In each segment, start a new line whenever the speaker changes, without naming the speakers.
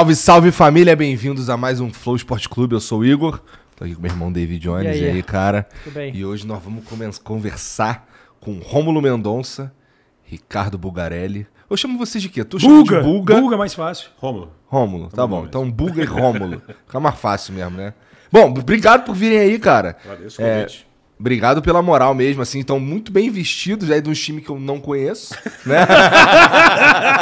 Salve, salve família, bem-vindos a mais um Flow Esporte Clube. Eu sou o Igor, tô aqui com meu irmão David Jones. E
E
aí,
aí?
cara?
Tudo bem?
E hoje nós vamos conversar com Rômulo Mendonça, Ricardo Bugarelli. Eu chamo vocês de quê? Tu chama de Bulga?
Bulga mais fácil.
Rômulo.
Rômulo, tá bom.
mesmo.
Então Bulga e Rômulo. Fica mais fácil mesmo, né? Bom, obrigado por virem aí, cara.
Agradeço o
É,
convite.
Obrigado pela moral mesmo, assim, estão muito bem vestidos aí de um time que eu não conheço, né?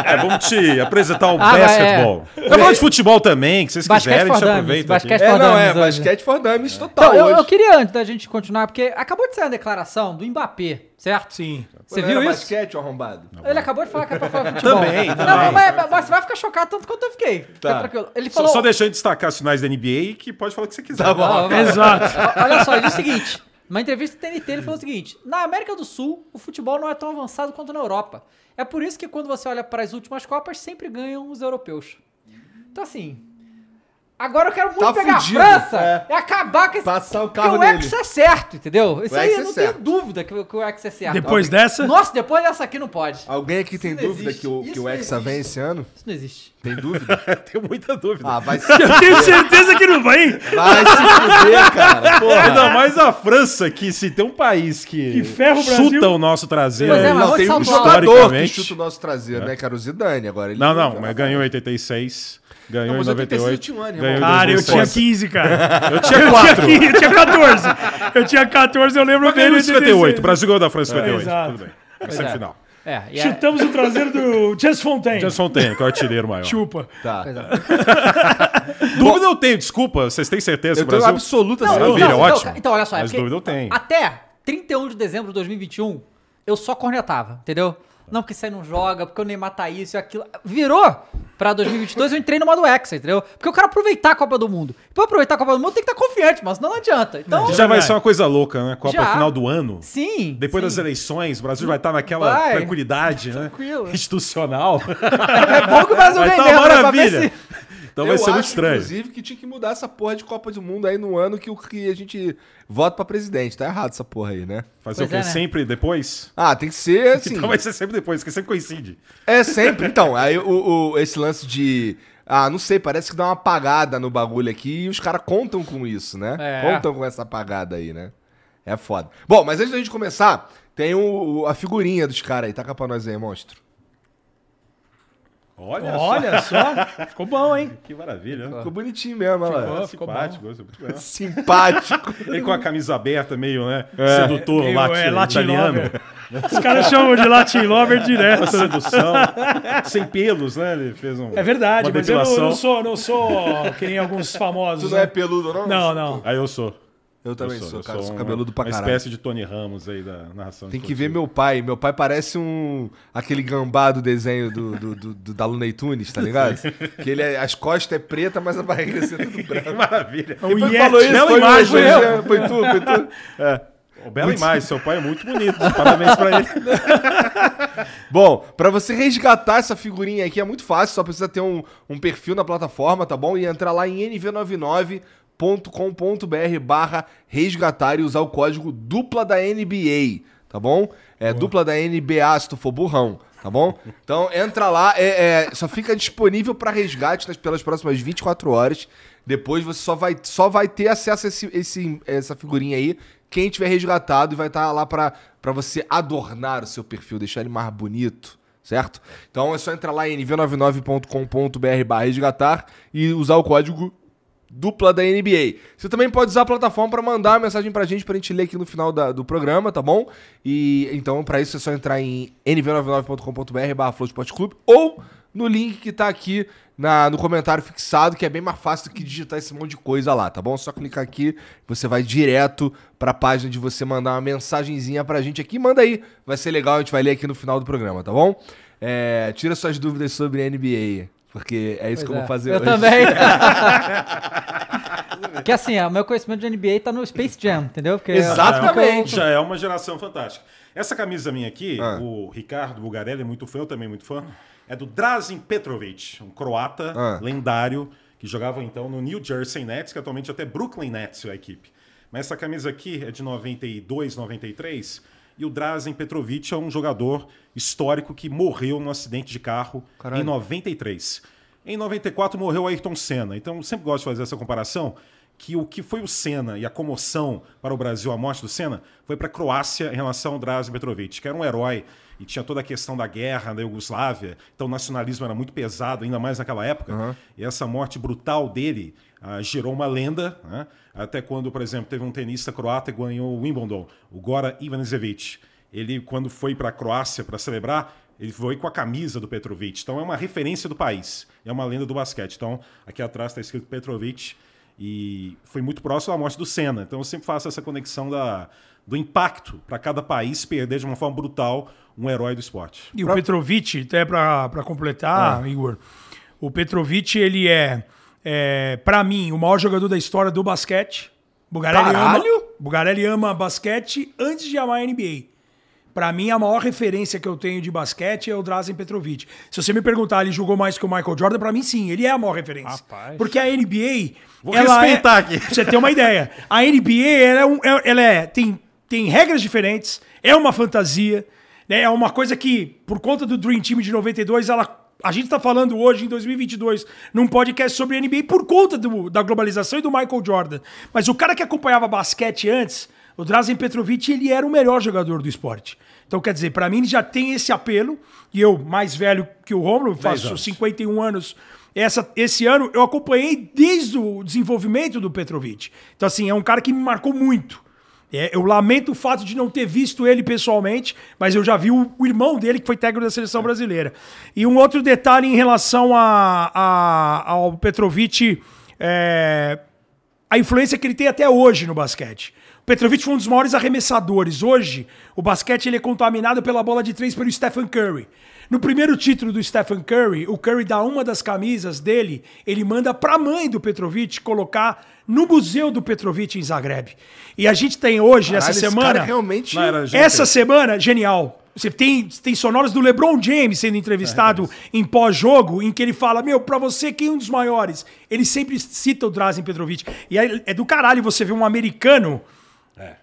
É, vamos te apresentar o
Ah,
basquetebol. Eu falo de futebol também, que vocês
Basquete
quiserem, a
for
gente aproveita
basquete.
É, não, é,
hoje.
basquete for dummies total
Então, eu,
hoje.
eu queria, antes da gente continuar, porque acabou de sair uma declaração do Mbappé, certo?
Sim.
Você
Não
viu
era
isso?
basquete, ô arrombado?
Ele acabou de falar que é pra falar de futebol.
Também,
Não,
também.
mas, mas você vai ficar chocado tanto quanto eu fiquei. Fica
Tá.
tranquilo. Ele
Só,
falou...
só deixando de destacar os finais da NBA, que pode falar o que você quiser.
Tá bom.
Não, mas-
Exato.
Olha só, ele disse o seguinte. Numa entrevista do TNT, ele falou o seguinte: Na América do Sul, o futebol não é tão avançado quanto na Europa. É por isso que quando você olha para as últimas Copas, sempre ganham os europeus. Então, assim. Agora eu quero muito
Tá
pegar
fudido,
a França
é.
e acabar com esse.
Passar o
Porque
carro
o
nele.
X é certo, entendeu? Isso
O
aí eu
é
não
certo.
tenho dúvida que, o- que o X é certo.
Depois dessa.
Nossa, depois dessa aqui não pode.
Alguém aqui tem
Isso
dúvida
existe.
que o, que o Hexa vem esse ano?
Isso não existe.
Tem dúvida?
Tenho muita dúvida.
Ah, vai se
Eu tenho certeza que não vai.
Vai se fuder, cara. Porra.
Ainda mais a França, que se tem um país que,
Que ferra o Brasil.
chuta o nosso traseiro.
Pois é, mas
Não, tem um jogador que chuta o nosso traseiro, né? Que era o Zidane. Agora ele
Não, não, mas ganhou em 86, ganhou
Não, mas
em
86
98.
tinha um ano,
ganhou em.
Cara, eu
2006.
tinha 15, cara.
Eu tinha
Eu tinha
4.
15, eu tinha 14. Eu tinha 14, eu lembro
Mas ganhou
dele.
em 58. O Brasil ganhou da França em 58.
exato.
Tudo bem. É semifinal.
É, e é-
Chutamos o traseiro do Jess Fontaine.
Jason Fontaine, que é o artilheiro maior.
Chupa.
Tá.
É.
Dúvida eu tenho, desculpa. Vocês têm certeza
Eu
que o
tenho
Brasil...
absoluta
Não,
Maravilha,
certeza.
não,
ótimo.
Então, então, olha só. é
Mas dúvida eu tenho.
Até 31 de dezembro de 2021, eu só cornetava, entendeu? Não, porque isso aí não joga, porque o Neymar tá isso e aquilo. Virou pra 2022, eu entrei no modo Hexa, entendeu? Porque eu quero aproveitar a Copa do Mundo. E pra aproveitar a Copa do Mundo, tem que estar confiante, mas não adianta. Então,
Já vai ser uma coisa louca, né? Copa
Já.
final do ano.
sim.
Depois
sim.
das eleições, o Brasil vai estar naquela
Vai.
tranquilidade,
Tranquilo.
né? Institucional.
É bom que o Brasil
vai
ganhe
estar
mesmo,
uma
né?
Então
eu
vai ser muito
acho,
estranho.
inclusive, que tinha que mudar essa porra de Copa do Mundo aí no ano que, o, que a gente vota pra presidente. Tá errado essa porra aí, né?
Fazer
Pois
o quê?
é, né?
Sempre depois?
Ah, tem que ser assim.
Então vai ser sempre depois, que sempre coincide.
É sempre. Então, aí o, o- esse lance de. Ah, não sei, parece que dá uma apagada no bagulho aqui e os caras contam com isso, né?
É.
Contam com essa apagada aí, né? É foda. Bom, mas antes da gente começar, tem o, o- a figurinha dos caras aí. Taca pra nós aí, monstro.
Olha,
Olha só. Ficou bom, hein?
só. Que maravilha. né?
Ficou bonitinho mesmo, olha lá.
Ficou
Simpático. legal.
Simpático.
Ele com a camisa aberta, meio, né? Sedutor,
Meio,
lati-
é, Latin
italiano.
Lover. Os caras chamam de Latin Lover
Uma
direto.
sedução. sem pelos, né? Ele fez um.
É verdade,
uma
mas eu não, não sou, não sou que nem alguns famosos.
Tu não é
né?
peludo, não?
Não, não.
Aí eu sou.
Eu também
eu
sou,
eu
cara. Sou
uma-
cabeludo pra
Uma
caralho.
espécie de Tony Ramos aí da narração.
Tem que ver meu pai. Meu pai parece um. aquele gambá do desenho do, do, do, do- da Looney Tunes, tá ligado? que ele é, as costas é preta, mas a barriga é tudo
Que
branco.
maravilha.
O
Quem
Yeti.
falou isso?
Bela
Foi,
imagem,
foi,
né?
foi tu, foi tu. É.
Oh, bela imagem, seu pai é muito bonito. Parabéns pra ele.
Bom, pra você resgatar essa figurinha aqui é muito fácil, só precisa ter um, um perfil na plataforma, tá bom? E entrar lá em nv99.com.br barra resgatar e usar o código dupla da NBA, tá bom? É dupla da NBA se tu for burrão, tá bom? Então entra lá, é, é, só fica disponível pra resgate nas, pelas próximas 24 horas. Depois você só vai, só vai ter acesso a esse, esse- essa figurinha aí quem tiver resgatado e vai estar lá pra pra você adornar o seu perfil, deixar ele mais bonito, certo? Então é só entrar lá em nv99.com.br barra resgatar e usar o código dupla da NBA. Você também pode usar a plataforma para mandar uma mensagem pra gente, pra gente ler aqui no final da- do programa, tá bom? E então, pra isso é só entrar em nv99.com.br barra ou no link que tá aqui na- no comentário fixado, que é bem mais fácil do que digitar esse monte de coisa lá, tá bom? Só clicar aqui, você vai direto pra página de você mandar uma mensagenzinha pra gente aqui. Manda aí, vai ser legal, a gente vai ler aqui no final do programa, tá bom? É, tira suas dúvidas sobre a NBA, porque é isso
Pois
que eu
é.
vou fazer
Eu
hoje.
também. Porque assim, o meu conhecimento de NBA tá no Space Jam, entendeu? Porque
Exatamente.
Já é uma geração fantástica. Essa camisa minha aqui,
Ah.
o Ricardo Bugarelli é muito fã, eu também muito fã, é do Drazen Petrovic, um croata
Ah.
lendário que jogava então no New Jersey Nets, que atualmente até Brooklyn Nets é a equipe. Mas essa camisa aqui é de 92, 93, e o Drazen Petrovic é um jogador histórico que morreu num acidente de carro
Caralho.
em 93. Em 94 morreu Ayrton Senna. Então, eu sempre gosto de fazer essa comparação que o que foi o Senna e a comoção para o Brasil, a morte do Senna, foi para a Croácia em relação ao Drazen Petrovic, que era um herói e tinha toda a questão da guerra da Iugoslávia, então o nacionalismo era muito pesado, ainda mais naquela época. E essa morte brutal dele ah, gerou uma lenda, né? até quando, por exemplo, teve um tenista croata que ganhou o Wimbledon, o Gora Ivanisevic. Ele, quando foi para a Croácia para celebrar, ele foi com a camisa do Petrovic. Então é uma referência do país, é uma lenda do basquete. Então aqui atrás está escrito Petrovic e foi muito próximo à morte do Senna. Então eu sempre faço essa conexão da, do impacto para cada país perder de uma forma brutal um herói do esporte.
E o Petrovic, até para completar, Igor, o Petrovic, ele é, é para mim, o maior jogador da história do basquete. Bugarelli ama,
Caralho!
Bugarelli ama basquete antes de amar a NBA. Pra mim, a maior referência que eu tenho de basquete é o Drazen Petrovic. Se você me perguntar, ele jogou mais que o Michael Jordan, pra mim sim, ele é a maior referência.
Rapaz.
Porque a NBA.
Vou
ela
respeitar
é,
aqui.
Pra você ter uma ideia. A NBA, ela, é um- é- ela é, tem, tem regras diferentes, é uma fantasia, né? é uma coisa que, por conta do Dream Team de 92, ela. A gente tá falando hoje, em 2022, num podcast sobre NBA por conta do- da globalização e do Michael Jordan. Mas o cara que acompanhava basquete antes, o Drazen Petrovic, ele era o melhor jogador do esporte. Então, quer dizer, pra mim ele já tem esse apelo, e eu, mais velho que o Romulo, faço
anos.
51 anos. Essa, esse ano eu acompanhei desde o desenvolvimento do Petrovic. Então, assim, é um cara que me marcou muito. É, eu lamento o fato de não ter visto ele pessoalmente, mas eu já vi o, o irmão dele, que foi técnico da seleção brasileira. E um outro detalhe em relação a, a- ao Petrovic, é, a influência que ele tem até hoje no basquete. O Petrovic foi um dos maiores arremessadores. Hoje, o basquete ele é contaminado pela bola de três pelo Stephen Curry. No primeiro título do Stephen Curry, o Curry dá uma das camisas dele, ele manda para a mãe do Petrovic colocar no museu do Petrovic em Zagreb. E a gente tem hoje,
Caralho,
essa
esse
semana,
cara realmente...
Essa semana, genial. Você tem, tem sonoros do LeBron James sendo entrevistado em pós-jogo, em que ele fala: Meu, pra você, quem é um dos maiores? Ele sempre cita o Drazen Petrovic. E é, é do caralho você ver um americano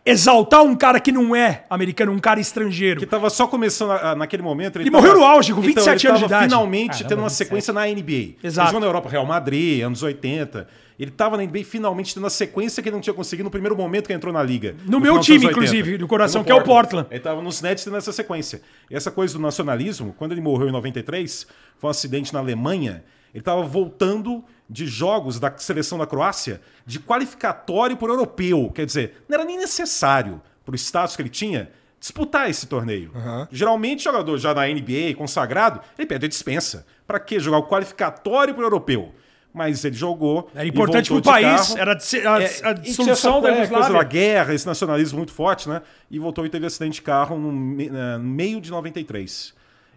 exaltar um cara que não é americano, um cara estrangeiro.
Que tava só começando a- naquele momento.
Ele morreu no auge, com 27
ele
anos de
tava
idade.
finalmente tendo uma sequência na NBA.
Exato.
Ele jogou na Europa, Real Madrid, anos 80. Ele tava na NBA finalmente tendo a sequência que ele não tinha conseguido no primeiro momento que entrou na liga.
No
final
meu time,
anos 80.
inclusive, do coração,
No
que é o Portland.
Ele tava nos Nets tendo essa sequência. E essa coisa do nacionalismo, quando ele morreu em 93, foi um acidente na Alemanha. Ele tava voltando de jogos da seleção da Croácia de qualificatório por europeu. Quer dizer, não era nem necessário, pro status que ele tinha, disputar esse torneio. Geralmente, jogador já na NBA, consagrado, ele pede a dispensa. Pra que jogar o qualificatório pro europeu? Mas ele jogou.
Era
e
importante pro
de
país,
carro.
era a
É,
a
e
dissolução da
coisa
Iugoslávia.
da guerra, esse nacionalismo muito forte, né? E voltou e teve acidente de carro no eh, no meio de 93.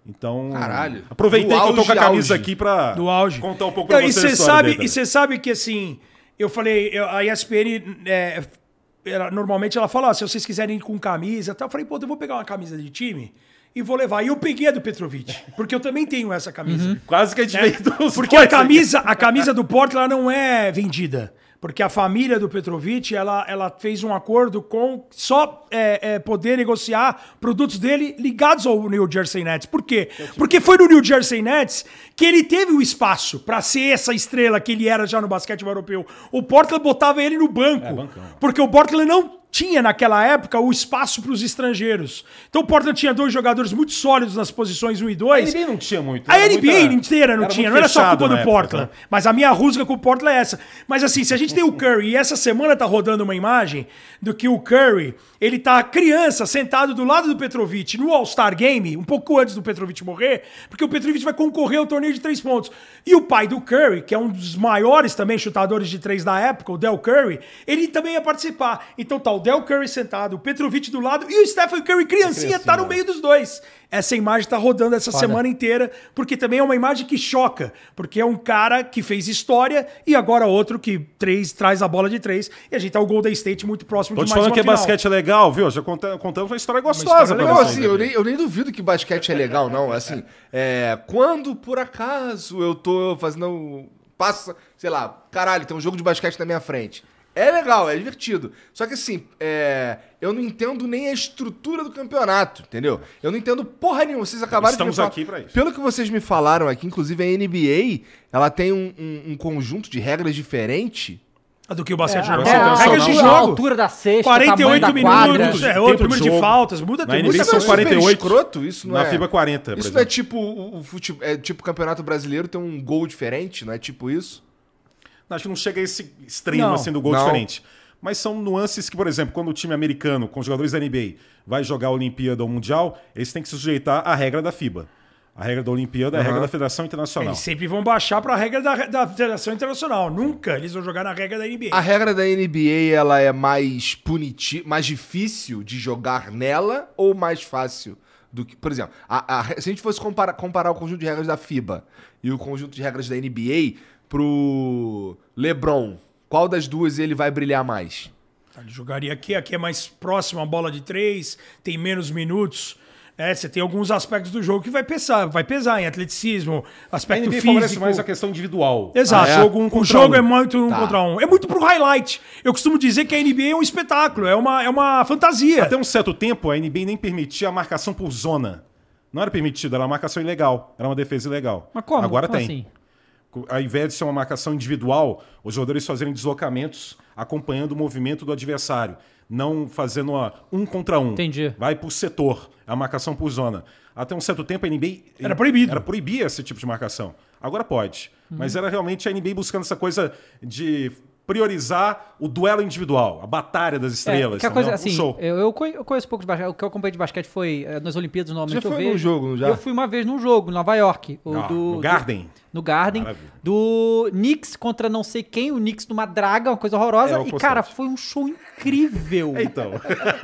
Então,
Caralho.
aproveitei
Do
que eu tô com a camisa
auge.
aqui
auge.
contar um pouco
e
vocês a
você
história
sabe
dele
E você sabe que, assim, eu falei, eu- a ESPN, é, ela- normalmente ela fala, ó, se vocês quiserem ir com camisa e tal, eu falei, pô, eu vou pegar uma camisa de time e vou levar. E eu peguei a do Petrovic, porque eu também tenho essa camisa.
Quase que a gente
né?
dos
Porque a camisa, a camisa do Porto ela não é vendida. Porque a família do Petrovic ela, ela fez um acordo com só é, é, poder negociar produtos dele ligados ao New Jersey Nets. Por quê? Porque foi no New Jersey Nets que ele teve o espaço para ser essa estrela que ele era já no basquete europeu. O Portland botava ele no banco.
bancão.
porque o Portland não tinha naquela época o espaço para os estrangeiros. Então o Portland tinha dois jogadores muito sólidos nas posições 1 e
A
2.
NBA não tinha muito.
A NBA
muita-
inteira não
era
tinha, não era só culpa do
época,
Portland.
né?
Mas a minha rusga com o Portland é essa. Mas assim, se a gente tem o Curry e essa semana tá rodando uma imagem do que o Curry, ele tá criança, sentado do lado do Petrovic no All-Star Game, um pouco antes do Petrovic morrer, porque o Petrovic vai concorrer ao torneio de três pontos. E o pai do Curry, que é um dos maiores também chutadores de três da época, o Del Curry, ele também ia participar. Então tá o Del Curry sentado, o Petrovic do lado e o Stephen Curry criancinha tá no meio dos dois. Essa imagem tá rodando essa semana inteira, porque também é uma imagem que choca, porque é um cara que fez história e agora outro que três, traz a bola de três e a gente tá o Golden State muito próximo
Tô
de
te
mais
falando
uma
que
final.
basquete é legal, viu? Já conta- contamos uma história gostosa
história
pra
legal,
Não, assim, eu nem, eu nem duvido que basquete é legal, não. Assim, é, quando por acaso eu tô fazendo. Passa, sei lá, caralho, tem um jogo de basquete na minha frente. É legal, é divertido. Só que assim, é, eu não entendo nem a estrutura do campeonato, entendeu? Eu não entendo porra nenhuma. Vocês acabaram
Estamos
de me falar-
aqui pra isso.
Pelo que vocês me falaram aqui, inclusive a NBA, ela tem um, um- um conjunto de regras diferente.
Do que o basquete
É,
normal.
até a,
Regras de
a
jogo.
altura da cesta,
48
tamanho da quadra.
minutos, é,
tempo
outro
de
número de
jogo.
faltas, muda
Na
tudo.
NBA
Muda
são
tudo.
super
48.
escroto, isso não
Na
é...
FIBA 40, por
Isso não é tipo o, o fute... é tipo o Campeonato Brasileiro tem um gol diferente, não é tipo isso?
Acho que não chega a esse extremo
Não.
assim do gol
Não.
diferente. Mas são nuances que, por exemplo, quando o time americano, com os jogadores da NBA, vai jogar a Olimpíada ou Mundial, eles têm que se sujeitar à regra da FIBA. A regra da Olimpíada é a regra da Federação Internacional.
Eles sempre vão baixar pra regra da, da Federação Internacional. Nunca eles vão jogar na regra da NBA.
A regra da NBA ela é mais punitiva, mais difícil de jogar nela ou mais fácil do que, por exemplo, a- a- se a gente fosse comparar, comparar o conjunto de regras da FIBA e o conjunto de regras da NBA pro LeBron, qual das duas ele vai brilhar mais?
Ele jogaria aqui, aqui é mais próximo a bola de três, tem menos minutos. né? você tem alguns aspectos do jogo que vai pesar, vai pesar em atleticismo,
A
aspecto
NBA favorece
físico.
mais a questão individual.
Exato.
Ah, é? Jogo um
o jogo
um.
é muito um
Tá.
contra um. É muito pro highlight. Eu costumo dizer que a NBA é um espetáculo, é uma, é uma fantasia.
Até um certo tempo, a NBA nem permitia a marcação por zona. Não era permitido, era uma marcação ilegal. Era uma defesa ilegal.
Mas como?
Agora
Como
tem.
assim?
Ao invés de ser uma marcação individual, os jogadores fazerem deslocamentos acompanhando o movimento do adversário. Não fazendo uma um contra um.
Entendi.
Vai por setor, a marcação por zona. Até um certo tempo a NBA.
Era proibido.
Era proibir esse tipo de marcação. Agora pode.
Uhum.
Mas era realmente a NBA buscando essa coisa de priorizar o duelo individual, a batalha das estrelas.
É, que a coisa, assim,
o show.
eu, eu conhe- eu conheço pouco de basquete. O que eu acompanhei de basquete foi eh, nas Olimpíadas, normalmente
Já
eu
foi
vejo.
num jogo, já?
Eu fui uma vez num jogo, em Nova York. O
Ah,
do,
no
do-
Garden?
no Garden.
Maravilha.
Do Knicks contra não sei quem, o Knicks numa draga, uma coisa horrorosa.
É,
e, cara,
constante.
foi um show incrível.
Então.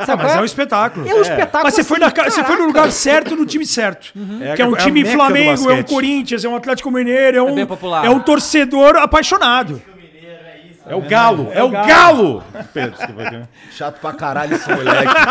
Sabe
Mas
qual
é um espetáculo.
É um espetáculo.
Mas você foi,
assim,
na você foi no lugar certo, no time certo.
É
que é um
é
time
do
Flamengo, é um. Corinthians, é um Atlético Mineiro, é um,
bem popular.
é um torcedor apaixonado.
É o galo, é o galo! Pedro, desculpa aqui.
Chato pra caralho esse moleque.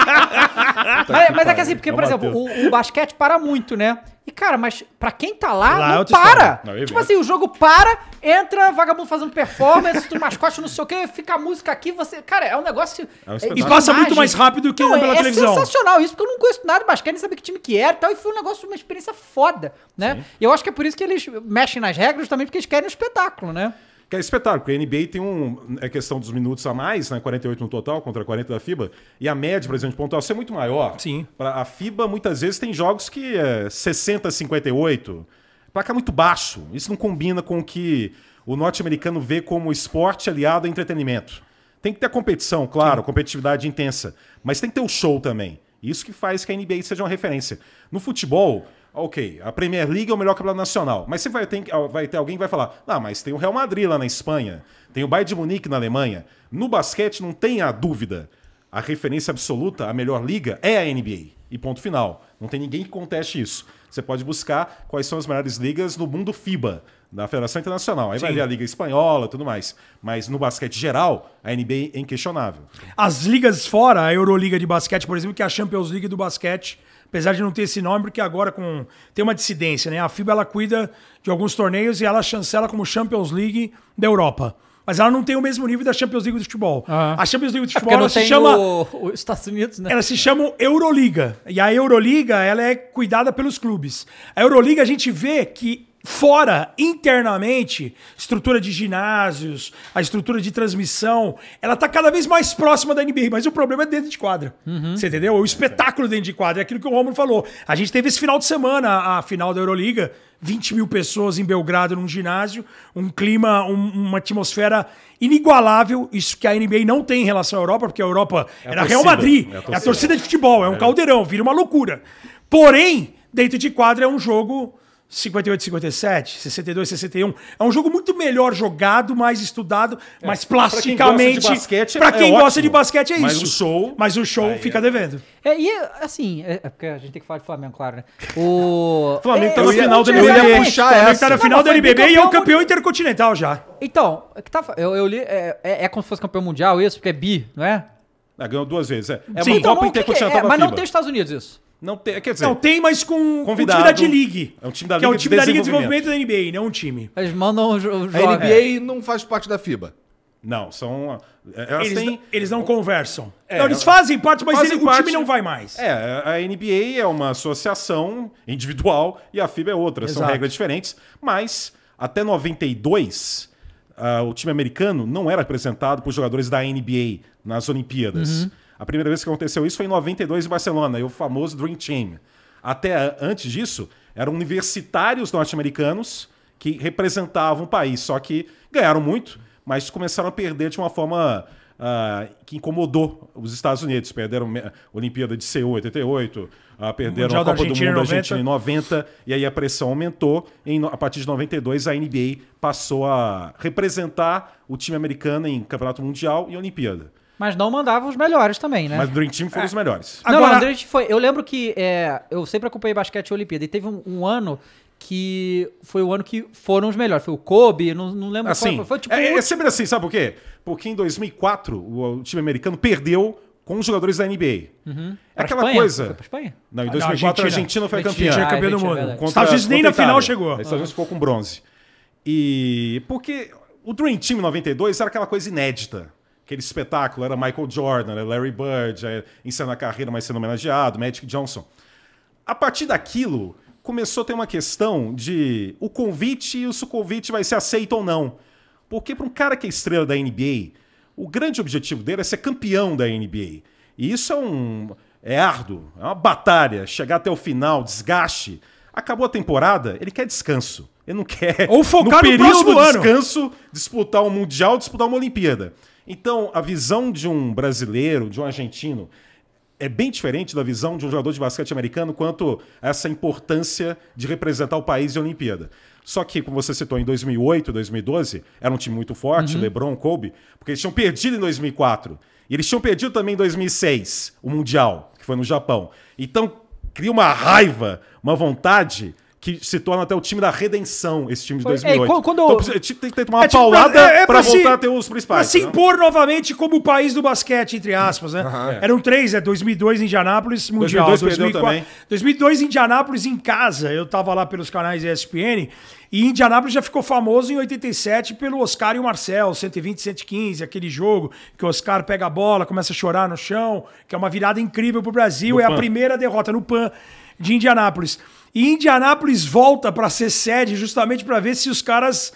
Mas, mas é que assim, porque,
o
por exemplo, o, o basquete para muito, né? E, cara, mas pra quem tá lá,
Lá é
não
outra
para.
história.
Não, é
tipo assim, o jogo para, entra, vagabundo fazendo performance, tu mascote, não sei o quê, fica a música aqui, você. Cara, é um negócio.
É um
é
espetáculo.
E passa
imagem.
muito mais rápido que
Não,
pela
é,
televisão.
É sensacional isso, porque eu não conheço nada de basquete, nem sabia que time que era e tal, e foi um negócio, uma experiência foda, né? E eu acho que é por isso que eles mexem nas regras, também porque eles querem um espetáculo, né?
Que é espetáculo, porque a NBA tem um. É questão dos minutos a mais, né? 48 no total contra 40 da FIBA. E a média, por exemplo, de pontuação é muito maior.
Sim.
Pra, a FIBA, muitas vezes, tem jogos que é 60, 58. Placa muito baixo. Isso não combina com o que o norte-americano vê como esporte aliado a entretenimento. Tem que ter competição, claro, competitividade intensa. Mas tem que ter o show também. Isso que faz que a NBA seja uma referência. No futebol, ok, a Premier League é o melhor campeonato nacional. Mas você vai ter, vai ter alguém que vai falar: ah, mas tem o Real Madrid lá na Espanha, tem o Bayern de Munique na Alemanha. No basquete não tem a dúvida. A referência absoluta, a melhor liga, é a NBA. E ponto final. Não tem ninguém que conteste isso. Você pode buscar quais são as melhores ligas no mundo FIBA, da Federação Internacional. Aí vai
Sim.
ver a Liga Espanhola e tudo mais. Mas no basquete geral, a NBA é inquestionável.
As ligas fora, a Euroliga de basquete, por exemplo, que é a Champions League do basquete, apesar de não ter esse nome, porque agora com tem uma dissidência, né? A FIBA ela cuida de alguns torneios e ela chancela como Champions League da Europa. Mas ela não tem o mesmo nível da Champions League do futebol.
Aham.
A Champions League do
É
futebol
não
ela se chama
o- os Estados Unidos, né?
ela se chama Euroliga. E a Euroliga, ela é cuidada pelos clubes. A Euroliga, a gente vê que fora, internamente, estrutura de ginásios, a estrutura de transmissão, ela tá cada vez mais próxima da NBA, mas o problema é dentro de quadra. Você entendeu? O espetáculo dentro de quadra, é aquilo que o Romulo falou. A gente teve esse final de semana, a final da Euroliga, 20 mil pessoas em Belgrado num ginásio, um clima, um- uma atmosfera inigualável, isso que a NBA não tem em relação à Europa, porque a Europa
É a
era Real
torcida,
Madrid,
é a
é a
torcida.
torcida de futebol, é um caldeirão, vira uma loucura. Porém, dentro de quadra é um jogo 58, 57, 62, 61. É um jogo muito melhor jogado, mais estudado, mais
Pra quem gosta
plasticamente.
de basquete,
Pra
é
quem gosta
ótimo.
de basquete é
Mas
isso.
o show-
Mas o show
Aí
fica
é.
devendo.
É, e assim, é, é porque a gente tem que falar de Flamengo, claro, né? O.
Flamengo tá
é,
na final do NBB.
ia
puxar
puxar
O Flamengo
essa.
tá na final
mas foi
NBB e é o campeão intercontinental já.
Então, é que tá, eu, eu li. É, é, é como se fosse campeão mundial isso, porque é bi, não é?
Ah, ganhou duas vezes. É, é
Sim.
uma
Então,
Copa
é?
Intercontinental
É,
da
mas não tem os Estados Unidos isso.
Não tem, quer dizer,
Não, tem, mas com com o time da D-League.
É um time da
Que é o
Liga de
time da Liga de
Desenvolvimento.
Da NBA, não um time.
Eles mandam os,
A. NBA não faz parte da FIBA.
Não, são. é, Elas
Eles,
têm.
eles não conversam.
É,
não, eles fazem parte, mas
fazem
ele- o
parte-
time não vai mais.
É, a NBA é uma associação individual e a FIBA é outra. São
Exato.
regras diferentes, mas até 92, ah, o time americano não era representado por jogadores da NBA nas Olimpíadas. A primeira vez que aconteceu isso foi em 92 em Barcelona, e o famoso Dream Team. Até antes disso, eram universitários norte-americanos que representavam o país, só que ganharam muito, mas começaram a perder de uma forma ah, que incomodou os Estados Unidos. Perderam a Olimpíada de Seul 88, ah, perderam a Copa do Mundo da
90.
Argentina em 90, e aí a pressão aumentou. Em a partir de 92, a NBA passou a representar o time americano em Campeonato Mundial e Olimpíada.
Mas não mandava os melhores também, né?
Mas o Dream Team foram os melhores.
Não,
Agora-
não, a gente foi. Eu lembro que é, eu sempre acompanhei basquete e Olimpíada. E teve um, um ano que foi o ano que foram os melhores. Foi o Kobe, não, não lembro
Assim,
qual foi. Foi tipo.
é,
o
é sempre assim, sabe por quê? Porque em 2004 o, o time americano perdeu com os jogadores da NBA. É
Uhum. pra
aquela
Espanha?
coisa.
Foi pra Espanha?
Não, em
Ah,
2004
não,
a Argentina foi
Argentina.
campeã.
Tinha campeão do
Argentina,
mundo.
verdade.
Os Estados Unidos nem
contra
na final
Itália.
chegou.
Os Estados Unidos ficou com bronze. E porque o Dream Team 92 era aquela coisa inédita. Aquele espetáculo, era Michael Jordan, era Larry Bird, é, encerrando a carreira, mas sendo homenageado, Magic Johnson. A partir daquilo, começou a ter uma questão de o convite e se o convite vai ser aceito ou não. Porque para um cara que é estrela da NBA, o grande objetivo dele é ser campeão da NBA. E isso é um é árduo, é uma batalha, chegar até o final, desgaste. Acabou a temporada, ele quer descanso. Ele não quer
Ou focar no
período
próximo
de
ano.
descanso disputar um mundial, disputar uma Olimpíada. Então, a visão de um brasileiro, de um argentino, é bem diferente da visão de um jogador de basquete americano quanto a essa importância de representar o país em Olimpíada. Só que, como você citou, em 2008, 2012, era um time muito forte, LeBron, Kobe, porque eles tinham perdido em 2004. E eles tinham perdido também em 2006, o Mundial, que foi no Japão. Então, cria uma raiva, uma vontade que se torna até o time da redenção, esse time de
Foi-
2008.
é, quando- quando-
Então, tem que ter uma
É tipo
paulada
pra- é- é
pra,
pra se-
voltar a ter os
Pra
principais.
se
né?
impor novamente como o país do basquete, entre aspas, né? Eram três, é 2002 em Indianápolis, Mundial.
2002 perdeu também.
2002 em Indianápolis em casa. Eu tava lá pelos canais ESPN. E Indianápolis já ficou famoso em 87 pelo Oscar e o Marcel, 120, 115, aquele jogo que o Oscar pega a bola, começa a chorar no chão, que é uma virada incrível pro Brasil.
No
é a
PAN.
primeira derrota no PAN de Indianápolis. E Indianápolis volta para ser sede justamente para ver se os caras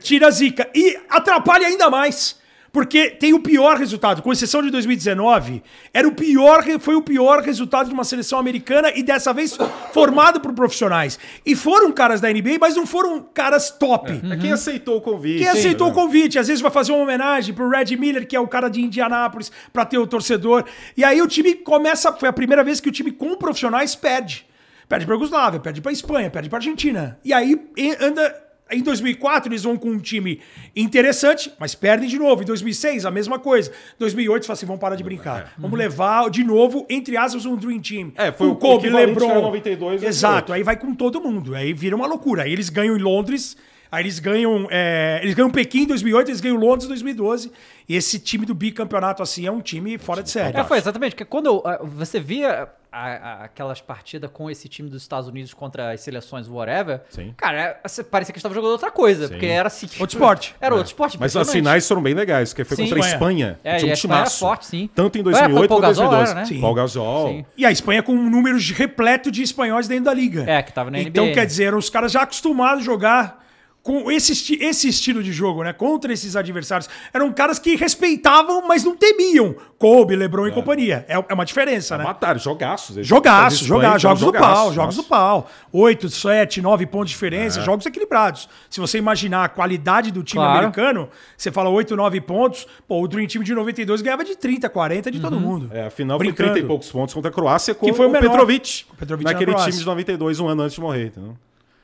tira a zica. E atrapalha ainda mais. Porque tem o pior resultado, com exceção de 2019, era o pior, foi o pior resultado de uma seleção americana e dessa vez formado por profissionais. E foram caras da NBA, mas não foram caras top.
É quem aceitou o convite.
Quem aceitou o convite, às vezes vai fazer uma homenagem pro Red Miller, que é o cara de Indianápolis, pra ter o torcedor. E aí o time começa, foi a primeira vez que o time com profissionais perde. Perde pra Yugoslávia, perde pra Espanha, perde pra Argentina. E aí anda em 2004 eles vão com um time interessante, mas perdem de novo. Em 2006 a mesma coisa. 2008 você fala assim, vamos parar de brincar. Vamos levar de novo entre aspas um Dream Team.
É, foi
Com
o
Kobe, LeBron.
92,
Exato, aí vai com todo mundo. Aí vira uma loucura. Aí eles ganham em Londres, aí eles ganham. é, eles ganham Pequim em 2008, eles ganham Londres em 2012. E esse time do bicampeonato, assim, é um time fora de série.
É, foi exatamente. Porque quando eu, você via a- a- aquelas partidas com esse time dos Estados Unidos contra as seleções whatever,
Sim.
cara, é, parecia que estava jogando outra coisa. Porque era assim.
Outro esporte.
Era outro esporte.
Mas as finais foram bem legais, porque foi
Sim.
contra a
Espanha.
Espanha.
É,
tinha
e
um
a Espanha era
timaço.
forte, sim.
Tanto em
Era,
2008
Paul
quanto em
Gasol
2012.
era, né?
Sim.
Paul Gasol.
Sim.
E a Espanha com um número de- repleto de espanhóis dentro da liga.
É, que tava na
Então,
NBA,
quer
né?
dizer, eram os caras já acostumados a jogar com esse, esse estilo de jogo, né? Contra esses adversários. Eram caras que respeitavam, mas não temiam. Kobe, LeBron e companhia. É, é uma diferença, né?
Mataram, jogaços. Eles-
Jogaço,
Espanha,
jogar, jogos do pau, jogos do pau. 8, 7, 9 pontos de diferença,
É.
jogos equilibrados. Se você imaginar a qualidade do time
Claro.
americano, você fala 8, 9 pontos, pô, o Dream Team de 92 ganhava de 30, 40 de todo mundo.
É, a final
Brincando.
foi 30 e poucos pontos contra a Croácia com
Que foi o
o. Petrovic.
O Petrovic na
naquele time de 92, um ano antes de morrer. Entendeu?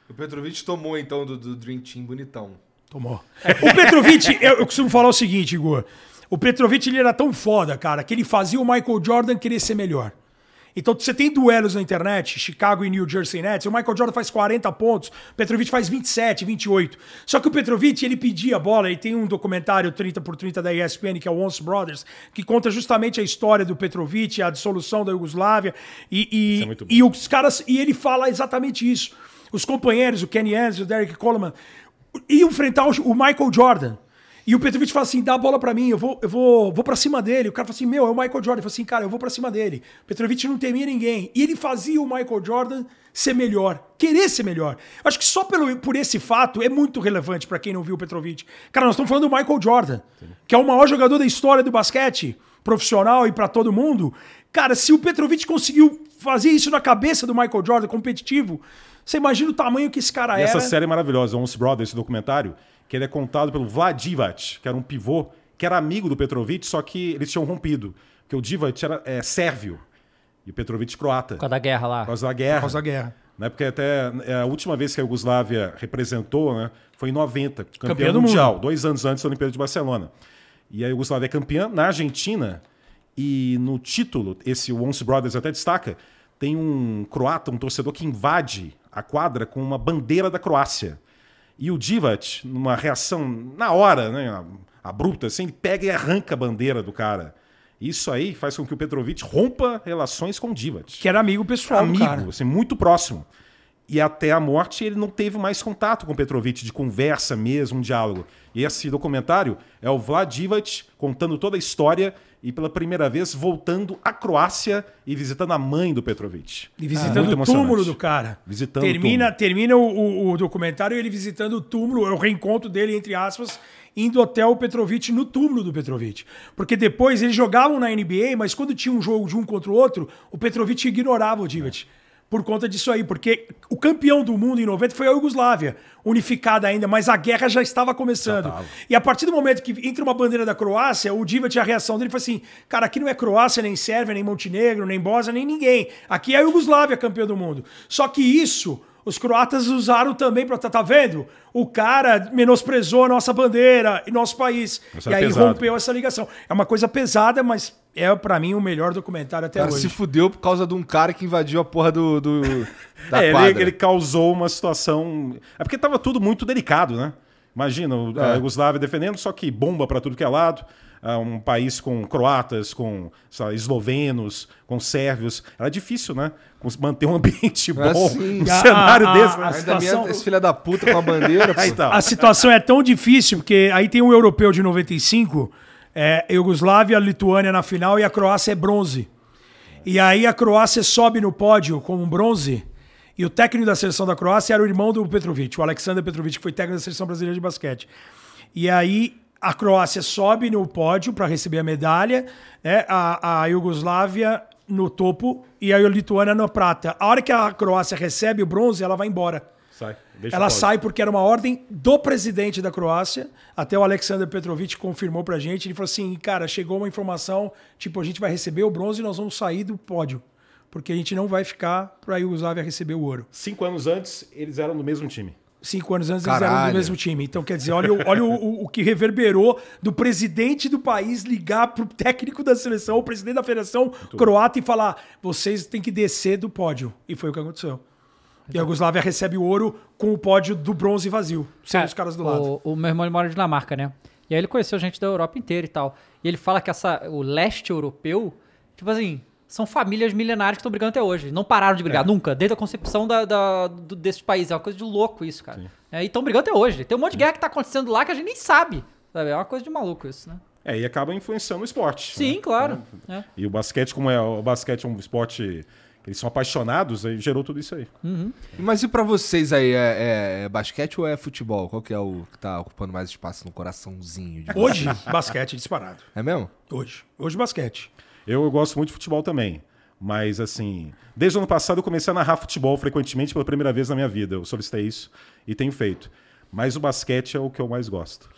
O Petrovic tomou então do, do Dream Team bonitão.
Tomou. O Petrovic, eu, eu costumo falar o seguinte, Igor. O Petrovic ele era tão foda, cara, que ele fazia o Michael Jordan querer ser melhor. Então você tem duelos na internet, Chicago e New Jersey Nets, o Michael Jordan faz 40 pontos, o Petrovic faz 27, 28. Só que o Petrovic, ele pedia a bola, e tem um documentário 30 por 30 da ESPN, que é o Once Brothers, que conta justamente a história do Petrovic, a dissolução da Iugoslávia, e, e,
é muito bom.
e os caras, e ele fala exatamente isso. Os companheiros, o Kenny Anderson, o Derek Coleman, iam enfrentar o Michael Jordan. E o Petrovic fala assim: dá a bola pra mim, eu vou, eu vou, vou pra cima dele. O cara fala assim: meu, é o Michael Jordan. Eu falo assim, cara, eu vou pra cima dele. Petrovic não temia ninguém. E ele fazia o Michael Jordan ser melhor, querer ser melhor. Acho que só pelo, por esse fato é muito relevante pra quem não viu o Petrovic. Cara, nós estamos falando do Michael Jordan, que é o maior jogador da história do basquete profissional e pra todo mundo. Cara, se o Petrovic conseguiu fazer isso na cabeça do Michael Jordan, competitivo, você imagina o tamanho que esse cara
E
era.
essa série é maravilhosa, Once Brothers, esse documentário, que ele é contado pelo Vlad Divac, que era um pivô, que era amigo do Petrovic, só que eles tinham rompido. Porque o Divac era é, sérvio e o Petrovic croata.
Por causa da guerra lá.
Por causa da guerra.
Por causa da guerra.
Né? Porque até é, a última vez que a Iugoslávia representou né, foi em 90, campeã,
Campeã do
mundial,
mundo.
dois anos antes da Olimpíada de Barcelona. E a Iugoslávia é campeã na Argentina e no título, esse Once Brothers até destaca, tem um croata, um torcedor que invade a quadra com uma bandeira da Croácia. E o Divac, numa reação na hora, né, abrupta, assim, ele pega e arranca a bandeira do cara. Isso aí faz com que o Petrovic rompa relações com o Divac
Que era amigo pessoal,
amigo,
cara.
assim, muito próximo. E até a morte ele não teve mais contato com o Petrovic, de conversa mesmo, um diálogo. E esse documentário é o Vlad Divac contando toda a história e pela primeira vez voltando à Croácia e visitando a mãe do Petrovic.
E
Ah,
visitando
muito
o túmulo do cara.
Visitando
termina,
o túmulo.
termina o, o- documentário ele visitando o túmulo, é o reencontro dele, entre aspas, indo até o Petrovic no túmulo do Petrovic. Porque depois eles jogavam na NBA, mas quando tinha um jogo de um contra o outro, o Petrovic ignorava o Divac. Por conta disso aí, porque o campeão do mundo em 90 foi a Iugoslávia, unificada ainda, mas a guerra já estava começando. E a partir do momento que entra uma bandeira da Croácia, o Divac, a reação dele foi assim: cara, aqui não é Croácia, nem Sérvia, nem Montenegro, nem Bósnia, nem ninguém. Aqui é a Iugoslávia campeã do mundo. Só que isso os croatas usaram também para tá, tá vendo? O cara menosprezou a nossa bandeira e nosso país.
Isso
e
é
aí
pesado.
rompeu essa ligação. É uma coisa pesada, mas é para mim o melhor documentário até
cara
hoje.
se fudeu por causa de um cara que invadiu a porra do, do da
É,
quadra.
ele, ele causou uma situação. É porque estava tudo muito delicado, né? Imagina, o- a
É.
Iugoslávia defendendo, só que bomba para tudo que é lado. Ah, Um país com croatas, com lá, eslovenos, com sérvios. Era difícil, né? Manter um ambiente bom
sim.
num
A-
cenário
a-
desse.
a-
né?
a-
Ainda
situação-
minha, esse filho da puta com a bandeira.
tá.
A situação é tão difícil, porque aí tem o europeu de 95, é, Iugoslávia, Lituânia na final e a Croácia é bronze. E aí a Croácia sobe no pódio com um bronze. E o técnico da seleção da Croácia era o irmão do Petrovic, o Alexander Petrovic, que foi técnico da seleção brasileira de basquete. E aí a Croácia sobe no pódio para receber a medalha, né? a, a Iugoslávia no topo e a Lituânia na prata. A hora que a Croácia recebe o bronze, ela vai embora.
Sai.
Ela sai porque era uma ordem do presidente da Croácia. Até o Alexander Petrovic confirmou pra gente. Ele falou assim: cara, chegou uma informação, tipo, a gente vai receber o bronze e nós vamos sair do pódio. Porque a gente não vai ficar pra Iugoslávia receber o ouro.
Cinco anos antes, eles eram do mesmo time.
Cinco anos antes eles eram
Caralho.
do mesmo time. Então, quer dizer, olha, o- olha o, o- o que reverberou do presidente do país ligar pro técnico da seleção, o presidente da federação croata e falar: vocês têm que descer do pódio. E foi o que aconteceu. E a Iugoslávia recebe o ouro com o pódio do bronze vazio, sem os caras do lado.
O, o meu irmão ele mora na Dinamarca, né? E aí ele conheceu gente da Europa inteira e tal. E ele fala que essa, o leste europeu, tipo assim, são famílias milenares que estão brigando até hoje. Não pararam de brigar,
É.
nunca. Desde a concepção da, da, do, desses países. É uma coisa de louco isso, cara. É, e estão brigando até hoje. Tem um monte de guerra que tá acontecendo lá que a gente nem sabe. Sabe? É uma coisa de maluco isso, né?
É, e acaba influenciando o esporte.
Sim,
né?
claro. É.
E o basquete, como é o basquete é um esporte que eles são apaixonados, aí gerou tudo isso aí.
Mas e pra vocês aí, é, é- é basquete ou é futebol? Qual que é o que tá ocupando mais espaço no coraçãozinho? de vocês?
Hoje, basquete disparado.
É mesmo?
Hoje. Hoje, basquete.
Eu, eu gosto muito de futebol também. Mas, assim, desde o ano passado eu comecei a narrar futebol frequentemente pela primeira vez na minha vida. Eu solicitei isso e tenho feito. Mas o basquete é o que eu mais gosto.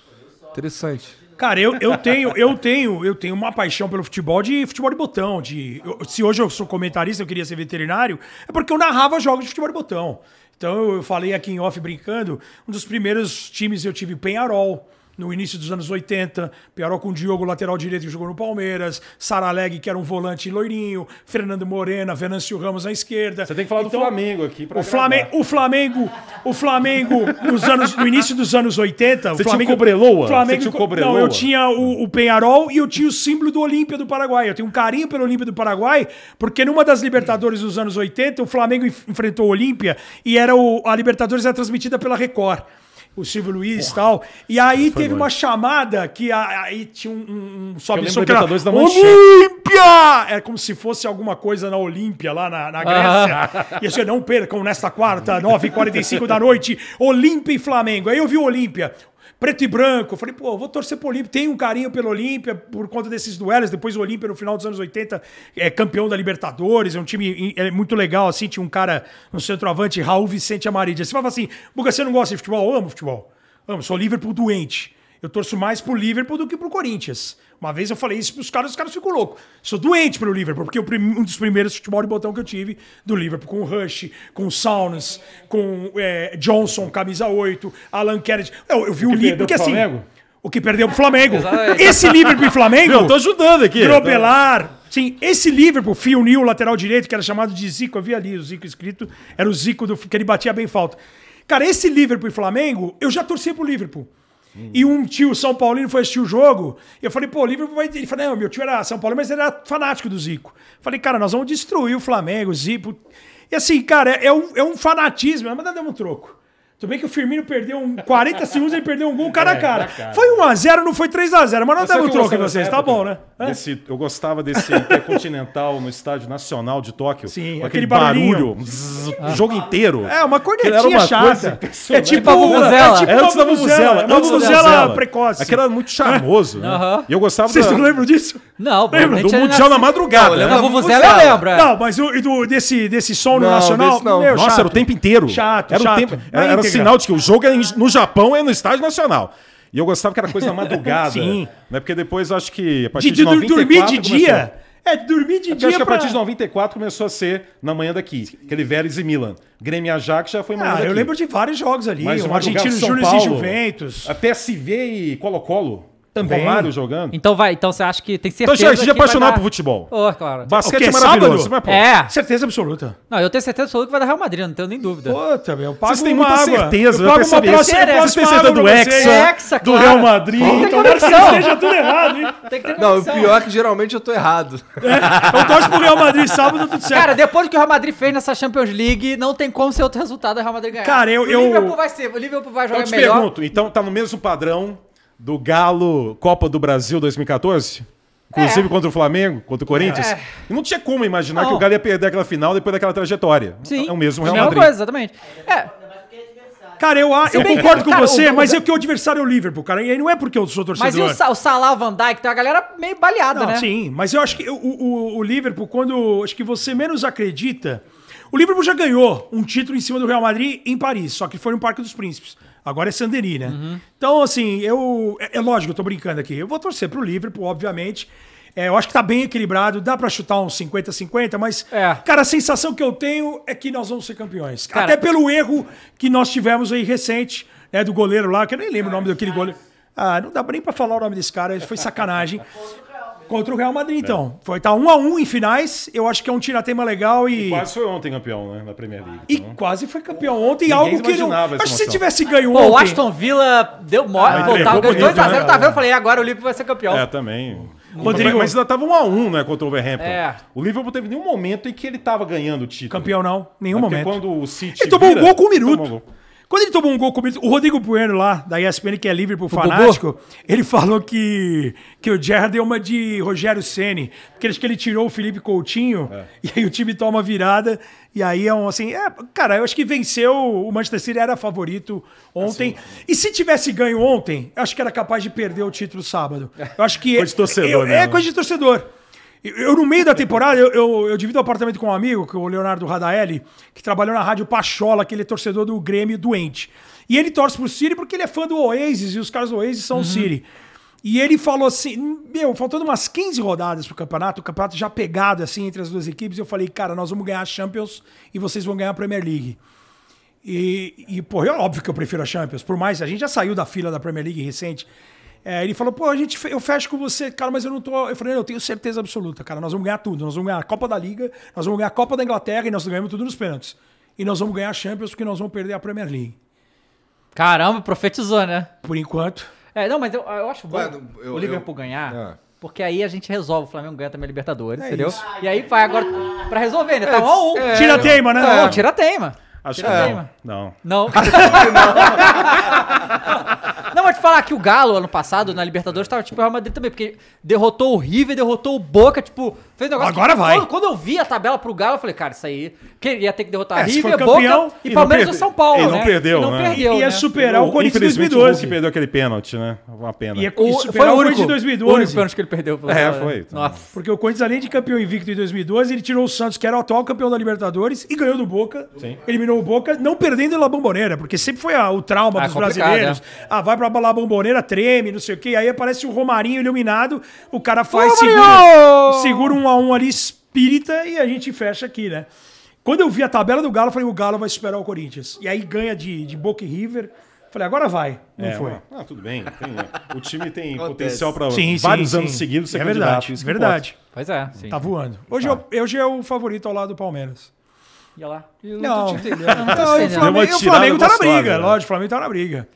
Interessante.
Cara, eu, eu tenho, eu tenho, eu tenho uma paixão pelo futebol de futebol de botão. De, eu- se hoje eu sou comentarista, eu queria ser veterinário, é porque eu narrava jogos de futebol de botão. Então eu falei aqui em off brincando, um dos primeiros times eu tive Penharol. No início dos anos 80, Penharol com o Diogo, lateral direito, que jogou no Palmeiras, Saraleg, que era um volante loirinho, Fernando Morena, Venâncio Ramos na esquerda.
Você tem que falar do
Então,
Flamengo aqui. pra
O Flamengo, o Flamengo, o Flamengo nos anos, no início dos anos 80,
Você
o
tinha o
Flamengo,
Cobreloa?
Flamengo,
Você tinha o Cobreloa?
Não, eu tinha o, o Penharol e eu tinha o símbolo do Olímpia do Paraguai. Eu tenho um carinho pelo Olímpia do Paraguai, porque numa das Libertadores dos anos 80, o Flamengo enf- enfrentou o Olímpia e era o, a Libertadores era transmitida pela Record. O Silvio Luiz e tal. E aí teve uma chamada que a- aí tinha um, um, sobe som que era. Olímpia! É como se fosse alguma coisa na Olímpia, lá na, na Grécia. E assim, não percam nesta quarta, 9h45 da noite, Olímpia e Flamengo. Aí eu vi o Olímpia. Preto e branco, eu falei, pô, eu vou torcer pro Olímpia. Tenho um carinho pelo Olímpia por conta desses duelos. Depois o Olímpia, no final dos anos 80, é campeão da Libertadores. É um time é, muito legal, assim. Tinha um cara no centroavante, Raul Vicente Amarídia. Você fala assim, Buga, você não gosta de futebol? Eu amo futebol. Amo, sou Liverpool doente. Eu torço mais pro Liverpool do que pro Corinthians. Uma vez eu falei isso pros caras, os caras ficam loucos. Sou doente pelo Liverpool, porque o um dos primeiros futebol de botão que eu tive do Liverpool, com o Rush, com o Saunas, com é, Johnson, camisa 8, Alan Kennedy. Eu, eu vi o,
que
Liverpool,
perdeu
porque assim.
Flamengo?
O que perdeu pro Flamengo.
Exatamente.
Esse Liverpool e Flamengo.
Eu tô ajudando aqui.
Grobelar. Sim, esse Liverpool, Phil Neal, lateral direito, que era chamado de Zico, eu vi ali o Zico escrito, era o Zico do, que ele batia bem falta. Cara, esse Liverpool e Flamengo, eu já torci pro Liverpool. E um tio São Paulino foi assistir o jogo. Eu falei, pô, o Liverpool vai. Ele falou, não, meu tio era São Paulo, mas ele era fanático do Zico. Falei, cara, nós vamos destruir o Flamengo, o Zico. E assim, cara, é um, é um fanatismo, mas nós demos um troco. Tudo bem que o Firmino perdeu um 40 segundos, ele perdeu um gol cara a cara. Foi 1x0, não foi 3x0, mas demos um
o
troco em vocês, tá bom, né? Hã?
Desse- eu gostava desse Intercontinental no Estádio Nacional de Tóquio.
Sim,
com
aquele
aquele barulho. zzz, O jogo inteiro.
É, uma cornetinha
era uma
chata.
coisa
É tipo,
Tipo a Vuvuzela.
é tipo
antes da
uma
Vuvuzela.
Vuvuzela. Uma
antes da
Vuvuzela precoce.
Aquilo era muito charmoso, né?
Aham.
E eu gostava
Vocês
da-
não lembram disso?
Não,
Lembra
do Mundial na madrugada.
Não, eu
né?
lembro
A
da
Vuvuzela eu lembro. é.
Não, mas e desse, desse som no
Não,
Nacional.
não.
Nossa,
chato.
era o tempo inteiro.
Chato,
era
chato.
O tempo,
Na
era. Sinal de que o jogo é em- no Japão é no Estádio Nacional. E eu gostava que era coisa da madrugada.
Sim.
Né? Porque depois eu acho que a partir
De,
de,
de dur-
94
dormir de dia. É, dormir de
eu
dia
acho que a
pra...
partir de 94 começou a ser na manhã daqui. Aquele Vélez e Milan. Grêmio Ajax já foi manhã
Ah,
daqui.
eu lembro de vários jogos ali.
Mas
o
Argentino
Júnior e Juventus.
A PSV e Colo-Colo.
Também.
Romário jogando.
Então vai, então você acha que tem
Então
certeza que vai
apaixonado
dar-
por futebol.
Ô, claro.
Basquete é maravilhoso.
Sábado?
Mas, pô,
É.
Certeza absoluta.
Não, eu tenho certeza absoluta que vai dar Real Madrid, não tenho nem dúvida.
Puta, meu, eu pago
Vocês têm muita
água.
certeza,
eu
eu
pago uma próxima,
Vocês
eu passo
têm certeza
água
do Hexa,
vocês.
Hexa,
do. Real Madrid.
Tem
Então deve
conexão.
que esteja tudo errado, hein?
Tem que ter
Não, o pior é que geralmente eu tô errado.
Eu torço pro Real Madrid sábado, tudo certo.
Cara, depois do que o Real Madrid fez nessa Champions League, não tem como ser outro resultado do Real Madrid ganhar.
Cara, eu-
o Liverpool vai ser, o Liverpool vai jogar
Eu te
melhor.
pergunto, então tá no mesmo padrão do Galo Copa do Brasil 2014? Inclusive
É.
contra o Flamengo, contra o Corinthians?
É.
Não tinha como imaginar
Não.
que o Galo ia perder aquela final depois daquela trajetória.
Sim.
É o mesmo Real Madrid.
coisa, exatamente. É,
Cara, eu, eu concordo com
cara,
você,
o-
mas é que o adversário é o Liverpool, cara. E aí não é porque eu sou torcedor.
mas e o, o Salah, Van Dijk, tem uma galera meio baleada,
Não,
né?
Sim, mas eu acho que o, o, o Liverpool, quando acho que você menos acredita. O Liverpool já ganhou um título em cima do Real Madrid em Paris, só que foi no Parque dos Príncipes. Agora é Saint-Denis, né?
Uhum.
Então, assim, eu. É, é lógico, eu tô brincando aqui. Eu vou torcer pro Liverpool, obviamente. É, eu acho que tá bem equilibrado, dá pra chutar uns 50-50, mas,
É.
cara, a sensação que eu tenho é que nós vamos ser campeões.
Cara-
Até pelo erro que nós tivemos aí recente, né, do goleiro lá, que eu nem lembro o nome daquele goleiro. Ah, não dá nem pra falar o nome desse cara, foi sacanagem. Contra o Real Madrid, então. Foi tá um a um em finais. Eu acho que é um tiratema legal e.
Quase foi ontem campeão, né? Na Premier League.
E
então.
quase foi campeão ontem,
Ninguém
algo que não. Acho que se tivesse ganho
Pô,
ontem.
o Aston Villa deu mole,
Ah,
pô, tava
bonito,
2x0,
né?
tá vendo? Eu falei, agora o Liverpool vai ser campeão.
É, também.
Rodrigo-
Mas ainda tava um a um, né, contra o Overhampton.
É.
O Liverpool não teve nenhum momento em que ele tava ganhando o título.
Campeão não, nenhum
Porque
momento.
quando o City
Ele tomou um
vira,
gol com um
tomou
minuto. Quando ele tomou um gol com minuto, o Rodrigo Bueno lá, da ESPN, que é Liverpool
Bubu?
fanático, ele falou que, que o Gerrard deu uma de Rogério Ceni, porque acho que ele tirou o Felipe Coutinho,
É.
e aí o time toma virada, e aí é um assim, é, cara, eu acho que venceu, o Manchester City era favorito ontem,
Assim.
e se tivesse ganho ontem, eu acho que era capaz de perder o título sábado. Eu acho que...
Coisa de torcedor,
eu-
né,
É
mano?
coisa de torcedor. Eu, no meio da temporada, eu, eu, eu divido o apartamento com um amigo, que é o Leonardo Radaeli, que trabalhou na Rádio Pachola, que ele é torcedor do Grêmio doente. E ele torce pro City porque ele é fã do Oasis, e os caras do Oasis são o City. E ele falou assim: Meu, faltando umas 15 rodadas pro campeonato, o campeonato já pegado assim entre as duas equipes, eu falei, cara, nós vamos ganhar a Champions e vocês vão ganhar a Premier League. E, e pô, é óbvio que eu prefiro a Champions, por mais, a gente já saiu da fila da Premier League recente. É, ele falou, pô, a gente, eu fecho com você, cara, mas eu não tô. Eu falei, eu tenho certeza absoluta, cara, nós vamos ganhar tudo. Nós vamos ganhar a Copa da Liga, nós vamos ganhar a Copa da Inglaterra e nós ganhamos tudo nos pênaltis. E nós vamos ganhar a Champions porque nós vamos perder a Premier League.
Caramba, profetizou, né?
Por enquanto.
É, não, mas eu, eu acho bom
Ué, eu-
o Liverpool
eu-
ganhar,
É.
porque aí a gente resolve, o Flamengo ganha também a Libertadores,
É
entendeu?
isso.
E aí vai agora pra resolver, né? Tá um a um.
Tira a teima, né?
Não, tira a teima.
Acho que não. Não.
Não. Não, mas te falar que o Galo, ano passado, na Libertadores, tava tipo o Real Madrid também, porque derrotou o River, derrotou o Boca, tipo, fez um negócio.
Agora
que,
vai.
Quando, quando eu vi a tabela pro Galo, eu falei, cara, isso aí. Que ia ter que derrotar
É,
River,
campeão,
Boca e
e não
Palmeiras ou São Paulo.
e não
né?
perdeu,
E não
né?
perdeu.
Ia
né?
superar o Corinthians
o
2012.
Hulk perdeu aquele pênalti, né? Uma pena.
Ia,
O,
ia
foi
superar
o
o
único,
Corinthians de
o único
2012.
pênalti que ele perdeu.
É,
né?
foi.
Nossa.
Porque o Corinthians, além de campeão invicto em 2012, ele tirou o Santos, que era o atual campeão da Libertadores, e ganhou do Boca.
Sim.
Eliminou o Boca, não perdendo em La Bombonera, porque sempre foi a- o trauma
Ah,
dos brasileiros. Ah, vai pra La Bombonera, treme, não sei o quê. Aí aparece o Romarinho iluminado, o cara faz, segura, segura um a um ali, espírita, e a gente fecha aqui, né? Quando eu vi a tabela do Galo, eu falei, o Galo vai superar o Corinthians. E aí ganha de, de Boca e River. Falei, agora vai. Não
É,
foi.
Ah, tudo bem. Tem, né? o time tem
Acontece.
potencial para vários
sim,
anos
sim.
seguidos ser
É
candidato,
verdade,
isso
verdade.
Pois é, sim.
Tá voando. Hoje, eu, hoje é o favorito ao lado do Palmeiras.
Ia lá.
Não,
Não,
não,
tô
o
entendendo.
Flamengo,
uma
o
tirada
Flamengo tá na briga,
né?
lógico, o Flamengo tá na briga.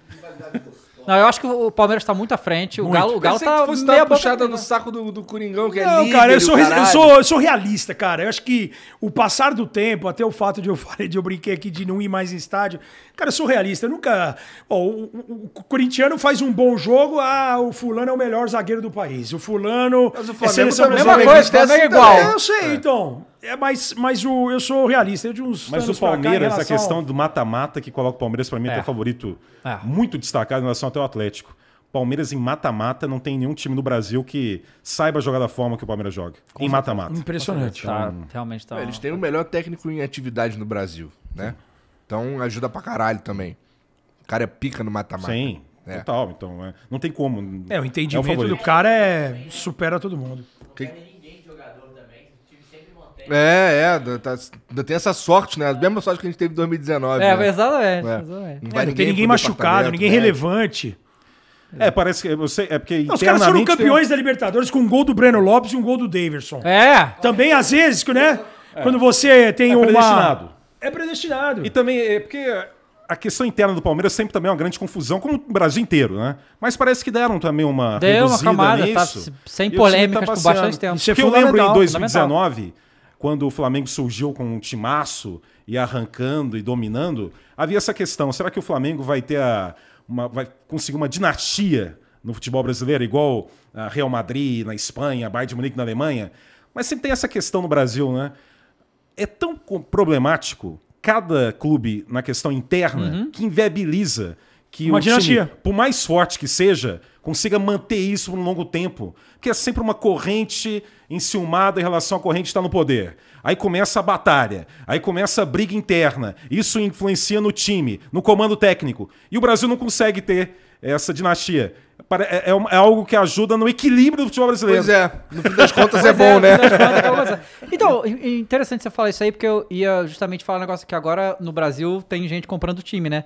Não, eu acho que o Palmeiras tá muito à frente. O Galo, o Galo
Pensei
tá
que fosse
meia
puxada no
né?
saco do, do Coringão, que é
Não,
líder
cara, eu
o
sou, eu, sou, eu sou realista, cara. Eu acho que o passar do tempo, até o fato de eu falei, de eu brinquei aqui de não ir mais em estádio. Cara, eu sou realista. Eu nunca. Ó, o, o- o corintiano faz um bom jogo, ah, o fulano é o melhor zagueiro do país. O fulano.
Mas o
é
Flamengo
seleção
também
Mesma
brasileira.
coisa, Flamengo é igual.
É, eu sei, então. É, mas mas o, eu sou realista. Eu de uns
Mas o Palmeiras, a
relação-
questão do mata-mata que coloca o Palmeiras, pra mim, é
É.
até favorito
É.
muito destacado em relação até o Atlético. Palmeiras em mata-mata não tem nenhum time no Brasil que saiba jogar da forma que o Palmeiras joga. Em mata-mata.
Impressionante.
Tá, realmente tá.
Eles têm o melhor técnico em atividade no Brasil, né? Então ajuda pra caralho também. O cara é pica no mata-mata.
Sim,
É.
total. Então, é, não tem como.
É, o entendimento
favorito.
do cara é supera todo mundo.
É, é, ainda tá- ainda tem essa sorte, né? A mesma sorte que a gente teve em 2019.
É,
né?
exatamente.
É.
exatamente.
Não
É,
vai
não tem ninguém machucado, ninguém
médico.
relevante.
É, parece que. Eu sei, é porque
Não, os caras foram campeões da Libertadores com um gol do Breno Lopes e um gol do Daverson.
É.
Também, às vezes, que, né? Quando você tem
É
uma.
predestinado.
É predestinado.
E também é porque a questão interna do Palmeiras sempre também é uma grande confusão, como o Brasil inteiro, né? Mas parece que deram também uma
Deu uma
reduzida
camada, tá
nisso.
se- sem polêmicas por
passeando.
bastante tempo.
É
Porque eu lembro em
fundamental,
2019, quando o Flamengo surgiu com um timaço e arrancando e dominando, havia essa questão, será que o Flamengo vai ter a, uma, vai conseguir uma dinastia no futebol brasileiro, igual a Real Madrid na Espanha, Bayern de Munique na Alemanha? Mas sempre tem essa questão no Brasil, né? é tão co- problemático cada clube na questão interna que inviabiliza que
Uma
o time,
dinastia.
por mais forte que seja, consiga manter isso por um longo tempo. Porque é sempre uma corrente enciumada em relação à corrente que está no poder. Aí começa a batalha, aí começa a briga interna. Isso influencia no time, no comando técnico. E o Brasil não consegue ter essa dinastia. É, é é algo que ajuda no equilíbrio do futebol brasileiro.
Pois é, no fim das contas é
Pois
bom, né?
coisa. Então, interessante você falar isso aí, porque eu ia justamente falar um negócio que agora no Brasil tem gente comprando time, né?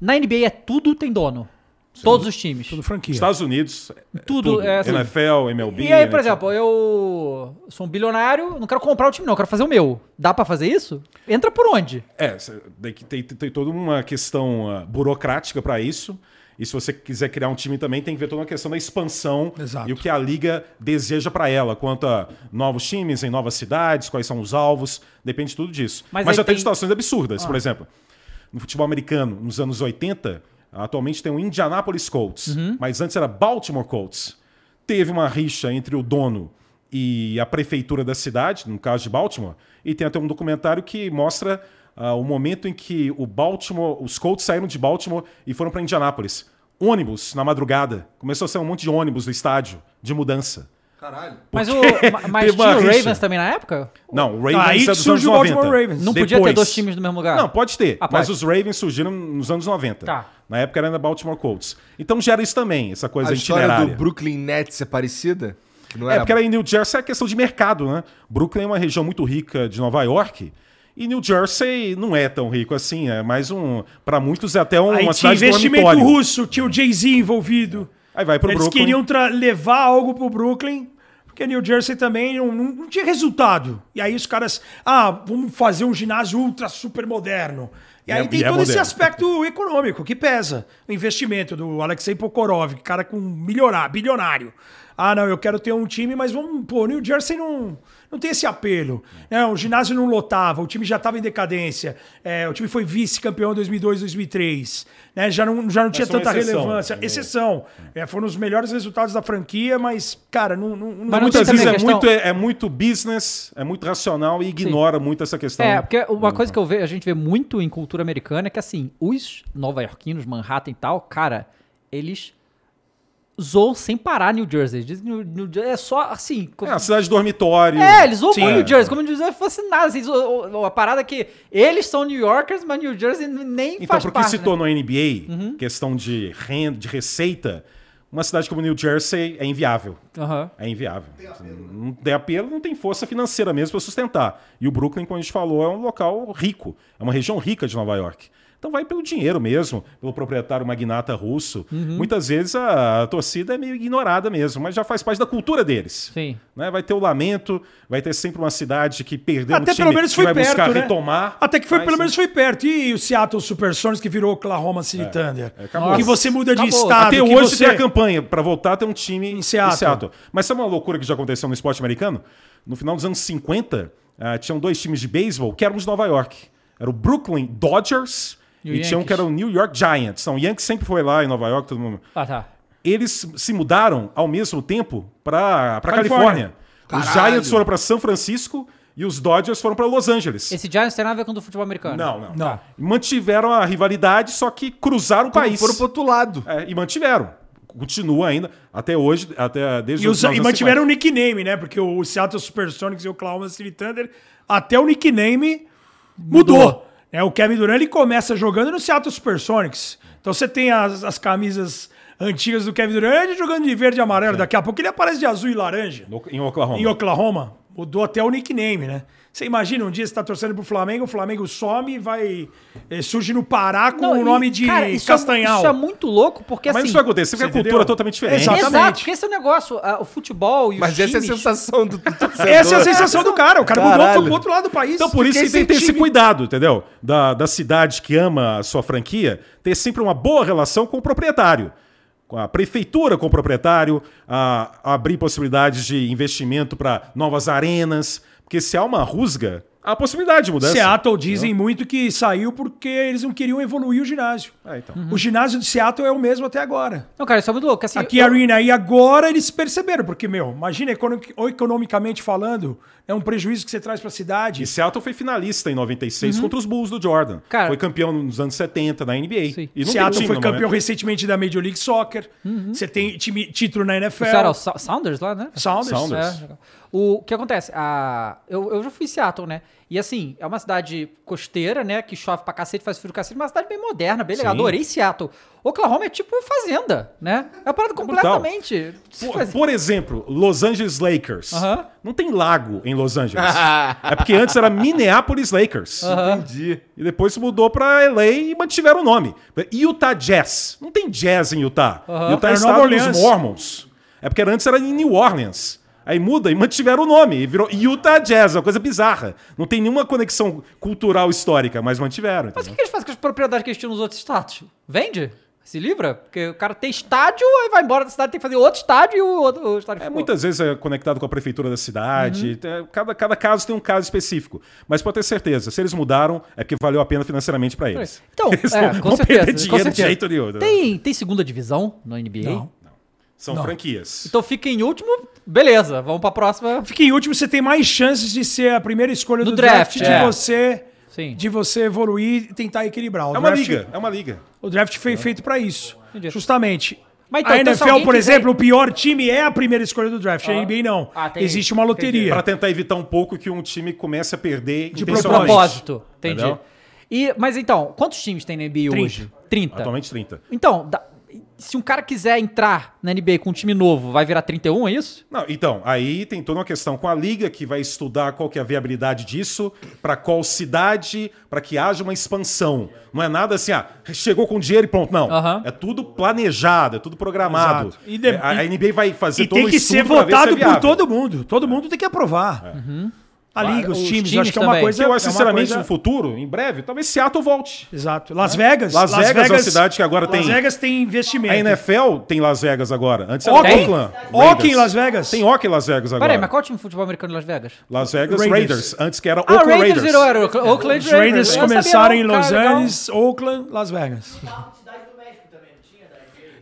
Na NBA é tudo tem dono. Todos os times.
Tudo franquia.
Estados Unidos, é
Tudo, é assim.
NFL, MLB.
E aí, por exemplo, eu sou um bilionário, não quero comprar o time, não, eu quero fazer o meu. Dá pra fazer isso? Entra por onde?
É, tem, tem toda uma questão ah, burocrática para isso. E se você quiser criar um time também, tem que ver toda uma questão da expansão
Exato.
e o que a liga deseja para ela, quanto a novos times em novas cidades, quais são os alvos, depende de tudo disso.
Mas
Mas, já tem
tem-
situações absurdas,
Ah.
por exemplo, no futebol americano, nos anos 80, atualmente tem o Indianapolis Colts,
Uhum.
mas antes era Baltimore Colts. Teve uma rixa entre o dono e a prefeitura da cidade, no caso de Baltimore, e tem até um documentário que mostra ah, o momento em que o Baltimore, os Colts saíram de Baltimore e foram para Indianápolis. Ônibus na madrugada. Começou a sair um monte de ônibus do estádio de mudança.
Caralho.
Mas, o, mas tinha o
rixa.
Ravens também na época?
Não, o Ravens
Aí
é dos anos
surge o
90.
Baltimore Ravens.
Não podia ter dois times no mesmo lugar?
Não, pode ter.
Ah,
mas
pode.
os Ravens surgiram nos anos 90.
Tá.
Na época era ainda Baltimore Colts. Então gera isso também, essa coisa
A história
itinerária.
do Brooklyn Nets é parecida? Que não
É,
era...
porque era em New Jersey é questão de mercado, né? Brooklyn é uma região muito rica de Nova York. E New Jersey não é tão rico assim, é mais um. Pra muitos é até um,
Aí
uma
tinha
cidade
investimento russo, tinha o Jay-Z envolvido.
Aí vai pro
Eles
Brooklyn.
queriam tra- levar algo pro Brooklyn, porque New Jersey também não, não- tinha resultado. E aí os caras, ah, vamos fazer um ginásio ultra super moderno. E aí
É-
tem
e é
todo esse
moderno.
aspecto econômico que pesa. O investimento do Alexei Pokorov, cara com milionário, bilionário. Ah, não, eu quero ter um time, mas vamos, pô, New Jersey não, não tem esse apelo. né? o ginásio não lotava, o time já estava em decadência, é, o time foi vice-campeão em 2002, 2003, né? já não, já não tinha
é
tanta
exceção.
relevância. Exceção. É, foram os melhores resultados da franquia, mas, cara, não. não, não-
Mas não
Muitas vezes é
questão-
muito, é, é muito business, é muito racional e ignora muito essa questão.
É, porque uma coisa que eu vejo, a gente vê muito em cultura americana é que, assim, os nova-iorquinos, Manhattan e tal, cara, eles zoam sem parar New Jersey. Que New, New Jersey é só, assim...
É, a cidade de dormitório.
É, eles zoam
Sim.
com New
É.
Jersey, como New Jersey fosse nada. Assim, a parada é que eles são New Yorkers, mas New Jersey nem
Então,
faz
porque
parte.
se
né?
tornou NBA, questão de renda, de receita, uma cidade como New Jersey é inviável.
Aham.
É inviável. Não tem apelo, não tem força financeira mesmo para sustentar. E o Brooklyn, como a gente falou, é um local rico. É uma região rica de Nova York. Então vai pelo dinheiro mesmo, pelo proprietário magnata russo.
Uhum.
Muitas vezes a, a torcida é meio ignorada mesmo, mas já faz parte da cultura deles.
Sim.
Né? Vai ter o lamento, vai ter sempre uma cidade que perdeu
Até
um time
pelo menos
que
foi
vai
perto,
buscar
né?
retomar.
Até que foi,
Mas,
pelo
né?
menos foi perto. E o Seattle Supersonics que virou Oklahoma City Thunder.
acabou.
que você muda de
Acabou.
estado.
Até
que
hoje
você...
tem a campanha para voltar a ter um time em
Seattle.
Seattle. Mas sabe uma loucura que já aconteceu no esporte americano? No final dos anos 50, ah, tinham dois times de beisebol que eram de Nova York. Era o Brooklyn Dodgers
E
e, tinha um que era o New York Giants. Então, o Yankees sempre foi lá em Nova York, todo mundo.
Ah, tá.
Eles se mudaram ao mesmo tempo para
Califórnia.
Califórnia. Os Giants foram para São Francisco e os Dodgers foram para Los Angeles.
Esse Giants tem nada a ver com o do futebol americano.
Não, não.
Não.
Mantiveram a rivalidade, só que cruzaram o país.
Foram pro outro lado.
É, e mantiveram. Continua ainda, até hoje, até desde
E,
os
e mantiveram o
50.
nickname, né? Porque o Seattle Supersonics e o Oklahoma City Thunder, até o nickname mudou. Né? o Kevin Durant ele começa jogando no Seattle Supersonics. Então você tem as, as camisas antigas do Kevin Durant jogando de verde e amarelo. Daqui a pouco ele aparece de azul e laranja.
No- em Oklahoma.
Em Oklahoma, mudou até o nickname, né? Você imagina, um dia você tá torcendo pro Flamengo, o Flamengo some e vai. eh, surge no Pará com
Não,
o
e,
nome de
cara, isso é-
Castanhal.
isso é muito louco, porque
Mas
assim...
isso vai acontecer, porque a cultura
entendeu?
é totalmente diferente.
Exato.
Exato,
Exatamente.
porque esse é o negócio, o futebol e os
Mas essa é a sensação do.
Essa é a sensação do cara. O cara mudou
Caralho.
pro outro lado do país.
Então, por isso que tem que ter esse cuidado, entendeu? Da, da cidade que ama a sua franquia, ter sempre uma boa relação com o proprietário. Com a prefeitura com o proprietário, a, a abrir possibilidades de investimento para novas arenas. Porque se há uma rusga, há a possibilidade de mudança.
Seattle dizem muito que saiu porque eles não queriam evoluir o ginásio.
É, então.
O ginásio de Seattle é o mesmo até agora.
Não, cara, isso é muito louco. Assim,
Aqui
eu-
Arena, e agora eles perceberam, porque, meu, imagina econo- economicamente falando, é um prejuízo que você traz pra cidade.
E Seattle foi finalista em 96 contra os Bulls do Jordan.
Uhum. Cara-
foi campeão nos anos 70 da NBA.
Sim.
E não
Seattle foi
no
campeão
momento.
recentemente da Major League Soccer.
Uhum.
Você tem time, título na NFL.
Era o Sounders lá, né?
Sounders.
Sounders.
É, legal. O que acontece? A, eu, eu já fui em Seattle, né? E assim, é uma cidade costeira, né? Que chove pra cacete, faz frio pra cacete, uma cidade bem moderna, bem legal.
Sim.
Adorei Seattle. Oklahoma é tipo fazenda, né? É uma parada
brutal.
completamente.
Por, por exemplo, Los Angeles Lakers.
Aham.
Não tem lago em Los Angeles. é porque antes era Minneapolis Lakers.
Entendi.
E depois mudou pra LA e mantiveram o nome. Utah Jazz. Não tem jazz em Utah.
Aham.
Utah é
Era
estado dos. Mormons. É porque antes era em New Orleans. Aí muda e mantiveram o nome. E virou Utah Jazz, uma coisa bizarra. Não tem nenhuma conexão cultural histórica, mas mantiveram.
Mas o que, eles fazem com as propriedades que eles tinham nos outros estados? Vende? Se livra? Porque o cara tem estádio, aí vai embora da cidade, tem que fazer outro estádio e o, outro, o estádio
É,
ficou.
muitas vezes é conectado com a prefeitura da cidade. É, Cada, cada caso tem um caso específico. Mas pode ter certeza, se eles mudaram, é porque valeu a pena financeiramente para eles.
Então,
eles
é,
não
com
vão
certeza,
perder
com
dinheiro de
certeza.
jeito nenhum. né?
Tem, tem segunda divisão no NBA?
Não.
São franquias.
Então fica em último, beleza, vamos pra próxima.
Fica em último, você tem mais chances de ser a primeira escolha
No
do
draft,
draft, de
é.
você
Sim.
de você evoluir e tentar equilibrar. O
É uma
draft-
liga, é uma liga.
O draft foi feito pra isso.
Entendi.
Justamente.
Mas então,
a
então,
NFL,
alguém
por
quiser-
exemplo, o pior time é a primeira escolha do draft. A NBA não.
Ah, tem
Existe uma loteria.
Para tentar evitar um pouco que um time comece a perder
De.
Propósito, entendi.
Entendeu?
E, mas então, quantos times tem na NBA
30.
hoje? 30.
Atualmente 30.
Então, dá- se um cara quiser entrar na NBA com um time novo, vai virar 31, é isso?
Não, então, aí tem toda uma questão com a liga que vai estudar qual que é a viabilidade disso, para qual cidade, para que haja uma expansão. Não é nada assim, ah, chegou com dinheiro e pronto. Não.
Aham.
É tudo planejado, é tudo programado.
E de-
É, a, NBA vai fazer
E
todo
tem
o
que
estudo
ser
pra ver se é
votado por todo mundo. Todo mundo tem que aprovar. A liga, os,
Os
times,
times
acho que é uma
também.
coisa.
Eu
é
acho, sinceramente,
coisa-
no futuro, em breve, talvez Seattle volte.
Exato. Las Vegas.
Las Vegas é uma cidade que agora
Las
tem-
Vegas tem investimento.
A NFL tem Las Vegas agora. Antes era. Oakland.
Em Las Vegas.
Tem em Las Vegas agora.
Peraí, mas qual é o time de futebol americano de Las Vegas?
Las Vegas
Raiders.
Raiders. Antes que era
Ah,
Oakland
Raiders
Raiders.
virou, era o Oakland Raiders.
Os Raiders começaram
não,
em Los. Angeles, Oakland, Las Vegas.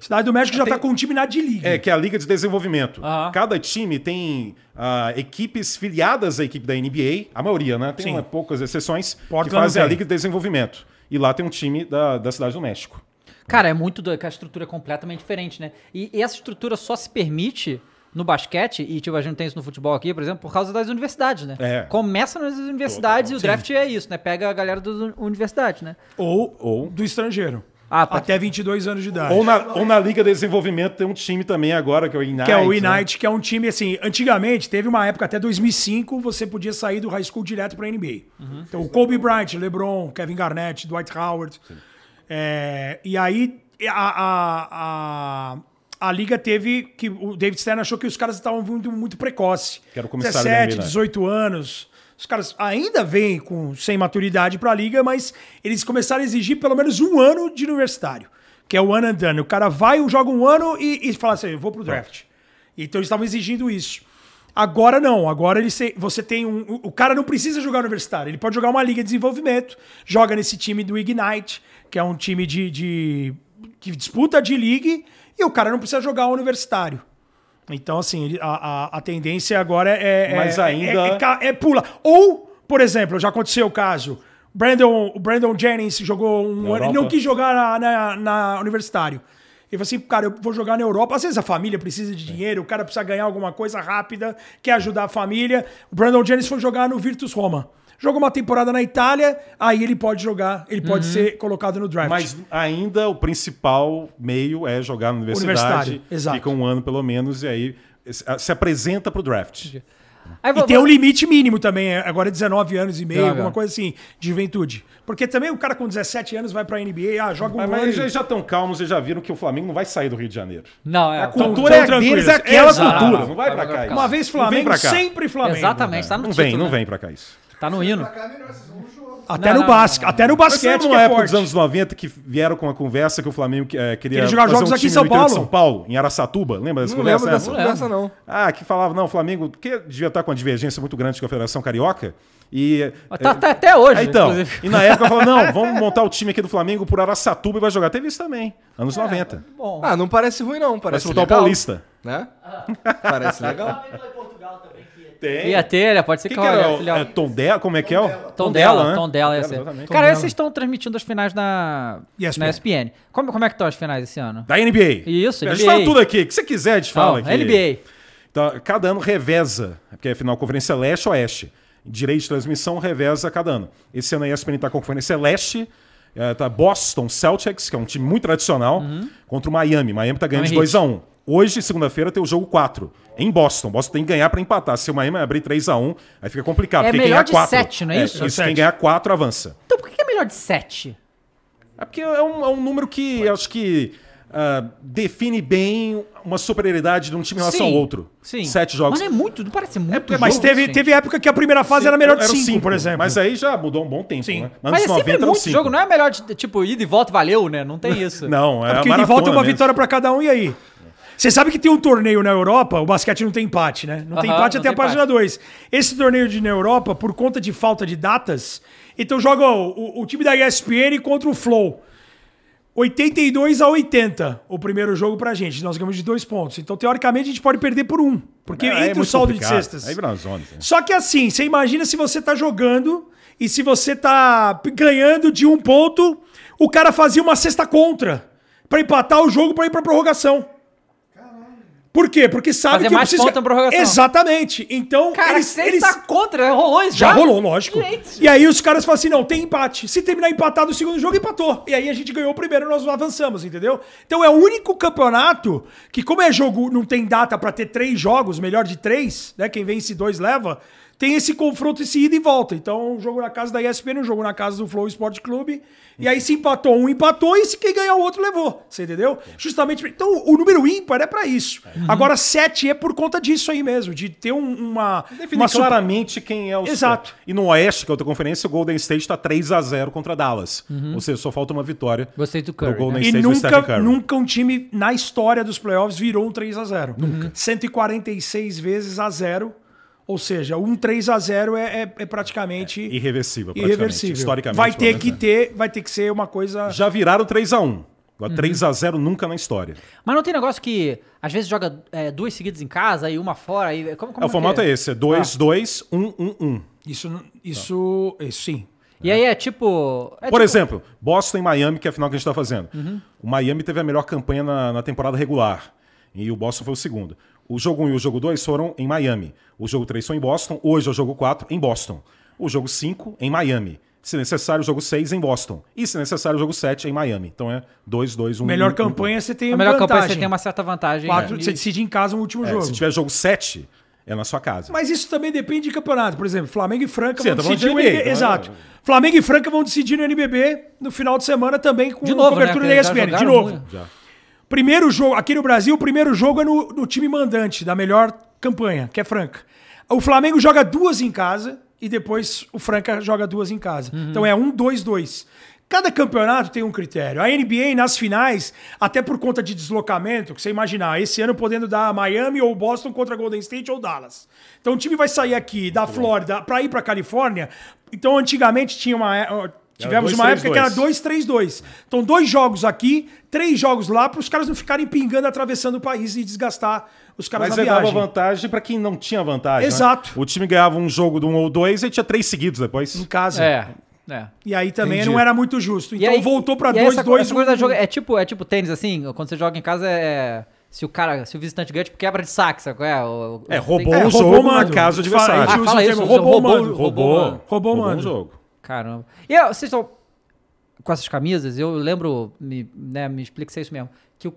Cidade do México já tá com um time na D-League.
É, que é a Liga de Desenvolvimento.
Aham.
Cada time tem ah, equipes filiadas à equipe da NBA, a maioria, né? Tem
Sim.
uma- poucas exceções
Portland
que fazem a. Liga de Desenvolvimento. E lá tem um time da, da Cidade do México.
Cara, é muito doido, que a estrutura é completamente diferente, né? E, e essa estrutura só se permite no basquete, e tipo, a gente tem isso no futebol aqui, por exemplo, por causa das universidades, né?
É.
Começa nas universidades e o draft é isso, né? Pega a galera das uni- universidades, né?
Ou,
Ou-
do estrangeiro.
Ah, pode-
Até 22 anos de idade.
Ou na, ou na Liga de Desenvolvimento tem um time também agora, que é o Ignite.
que é o
né?
Ignite, que é um time assim. Antigamente, teve uma época até 2005, você podia sair do high school direto pra NBA. Então, o Kobe Bryant, LeBron, Kevin Garnett, Dwight Howard. É, e aí, a, a, a, a liga teve que. O David Stern achou que os caras estavam muito, muito precoce.
Que era o comissário da
17,
NBA, né?
18 anos. Os caras ainda vêm com, sem maturidade pra liga, mas eles começaram a exigir pelo menos um ano de universitário. Que é o ano andando. O cara vai, joga um ano e, e fala assim: eu vou pro draft. Então eles estavam exigindo isso. Agora não, agora ele se- você tem um. O o cara não precisa jogar universitário, ele pode jogar uma liga de desenvolvimento, joga nesse time do Ignite, que é um time de. de que disputa de league, e o cara não precisa jogar universitário. Então, assim, a, a, a tendência agora é. é-
Mas
é-
ainda-
É, ca- é pula. Ou, por exemplo, já aconteceu o caso. Brandon, o Brandon Jennings jogou um
Na
ano. Ele não quis jogar na, na, na universitário. Ele falou assim, cara, eu vou jogar na Europa. Às vezes a família precisa de dinheiro, o cara precisa ganhar alguma coisa rápida, quer ajudar a família. O Brandon Jennings foi jogar no Virtus Roma. Jogou uma temporada na Itália, aí ele pode jogar, ele pode ser colocado no draft.
Mas ainda o principal meio é jogar na universidade.
Universitário, exato.
Fica um ano pelo menos e aí se se apresenta pro draft.
Aí
E
vou-
tem um limite mínimo também, é agora 19 anos e meio,
19
alguma coisa assim, de juventude. Porque também o cara com 17 anos vai pra NBA, ah, joga um
Mas,
ano.
mas eles já estão calmos, eles já viram que o Flamengo não vai sair do Rio de Janeiro.
Não, é.
A cultura
tão
é deles, é aquela
Exato.
cultura. Não vai pra cá. isso.
Uma vez
Não
Flamengo, sempre Flamengo.
Exatamente, tá no
Não
título,
vem, não
né?
vem pra cá isso.
Tá no hino.
Até
Não,
no
não,
basquete, até no basquete
numa
é
época
forte.
dos anos 90 que vieram com a conversa que o Flamengo eh, queria
Queria jogar
fazer
jogos
um
aqui em
time
São
no interior de
Paulo.
São Paulo, em Araçatuba. Lembra dessa
Não
conversa?
lembro dessa
essa?
conversa, não.
Ah, que falava, não, o Flamengo, que devia estar com uma divergência muito grande com a Federação Carioca. E.
Tá, tá até hoje,
Ah, então,
inclusive.
e na época falou: não, vamos montar o time aqui do Flamengo por Araçatuba e vai jogar. Teve isso também, anos 90.
Bom,
Ah, não parece ruim, não.
Parece
Parece
botar o
legal,
Paulista.
Né? Parece legal.
Tem.
ia ter, né? Pode ser
Que
que,
que era?
filial.
É, Tondela? Como é que é? o-
Tom dela,
né?
Tom dela, ia ser.
exatamente.
Cara,
Tondela.
vocês estão transmitindo as finais na
ESPN.
na ESPN. Como, como é que estão as finais esse ano?
Da NBA.
Isso,
A gente
NBA.
fala tudo aqui. O que você quiser, a gente fala
Não,
aqui.
NBA.
Então, cada ano reveza, porque afinal a conferência leste ou oeste. Direito de transmissão reveza cada ano. Esse ano a ESPN está com a conferência leste, eh, tá Boston Celtics, que é um time muito tradicional, contra o Miami. Miami tá ganhando de
Miami
2x1. Hoje, segunda-feira, tem o jogo 4. Em Boston. Boston tem que ganhar para empatar. Se o Miami abrir 3x1, aí fica complicado.
É
porque quem
melhor
ganhar
de
4,
sete, não é isso?
Isso,
Sete.
quem ganhar 4 avança.
Então por que é melhor de 7?
É porque é um, é um número que eu acho que ah, define bem uma superioridade de um time em relação ao outro.
Sim.
Sete jogos.
Mas não é muito, não parece muito.
Mas
jogo,
teve,
gente.
teve época que a primeira fase era melhor de 5,
cinco,
por exemplo.
Mas aí já mudou um bom tempo,
Sim.
né?
Mas é sempre
eram
muito
cinco.
jogo, não é melhor de, tipo, ida e volta valeu, né? Não tem isso.
Não, é,
É porque
a
de volta é uma
mesmo.
vitória pra cada um, e aí? Você sabe que tem um torneio na Europa, o basquete não tem empate, né? Não tem
Aham,
empate
não
até a
tem
página 2. Esse torneio de na Europa, por conta de falta de datas, então joga o, o time da ESPN contra o Flow. 82 a 80 o primeiro jogo pra gente. Nós ganhamos de dois pontos. Então, teoricamente, a gente pode perder por um. Porque
É, é
entre o
muito
saldo de
complicado.
cestas.
Aí vira uma zona. assim.
Só que assim, você imagina se você tá jogando e se você tá ganhando de um ponto, o cara fazia uma cesta contra pra empatar o jogo pra ir pra prorrogação. Por quê? Porque sabe
Fazer
que
mais
preciso...
ponto na prorrogação.
Exatamente. Então,
Cara,
eles, eles...
tá contra, rolou isso
Já
já?
rolou, lógico.
Gente.
E aí os caras falam assim: não, tem empate. Se terminar empatado o segundo jogo, empatou. E aí a gente ganhou o primeiro nós avançamos, entendeu? Então é o único campeonato que, como é jogo, não tem data pra ter três jogos, melhor de três, né? Quem vence dois leva. Tem esse confronto, esse ida e volta. Então, um jogo na casa da ESPN, um jogo na casa do Flow Sport Clube. E aí se empatou, um empatou e se quem ganhar o outro levou. Você entendeu? Justamente. Então, o número ímpar é pra isso. Agora, 7 é por conta disso aí mesmo, de ter um- uma.
Definir
uma super-
claramente quem é o
Exato.
E no Oeste, que é outra conferência, o Golden State tá 3 a 0 contra Dallas. Ou seja, só falta uma vitória.
Gostei do Curry,
Golden
né?
E
State do Stephen
nunca,
Curry.
nunca um time na história dos playoffs virou um 3 a 0 Nunca. 146 vezes a 0. Ou seja, um 3 a 0 é, é- é praticamente
Irreversível, praticamente.
irreversível.
Historicamente.
Vai ter que
né?
ter, vai ter que ser uma coisa.
Já viraram 3 a 1 Agora 3 a 0 nunca na história.
Mas não tem negócio que às vezes joga é, duas seguidas em casa e uma fora. E, como, como
É, o formato
que
é esse, é 2, 2, 1, 1, 1.
Isso, não- isso, isso sim.
E aí é tipo. é
Por
tipo-
exemplo, Boston e Miami, que é a final que a gente está fazendo.
Uhum.
O Miami teve a melhor campanha na, na temporada regular. E o Boston foi o segundo. O jogo 1 e o jogo 2 foram em Miami. O jogo 3 foi em Boston. Hoje é o jogo 4 em Boston. O jogo 5 em Miami. Se necessário, o jogo 6 em Boston. E se necessário, o jogo 7 em Miami. Então é 2, 2, 1.
Melhor
1,
campanha você tem
A
uma
melhor campanha
vantagem.
você tem uma certa vantagem.
Quatro,
É.
Você decide em casa o último
É,
jogo.
se tiver jogo 7, é na sua casa.
Mas isso também depende de campeonato. Por exemplo, Flamengo e Franca
Sim,
vão
tá falando
decidir
de
o
NBA, né?
Exato. Flamengo e Franca vão decidir no NBB no final de semana também com
De novo,
cobertura
né?
da ESPN. De novo.
muito.
Já.
Primeiro jogo, aqui no Brasil, o primeiro jogo é no, no time mandante, da melhor campanha, que é Franca. O Flamengo joga duas em casa e depois o Franca joga duas em casa. Então é um, dois, dois. Cada campeonato tem um critério. A NBA, nas finais, até por conta de deslocamento, que você imaginar, esse ano podendo dar Miami ou Boston contra Golden State ou Dallas. Então o time vai sair aqui da Flórida para ir para Califórnia. Então antigamente tinha uma. É, Tivemos
dois,
uma
três,
época que era
dois.
2-3-2. Então, dois jogos aqui, três jogos lá, para os caras não ficarem pingando, atravessando o país e desgastar os caras
Mas
na
ele dava
viagem.
vantagem pra quem não tinha vantagem. né?
Exato.
O time ganhava um jogo de um ou dois e tinha três seguidos depois.
Em casa.
É. é.
E aí também
Entendi.
não era muito justo. Então
E aí-
voltou para
e aí
2,
essa,
2,
essa coisa da
1.
joga- é tipo é tipo tênis assim, quando você joga em casa é se o cara, se o visitante ganha, tipo quebra de saque, sabe qual é? O, o-
É, roubou
É,
o
roubou
jogo
mando.
na casa do
Fala-
adversário.
Ah, fala
o
isso,
roubou o
roubou,
mando.
roubou.
Roubou
roubou
mando.
um jogo.
Caramba. E eu, vocês estão com essas camisas, eu lembro, me, né, me explica se é isso mesmo, que o-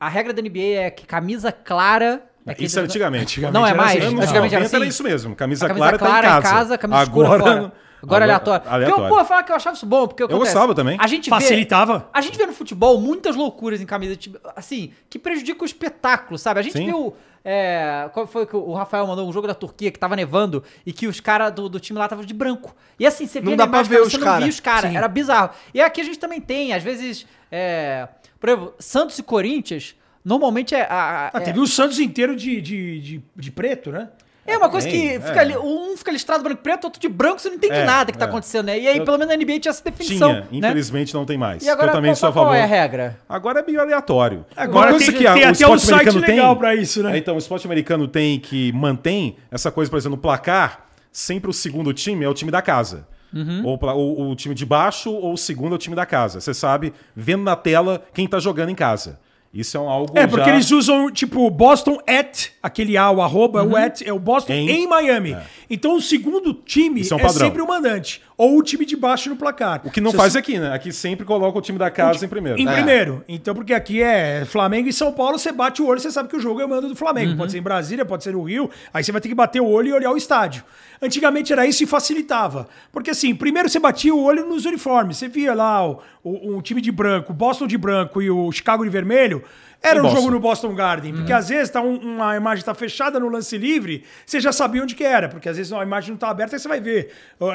a regra da NBA é que camisa clara é
Isso era
jogador-
antigamente.
Não é mais,
assim.
Antigamente era
90
assim.
era isso mesmo. Camisa,
camisa
clara,
clara
tá
em casa, camisa escura
agora,
fora. Agora, é aleatório.
aleatório.
Porque eu, pô, falar que eu achava isso bom, porque
Eu gostava também.
A gente vê,
Facilitava.
a gente vê no futebol muitas loucuras em camisa, tipo, assim, que prejudicam o espetáculo, sabe? A gente
Sim.
viu. É, qual foi que o Rafael mandou um jogo da Turquia que tava nevando e que os caras do, do time lá estavam de branco. E assim, você
Não
via
dá
na
pra ver
cara,
os
você não
cara.
via os caras. Era bizarro. E aqui a gente também tem, às vezes. é, por exemplo, Santos e Corinthians, normalmente é. a-
Ah,
é-
teve o Santos inteiro de, de, de, de preto, né?
É uma coisa que
é.
fica ali, um fica listrado branco e preto, outro de branco, você não entende
É,
nada que tá
é.
acontecendo, né? E aí, pelo menos na NBA tinha essa definição.
Tinha,
né?
infelizmente não tem mais.
E agora,
eu também
qual,
sou a
qual
favor.
é a regra?
Agora é meio aleatório.
Agora
Uma coisa
tem-
que a-
tem
o
até um
esporte
site
americano
legal
tem-
pra isso, né?
É, Então, o esporte americano tem que mantém essa coisa, por exemplo, no placar, sempre o segundo time é o time da casa.
Uhum.
Ou o time de baixo ou o segundo é o time da casa. Você sabe, vendo na tela quem tá jogando em casa. Isso é um algo
É, porque
já...
eles usam, tipo, Boston at, aquele A, o arroba, o at, é o Boston em,
Em-
Miami. Então o segundo time
Isso é
é,
um padrão.
sempre o mandante. Ou o time de baixo no placar.
O que não
Se
faz
você-
aqui, né? Aqui sempre coloca o time da casa em primeiro.
Em
É.
primeiro. Então, porque aqui é Flamengo e São Paulo, você bate o olho, você sabe que o jogo é mando do Flamengo.
Uhum.
Pode ser em Brasília, pode ser no Rio. Aí você vai ter que bater o olho e olhar o estádio. Antigamente era isso e facilitava. Porque assim, primeiro você batia o olho nos uniformes. Você via lá o, o, o time de branco, o Boston de branco e o Chicago de vermelho. Era um jogo no Boston Garden. Porque às vezes tá um- uma imagem tá fechada no lance livre, você já sabia onde que era. Porque às vezes a imagem não tá aberta, aí você vai ver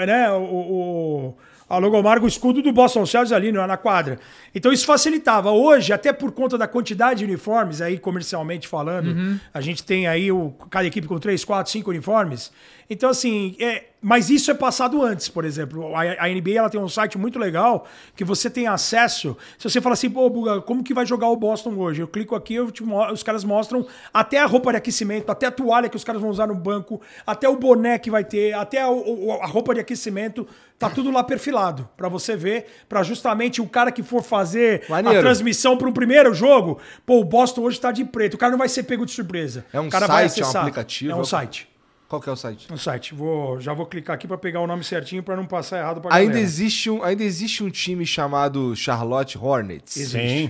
né, o- o, a logomarca, o escudo do Boston Celtics ali na quadra. Então isso facilitava. Hoje, até por conta da quantidade de uniformes, aí comercialmente falando, a gente tem aí o, cada equipe com três, quatro, cinco uniformes. Então, assim, é, mas isso é passado antes, por exemplo. A, a NBA ela tem um site muito legal que você tem acesso. Se você fala assim, pô, Buga, como que vai jogar o Boston hoje? Eu clico aqui, eu te os caras mostram até a roupa de aquecimento, até a toalha que os caras vão usar no banco, até o boné que vai ter, até a, o- a roupa de aquecimento. Tá tudo lá perfilado pra você ver, pra justamente o cara que for fazer
Maneiro.
a transmissão para um primeiro jogo, pô, o Boston hoje tá de preto. O cara não vai ser pego de surpresa.
É um
o cara vai
site, é um aplicativo?
É um site.
Qual que é o site?
Um site. Vou, já vou clicar aqui pra pegar o nome certinho pra não passar errado pra
Ainda
galera.
existe, um, ainda existe um time chamado Charlotte Hornets.
Sim.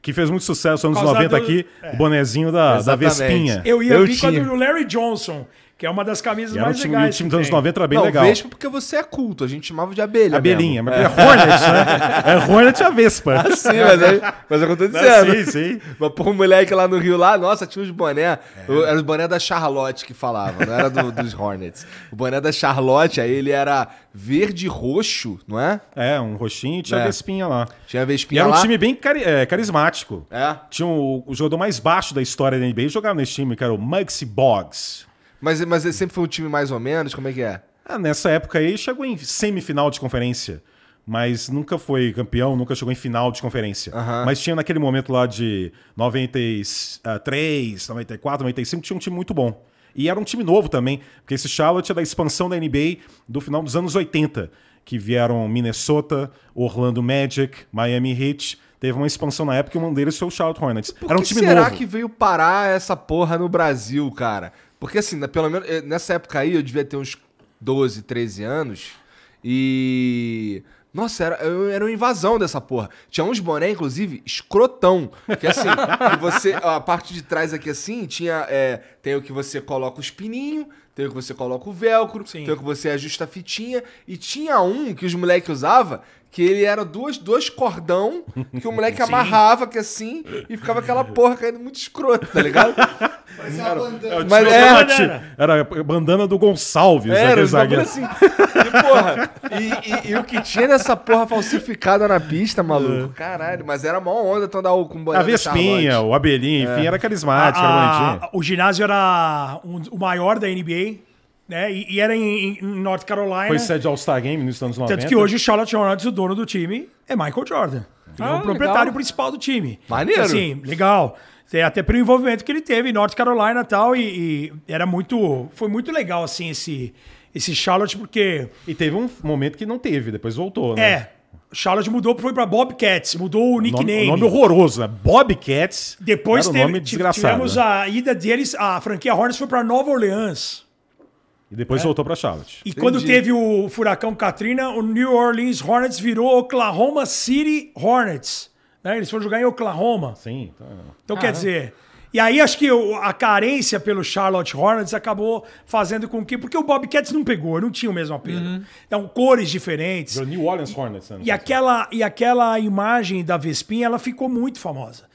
Que fez muito sucesso nos anos
Por causa
90
do-
aqui, o bonezinho da, da. Vespinha.
Eu ia
Eu
vir
tinha.
quando o Larry Johnson, que é uma das camisas mais
time, e o
legais.
time dos anos
tem.
90 era bem
não,
legal.
Vespa porque você é culto. A gente chamava de abelha.
Abelhinha,
mesmo.
mas é Hornet, né? É Hornet e a Vespa.
Sim, mas é, mas é o que eu tô
Não,
dizendo.
sim, sim.
Mas por um moleque lá no Rio, lá, nossa, tinha uns boné. o- Era os boné da Charlotte que falava, não era do- dos Hornets. O boné da Charlotte, aí ele era verde e roxo, não é?
É, um roxinho e tinha
É.
a Vespinha lá.
Tinha a
E
Vespinha
era um
lá.
time bem cari- é, carismático.
É.
Tinha o, o jogador mais baixo da história da NBA jogava nesse time, que era o Muggsy Boggs.
Mas, mas ele sempre foi um time mais ou menos, como é que é?
Ah, nessa época aí chegou em semifinal de conferência. Mas nunca foi campeão, nunca chegou em final de conferência. Mas tinha naquele momento lá de 93, 94, 95, tinha um time muito bom. E era um time novo também, porque esse Charlotte é da expansão da NBA do final dos anos 80, que vieram Minnesota, Orlando Magic, Miami Heat. Teve uma expansão na época e um deles foi o Charlotte Hornets.
Por
era um time
será
novo.
que veio parar essa porra no Brasil, cara? Porque assim, né, pelo menos eh, nessa época aí eu devia ter uns 12, 13 anos e nossa, era, era uma invasão dessa porra. Tinha uns boné, inclusive, escrotão. Que assim, que você. A parte de trás aqui assim, tinha. é, tem o que você coloca os pininhos, tem o que você coloca o velcro,
Sim.
tem o que você ajusta a fitinha. E tinha um que os moleques usavam, que ele era duas, dois cordão, que o moleque amarrava que assim, e ficava aquela porra caindo muito escroto, tá ligado? Mas é,
bandana.
Era a bandana do Gonçalves.
Era,
aquele zagueiro.
assim. E, porra, e, e- e o que tinha dessa porra falsificada na pista, maluco? Caralho, mas era mó onda tu andar com
A Vespinha, o Abelhinho, enfim, era carismático, era
A-
bonitinho.
o ginásio era um- o maior da NBA, né? E, e era em, em North Carolina.
Foi sede All-Star Game nos anos 90.
Tanto que hoje o Charlotte Hornets, o dono do time, é Michael Jordan. Ele é
Ah,
o proprietário
legal.
principal do time.
Maneiro.
Assim, legal. Tem Até pelo envolvimento que ele teve em North Carolina e tal. E, e era muito. Foi muito legal, assim, esse, esse Charlotte, porque.
E teve um momento que não teve, depois voltou, né?
É. Charlotte mudou, foi pra Bobcats, mudou o
Nome,
nickname.
nome horroroso, né? Bobcats.
Depois
era
teve,
nome
tivemos
né?
a ida deles, a franquia Hornets foi pra Nova Orleans.
E depois voltou pra Charlotte.
E quando teve o furacão Katrina, o New Orleans Hornets virou Oklahoma City Hornets. né? Eles foram jogar em Oklahoma.
Sim. Então,
Então, quer dizer. E aí, acho que a carência pelo Charlotte Hornets acabou fazendo com que. Porque o Bobcats não pegou, não tinha o mesmo apelo. Então, cores diferentes.
New Orleans Hornets. Né,
E aquela, e aquela imagem da Vespinha, ela ficou muito famosa.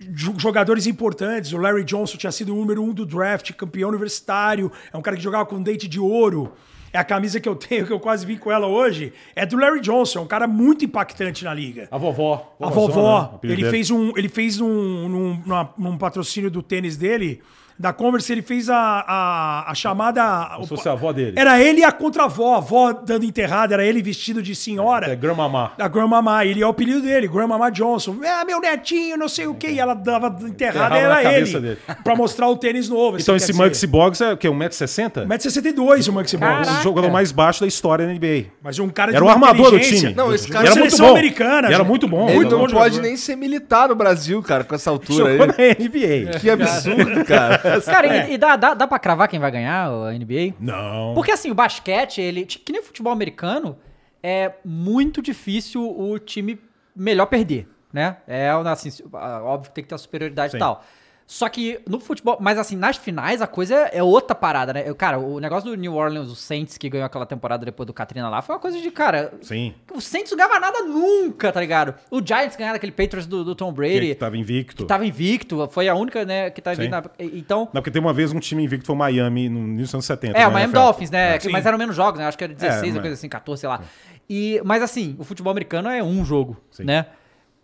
Jo- Jogadores importantes, o Larry Johnson tinha sido o número um do draft, campeão universitário, é um cara que jogava com dente de ouro. É a camisa que eu tenho, que eu quase vim com ela hoje, é do Larry Johnson, um cara muito impactante na liga.
A vovó.
A vovó,
né? Apelido
ele fez um, ele fez um, num, numa- num patrocínio do tênis dele, da Converse, ele fez a, a, a chamada.
Como se fosse a avó dele.
Era ele e a contravó, a avó dando enterrada, era ele vestido de senhora.
É Grandmamá.
Da Grandmamá, ele é o apelido dele, Grandmamá Johnson. Ah, meu netinho, não sei o quê. E ela dava enterrada, era ele.
dele.
Pra mostrar o tênis novo.
Então
assim,
esse
quer
Maxi Boggs é o quê? 1,60m?
1,62m o Maxi.
Caraca.
O jogador mais baixo da história da NBA.
Mas um cara de
Era o armador do time.
Não, esse cara-
era muito bom.
americana,
era
gente.
muito bom.
Ele
Muito
não
bom
pode
jogador.
nem ser militar no Brasil, cara, com essa altura
Jogou
aí.
na NBA.
Que absurdo, cara.
Cara, e, e dá, dá, dá pra cravar quem vai ganhar a NBA?
Não.
Porque assim, o basquete, ele. Que nem o futebol americano, é muito difícil o time melhor perder, né? É assim, óbvio que tem que ter a superioridade
Sim.
e tal. Só que no futebol, mas assim, nas finais a coisa é outra parada, né? Eu, Cara, o negócio do New Orleans, o Saints que ganhou aquela temporada depois do Katrina lá, foi uma coisa de, cara,
Sim.
o Saints não ganhava nada nunca, tá ligado? O Giants ganhava aquele Patriots do, do Tom
Que,
Brady,
que tava invicto.
que tava invicto, foi a única, né, que tava
Sim.
invicta. Então,
Não, porque tem uma vez um time invicto foi o Miami no início dos anos 70.
é,
na
o Miami
NFL.
Dolphins, né?
sim.
mas eram menos jogos, né? Acho que era 16,
É, mas-
coisa assim, 14, sei lá. E, mas assim, o futebol americano é um jogo,
Sim.
né?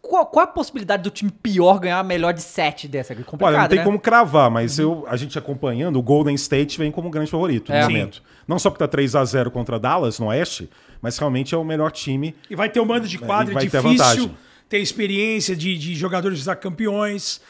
Qual, qual a possibilidade do time pior ganhar a melhor de 7 dessa? É complicado,
Olha, não tem
né?
como cravar, mas eu, a gente acompanhando, o Golden State vem como grande favorito
É.
no
Sim.
momento. Não só porque tá 3x0 contra Dallas no Oeste, mas realmente é o melhor time.
E vai ter um mando de quadra
E vai ter
difícil,
vantagem.
tem experiência de, de jogadores já campeões.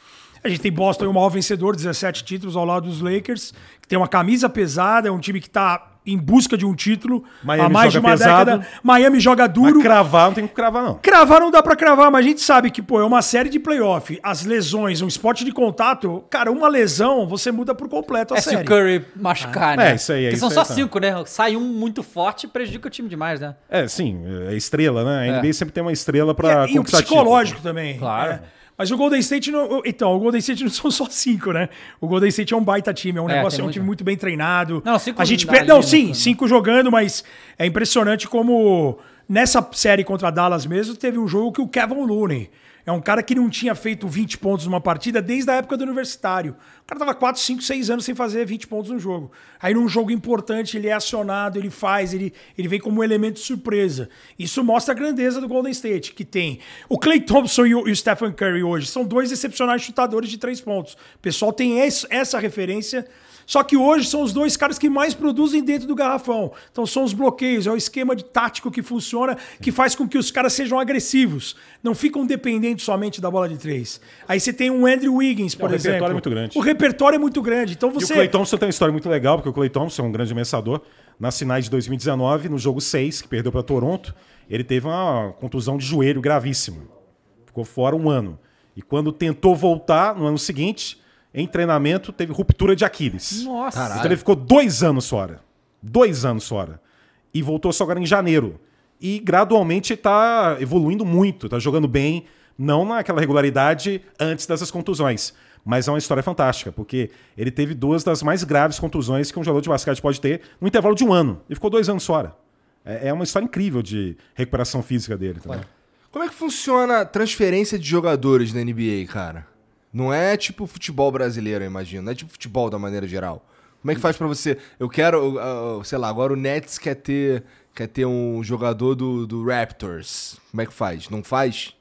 A gente tem Boston, o maior vencedor, 17 títulos ao lado dos Lakers, que tem uma camisa pesada, é um time que está em busca de um título
Miami
há mais de uma
pesado.
década. Miami joga
Mas
duro.
cravar não tem como cravar, não.
Cravar não dá pra cravar, mas a gente sabe que, pô, é uma série de playoff. As lesões, um esporte de contato, cara, uma lesão, você muda por completo a
É se
série.
o Curry machucar, né?
É, isso aí, é
Porque
isso
são
aí,
só
tá.
cinco, né? Sai um muito forte e prejudica o time demais, né?
É, sim, é estrela, né? A
É.
NBA sempre tem uma estrela
E,
pra
e o
conquistar
psicológico também.
Claro.
né? Mas o Golden State não. Então, o Golden State não são só cinco, né? O Golden State é um baita time, é um
É,
negócio, é um time muito bem treinado.
Não, cinco
a gente
ali
pe- Não,
no
sim, cinco jogando, mas é impressionante como nessa série contra a Dallas mesmo teve um jogo que o Kevin Looney é um cara que não tinha feito 20 pontos numa partida desde a época do universitário. O cara tava 4, 5, 6 anos sem fazer 20 pontos no jogo. Aí num jogo importante ele é acionado, ele faz, ele, ele vem como um elemento de surpresa. Isso mostra a grandeza do Golden State, que tem o Clay Thompson e o, e o Stephen Curry hoje. São dois excepcionais chutadores de três pontos. O pessoal tem esse- essa referência só que hoje são os dois caras que mais produzem dentro do garrafão. Então são os bloqueios, é o esquema de tático que funciona, que faz com que os caras sejam agressivos. Não ficam dependentes somente da bola de três. Aí você tem um Andrew Wiggins, por
o repertório
exemplo.
é muito grande.
O repertório é muito grande. Então
E
você.
o Clay Thompson tem uma história muito legal, porque o Clay Thompson é um grande ameaçador. Nas finais de 2019, no jogo 6, que perdeu para Toronto, ele teve uma contusão de joelho gravíssima. Ficou fora um ano. E quando tentou voltar no ano seguinte, em treinamento, teve ruptura de Aquiles.
Nossa.
Então ele ficou dois anos fora. Dois anos fora. E voltou só agora em janeiro. E gradualmente está evoluindo muito, está jogando bem, não naquela regularidade antes dessas contusões. Mas é uma história fantástica, porque ele teve duas das mais graves contusões que um jogador de basquete pode ter no intervalo de um ano. E ficou dois anos fora. É é uma história incrível de recuperação física dele.
Como é que funciona a transferência de jogadores na NBA, cara? Não é tipo futebol brasileiro, eu imagino. Não é tipo futebol da maneira geral. Como é que faz pra você? Eu quero, uh, sei lá, agora o Nets quer ter, quer ter um jogador do, do Raptors. Como é que faz? Não faz?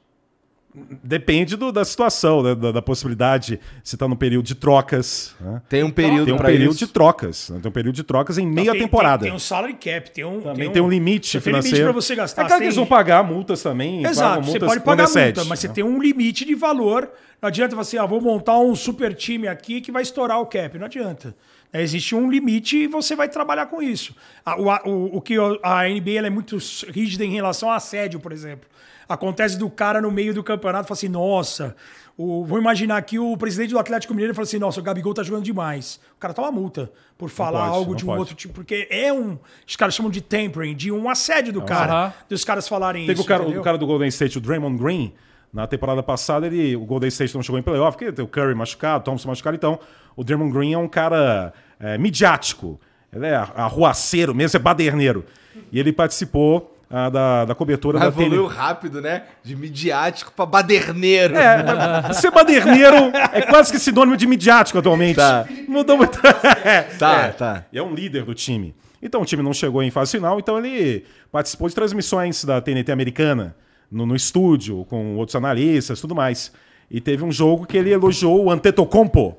Depende do- da situação, né? da, da possibilidade. Se está no período de trocas. né?
Tem um período
Tem um período
isso.
de trocas. né? Tem um período de trocas em meia
tem,
temporada.
Tem, tem um salary cap, tem um.
Também tem um, limite
você tem
financeiro.
limite você gastar.
É claro
você
que eles
tem-
vão pagar multas também.
Exato, você
multas
pode
quando
pagar
é sede,
multa, mas você
né?
tem um limite de valor. Não adianta você, ah, vou montar um super time aqui que vai estourar o cap. Não adianta. É, existe um limite e você vai trabalhar com isso. A, o, o, o que a NBA ela é muito rígida em relação a assédio, por exemplo. Acontece do cara no meio do campeonato falar assim, nossa, o- vou imaginar aqui o presidente do Atlético Mineiro fala assim, nossa, o Gabigol tá jogando demais. O cara toma multa por falar
pode,
algo de um
pode.
outro tipo, porque é um, os caras chamam de tampering, de um assédio do cara,
Aham.
dos caras falarem
Teve
isso.
o cara,
entendeu?
o cara do Golden State, o Draymond Green, na temporada passada, ele, o Golden State não chegou em playoff, porque tem o Curry machucado, o Thompson machucado, então o Draymond Green é um cara é, midiático. Ele é arruaceiro mesmo, é baderneiro. E ele participou ah, da, da cobertura da
Evoluiu rápido, né? De midiático pra baderneiro.
É, ser baderneiro é quase que sinônimo de midiático atualmente.
Tá.
Mudou muito.
Tá,
É.
tá.
E é um líder do time. Então o time não chegou em fase final, então ele participou de transmissões da TNT americana no, no estúdio, com outros analistas tudo mais. E teve um jogo que ele elogiou o Antetokounmpo,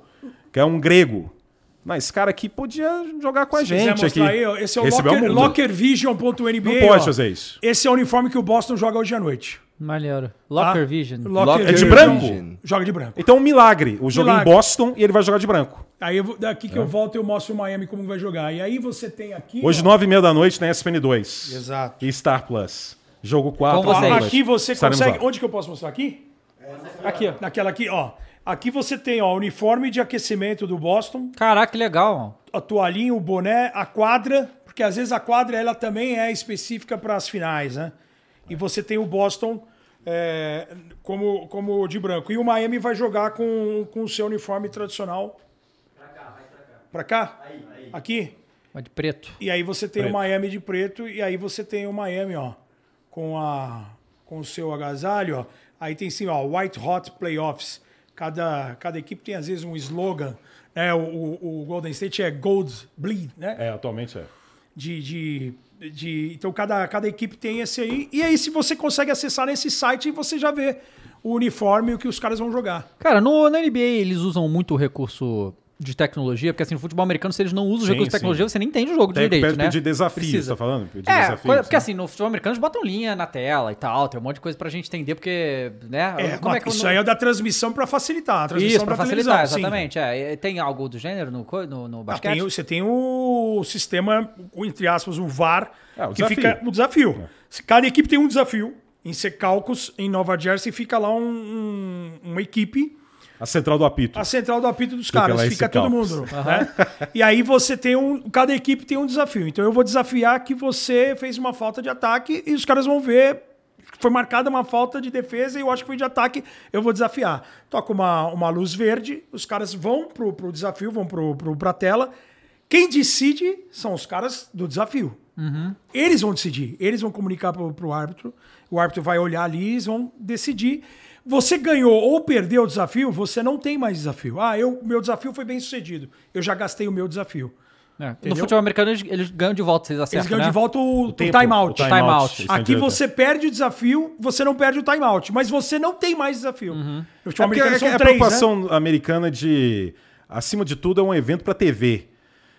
que é um grego. Não, esse cara aqui podia jogar com a
Se quiser
gente aqui.
mostrar aí, esse é o
Recebeu
locker, lockervision.nba.
Não pode
ó.
fazer isso.
Esse é o uniforme que o Boston joga hoje à noite.
Maneiro. Locker
tá?
Vision.
Locker
É de
Vision.
branco?
Joga de branco.
Então um milagre. O jogo é em. Boston e ele vai jogar de branco.
Aí eu daqui que eu volto eu mostro o Miami como vai jogar. E aí você tem aqui.
Hoje, nove e meia da noite, na ESPN 2.
Exato.
E Star Plus. Jogo 4.
Com vocês.
Aqui você
Estaremos
consegue.
lá.
Onde que eu posso mostrar aqui?
Aqui, ó.
Naquela aqui, ó. Aqui você tem, ó, o uniforme de aquecimento do Boston,
Caraca, que legal.
a toalhinha, o boné, a quadra, porque às vezes a quadra ela também é específica para as finais, né? E você tem o Boston é, como, como de branco. E o Miami vai jogar com, com o seu uniforme tradicional. Pra cá? Aqui?
Ó, de preto.
E aí você tem
Preto.
o Miami de preto e aí você tem o Miami, ó, com a com o seu agasalho, ó. Aí tem sim, ó, White Hot Playoffs. Cada, cada equipe tem às vezes um slogan, né? O, o, o Golden State é Gold Bleed, né?
É, atualmente é.
De, de, de, então cada, cada equipe tem esse aí. E aí se você consegue acessar nesse site, você já vê o uniforme e o que os caras vão jogar.
Cara, no, na NBA eles usam muito o recurso de tecnologia, porque assim, no futebol americano, se eles não usam o
Sim,
recurso de
sim.
tecnologia, você nem entende o jogo
Tem
direito,
perto
né?
de desafio, você tá falando? De
É,
desafios,
porque
né?
assim, no futebol americano eles botam linha na tela e tal, tem um monte de coisa pra gente entender, porque, né?
É,
como é que eu
isso
não-
aí é da transmissão para facilitar. A transmissão
Isso, pra
da
facilitar,
televisão, sim.
exatamente. É, tem algo do gênero no, no, no
Ah,
basquete?
tem o- você tem o sistema, entre aspas, o VAR,
É, o
que
desafio.
fica o desafio. Se Cada equipe tem um desafio. Em Secalcos, em Nova Jersey, fica lá um- um- uma equipe,
A central do apito.
a central do apito dos
Fica
caras,
em
fica todo mundo. Né? E aí você tem um. Cada equipe tem um desafio. Então eu vou desafiar que você fez uma falta de ataque e os caras vão ver foi marcada uma falta de defesa e eu acho que foi de ataque, eu vou desafiar. Toca uma, uma luz verde, os caras vão pro, pro desafio, vão pro, pro, pra tela. Quem decide são os caras do desafio. Eles vão decidir, eles vão comunicar pro, pro árbitro, o árbitro vai olhar ali, eles vão decidir. Você ganhou ou perdeu o desafio, você não tem mais desafio. Ah, eu, meu desafio foi bem sucedido. Eu já gastei o meu desafio.
É, No futebol americano eles, eles ganham de volta, vocês
Eles
acertam,
ganham
né?
de volta o, o
tempo,
timeout.
o
timeout.
é
Aqui você perde o desafio, você não perde o timeout, mas você não tem mais desafio.
Uhum.
No
É
futebol
porque
americano
é,
são
é a
três, né?
preocupação americana de, acima de tudo, é um evento para TV.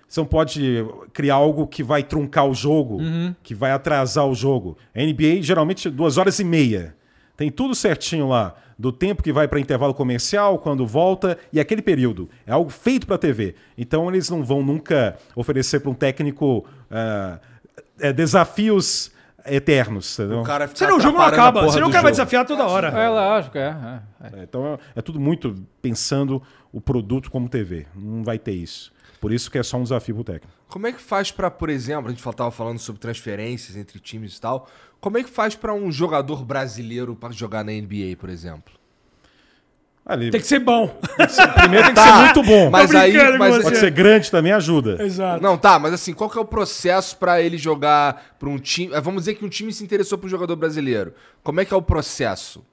Você não pode criar algo que vai truncar o jogo,
Uhum.
que vai atrasar o jogo. A NBA, geralmente, duas horas e meia. Tem tudo certinho lá, do tempo que vai para intervalo comercial, quando volta, e aquele período. É algo feito para TV. Então, eles não vão nunca oferecer para um técnico ah, é, desafios eternos. entendeu?
O cara fica
Senão o jogo não
a
acaba, senão o cara vai desafiar toda hora.
É lógico, é. é, é.
É, Então é, é tudo muito pensando o produto como TV. Não vai ter isso. Por isso que é só um desafio pro técnico.
Como é que faz pra, por exemplo, a gente tava falando sobre transferências entre times e tal. Como é que faz pra um jogador brasileiro pra jogar na NBA, por exemplo?
Ali,
Tem que ser bom.
primeiro tem que
Tá,
ser muito bom.
Mas aí, mas,
você.
Pode ser grande também ajuda.
Exato.
não, tá, mas assim, qual que é o processo pra ele jogar pra um time? eh, Vamos dizer que um time se interessou por um jogador brasileiro. Como é que é o processo?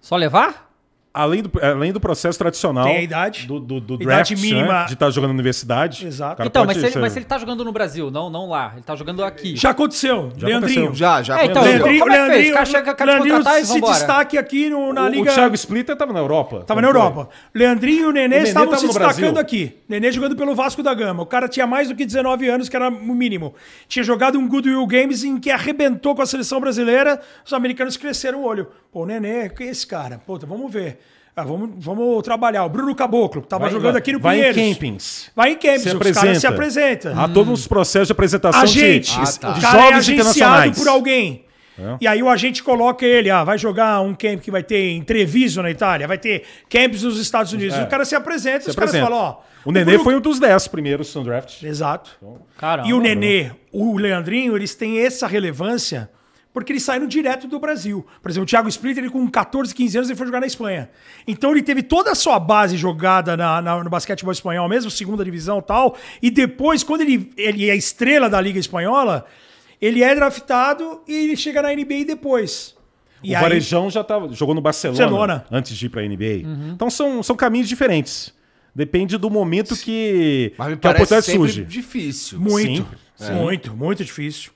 Só levar?
Além do, além do processo tradicional
Tem a idade.
do, do, do
Idade
draft,
mínima.
né, de estar jogando na universidade.
Exato.
O cara
Então,
pode
mas se, ele,
ser-
mas se ele tá jogando no Brasil, não, não lá. Ele tá jogando aqui.
Já aconteceu.
Já
Leandrinho.
aconteceu.
Já, já
É, então,
aconteceu.
Leandrinho- Como é que fez? O cara chega, quer te
Leandrinho
contratar e
se
vambora.
destaque aqui no- na
o,
Liga...
o Thiago Splitter estava na Europa.
Tava na
Não foi?
Europa. Leandrinho e o Nenê
Nenê
estavam
tava
se
no
destacando
Brasil.
aqui. Nenê jogando pelo Vasco da Gama. O cara tinha mais do que 19 anos, que era o mínimo. Tinha jogado um Goodwill Games em que arrebentou com a seleção brasileira. Os americanos cresceram o olho. Pô, Nenê, quem é esse cara? Puta, vamos ver. Ah, vamos, vamos trabalhar. O Bruno Caboclo, que tava
Vai-
jogando
vai-
aqui no
vai em
Pinheiros.
campings.
Vai em campings.
Se
os
apresenta.
caras se apresentam.
Há todos os processos de apresentação
Agente.
de,
Ah, tá.
de
é
jovens
agenciado
internacionais.
por alguém.
É.
E aí o agente coloca ele, ah, vai jogar um camp que vai ter em Treviso na Itália, vai ter camps nos Estados Unidos.
É.
O cara se apresenta,
Se
os caras
apresenta.
falam, ó.
O Nenê
Bruno-
foi um dos 10 primeiros no draft.
Exato.
Caramba.
E o Nenê, o Leandrinho, eles têm essa relevância porque eles saíram direto do Brasil. Por exemplo, o Thiago Splitter, ele com 14, 15 anos, ele foi jogar na Espanha. Então ele teve toda a sua base jogada na, na- no basquetebol espanhol, mesmo segunda divisão e tal. E depois, quando ele, ele é estrela da Liga Espanhola, ele é draftado e ele chega na NBA depois. E
o
aí-
Varejão já tava, jogou no Barcelona,
Barcelona.
antes de ir para a NBA.
Uhum.
Então são, são caminhos diferentes. Depende do momento que,
Mas me
que a oportunidade surge.
difícil.
Muito,
Sim,
muito, muito difícil.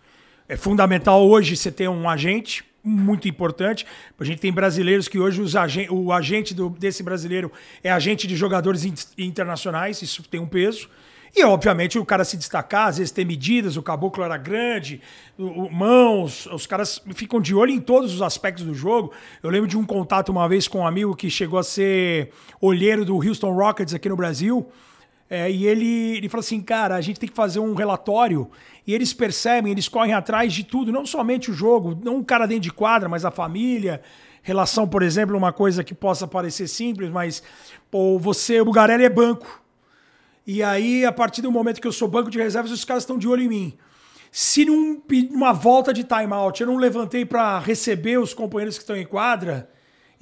É fundamental hoje você ter um agente muito importante. A gente tem brasileiros que hoje os agen o agente do- desse brasileiro é agente de jogadores in- internacionais, isso tem um peso. E, obviamente, o cara se destacar, às vezes ter medidas, o caboclo era grande, o, o- mãos, os caras ficam de olho em todos os aspectos do jogo. Eu lembro de um contato uma vez com um amigo que chegou a ser olheiro do Houston Rockets aqui no Brasil. É, e ele, ele falou assim, cara, a gente tem que fazer um relatório e eles percebem, eles correm atrás de tudo, não somente o jogo, não o cara dentro de quadra, mas a família, relação, por exemplo, uma coisa que possa parecer simples, mas pô, você, o Bugarelli é banco. E aí, a partir do momento que eu sou banco de reservas, os caras estão de olho em mim. Se num, numa volta de timeout eu não levantei para receber os companheiros que estão em quadra,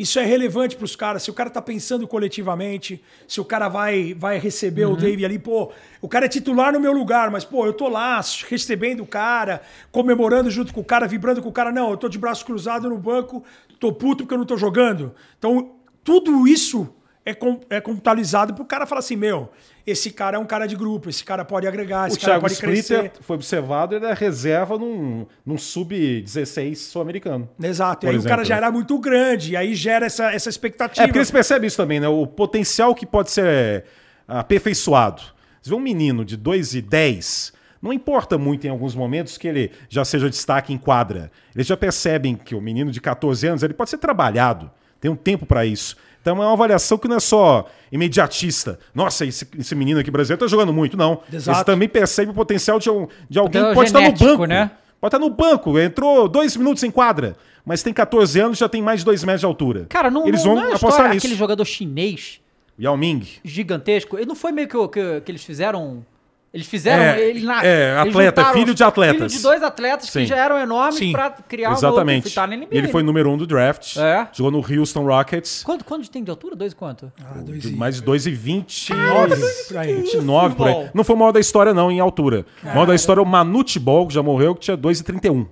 isso é relevante para os caras. Se o cara tá pensando coletivamente, se o cara vai, vai receber o Dave ali, pô, o cara é titular no meu lugar, mas pô, eu tô lá recebendo o cara, comemorando junto com o cara, vibrando com o cara. Não, eu tô de braço cruzado no banco, tô puto porque eu não tô jogando. Então, tudo isso é, com, é contabilizado pro cara falar assim: meu, esse cara é um cara de grupo, esse cara pode agregar, esse
O
cara
Thiago
pode
Splitter
crescer.
foi observado, ele é reserva num, num sub-16 sul-americano.
Exato. E aí o cara
exemplo.
já era muito grande, e aí gera essa, essa expectativa.
É porque eles percebem isso também, né? O potencial que pode ser aperfeiçoado. Você vê um menino de 2 e 10, não importa muito em alguns momentos que ele já seja destaque em quadra. Eles já percebem que o menino de 14 anos ele pode ser trabalhado, tem um tempo para isso. Então é uma avaliação que não é só imediatista. Nossa, esse, esse menino aqui brasileiro tá jogando muito. Não.
Exato.
Eles também percebem o potencial de, um- de alguém que pode estar no
genético,
banco.
né?
Pode estar no banco, entrou dois minutos em quadra, mas tem 14 anos já tem mais de 2 metros de altura.
Cara, não,
Eles
não,
vão
não é a
apostar
história,
nisso.
aquele jogador chinês
Yao Ming.
gigantesco. Ele não foi meio que, que, que eles fizeram Eles fizeram
É,
ele na,
é, atleta, filho de atletas.
Filho de dois atletas
Sim.
que já eram enormes
Sim.
pra criar um
Exatamente.
outro, tá na NBA,
E ele foi
né?
número um do draft.
É.
Jogou no Houston Rockets.
Quanto, quanto tem de altura? Dois quanto?
Ah, dois
de
e
mais de 2,20.
nove por aí.
29 por aí. Não foi o maior da história, não, em altura. O maior da história é o Manute Ball, que já morreu, que tinha 2,31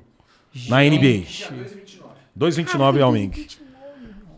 na NBA. 2,29 Yao Ming.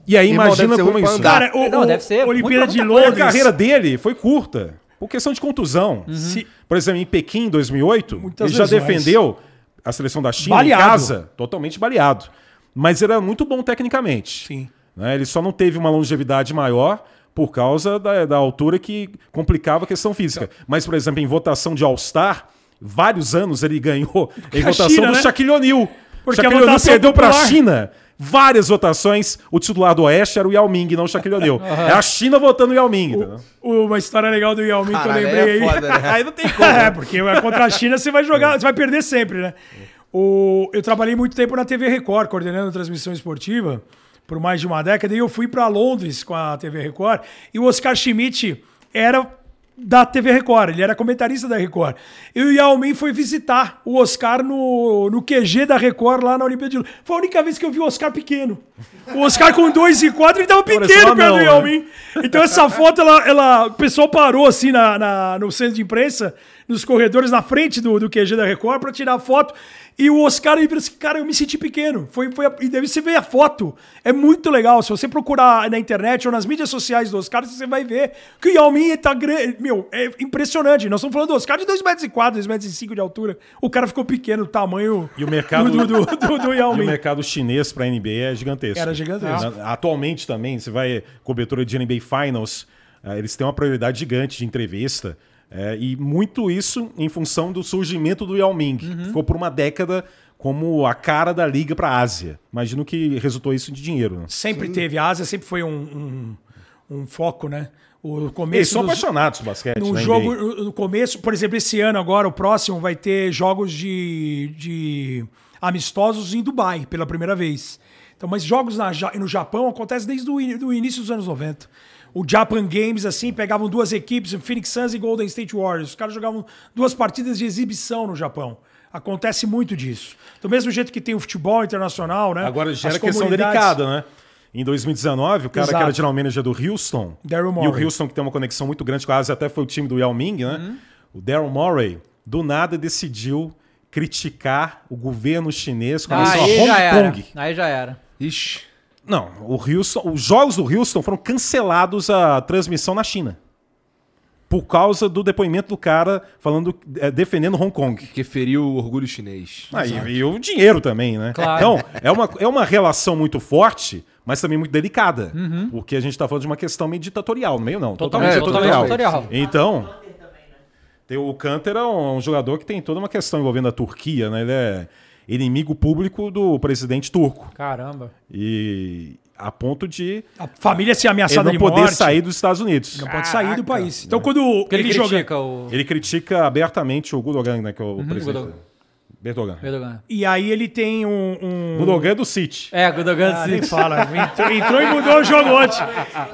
E aí, imagina como isso.
Cara, o,
Não,
o-
deve ser
Olimpíada
muito-
de
coisa.
a
Londres.
carreira dele foi curta. Por questão de contusão.
Se-
Por exemplo, em Pequim, em 2008,
Muitas
ele já defendeu a seleção da China
Baleado.
em casa, totalmente baleado. Mas ele era muito bom tecnicamente.
Sim.
né? Ele só não teve uma longevidade maior por causa da, da altura que complicava a questão física. Mas, por exemplo, em votação de All-Star, vários anos ele ganhou em votação
China,
do
né?
Shaquille O'Neal.
Porque
Shaquille O'Neal perdeu para a China. Várias votações. O titular do Oeste era o Yao Ming, não o Shaquille O'Neal. É a China votando o Yao Ming. entendeu?
Uma história legal do Yao Ming que eu
Caralho,
lembrei
aí é
aí.
foda, né?
Aí não tem como.
É, porque contra a China você vai jogar, você vai perder sempre, né? O, eu trabalhei muito tempo na TV Record, coordenando transmissão esportiva, por mais de uma década, e eu fui para Londres com a TV Record, e o Oscar Schmidt era da TV Record, ele era comentarista da Record. E o Yao Ming foi visitar o Oscar no, no QG da Record lá na Olimpíada de Londres. Foi a única vez que eu vi o Oscar pequeno. O Oscar com 2 e 4, ele tava pequeno perto do Yao? Ming. Então essa foto, ela, ela- o pessoal parou assim na, na- no centro de imprensa, nos corredores, na frente do, do QG da Record, pra tirar foto. E o Oscar ele assim, cara, eu me senti pequeno. Foi, foi a- e daí você vê a foto. É muito legal. Se você procurar na internet ou nas mídias sociais do Oscar, você vai ver que o Yao Ming tá grande. Meu, é impressionante. Nós estamos falando do Oscar de 2,4 metros, 2,5 metros de altura. O cara ficou pequeno, o tamanho
E o mercado-
do, do, do, do Yao
E o
Ming.
mercado chinês para NBA é gigantesco.
Era gigantesco.
Atualmente também, você vai cobertura de NBA Finals, eh, eles têm uma prioridade gigante de entrevista. Eh, e muito isso em função do surgimento do Yao Ming.
Uhum.
que Ficou por uma década como a cara da liga para a Ásia. Imagino que resultou isso de dinheiro. Né?
Sempre teve. A Ásia sempre foi um, um, um foco, né? O começo
Eles são
dos-
apaixonados por basquete.
No
na
jogo,
NBA.
no no começo, por exemplo, esse ano agora, o próximo, vai ter jogos de, de amistosos em Dubai, pela primeira vez. Então, mas jogos na no Japão acontecem desde o in- do início dos anos 90. O Japan Games, assim, pegavam duas equipes, Phoenix Suns e Golden State Warriors. Os caras jogavam duas partidas de exibição no Japão. Acontece muito disso. Do mesmo jeito que tem o futebol internacional, né?
Agora gera
As
questão
comunidades-
delicada, né? Em 2019, o cara
Exato.
que era general manager do Houston,
Daryl
e o. Houston que tem uma conexão muito grande com a Ásia, até foi o time do Yao Ming, né?
Uhum.
O Daryl Morey, do nada decidiu criticar o governo chinês com relação a
Aí já
Hong
era.
Kong.
Aí já era.
Ixi.
Não, o Houston, os jogos do Houston foram cancelados a transmissão na China. Por causa do depoimento do cara falando, eh, defendendo Hong Kong.
Que feriu o orgulho chinês.
Ah, e, e o dinheiro também, né?
Claro.
Então, é uma, é uma relação muito forte, mas também muito delicada. Porque a gente tá falando de uma questão meio ditatorial, no meio não, totalmente,
É,
ditatorial.
totalmente ditatorial.
Então, tem, o Canter é um, um jogador que tem toda uma questão envolvendo a Turquia, né? Ele é inimigo público do presidente turco.
Caramba.
E a ponto de
A família ser
ele
ameaçada
não
de
poder
morte.
sair dos Estados Unidos.
Não pode sair do país. Então, quando
Porque ele,
ele, joga.
critica o...
Ele critica abertamente o Gudogan, né? Que é o presidente.
Erdogan.
E aí ele tem um. um...
Gudogan do City.
É, Gudogan
Ah,
sim.
nem fala. Entrou, entrou e mudou o jogo ontem.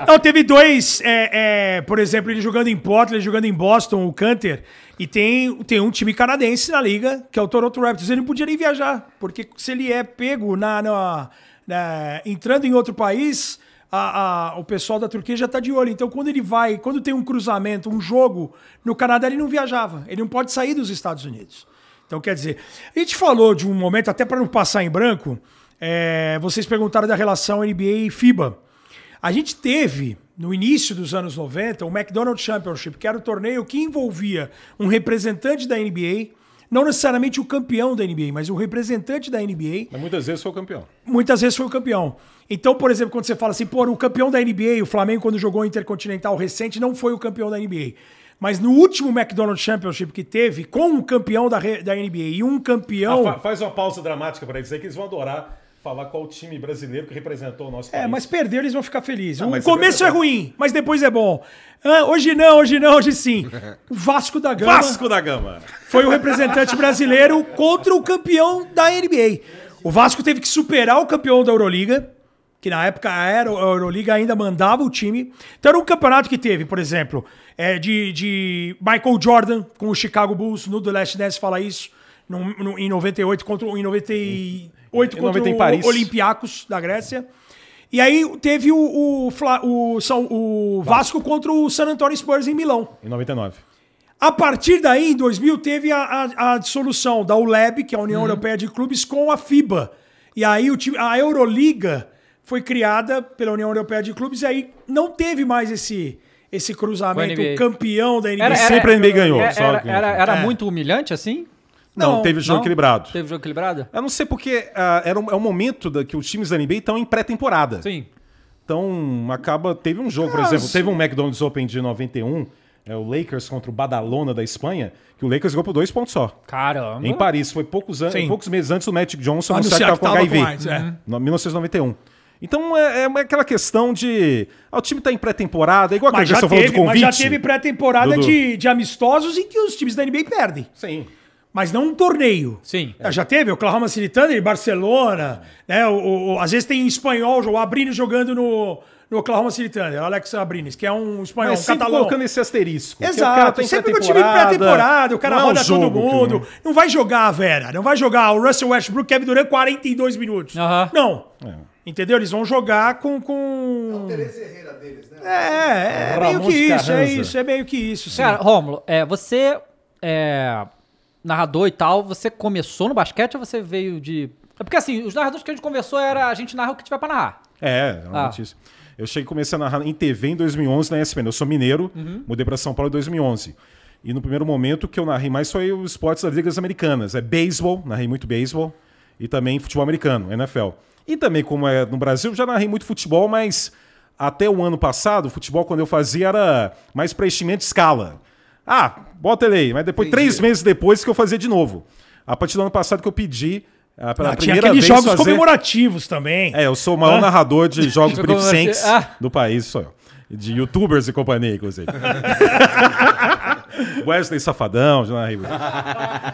Não, teve dois, é, é, por exemplo, ele jogando em Portland, jogando em Boston, o Canter. E tem, tem um time canadense na liga, que é o Toronto Raptors. Ele não podia nem viajar, porque se ele é pego na, na- na- entrando em outro país, a- a- o pessoal da Turquia já está de olho. Então, quando ele vai, quando tem um cruzamento, um jogo no Canadá, ele não viajava. Ele não pode sair dos Estados Unidos. Então, quer dizer, a gente falou de um momento, até para não passar em branco, é, vocês perguntaram da relação NBA e FIBA. A gente teve, no início dos anos 90, o McDonald's Championship, que era o torneio que envolvia um representante da NBA, não necessariamente o campeão da NBA, mas o representante da NBA,
Mas muitas vezes foi o campeão.
muitas vezes foi o campeão. Então, por exemplo, quando você fala assim, pô, o campeão da NBA, o Flamengo, quando jogou o Intercontinental recente, não foi o campeão da NBA. Mas no último McDonald's Championship que teve, com um campeão da, da NBA e um campeão.
Ah, fa- faz uma pausa dramática para eles aí que eles vão adorar falar qual o time brasileiro que representou o nosso
É,
país.
mas perder eles vão ficar felizes. o
mas
começo
você-
é ruim, mas depois é bom. Ah, hoje não, hoje não, hoje sim. O Vasco da Gama
Vasco da Gama.
foi o representante brasileiro contra o campeão da NBA. O Vasco teve que superar o campeão da Euroliga, que na época a Euro- a Euroliga ainda mandava o time. Então era um campeonato que teve, por exemplo, é, de, de Michael Jordan com o Chicago Bulls, no The Last Dance fala isso, no, no- em 98 contra o- em 98
Em
contra
90 em
o
Paris.
Olympiacos da Grécia. E aí teve o, o, o São- o Vasco contra o San Antonio Spurs em Milão.
Em 99.
A partir daí, em 2000, teve a, a, a dissolução da ULEB, que é a União Europeia de Clubes, com a FIBA. E aí o time, a Euroliga foi criada pela União Europeia de Clubes, e aí não teve mais esse, esse cruzamento campeão da NBA.
Era-
sempre a NBA ganhou.
Era,
que-
era, era
É.
muito humilhante assim?
Não,
Não,
teve jogo
não?
equilibrado.
Teve jogo equilibrado?
Eu não sei porque ah, era um, é um momento da, que os times da NBA estão em pré-temporada.
Sim.
Então, acaba. Teve um jogo, por
Ah,
exemplo, teve um McDonald's Open de 91, é o Lakers contra o Badalona da Espanha, que o Lakers ganhou por dois pontos só.
Caramba.
Em Paris. Foi poucos, anos, poucos meses antes do Magic Johnson anunciar que estava com HIV.
com AIDS, é.
No- 1991. Então é, é aquela questão de. ah, o time tá em pré-temporada, é igual
Mas já,
questão falando de
teve, mas
convite.
já teve pré-temporada de, de amistosos em que os times da NBA perdem.
Sim.
Mas não um torneio.
Sim.
É, Já teve Oklahoma City Thunder, Barcelona, né? O, o- o- às vezes tem espanhol, o Abrines jogando no, no Oklahoma City Thunder, Alex Abrines, que é um espanhol,
Mas
um
sempre
catalão.
colocando esse asterisco. que o
Exato,
cara tá em
sempre no time pré-temporada, o cara
não é um
roda todo
jogo que-
mundo. Não vai jogar a Vera, não vai jogar o Russell Westbrook, Kevin Durant 42 minutos.
Aham.
Não.
É.
Entendeu? Eles vão jogar com. com...
Tereza Herrera deles, né?
É, é,
Ramon
meio que isso, é isso, é meio que isso. Sim.
Cara, Rômulo, é, você é narrador e tal, você começou no basquete ou você veio de... É porque assim, os narradores que a gente conversou era a gente narra o que tiver pra narrar.
É, realmente
Ah.
isso. Eu cheguei comecei a narrar em TV em 2011 na ESPN. Eu sou mineiro,
Uhum.
mudei para São Paulo em 2011. E no primeiro momento o que eu narrei mais foi os esportes das ligas americanas. É beisebol, narrei muito beisebol. E também futebol americano, NFL. E também, como é no Brasil, já narrei muito futebol, mas até o ano passado, o futebol, quando eu fazia, era mais preenchimento de escala. Ah, bota ele aí. Mas depois,
Entendi.
três meses depois, que eu fazia de novo. A partir do ano passado que eu pedi, ah, pela
Ah, tinha aqueles
vez
jogos
fazer...
comemorativos também.
É, eu sou o maior
Ah.
narrador de jogos beneficentes
ah.
do país, sou eu. De youtubers e companhia, inclusive. Wesley Safadão, já narrei.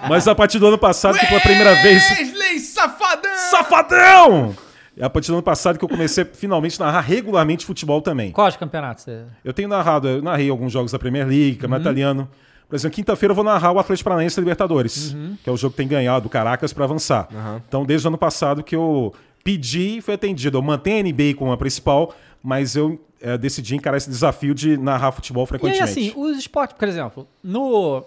Mas a partir do ano passado, que pela primeira vez.
Wesley Safadão!
Safadão! É a partir do ano passado que eu comecei finalmente a narrar regularmente futebol também.
Quais campeonatos? você-
Eu tenho narrado, eu narrei alguns jogos da Premier League, Campeonato Italiano. Por exemplo, quinta-feira eu vou narrar o Atlético Paranaense da Libertadores, que é o jogo que tem ganhado o Caracas para avançar. Então, desde o ano passado que eu pedi e foi atendido. Eu mantenho a NBA como a principal, mas eu eh, decidi encarar esse desafio de narrar futebol
E aí,
frequentemente.
assim, os esportes, por exemplo, no...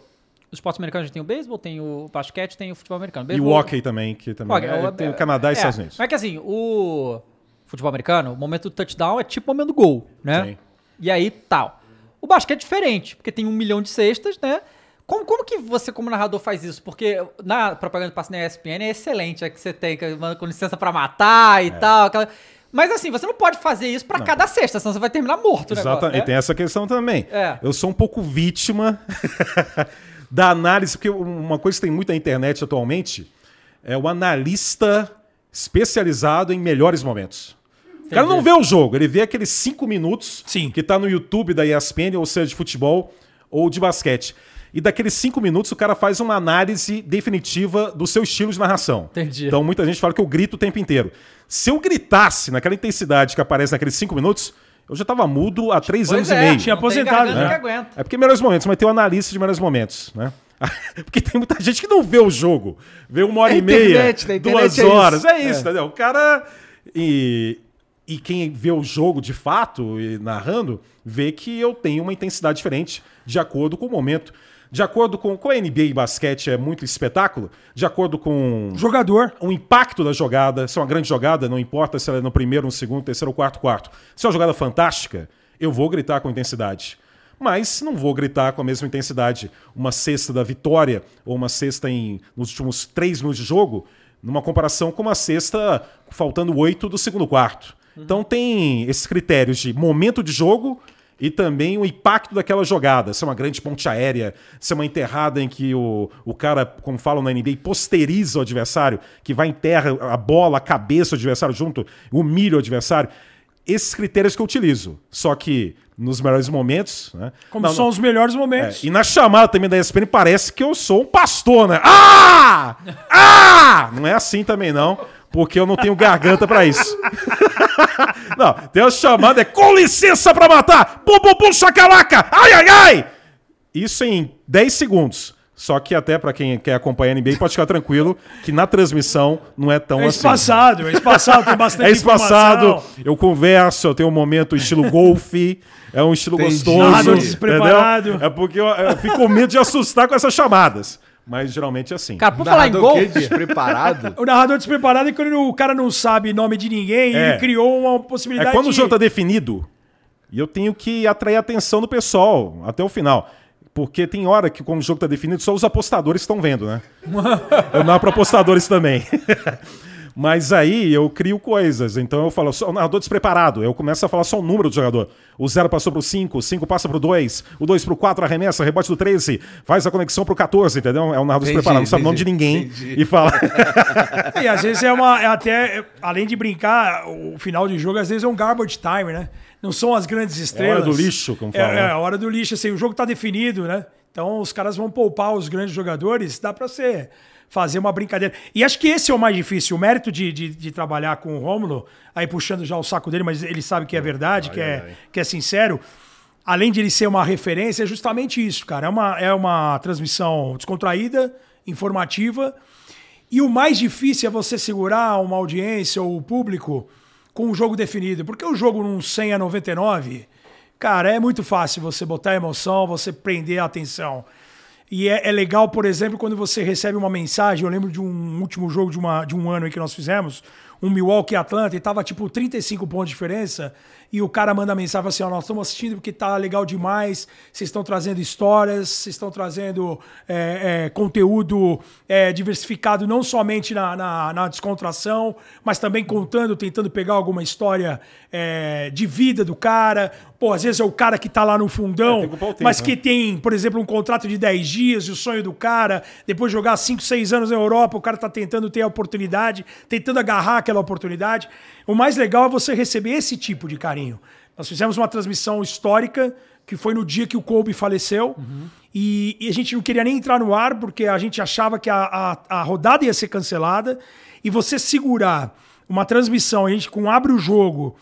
Esportes americanos a gente tem o beisebol, tem o basquete, tem o futebol americano.
e o
Beisebol-
hockey também, que também
Hockey,
é,
o-
tem o Canadá e
é,
Estados Unidos.
Mas é que assim, o futebol americano, o momento do touchdown é tipo o momento do gol, né?
Sim.
E aí, tal. O basquete é diferente, porque tem um milhão de cestas, né? Como, como que você, como narrador, faz isso? Porque na propaganda que passa na ESPN é excelente, é que você tem que manda com licença pra matar e tal. aquela- Mas assim, você não pode fazer isso pra cada cesta, senão você vai terminar morto, né?
Exatamente. E tem essa questão também.
É.
Eu sou um pouco vítima da análise, porque uma coisa que tem muito na internet atualmente é o analista especializado em melhores momentos. O cara não vê o jogo, ele vê aqueles cinco minutos
Sim.
que tá no YouTube da ESPN, ou seja, de futebol ou de basquete. E daqueles cinco minutos o cara faz uma análise definitiva do seu estilo de narração.
Entendi.
Então muita gente fala que eu grito o tempo inteiro. Se eu gritasse naquela intensidade que aparece naqueles cinco minutos, eu já tava mudo há três
Pois
anos
é,
e meio.
Tinha aposentado, né?
É porque melhores momentos, mas tem o analista de melhores momentos, né? Porque tem muita gente que não vê o jogo. Vê uma hora
A
e meia,
né?
Duas
é isso.
horas. É isso, entendeu? O cara. E, e quem vê o jogo de fato, e narrando, vê que eu tenho uma intensidade diferente de acordo com o momento. De acordo com. Com a NBA e basquete é muito espetáculo, de acordo com
Jogador.
o impacto da jogada, se é uma grande jogada, não importa se ela é no primeiro, no segundo, terceiro ou quarto quarto. Se é uma jogada fantástica, eu vou gritar com intensidade. Mas não vou gritar com a mesma intensidade uma cesta da vitória ou uma cesta em, nos últimos três minutos de jogo, numa comparação com uma cesta faltando oito do segundo quarto. Então tem esses critérios de momento de jogo e também o impacto daquela jogada. Se é uma grande ponte aérea, se é uma enterrada em que o, o cara, como falam na NBA, posteriza o adversário, que vai enterra a bola, a cabeça do adversário junto, humilha o adversário. Esses critérios que eu utilizo. Só que nos melhores momentos. Né?
Como
Não,
são
não.
os melhores
É,
momentos.
e na chamada também da ESPN parece que eu sou um pastor, né? Ah! Ah! Não é assim também, não, porque eu não tenho garganta pra isso. Não, tem a chamada, é com licença pra matar! Bum, bum, bum, chacalaca! Ai, ai, ai! Isso em 10 segundos. Só que até pra quem quer acompanhar a NBA, pode ficar tranquilo que na transmissão não é tão
É
assim.
espaçado, é espaçado, tem bastante
É espaçado,
informação.
eu converso, eu tenho um momento estilo golfe, é um estilo
Entendi.
gostoso.
Narrador despreparado.
entendeu? É porque eu, eu fico com medo de assustar com essas chamadas. Mas geralmente é assim.
Cara, por falar em gol,
o? Despreparado?
O narrador despreparado é quando o cara não sabe nome de ninguém e
É.
ele criou uma
É
possibilidade
quando o
de...
jogo tá definido e eu tenho que atrair a atenção do pessoal até o final. Porque tem hora que, quando o jogo tá definido, só os apostadores estão vendo, né? eu narro para apostadores também. Mas aí eu crio coisas. Então eu falo, só o narrador despreparado. Eu começo a falar só o número do jogador. O 0 passou pro 5, o 5 passa pro 2, o 2 pro 4, arremessa, rebote do 13, faz a conexão pro 14, entendeu? É um narrador
Entendi,
despreparado, não sabe o nome de ninguém
entendi.
e fala.
E às vezes é uma. É até. Além de brincar, o final de jogo às vezes é um garbage time, né? Não são as grandes estrelas.
do lixo, como
é,
fala, né?
É, a hora do lixo, assim, o jogo tá definido, né? Então os caras vão poupar os grandes jogadores, dá pra você fazer uma brincadeira. E acho que esse é o mais difícil. O mérito de, de, de trabalhar com o Rômulo, aí puxando já o saco dele, mas ele sabe que é verdade, que, é, que é sincero. Além de ele ser uma referência, é justamente isso, cara. É uma, é uma transmissão descontraída, informativa. E o mais difícil é você segurar uma audiência ou o público com o jogo definido. Porque o jogo num 100 a 99, cara, é muito fácil você botar emoção, você prender a atenção. E é, é legal, por exemplo, quando você recebe uma mensagem. Eu lembro de um último jogo de, uma, de um ano aí que nós fizemos, um Milwaukee Atlanta, e tava tipo 35 pontos de diferença. E o cara manda mensagem assim: Ó, nós estamos assistindo porque tá legal demais. Vocês estão trazendo histórias, vocês estão trazendo é, é, conteúdo é, diversificado, não somente na, na, na descontração, mas também contando, tentando pegar alguma história é, de vida do cara. Pô, às vezes é o cara que tá lá no fundão,
É, tem que tempo,
mas
né?
que tem, por exemplo, um contrato de 10 dias e o sonho do cara, depois de jogar 5, 6 anos na Europa, o cara tá tentando ter a oportunidade, tentando agarrar aquela oportunidade. O mais legal é você receber esse tipo de carinho. Nós fizemos uma transmissão histórica, que foi no dia que o Kobe faleceu, e, e a gente não queria nem entrar no ar, porque a gente achava que a, a, a rodada ia ser cancelada, e você segurar uma transmissão, a gente com abre o jogo,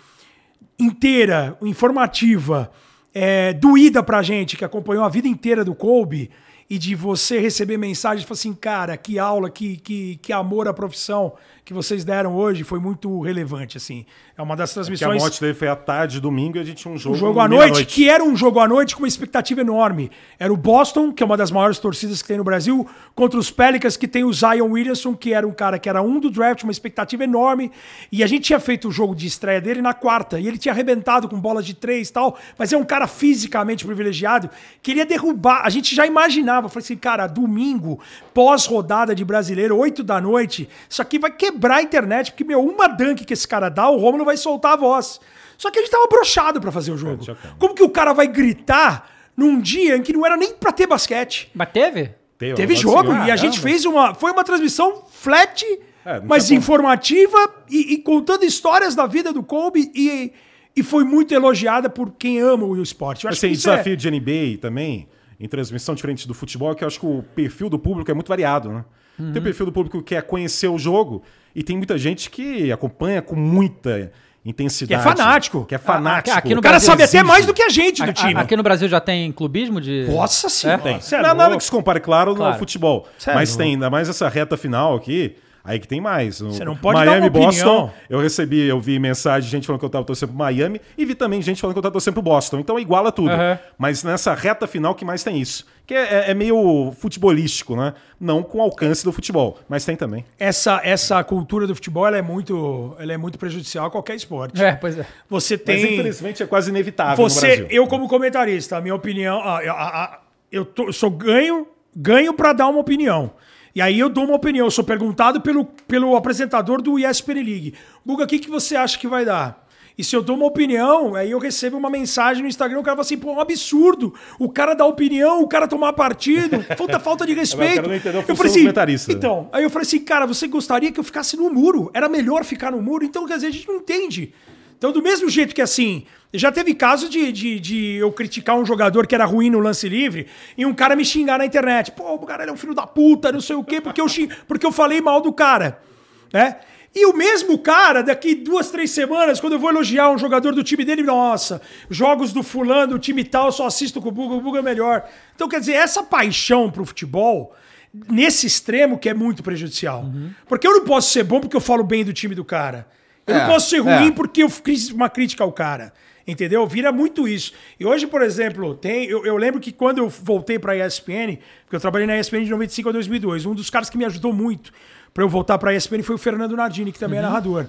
inteira, informativa, é, doída pra gente, que acompanhou a vida inteira do Kobe, e de você receber mensagens falar assim, cara, que aula, que, que, que amor à profissão que vocês deram hoje foi muito relevante, assim. É uma das
Que a
transmissões...
morte dele foi à tarde, domingo, e a gente tinha um jogo.
Um jogo à
meia-noite.
noite, que era um jogo à noite com uma expectativa enorme. Era o Boston, que é uma das maiores torcidas que tem no Brasil, contra os Pelicans, que tem o Zion Williamson, que era um cara que era um do draft, uma expectativa enorme. E a gente tinha feito o jogo de estreia dele na quarta, e ele tinha arrebentado com bolas de três e tal, mas é um cara fisicamente privilegiado, queria derrubar. A gente já imaginava, falei assim, cara, domingo, pós-rodada de brasileiro, oito da noite, isso aqui vai quebrar a internet, porque, meu, uma dunk que esse cara dá, o Romulo vai soltar a voz. Só que a gente tava brochado pra fazer o jogo.
calma.
Como que o cara vai gritar num dia em que não era nem pra ter basquete?
Mas teve?
Teve,
Teve
agora
jogo
sim.
e a gente fez uma. Foi uma transmissão flat,
É,
mas informativa e, e contando histórias da vida do Kobe e, e foi muito elogiada por quem ama o esporte. Eu acho
Assim,
que isso é-
desafio de NBA também, em transmissão diferente do futebol, é que eu acho que o perfil do público é muito variado, né?
Uhum.
Tem o perfil do público que quer conhecer o jogo e tem muita gente que acompanha com muita intensidade.
Que é fanático.
Que é fanático.
Aqui no
O cara
Brasil
sabe até mais do que a gente do
A-
time.
Aqui no Brasil já tem clubismo de.
Nossa senhora.
Tem.
Cê é
Não, nada
louco.
que se compare, claro,
Claro.
no futebol.
É
mas tem, ainda mais essa reta final aqui. Aí que tem mais. No
Você não pode dar
Miami
uma opinião.
Boston, eu recebi, eu vi mensagem de gente falando que eu tava torcendo pro Miami e vi também gente falando que eu tava torcendo pro Boston. Então iguala tudo.
Aham.
Mas nessa reta final que mais tem isso. Que é, é meio futebolístico, né? Não com alcance do futebol, mas tem também.
Essa, essa cultura do futebol ela é, muito, ela é muito prejudicial a qualquer esporte.
É, pois é.
Você
Mas
tem.
infelizmente é quase inevitável no
Você,
Brasil.
eu como comentarista, a minha opinião, eu- a- a- eu, tô- eu sou ganho, ganho para dar uma opinião. E aí eu dou uma opinião, eu sou perguntado pelo, pelo apresentador do ESPN League. Guga, o que, que você acha que vai dar? E se eu dou uma opinião, aí eu recebo uma mensagem no Instagram, o cara fala assim, pô, é um absurdo. O cara dá opinião, o cara tomar partido, falta falta de respeito. eu
função
falei assim,
comentarista.
então, aí eu falei assim, cara, você gostaria que eu ficasse no muro? Era melhor ficar no muro? Então, quer dizer, a gente não entende. Então, do mesmo jeito que assim, já teve caso de, de, de eu criticar um jogador que era ruim no lance livre e um cara me xingar na internet. Pô, o cara é um filho da puta, não sei o quê, porque eu, xing... porque eu falei mal do cara. Né? E o mesmo cara, daqui duas, três semanas, quando eu vou elogiar um jogador do time dele, nossa, jogos do fulano, o time tal, só assisto com o Buga, o Buga é melhor. Então, quer dizer, essa paixão pro futebol, nesse extremo, que é muito prejudicial. Porque eu não posso ser bom porque eu falo bem do time do cara. Eu
É,
não posso ser ruim
é.
porque eu fiz uma crítica ao cara. Entendeu? Vira muito isso. E hoje, por exemplo, tem. Eu, eu lembro que quando eu voltei pra ESPN, porque eu trabalhei na ESPN de 95 a 2002, um dos caras que me ajudou muito pra eu voltar pra ESPN foi o Fernando Nardini, que também é narrador.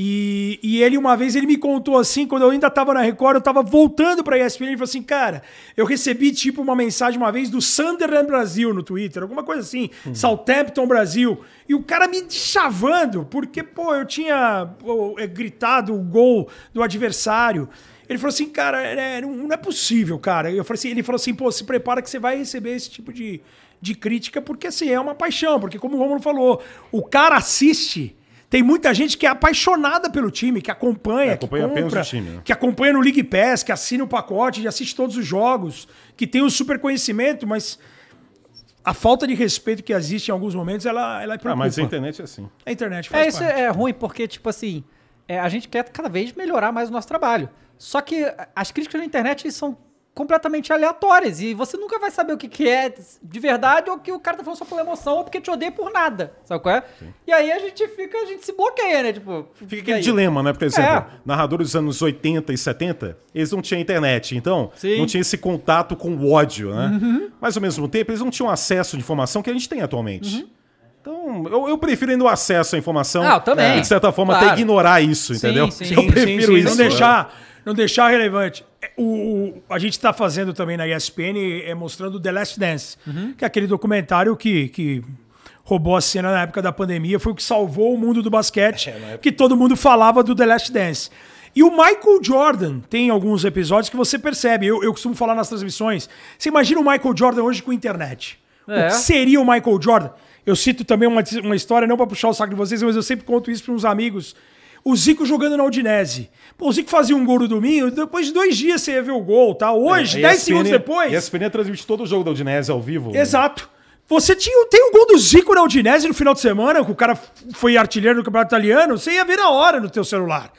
E, e ele, uma vez, ele me contou assim, quando eu ainda tava na Record, eu tava voltando pra ESPN, ele falou assim, cara, eu recebi, tipo, uma mensagem uma vez do Sunderland Brasil no Twitter, alguma coisa assim, Southampton Brasil, e o cara me chavando, porque, pô, eu tinha pô, é, gritado o gol do adversário. Ele falou assim, cara, é, não, não é possível, cara. Eu falei assim, ele falou assim, pô, se prepara que você vai receber esse tipo de, de crítica, porque assim, é uma paixão, porque como o Romulo falou, o cara assiste... Tem muita gente que é apaixonada pelo time, que acompanha,
É, acompanha
que
apenas
compra,
o time, né?
que acompanha no League Pass, que assina o pacote, que assiste todos os jogos, que tem o super conhecimento, mas a falta de respeito que existe em alguns momentos, ela, ela
Ah,
preocupa.
mas a internet é assim.
A internet faz
É, isso
parte.
é ruim porque, tipo assim, é, a gente quer cada vez melhorar mais o nosso trabalho. Só que as críticas na internet são completamente aleatórias e você nunca vai saber o que, que é de verdade ou que o cara tá falando só por emoção ou porque te odeia por nada, sabe qual é? E aí a gente fica, a gente se bloqueia, né? Tipo,
Fica aquele
aí?
dilema, né? Por exemplo,
É.
narradores dos anos 80 e 70, eles não tinham internet, então
Sim. Uhum.
não tinha esse contato com o ódio, né? Mas ao mesmo tempo, eles não tinham acesso de informação que a gente tem atualmente. Então, eu, eu prefiro ainda o acesso à informação.
Ah, eu também.
E, de certa forma,
Claro.
até ignorar isso,
Sim,
entendeu?
sim.
eu
Sim,
prefiro
sim, sim,
isso.
Não
né?
deixar, não deixar relevante. É, O, o- a gente está fazendo também na ESPN é mostrando The Last Dance,
Uhum.
que é aquele documentário que, que roubou a cena na época da pandemia, foi o que salvou o mundo do basquete,
É,
que todo mundo falava do The Last Dance. E o Michael Jordan tem alguns episódios que você percebe. Eu, eu costumo falar nas transmissões. Você imagina o Michael Jordan hoje com internet.
É.
O que seria o Michael Jordan? Eu cito também uma, uma história, não para puxar o saco de vocês, mas eu sempre conto isso para uns amigos. O Zico jogando na Udinese. Pô, o Zico fazia um gol no domingo, depois de dois dias você ia ver o gol, tá? Hoje,
É,
10
ESPN
segundos depois.
E a ESPN transmite todo o jogo da Udinese ao vivo.
Exato. Você tinha, tem um gol do Zico na Udinese no final de semana, que o cara foi artilheiro do campeonato italiano, você ia ver na hora no teu celular.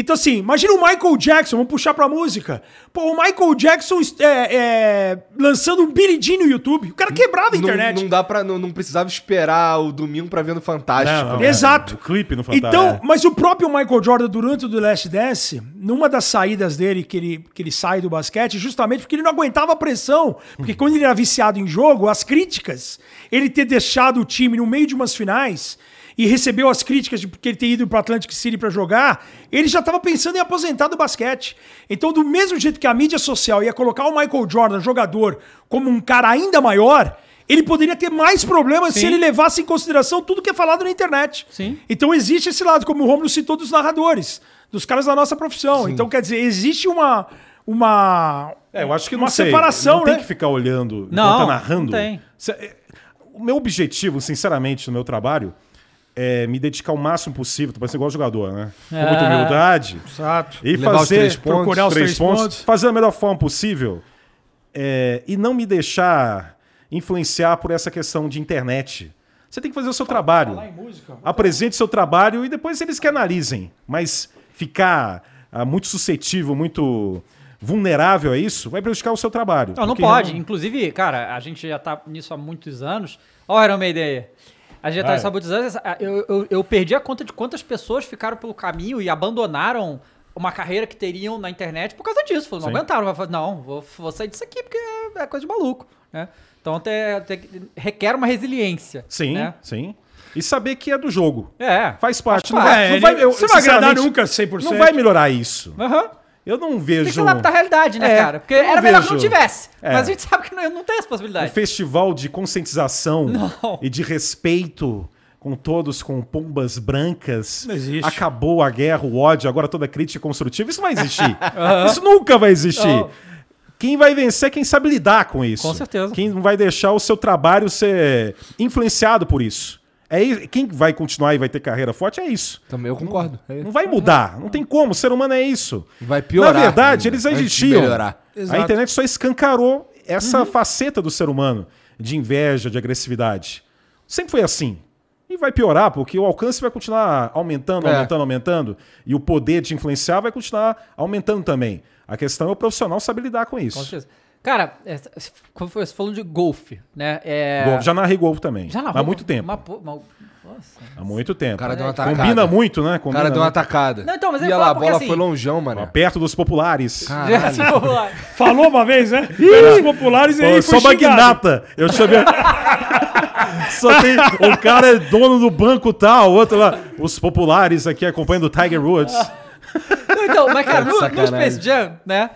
Então, assim, imagina o Michael Jackson, vamos puxar pra música. Pô, o Michael Jackson é, é, lançando um Jean no YouTube. O cara quebrava a internet.
Não, não dá pra. Não, não precisava esperar o domingo pra ver no Fantástico.
Não, não,
né?
Exato.
O clipe no Fantástico.
Então,
É.
mas o próprio Michael Jordan, durante o The Last Dance, numa das saídas dele, que ele, que ele sai do basquete, justamente porque ele não aguentava a pressão. Porque quando ele era viciado em jogo, as críticas, ele ter deixado o time no meio de umas finais e recebeu as críticas de porque ele ter ido para Atlantic City para jogar, ele já estava pensando em aposentar do basquete. Então, do mesmo jeito que a mídia social ia colocar o Michael Jordan, jogador, como um cara ainda maior, ele poderia ter mais problemas se
Sim.
ele levasse em consideração tudo que é falado na internet.
Sim.
Então existe esse lado, como o Romulo citou, dos narradores, dos caras da nossa profissão. Então, quer dizer, existe uma. uma
É, eu acho que
uma
não sei,
separação,
não
né?
tem que ficar olhando
Não,
tá narrando.
não tem.
É, O meu objetivo, sinceramente, no meu trabalho é me dedicar o máximo possível, tô parecendo igual jogador, né? Com muita
É.
humildade.
Exato.
E
Levar os
fazer
três pontos,
procurar os três pontos.
fazer da melhor forma possível é, e não me deixar influenciar por essa questão de internet. Você tem que fazer o seu trabalho.
Falar em música.
Apresente seu trabalho e depois eles que analisem. Mas ficar ah, muito suscetível, muito vulnerável a isso, vai prejudicar o seu trabalho.
Não, não pode.
não-
Inclusive, cara, a gente já tá nisso há muitos anos. Ó, era uma ideia. A gente já tá anos. Eu, eu, eu perdi a conta de quantas pessoas ficaram pelo caminho e abandonaram uma carreira que teriam na internet por causa disso. Não
Sim.
aguentaram. Não, vou, vou sair disso aqui porque é, coisa de maluco. Né? Então tem- requer uma resiliência.
Sim,
né?
sim. E saber que é do jogo.
É.
Faz parte.
parte.
Não vai,
É,
não vai, eu,
você não vai agradar nunca 100%.
Não vai melhorar isso.
Aham.
Eu não vejo.
Tem que se adaptar à realidade, né,
É,
cara? Porque era melhor que não
vejo-
tivesse.
É.
Mas a gente sabe que não, não tem essa
um
possibilidade.
festival de conscientização
Não.
e de respeito com todos com pombas brancas.
Não existe.
Acabou a guerra, o ódio, agora toda crítica construtiva. Isso não vai existir. Isso nunca vai existir. Quem vai vencer é quem sabe lidar com isso.
Com certeza.
Quem não vai deixar o seu trabalho ser influenciado por isso. É, quem vai continuar e vai ter carreira forte é isso.
Também eu concordo. É.
Não vai mudar. Não tem como. O ser humano é isso.
Vai piorar.
Na verdade,
ainda,
eles existiam. A internet só escancarou essa faceta do ser humano de inveja, de agressividade. Sempre foi assim. E vai piorar, porque o alcance vai continuar aumentando,
É.
aumentando, aumentando. E o poder de influenciar vai continuar aumentando também. A questão é o profissional saber lidar com
Com
isso.
certeza. Cara, é, você falou de golfe, né? É...
Golfe, Já narrei golfe também.
Já narrou?
Há muito tempo.
Uma uma- Nossa.
Há muito tempo.
O cara deu uma
Combina
atacada.
Combina muito, né?
O
Combina
cara deu uma atacada.
Não, então, mas
e lá, a bola
porque,
foi
assim,
longeão, mano.
Perto dos populares.
Caralho.
Falou uma vez, né? Os populares e aí
eu
foi
sou
xingado.
magnata. Eu chamei. Só tem. O cara é dono do banco tal, o outro lá. Os populares aqui acompanhando o Tiger Woods.
Não, então, mas cara, no, no
Sacanagem.
Space Jam, né?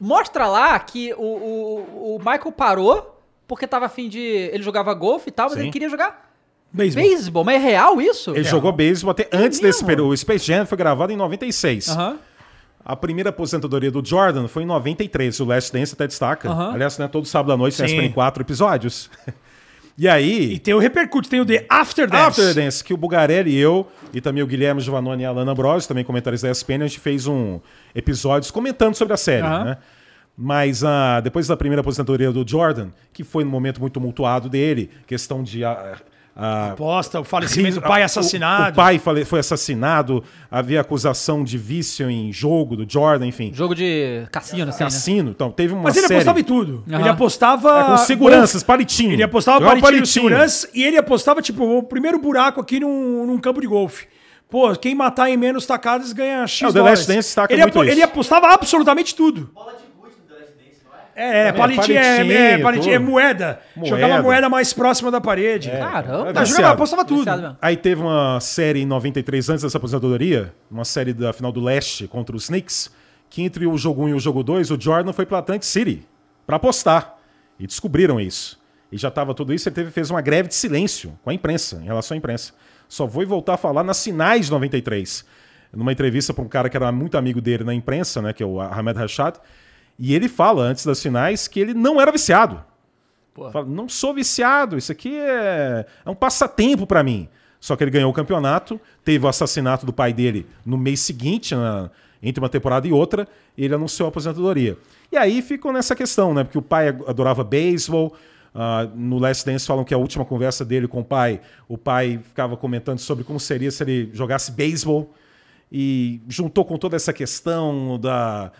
Mostra lá que o, o, o Michael parou porque tava afim de. Ele jogava golfe e tal, mas
Sim.
ele queria jogar
Beisebol.
beisebol. Mas é real isso?
Ele jogou beisebol até antes
mesmo?
desse período. O Space Jam foi gravado em 96.
Aham.
A primeira aposentadoria do Jordan foi em 93. O Last Dance até destaca.
Aham.
Aliás, né, todo sábado à noite tem. SPN quatro episódios. e aí.
E tem o repercute, tem o The After Dance.
After Dance, que o Bugarelli e eu, e também o Guilherme Giovannone e a Alana Ambrosio, também comentaristas da ESPN, a gente fez um episódios comentando sobre a série,
Aham.
né? Mas ah, depois da primeira aposentadoria do Jordan, que foi num momento muito tumultuado dele, questão de... ah, ah,
Aposta, o falecimento do pai assassinado.
O, pai fale- foi assassinado, havia acusação de vício em jogo do Jordan, enfim.
Jogo de cassino, assim, né?
Cassino, então teve uma
Mas ele
série
apostava em tudo.
Aham.
Ele apostava.
É, com seguranças, palitinho.
Ele apostava palitinho, de segurança e ele apostava, tipo, o primeiro buraco aqui num, num campo de golfe. Pô, quem matar em menos tacadas ganha X
É, o The
dólares.
Last Dance
ele,
muito isso.
ele apostava absolutamente tudo. É, é, palitinho, é, é,
palitinho,
palitinho, é moeda.
Moeda.
Jogava moeda mais próxima da parede.
Caramba.
É
Não,
viciado.
jogava, apostava tudo.
Viciado.
Aí teve uma série em 93, antes dessa aposentadoria, uma série da final do leste contra os Knicks, que entre o jogo 1 e o jogo 2, o Jordan foi para Atlantic City para apostar. E descobriram isso. E já estava tudo isso, ele teve, fez uma greve de silêncio com a imprensa, em relação à imprensa. Só foi voltar a falar nas finais de 93. Numa entrevista para um cara que era muito amigo dele na imprensa, né, que é o Ahmed Rashad, e ele fala, antes das finais, que ele não era viciado. Fala, não sou viciado, isso aqui é, é um passatempo pra mim. Só que ele ganhou o campeonato, teve o assassinato do pai dele no mês seguinte, na- entre uma temporada e outra, e ele anunciou a aposentadoria. E aí ficou nessa questão, né? Porque o pai adorava beisebol. ah, no Last Dance falam que a última conversa dele com o pai, o pai ficava comentando sobre como seria se ele jogasse beisebol e juntou com toda essa questão da,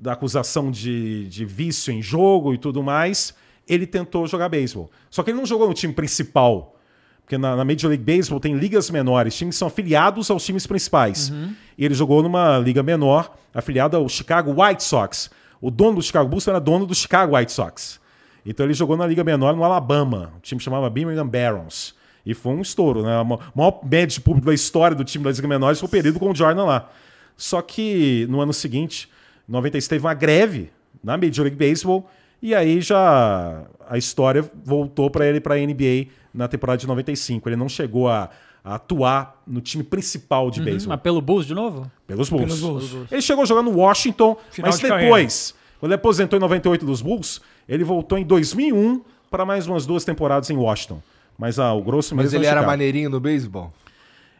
da acusação de, de vício em jogo e tudo mais, ele tentou jogar beisebol. Só que ele não jogou no time principal. Porque na, na Major League Baseball tem ligas menores, times que são afiliados aos times principais. E ele jogou numa liga menor, afiliada ao Chicago White Sox. O dono do Chicago Bulls era dono do Chicago White Sox. Então ele jogou na liga menor no Alabama, um time chamava Birmingham Barons. E foi um estouro, né? O maior média de público da história do time das ligas menores foi o período com o Jordan lá. Só que no ano seguinte, 96, teve uma greve na Major League Baseball e aí já a história voltou para ele para a NBA na temporada de 95. Ele não chegou a, a atuar no time principal de beisebol,
Mas pelo Bulls de novo?
pelos Bulls.
Pelos Bulls.
Ele chegou a jogar no Washington,
Final
mas
de
depois, quando ele aposentou em 98 dos Bulls, ele voltou em 2001 para mais umas duas temporadas em Washington. Mas ah, o grosso
Mas
mesmo
ele
é
era
Chicago.
maneirinho no beisebol?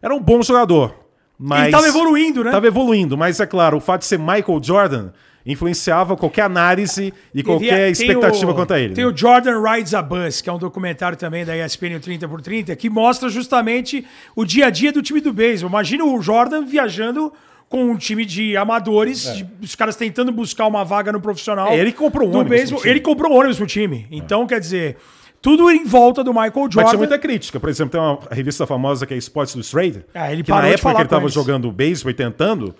Era um bom jogador. Mas
Ele tava evoluindo, né?
Tava evoluindo, mas é claro, o fato de ser Michael Jordan influenciava qualquer análise e qualquer
Tem
expectativa
o-
quanto a ele.
Tem
né?
o Jordan Rides a Bus, que é um documentário também da ESPN 30 por 30 que mostra justamente o dia a dia do time do beisebol. Imagina o Jordan viajando com um time de amadores, de- os caras tentando buscar uma vaga no profissional.
É, ele comprou um ônibus
beisebol. Ele comprou um ônibus pro time. Então, quer dizer, tudo em volta do Michael
Mas tinha
Jordan.
muita crítica. Por exemplo, tem uma revista famosa que é Sports Illustrated.
Ah, ele
que na
parou de
época que ele estava jogando beisebol e tentando,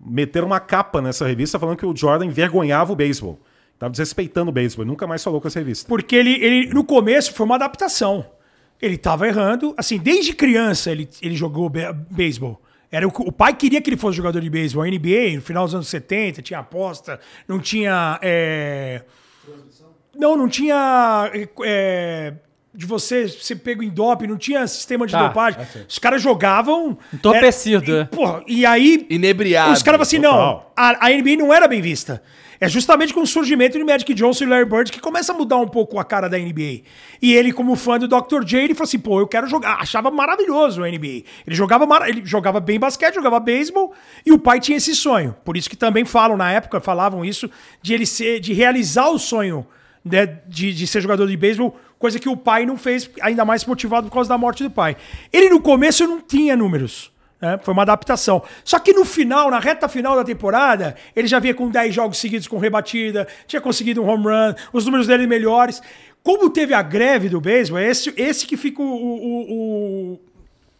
meteram uma capa nessa revista falando que o Jordan envergonhava o beisebol. Tava desrespeitando o beisebol. Nunca mais falou com essa revista.
Porque ele, ele, no começo, foi uma adaptação. Ele tava errando. Assim, desde criança ele, ele jogou be- beisebol. Era o, o pai queria que ele fosse jogador de beisebol. A NBA, no final dos anos 70, tinha aposta, não tinha. é, Não, não tinha. é, de você ser pego em doping, não tinha sistema de
Tá,
dopagem. Os caras jogavam.
Entorpecido,
é,
é.
e, porra, e aí
Inebriado.
os caras falam assim,
total.
não, a, a NBA não era bem vista. É justamente com o surgimento de Magic Johnson e Larry Bird que começa a mudar um pouco a cara da NBA. E ele, como fã do Dr. J, ele falou assim, pô, eu quero jogar. Achava maravilhoso o NBA. Ele jogava, mara- ele jogava bem basquete, jogava beisebol, e o pai tinha esse sonho. Por isso que também falam, na época, falavam isso, de ele ser, de realizar o sonho né, de, de ser jogador de beisebol Coisa que o pai não fez, ainda mais motivado por causa da morte do pai. Ele no começo não tinha números. né? Foi uma adaptação. Só que no final, na reta final da temporada, ele já vinha com 10 jogos seguidos com rebatida, tinha conseguido um home run, os números dele melhores. Como teve a greve do beisebol, é esse, esse que fica o, o, o,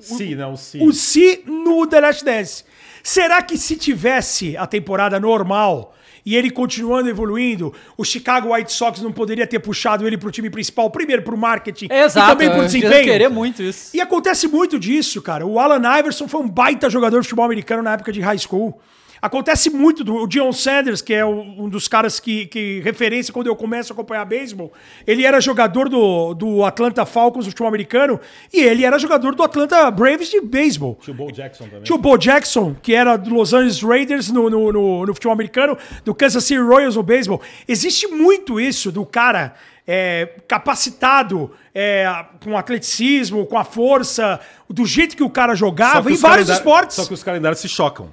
Sim, não, sim.
o se no The Last Dance. Será que se tivesse a temporada normal e ele continuando evoluindo, o Chicago White Sox não poderia ter puxado ele pro time principal, primeiro pro marketing
Exato.
e também pro
eu ia
desempenho?
querer muito isso.
E acontece muito disso, cara. O Alan Iverson foi um baita jogador de futebol americano na época de high school. Acontece muito do o Dion Sanders, que é um dos caras que, que referência quando eu começo a acompanhar beisebol. Ele era jogador do, do Atlanta Falcons, do futebol americano, e ele era jogador do Atlanta Braves de beisebol.
Tinha o Bo Jackson também.
Tinha o Bo Jackson, que era do Los Angeles Raiders no, no, no- no futebol americano, do Kansas City Royals no beisebol. Existe muito isso do cara é, capacitado é, com atleticismo, com a força, do jeito que o cara jogava em
os
vários esportes.
Só que os calendários se chocam.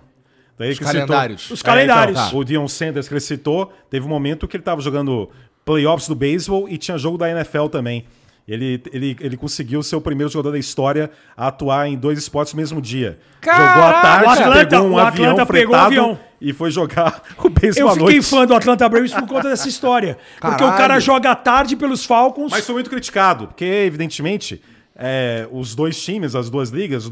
Daí citou-
calendários.
Os calendários.
É, então, O Dion Sanders que ele citou, teve um momento que ele estava jogando playoffs do beisebol e tinha jogo da NFL também. Ele, ele, ele conseguiu ser o primeiro jogador da história a atuar em dois esportes no mesmo dia.
Caraca!
Jogou à tarde,
Atlanta-
pegou um avião
Atlanta pegou avião.
e foi jogar o beisebol
Eu
à
fiquei
noite.
fã do Atlanta Braves por conta dessa história. Porque o
Caralho.
cara joga à tarde pelos Falcons.
Mas foi muito criticado, porque, evidentemente, é, os dois times, as duas ligas, os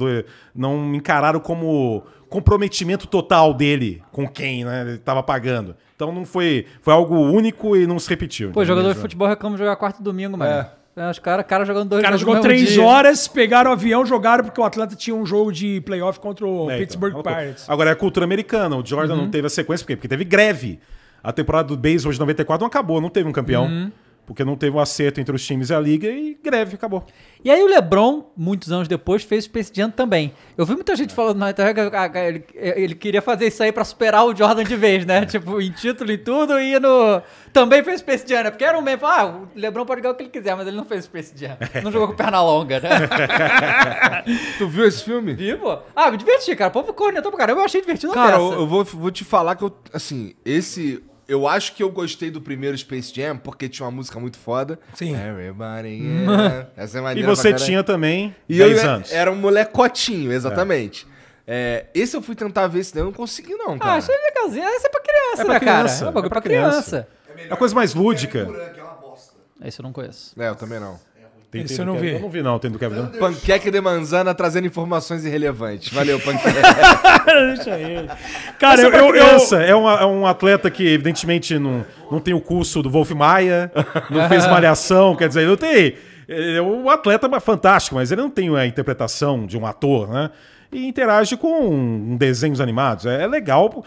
não encararam como comprometimento total dele com quem né, ele estava pagando. Então não foi, foi algo único e não se repetiu.
Pô, jogador de futebol reclama de jogar quarto e domingo, mano. É. Os caras cara jogando dois
O cara jogou três
dia.
horas, pegaram o avião, jogaram porque o Atlanta tinha um jogo de playoff contra o
É, então,
Pittsburgh
coisa.
Pirates.
Agora é a cultura americana. O Jordan
Uhum.
não teve a sequência, por quê? Porque teve greve. A temporada do beisebol de 94 não acabou, não teve um campeão.
Uhum.
Porque não teve um acerto entre os times e a liga e greve, acabou.
E aí o LeBron, muitos anos depois, fez o Space Jam também. Eu vi muita gente falando na internet que ah, ele, ele queria fazer isso aí pra superar o Jordan de vez, né? tipo, em título e tudo, e no... Também fez Space Jam, né? Porque era um meme, ah, o LeBron pode ganhar o que ele quiser, mas ele não fez Space Jam. Não jogou com perna longa, né?
Tu viu esse filme?
Vi, pô. Ah, me diverti, cara. O povo cornetou pra caramba, eu achei divertido
Cara, eu, eu vou, vou te falar que eu, assim, esse. Eu acho que eu gostei do primeiro Space Jam porque tinha uma música muito foda.
Sim.
Everybody, yeah. Essa é
E
maneira
você
pra caralho.
tinha também
E
10
eu
anos.
era um molecotinho, exatamente. É, esse eu fui tentar ver, esse daí eu não consegui, não, cara.
Ah, achei legalzinho. Essa é pra criança,
É pra
né,
criança,
cara? É um
é pra
pra criança.
É a coisa mais lúdica.
Esse eu não conheço.
É, eu também não.
Tem,
Esse
tem
eu não vi.
Eu não vi, não. Tem do Kevin. não?
Panqueque de manzana trazendo informações irrelevantes. Valeu, Panqueque.
Deixa ele. Cara,
é
eu, eu, eu-.
É, uma- é um atleta que, evidentemente, não, não tem o curso do Wolf Maia, não fez malhação, quer dizer, não tem. Ele é um atleta fantástico, mas ele não tem a interpretação de um ator, né? E interage com desenhos animados. É, é legal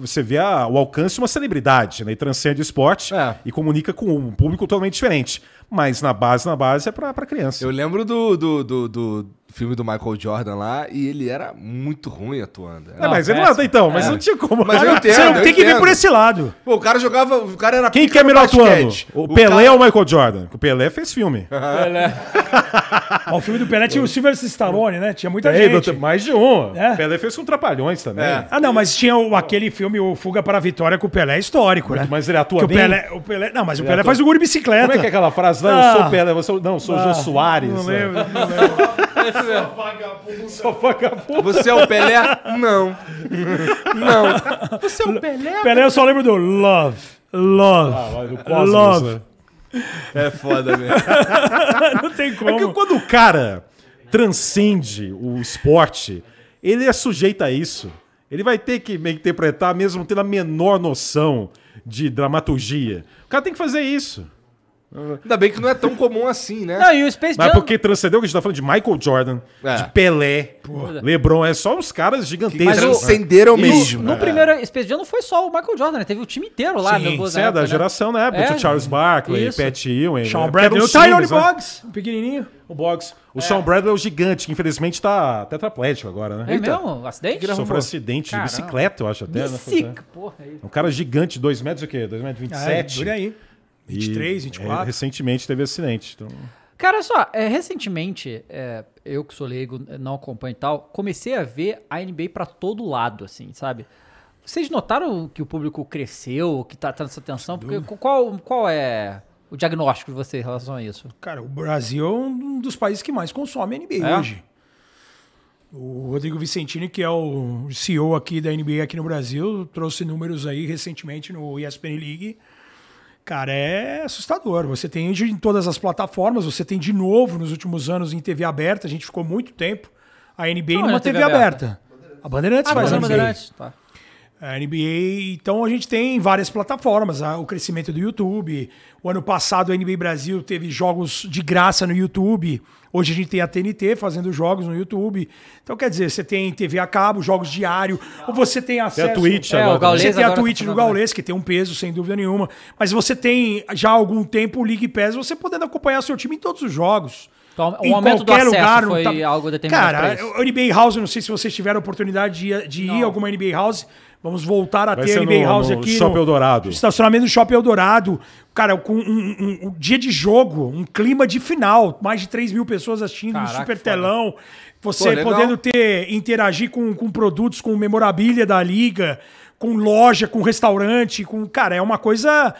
você ver a- o alcance de uma celebridade, né? E transcende o esporte
É.
e comunica com um público totalmente diferente. Mas na base, na base, é pra criança.
Eu lembro do, do, do, do filme do Michael Jordan lá e ele era muito ruim atuando.
É, mas ele não é, então, mas não tinha como.
Mas eu entendo.
Você não
eu
tem que
entendo.
por esse lado.
Pô, o cara jogava. O cara era
Quem que é melhor atuando? O Pelé
cara-
ou o Michael Jordan? O Pelé fez filme.
Ó, o filme do Pelé tinha o Sylvester Stallone, né? Tinha muita
Tem,
gente.
mais de um.
É.
Pelé fez com Trapalhões também.
É.
Ah, não, mas tinha o- aquele filme, o Fuga para a Vitória, com o Pelé é histórico, né?
Mas ele atua
Que o
bem?
Pelé, o Pelé, não, mas o Pelé
atua-
faz o gol de bicicleta.
Como é que é aquela frase? Não,
Ah.
eu sou Pelé, você, não, sou Jô Soares.
Não
né?
lembro, não lembro.
Sou vagabundo.
Você é o Pelé? Não. Não. Você é o Pelé?
Pelé eu só lembro do Love. Love.
Ah, Cosmos,
Love.
né?
É foda mesmo.
Não tem
É que
como.
quando o cara transcende o esporte, ele é sujeito a isso. Ele vai ter que me interpretar mesmo tendo a menor noção de dramaturgia. O cara tem que fazer isso.
Ainda bem que não é tão comum assim, né?
Não, e o Space
Mas
Jam...
porque transcendeu, que a gente tá falando de Michael Jordan,
É.
de Pelé, LeBron, é só os caras
Mas
gigantescos.
transcenderam
No,
mesmo.
no primeiro Space Jam não foi só o Michael Jordan, né? Teve o time inteiro lá.
Sim,
meu Deus,
é da geração, né?
É,
Tinha Charles Barkley,
isso.
Pat Ewing.
Sean
né?
Bradley. O
times, né?
Boggs, um pequenininho.
O Boggs. O Sean Bradley é o gigante, que infelizmente tá tetraplégico agora, né?
É mesmo? Acidente?
Sofreu um acidente
Caramba.
de bicicleta, eu acho até. né?
Bicica, porra. é.
Um cara gigante, 2 metros o quê? 2 metros e
Ah,
27.
dure aí. 23,
E,
24.
é, recentemente teve acidente. Então...
Cara, olha só, é, recentemente, é, eu que sou leigo, não acompanho e tal, comecei a ver a NBA pra todo lado, assim, sabe? Vocês notaram que o público cresceu, que tá tendo essa atenção? Porque qual, qual é o diagnóstico de você em relação a isso?
Cara, o Brasil é um dos países que mais consome NBA
É?
hoje. O Rodrigo Vicentini, que é o CEO aqui da NBA aqui no Brasil, trouxe números aí recentemente no ESPN League. Cara, é assustador. Você tem em todas as plataformas, você tem de novo nos últimos anos em TV aberta. A gente ficou muito tempo a NBA
Não,
numa TV,
TV
aberta.
aberta.
A Bandeirantes
Ah,
faz a.
Bandeirantes. Tá.
A NBA, então a gente tem várias plataformas, o crescimento do YouTube. O ano passado a NBA Brasil teve jogos de graça no YouTube. Hoje a gente tem a TNT fazendo jogos no YouTube. Então quer dizer, você tem TV a cabo, jogos diário, ou você tem acesso.
Tem a Twitch
É, o
agora.
Você tem a
agora
Twitch
tá
do Gaules, que tem um peso, sem dúvida nenhuma. Mas você tem já há algum tempo o League Pass, você podendo acompanhar seu time em todos os jogos.
Então, o
Em
aumento do
qualquer
acesso
lugar,
foi
tá-
algo determinado
Cara, NBA House, eu não sei se vocês tiveram a oportunidade de ir, de ir a alguma NBA House. Vamos voltar a
Vai
ter NBA
no-
House
no
aqui.
Shopping Eldorado.
Estacionamento do Shopping Eldorado. Cara, com um, um- um dia de jogo, um clima de final. Mais de 3 mil pessoas assistindo, um
Caraca,
super
foda.
telão. Você
Pô,
podendo ter, interagir com, com produtos, com memorabilia da liga, com loja, com restaurante, com. Cara, é uma coisa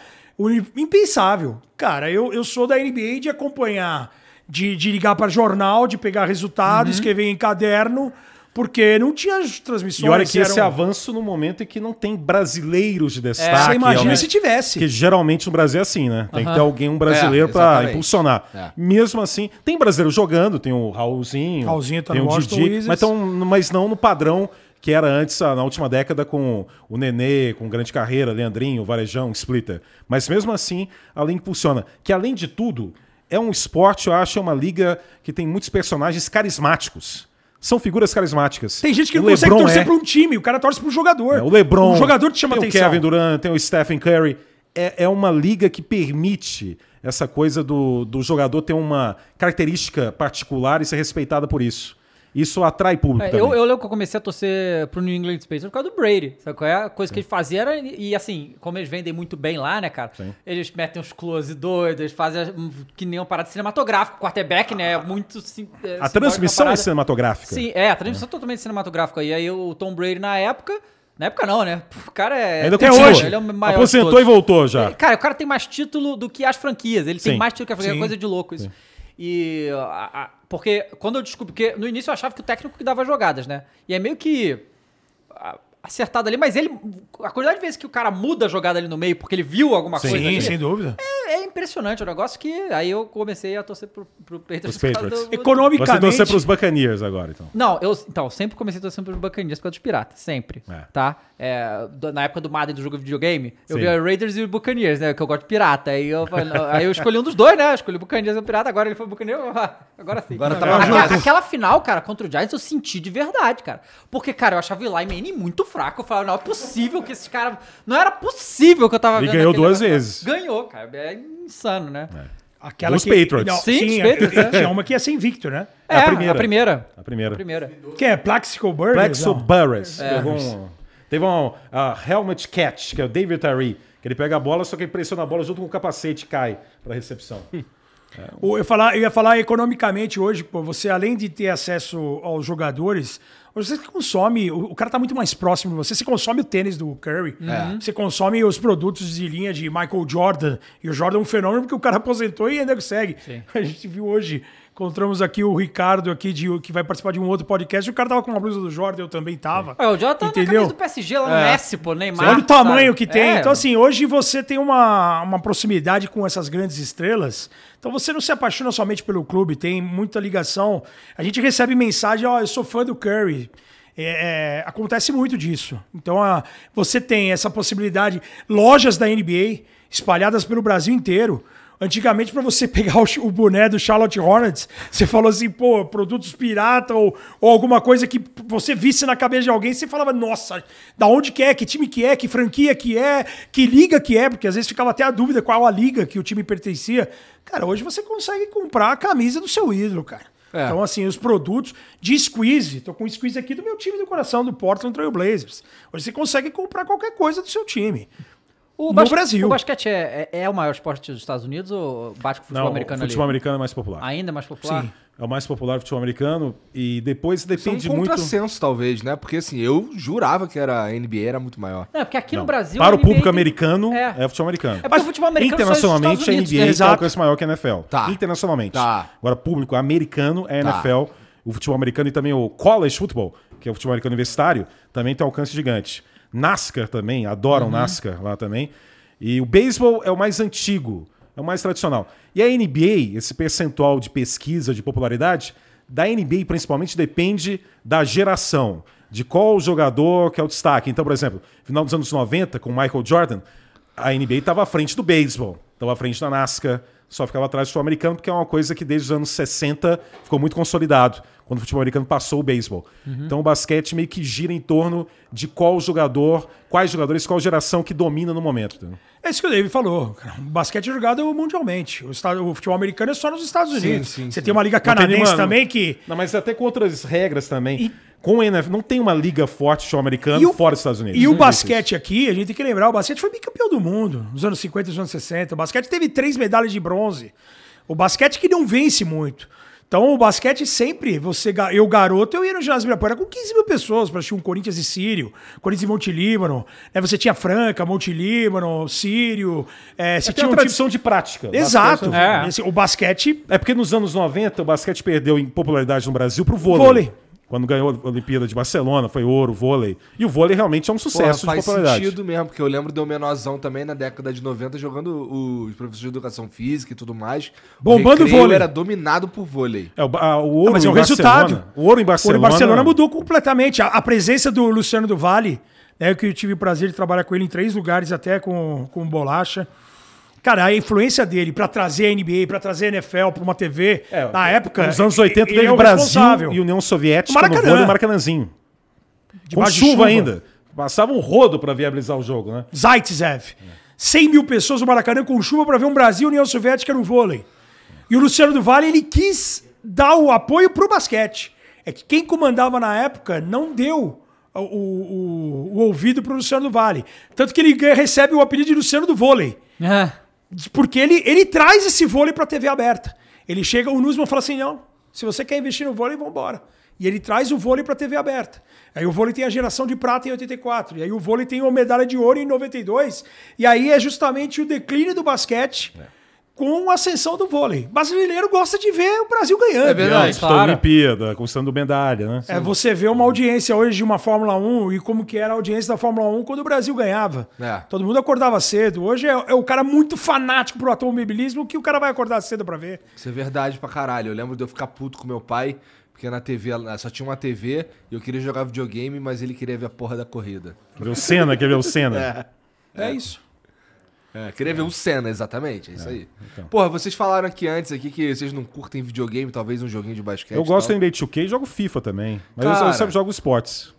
impensável. Cara, eu, eu sou da NBA de acompanhar, de, de ligar para jornal, de pegar resultado,
Uhum.
escrever em caderno, porque não tinha as transmissões.
E olha que esse
eram-
avanço no momento em que não tem brasileiros de destaque.
Você imagina se tivesse.
Que geralmente no Brasil é assim, né? Tem que ter alguém, um brasileiro
É,
pra
exatamente.
impulsionar.
É.
Mesmo assim, tem brasileiro jogando, tem o Raulzinho,
Raulzinho tá
tem
no
o Didi, mas, tão, mas não no padrão que era antes, ah, na última década, com o Nenê, com grande carreira, Leandrinho, Varejão, Splitter. Mas mesmo assim, a liga impulsiona. Que além de tudo, é um esporte, eu acho, é uma liga que tem muitos personagens carismáticos. São figuras carismáticas.
Tem gente que
O
não consegue
LeBron
torcer
é.
pra um time, o cara torce pra um jogador.
É, o LeBron.
O jogador te chama
tem
atenção.
o Kevin Durant, tem o Stephen Curry. É, é uma liga que permite essa coisa do, do jogador ter uma característica particular e ser respeitada por isso. Isso atrai público
É,
também.
eu, eu lembro que eu comecei a torcer pro New England Patriots por causa do Brady. Sabe qual é? A coisa que ele fazia era. E assim, como eles vendem muito bem lá, né, cara?
Sim.
Eles metem uns close doidos, eles fazem que nem uma parada cinematográfica. O quarterback, né? É muito. sim- é,
A transmissão é cinematográfica.
Sim, é, a transmissão é totalmente cinematográfica. E aí o Tom Brady na época. Na época não, né? O cara é.
Ainda
Até hoje.
Ele é o maior
Aposentou e voltou já.
Ele- Cara, o cara tem mais título do que as franquias. Ele tem
Sim.
mais título que a franquia. É
Sim.
coisa de louco isso. E. a- a- porque quando eu descobri. Porque no início eu achava que o técnico que dava jogadas, né? E é meio que. Acertado ali, mas ele. A quantidade de vezes que o cara muda a jogada ali no meio porque ele viu alguma
Sim,
coisa.
Sim, sem dúvida.
é impressionante o negócio que. Aí eu comecei a torcer pro, pro Patriots.
Os
por causa
Patriots.
do- do-
Você
Economicamente.
torcer pros Buccaneers agora, então.
não, eu então, eu sempre comecei torcendo pelos Buccaneers por causa dos piratas, sempre,
É.
tá? É, do- na época do Madden do jogo de videogame, eu
Sim.
via Raiders e o Buccaneers, né? Que eu gosto de pirata. Aí eu, aí eu escolhi um dos dois, né? Eu escolhi o Buccaneers e o pirata, agora ele foi o Buccaneers, ah, agora sim.
Agora tá
Aquela- aquela, final, cara, contra o Giants eu senti de verdade, cara. Porque, cara, eu achava o Eli Manning muito fraco. Eu falava, não é possível que esses caras... Não era possível que eu tava
E
vendo
ganhou duas
negócio.
vezes.
Ganhou, cara. É insano, né?
Aquela
Os
que,
Patriots.
Não,
Sim,
sim,
os Patriots,
é,
é.
tinha uma que ia ser invicto, né?
É,
a primeira.
A primeira.
A primeira.
A primeira.
Que é Plaxico Burgers?
Plexo
não.
Burress.
É.
Um- teve um a helmet catch, que é o David Tyree, que ele pega a bola, só que ele pressiona a bola junto com o capacete e cai pra recepção.
O- Eu, falar, eu ia falar economicamente hoje, pô, você além de ter acesso aos jogadores, você consome, o, o cara tá muito mais próximo de você, você consome o tênis do Curry, você consome os produtos de linha de Michael Jordan, e o Jordan é um fenômeno porque o cara aposentou e ainda segue. A gente viu hoje, encontramos aqui o Ricardo aqui de, que vai participar de um outro podcast, o cara tava com uma blusa do Jordan, eu também tava.
É, o Jota tá na
Entendeu?
camisa do PSG lá no
É.
Messi, pô, Neymar.
Olha o tamanho
sabe?
que tem.
É.
Então, assim, hoje você tem uma, uma proximidade com essas grandes estrelas. Então, você não se apaixona somente pelo clube, tem muita ligação. A gente recebe mensagem: Ó, eu sou fã do Curry. É, é, acontece muito disso. Então, a, você tem essa possibilidade. Lojas da NBA espalhadas pelo Brasil inteiro. Antigamente, para você pegar o, o boné do Charlotte Hornets, você falou assim, pô, produtos pirata ou, ou alguma coisa que você visse na cabeça de alguém, você falava, nossa, da onde que é, que time que é, que franquia que é, que liga que é, porque às vezes ficava até a dúvida qual a liga que o time pertencia. Cara, hoje você consegue comprar a camisa do seu ídolo, cara.
É.
Então, assim, os produtos de squeeze, tô com um squeeze aqui do meu time do coração, do Portland Trail Blazers. Hoje você consegue comprar qualquer coisa do seu time.
O
no
basque-
Brasil.
O basquete é, é, é o maior esporte dos Estados Unidos ou bate com o futebol
Não,
americano
o futebol
ali?
americano é mais popular.
Ainda é mais popular?
Sim.
É o mais popular do futebol americano e depois
Isso é um
depende muito...
contrassenso, talvez, né? Porque assim, eu jurava que era, a NBA era muito maior.
Não, porque aqui
Não,
no Brasil.
Para o público
tem-
americano,
É.
é, futebol americano.
É porque o futebol americano só é dos
Internacionalmente,
Estados
a
Unidos,
NBA
né?
tem alcance maior que a NFL.
Tá.
Internacionalmente.
Tá.
Agora, público americano é a
Tá.
NFL. O futebol americano e também o college football, que é o futebol americano universitário, também tem alcance gigante. NASCAR também, adoram
Uhum.
NASCAR lá também. E o beisebol é o mais antigo, é o mais tradicional. E a NBA, esse percentual de pesquisa de popularidade, da NBA principalmente depende da geração, de qual jogador que é o destaque. Então, por exemplo, final dos anos 90, com Michael Jordan, a NBA estava à frente do beisebol, estava à frente da NASCAR, só ficava atrás do futebol americano, porque é uma coisa que desde os anos 60 ficou muito consolidado, quando o futebol americano passou o beisebol. Então o basquete meio que gira em torno de qual jogador, quais jogadores, qual geração que domina no momento.
É isso que o David falou. O basquete é jogado mundialmente. O, estado- o futebol americano é só nos Estados Unidos.
sim,
Você
sim.
tem uma liga
Não tem
canadense
nenhuma-
também que.
Não, mas até com outras regras também.
E-
Com o NFL, não tem uma liga forte de futebol americano
E o-
fora dos Estados Unidos.
E o basquete aqui, a gente tem que lembrar, o basquete foi bicampeão do mundo nos anos 50 e nos anos 60. O basquete teve três medalhas de bronze. O basquete que não vence muito. Então o basquete sempre, você, eu garoto, eu ia no ginásio Ibirapuera com 15 mil pessoas para assistir um Corinthians e Sírio, Corinthians e Monte Líbano. Né, você tinha Franca, Monte Líbano, Sírio. É, você
isso.
tinha um
uma tradição de prática.
Exato.
Basquete-
É.
Esse- o basquete
É porque nos anos 90 o basquete perdeu em popularidade no Brasil pro vôlei.
Vôlei.
Quando ganhou a Olimpíada de Barcelona, foi ouro, vôlei. E o vôlei realmente é um
Porra,
sucesso de
faz
popularidade.
sentido mesmo, porque eu lembro de eu menorzão também na década de 90 jogando os professores de educação física e tudo mais.
Bombando
o recreio
vôlei.
era dominado por vôlei.
É, o, a- o ouro
Ah, mas é
em
o resultado.
Barcelona- O ouro em
O
Barcelona.
Barcelona mudou completamente. A, a presença do Luciano do Vale, né, que eu tive o prazer de trabalhar com ele em três lugares, até com, com bolacha. Cara, a influência dele pra trazer a NBA, pra trazer a NFL pra uma TV,
É,
na época.
Nos anos 80
ele
teve
é o
Brasil e União Soviética
Maracanã.
no vôlei Maracanãzinho. Com chuva,
chuva.
ainda. Passava um rodo pra viabilizar o jogo, né?
Zaitsev. 100 mil pessoas no Maracanã com chuva pra ver um Brasil e União Soviética no vôlei. E o Luciano do Vale, ele quis dar o apoio pro basquete. É que quem comandava na época não deu o, o, o- o ouvido pro Luciano do Vale. Tanto que ele recebe o apelido de Luciano do Vôlei.
É.
Porque ele, ele traz esse vôlei pra TV aberta. Ele chega, o Nusman fala assim: não, se você quer investir no vôlei, vambora. E ele traz o vôlei pra TV aberta. Aí o vôlei tem a geração de prata em 84. E aí o vôlei tem uma medalha de ouro em 92. E aí é justamente o declínio do basquete com a ascensão do vôlei. O brasileiro gosta de ver o Brasil ganhando.
É verdade.
É, disputa
claro.
Olimpíada, conquistando medalha, né?
É, você vê uma audiência hoje de uma Fórmula 1 e como que era a audiência da Fórmula 1 quando o Brasil ganhava.
É.
Todo mundo acordava cedo. Hoje é, é o cara muito fanático pro automobilismo que o cara vai acordar cedo pra ver.
Isso é verdade pra caralho. Eu lembro de eu ficar puto com meu pai, porque na TV ela- só tinha uma TV e eu queria jogar videogame, mas ele queria ver a porra da corrida.
Ver o Senna, quer ver o Senna.
É, isso.
É, queria ver o Senna, exatamente. É isso aí. Porra, vocês falaram aqui antes aqui que vocês não curtem videogame, talvez um joguinho de basquete.
Eu gosto do. NBA 2K e jogo FIFA também. Mas eu- eu,
Cara.
sempre jogo esportes.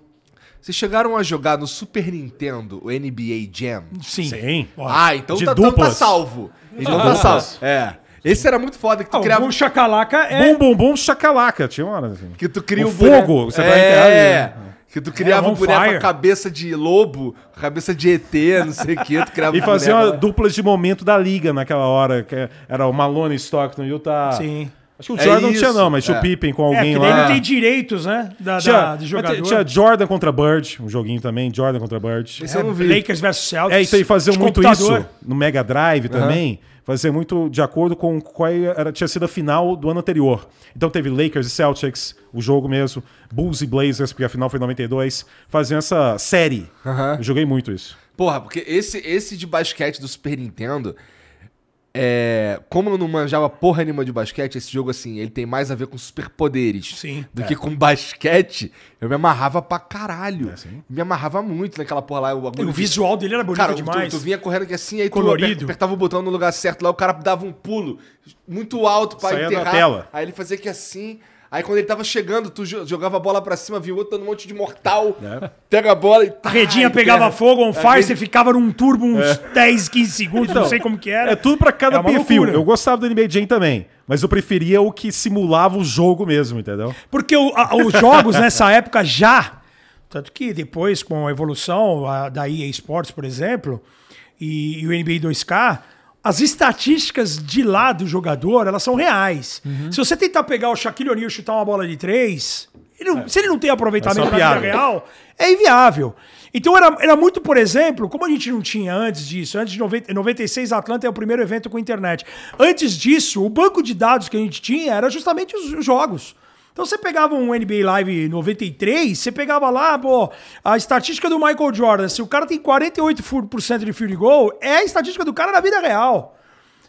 Vocês chegaram a jogar no Super Nintendo o NBA Jam?
Sim.
Sim.
Ah, então
De
tá, então tá
duplas.
salvo. Então tá
duplas.
salvo. É. Esse era muito foda, que tu
Ah,
criava...
o chacalaca é.
Bum, bum, bum, chacalaca. Tinha uma hora assim.
Que tu cria
O
um boneco-
fogo, você vai
É. Que tu criava
É,
um
on
boneco com
fire.
cabeça de lobo, cabeça de ET, não sei o que. Tu criava
E
um
fazia
boneco
uma
lá.
duplas de momento da liga naquela hora. Que era o Malone Stockton, Utah.
Sim.
Acho que o
É
Jordan não tinha,
isso,
não, mas tinha
é.
o Pippen com
É,
alguém
que daí
lá.
não tem direitos, né? Da, da,
Tinha,
de
mas
jogador.
tinha Jordan contra Bird, um joguinho também, Jordan contra Bird.
Esse eu não vi.
Lakers versus Celtics.
É, então e faziam
de
muito
computador.
isso no Mega Drive também. Fazia muito de acordo com qual era, tinha sido a final do ano anterior. Então teve Lakers e Celtics, o jogo mesmo, Bulls e Blazers, porque a final foi em 92. Faziam essa série. Eu joguei muito isso.
Porra, porque esse, esse de basquete do Super Nintendo, é, como eu não manjava porra nenhuma de basquete, esse jogo, assim, ele tem mais a ver com superpoderes
Sim.
do que com basquete. Eu me amarrava pra caralho.
É,
me amarrava muito naquela porra lá. O, bagulho
O
de-
visual dele era bonito
Cara, tu,
demais.
tu vinha correndo aqui assim, aí
Colorido.
tu apertava o botão no lugar certo lá, o cara dava um pulo muito alto pra
Saía da
enterrar.
tela.
Aí ele fazia aqui assim. Aí quando ele tava chegando, tu jo- jogava a bola pra cima, viu outro dando um monte de mortal.
É.
Pega a bola e.
A redinha
Ai,
pegava
terra.
fogo, on fire,
rede-
você ficava num turbo uns 10, 15 segundos,
Então,
não sei como que era.
É tudo pra cada
É
perfil.
loucura.
Eu gostava do NBA Jam também, mas eu preferia o que simulava o jogo mesmo, entendeu?
Porque o- a- os jogos nessa época já, tanto que depois com a evolução a, da EA Sports, por exemplo, e, e o NBA 2K, as estatísticas de lá do jogador, elas são reais.
Uhum.
Se você tentar pegar o Shaquille O'Neal e chutar uma bola de três, ele não- se ele não tem aproveitamento
É
na vida real, é inviável. Então era, era muito, por exemplo, como a gente não tinha antes disso, antes de 90, 96 a Atlanta é o primeiro evento com internet. Antes disso, o banco de dados que a gente tinha era justamente os, os jogos. Então você pegava um NBA Live 93, você pegava lá, pô, a estatística do Michael Jordan, se o cara tem 48% de field goal, é a estatística do cara na vida real.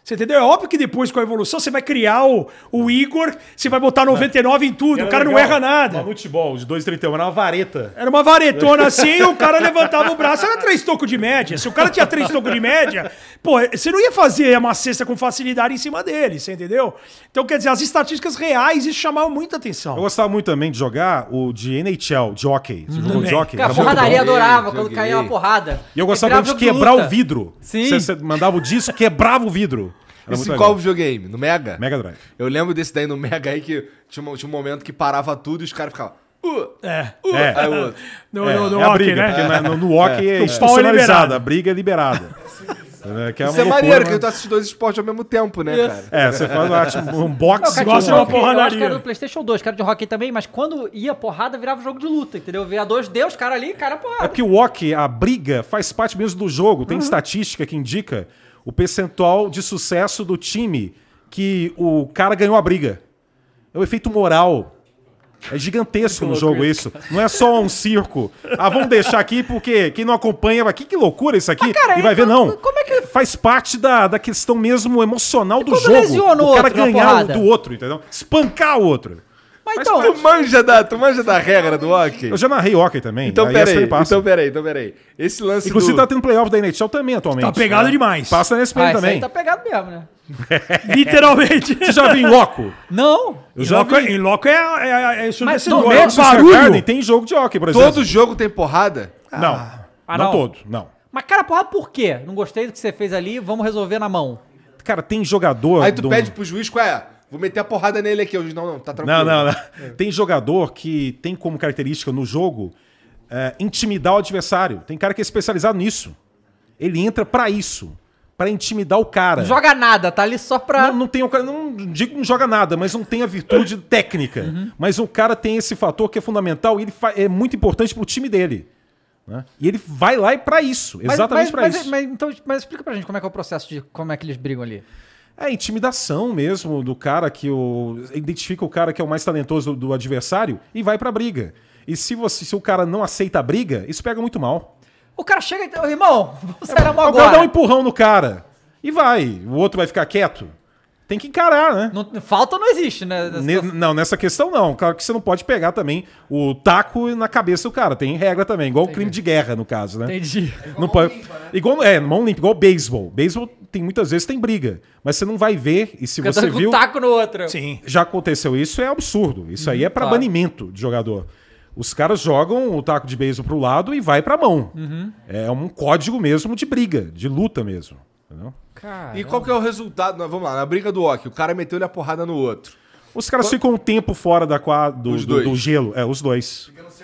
Você entendeu? É óbvio que depois, com a evolução, você vai criar o, o Igor, você vai botar 99 em tudo, o cara não erra nada.
Mamute Ball, de 2,31, era uma vareta.
Era uma varetona assim e o cara levantava o braço. Era três tocos de média. Se o cara tinha três tocos de média, pô, você não ia fazer uma cesta com facilidade em cima dele, você entendeu? Então, quer dizer, as estatísticas reais, isso chamava muita atenção.
Eu gostava muito também de jogar o de NHL, de hockey. Você jogou
Também.
de hockey?
Cara,
muito
porradaria adorava
Joguei,
quando caía uma porrada.
E eu gostava de quebrar
luta.
o vidro.
Sim.
Você, você mandava o disco, quebrava o vidro. Era
Esse qual videogame? No Mega?
Mega Drive.
Eu lembro desse daí no Mega aí que tinha um, tinha um momento que parava tudo e os caras ficavam. Uh,
É.
uh,
É.
Aí o outro.
No,
É,
no, no
é
hockey,
briga,
né?
porque na- no, no hockey é
é
institucionalizada,
liberado.
a briga é liberada. É, que é
Isso é
loucura,
maneiro, que
mas-
tu assiste dois esportes ao mesmo tempo, né,
Isso.
cara?
É, você faz um boxe.
Tinha
de
um
uma
hockey, Eu que era do PlayStation 2, que era de hockey também, mas quando ia porrada, virava jogo de luta, entendeu? Via dois deus, cara ali, cara,
É
porrada.
porque o hockey, a briga, faz parte mesmo do jogo.
Uhum.
Tem estatística que indica o percentual de sucesso do time que o cara ganhou a briga. É o efeito moral. É gigantesco no jogo isso. Não é só um circo. Ah, vamos deixar aqui porque quem não acompanha vai. Que, que loucura isso aqui.
cara,
e vai
e
ver, não.
como é que-
Faz parte da, da questão mesmo emocional do
quando
jogo.
o
cara
outro
ganhar do outro, entendeu? Espancar o outro.
Mas
Mas
então,
Tu manja da, tu manja da regra do hockey?
Eu já narrei hockey também.
Então,
a
peraí, então peraí, então peraí. Esse lance
Inclusive
do...
tá tendo playoff da NHL também atualmente.
Tá pegado
né?
demais.
Passa na ESPN
ah,
também.
aí tá pegado mesmo, né?
Literalmente.
Você já viu em loco?
Não.
Eu
Em
já
loco,
vi.
em loco é, é, é, é ensurdecedor.
no
É
meio
Madison Square
barulho.
Garden tem jogo de hockey, por exemplo.
Todo jogo tem porrada?
Não.
Ah,
não
não.
todo, não.
Mas, cara, porrada por quê? Não gostei do que você fez ali, vamos resolver na mão.
Cara, tem jogador.
Aí tu
do-
pede pro juiz, qual é? Vou meter a porrada nele aqui. Juiz, não, não, tá tranquilo.
Não, não, não. Tem jogador que tem como característica no jogo é, intimidar o adversário. Tem cara que é especializado nisso. Ele entra pra isso. Pra intimidar o cara.
Não joga nada, tá ali só pra.
Não, não tem o cara, não digo que não joga nada, mas não tem a virtude técnica.
Uhum.
Mas o cara tem esse fator que é fundamental e ele é muito importante pro time dele. né? E ele vai lá e pra isso,
Mas-
exatamente
mas,
pra
mas,
isso.
Mas, então, mas explica pra gente como é que é o processo de como é que eles brigam ali.
É intimidação mesmo do cara que o identifica o cara que é o mais talentoso do, adversário e vai pra briga. E se você se o cara não aceita a briga, isso pega muito mal.
O cara chega e diz, "Ô, irmão, vamos sair na mão
O cara dá um
agora.
empurrão no cara e vai. O outro vai ficar quieto. Tem que encarar, né?
Não, falta não existe, né? nessa
Ne- não, nessa questão não. Claro que você não pode pegar também o taco na cabeça do cara. Tem regra também, igual o crime de guerra, no caso, né?
Entendi.
Não pode... Igual, é, mão limpa, igual beisebol. Beisebol tem muitas vezes tem briga. Mas você não vai ver, e se
Fica
você viu.
um taco no outro.
Sim.
Já aconteceu isso, é absurdo. Isso aí é pra
claro.
banimento de jogador. Os caras jogam o taco de beisebol pro lado e vai pra mão. É um código mesmo de briga, de luta mesmo. entendeu?
E qual que é o resultado? Vamos lá, na briga do hockey, o cara meteu-lhe a porrada no outro.
Os caras ficam um tempo fora da quadra, do, do- do gelo. É, os dois. Fica no cercadinho.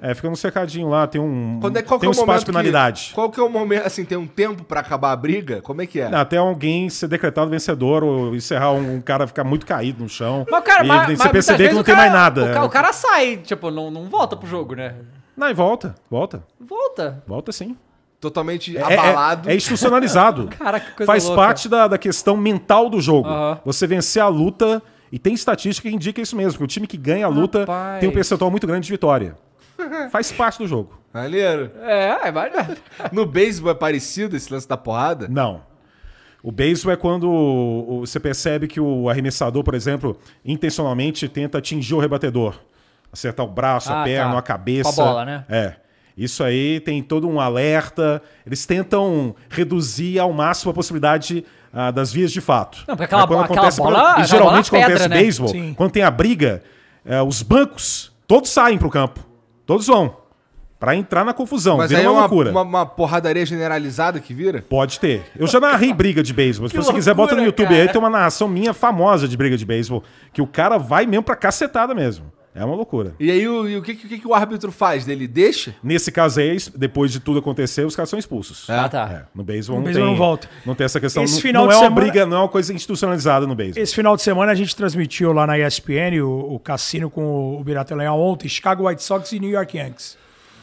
É, fica no cercadinho lá, tem um,
Quando é, qual
tem
é
um
o
espaço de penalidade.
Que, qual que é o momento, assim, tem um tempo pra acabar a briga? Como é que é?
Não, Até alguém ser decretado vencedor ou encerrar um, um cara ficar muito caído no chão.
Mas, cara,
e
mas,
você perceber
vezes
que não tem
cara-
mais nada.
O, ca- o cara sai, tipo, não, não volta pro jogo, né?
Não, e volta, volta.
Volta.
Volta sim.
Totalmente
É- é-
abalado.
É, institucionalizado.
Cara, que coisa
Faz
louca.
parte da, da questão mental do jogo. Você vencer a luta. E tem estatística que indica isso mesmo, que o time que ganha a luta
Rapaz.
tem um percentual muito grande de vitória. Faz parte do jogo.
Maneiro.
É, é, mas...
No beisebol é parecido esse lance da porrada?
Não. O beisebol é quando o- o- você percebe que o arremessador, por exemplo, intencionalmente tenta atingir o rebatedor. Acertar o braço,
Ah,
a perna,
tá.
a cabeça.
Com a bola, né?
É. Isso aí tem todo um alerta. Eles tentam reduzir ao máximo a possibilidade ah, das vias de fato.
Não, porque aquela
Mas quando
bola- aquela
acontece-
bola-
quando- E geralmente
bola é pedra,
acontece
né?
beisebol,
Sim.
quando tem a briga, eh, os bancos todos saem pro campo. Todos vão. Pra entrar na confusão.
Mas
Vira
aí é
uma
uma,
loucura.
uma, uma porradaria generalizada que vira?
Pode ter. Eu já narrei briga de beisebol. Se você quiser, bota no YouTube aí,
cara.
tem uma narração minha famosa de briga de beisebol. Que o cara vai mesmo pra cacetada mesmo. É uma loucura.
E aí o, e o que, que, que o árbitro faz? Ele deixa?
Nesse caso aí, depois de tudo acontecer, os caras são expulsos.
Ah, tá.
É, no beisebol
No
não
beisebol
tem,
não volta.
Não tem essa questão.
Esse
não
final
não
de
é uma
semana-
briga, não é uma coisa institucionalizada no beisebol.
Esse final de semana a gente transmitiu lá na ESPN o, o cassino com o Birata Leão ontem, Chicago White Sox e New York Yankees.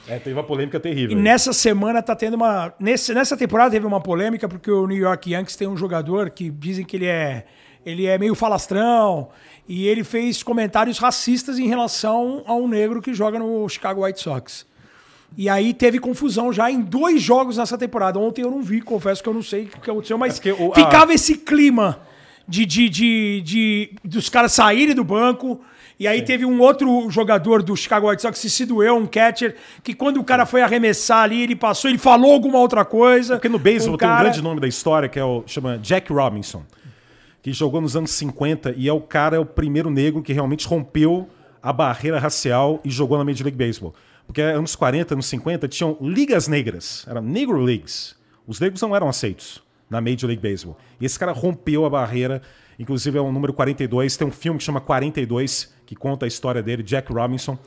É, teve uma polêmica
E
terrível.
nessa semana tá tendo uma. Nesse, nessa temporada teve uma polêmica porque o New York Yankees tem um jogador que dizem que ele é. Ele é meio falastrão e ele fez comentários racistas em relação a um negro que joga no Chicago White Sox. E aí teve confusão já em dois jogos nessa temporada. Ontem eu não vi, confesso que eu não sei o que aconteceu, mas
É o- a-
ficava esse clima de, de, de, de- dos caras saírem do banco. E aí teve um outro jogador do Chicago White Sox que se doeu, um catcher, que quando o cara foi arremessar ali, ele passou, ele falou alguma outra coisa.
Porque no beisebol
O
tem um
cara-
grande nome da história que é o chama Jack Robinson, que jogou nos anos 50 e é o cara, é o primeiro negro que realmente rompeu a barreira racial e jogou na Major League Baseball. Porque anos 40, anos 50 tinham ligas negras, eram Negro Leagues. Os negros não eram aceitos na Major League Baseball. E esse cara rompeu a barreira, inclusive é o número 42, tem um filme que chama 42, que conta a história dele, Jack Robinson.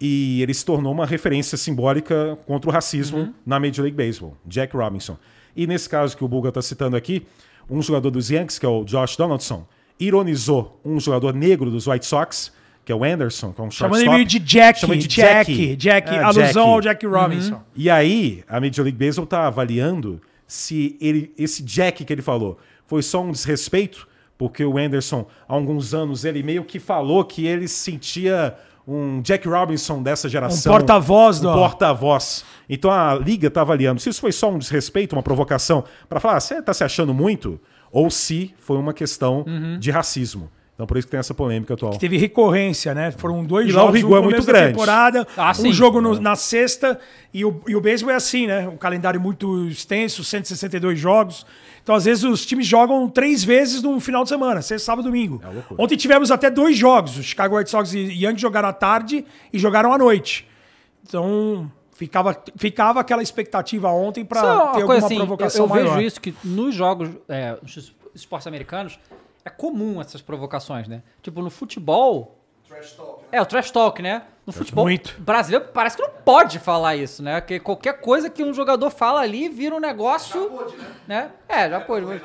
E ele se tornou uma referência simbólica contra o racismo na Major League Baseball, Jack Robinson. E nesse caso que o Buga está citando aqui, um jogador dos Yankees, que é o Josh Donaldson, ironizou um jogador negro dos White Sox, que é o Anderson, que é um
Chamando ele de Jack,
Chama de
Jack, Jack,
É,
alusão
Jackie.
ao Jack Robinson.
E aí, a Major League Baseball está avaliando se ele, esse Jack que ele falou foi só um desrespeito, porque o Anderson, há alguns anos, ele meio que falou que ele se sentia um Jack Robinson dessa geração.
Um porta-voz
Um porta-voz. Então a liga está avaliando se isso foi só um desrespeito, uma provocação, para falar, "Ah, você está se achando muito? Ou se foi uma questão
Uhum.
de racismo. Então por isso que tem essa polêmica atual.
Teve recorrência, né? Foram dois
E lá o
jogos
é
no
muito
começo da
grande.
temporada,
Ah,
um jogo no- na sexta e o, e o beisebol é assim, né? Um calendário muito extenso, 162 jogos. Então, às vezes, os times jogam três vezes no final de semana, sexta, sábado e domingo.
loucura.
Ontem tivemos até dois jogos. O Chicago White Sox e Yankees jogaram à tarde e jogaram à noite. Então, ficava, ficava aquela expectativa ontem
é
para ter alguma
assim, eu,
provocação
eu
maior.
vejo isso que nos jogos, é, nos esportes americanos, é comum essas provocações, né? Tipo, no futebol... É, o trash talk, né? No futebol
Muito.
brasileiro parece que não pode falar isso, né? Porque qualquer coisa que um jogador fala ali vira um negócio... né? É, já pôde. Mas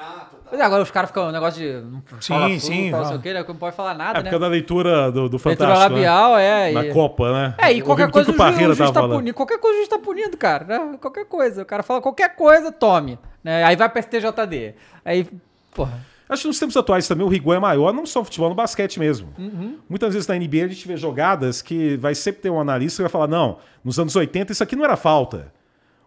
mas agora os caras ficam um negócio de... Não
Sim,
fala
sim,
sim, não sei
não.
o quê, né? Não pode falar nada,
É
né?
porque é da leitura do, do
Leitura
Fantástico.
labial, é.
né? Na
e-
Copa, né?
É, e qualquer coisa
tudo
o juiz, juiz tá punindo. Qualquer coisa o juiz tá punindo, cara. né? Qualquer coisa. O cara fala qualquer coisa, tome. Né? Aí vai pra STJD. Aí, porra.
Acho que nos tempos atuais também o rigor é maior, não só no futebol, no basquete mesmo. Muitas vezes na NBA a gente vê jogadas que vai sempre ter um analista que vai falar: não, nos anos 80 isso aqui não era falta.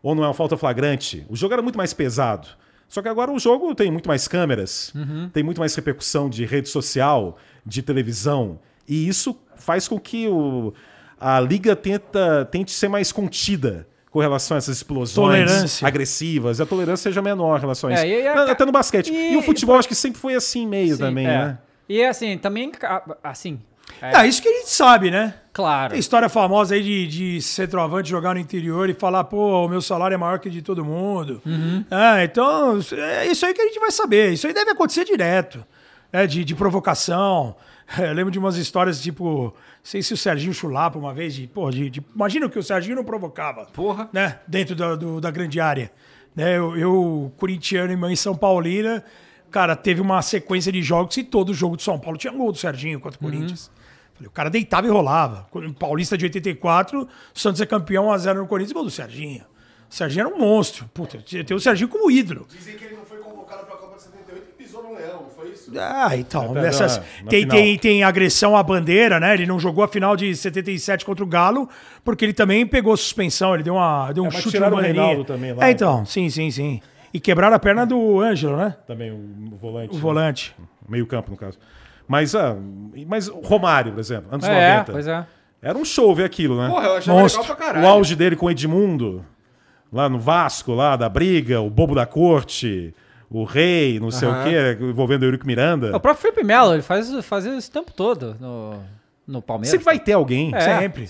Ou não é uma falta flagrante. O jogo era muito mais pesado. Só que agora o jogo tem muito mais câmeras, tem muito mais repercussão de rede social, de televisão. E isso faz com que o, a liga tenta, tente ser mais contida com relação a essas explosões
Tolerância.
agressivas. A tolerância seja menor em relação a isso.
É, e- e a-
Até no basquete. E,
e-
o futebol acho que sempre foi assim meio
Sim,
também,
é.
né?
E assim, também, assim. É,
É isso que a gente sabe, né?
claro.
Tem história famosa aí de, de centroavante jogar no interior e falar, pô, o meu salário é maior que o de todo mundo. Ah, então, é isso aí que a gente vai saber. Isso aí deve acontecer direto. Né? De, de provocação. Eu lembro de umas histórias, tipo, sei se o Serginho Chulapa uma vez, de, pô, de, de- imagina que o Serginho não provocava.
Porra.
Né? Dentro da, do- da grande área. Né? Eu, eu, corintiano e mãe São Paulina, cara, teve uma sequência de jogos e todo jogo de São Paulo tinha gol do Serginho contra o Corinthians. Falei, o cara deitava e rolava. Paulista de 84, o Santos é campeão 1x0 no Corinthians, gol do Serginho. O Serginho era um monstro. Puta, tem o Serginho como ídolo.
Dizem que ele não foi convocado pra Copa de 78 e pisou no Leão, foi isso?
Ah, então.
Até
Nessas,
na- na
tem,
final.
tem, tem agressão à bandeira, né? Ele não jogou a final de 77 contra o Galo, porque ele também pegou suspensão. Ele deu, uma, deu um
É,
chute
o
bandeirinha.
Também lá.
É, então. Sim, sim, sim. E quebraram a perna do Ângelo, né?
Também o, o volante.
O volante.
Meio campo, no caso. Mas, ah, mas o Romário, por exemplo, anos
É,
90.
pois é.
Era um show ver aquilo, né?
Porra, eu achava
Monstro.
legal pra caralho.
o auge dele com o Edmundo, lá no Vasco, lá da briga, o bobo da corte, o rei, não sei o quê, envolvendo o Eurico Miranda.
O próprio Felipe Melo, ele faz, faz isso o tempo todo no, no Palmeiras.
Sempre vai ter alguém.
É.
Sempre.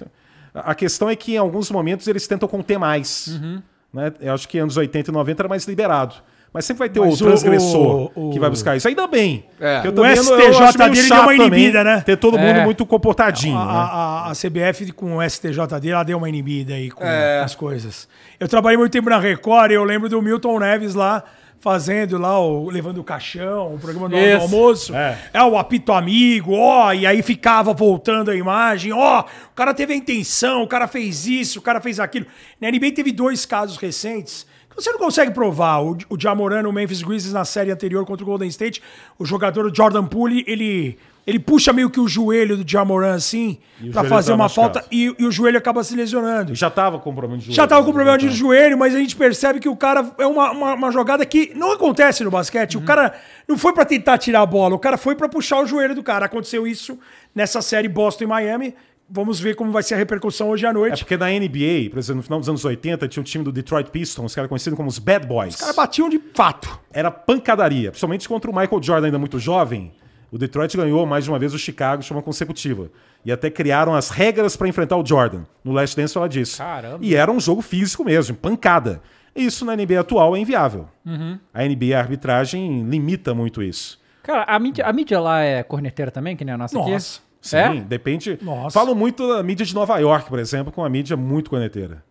A a questão é que em alguns momentos eles tentam conter mais.
Uhum.
Né? Eu acho que anos 80 e 90 era mais liberado. Mas sempre vai ter
Mas
o
o-
transgressor
o-
que vai buscar isso. Ainda bem.
É.
Eu
O
também eu
STJ
acho meio
dele deu uma
também
inibida, né?
Ter todo mundo
É.
muito comportadinho.
A,
né?
a- a CBF com o STJD, ela deu uma inibida aí com
É.
as coisas. Eu trabalhei muito tempo na Record e eu lembro do Milton Neves lá fazendo lá o Levando o Caixão, o programa do
Isso.
almoço.
É.
É. o apito amigo, ó, e aí ficava voltando a imagem, ó, o cara teve a intenção, o cara fez isso, o cara fez aquilo. Na NBA teve dois casos recentes que você não consegue provar. O, o Jamoran no Memphis Grizzlies na série anterior contra o Golden State, o jogador Jordan Poole, ele ele puxa meio que o joelho do Jamoran assim,
joelho
fazer
tá
uma
machucado.
falta e, e o joelho acaba se lesionando.
Já tava com problema de joelho.
Já tava com problema de
Então.
joelho, mas a gente percebe que o cara é uma, uma, uma jogada que não acontece no basquete.
Uhum.
O cara não foi pra tentar tirar a bola, o cara foi pra puxar o joelho do cara. Aconteceu isso nessa série Boston e Miami. Vamos ver como vai ser a repercussão hoje à
É
noite.
porque na NBA, por exemplo, no final dos anos 80, tinha um time do Detroit Pistons, que era conhecido como os Bad Boys.
Os caras batiam de fato.
Era pancadaria, principalmente contra o Michael Jordan, ainda muito jovem. O Detroit ganhou mais de uma vez o Chicago de forma consecutiva. E até criaram as regras para enfrentar o Jordan. No Last Dance fala disso.
Caramba.
E era um jogo físico mesmo, pancada. Isso na NBA atual é inviável.
Uhum.
A NBA, a arbitragem, limita muito isso.
Cara, a mídia, a mídia lá é corneteira também, que nem a nossa
Nossa.
aqui?
Sim,
É?
depende.
Nossa.
Falam muito da mídia de Nova York, por exemplo, com a mídia muito corneteira.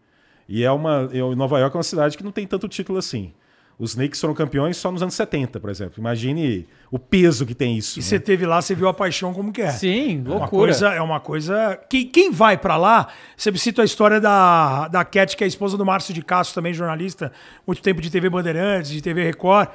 E é uma. eu- Nova York é uma cidade que não tem tanto título assim. Os Knicks foram campeões só nos anos 70, por exemplo. Imagine o peso que tem isso.
E
né?
você teve lá, você viu a paixão como que é.
Sim,
Uma
loucura.
coisa, é uma coisa. Quem, quem vai pra lá, você cita a história da, da Cat, que é a esposa do Márcio de Castro, também jornalista, muito tempo de TV Bandeirantes, de TV Record.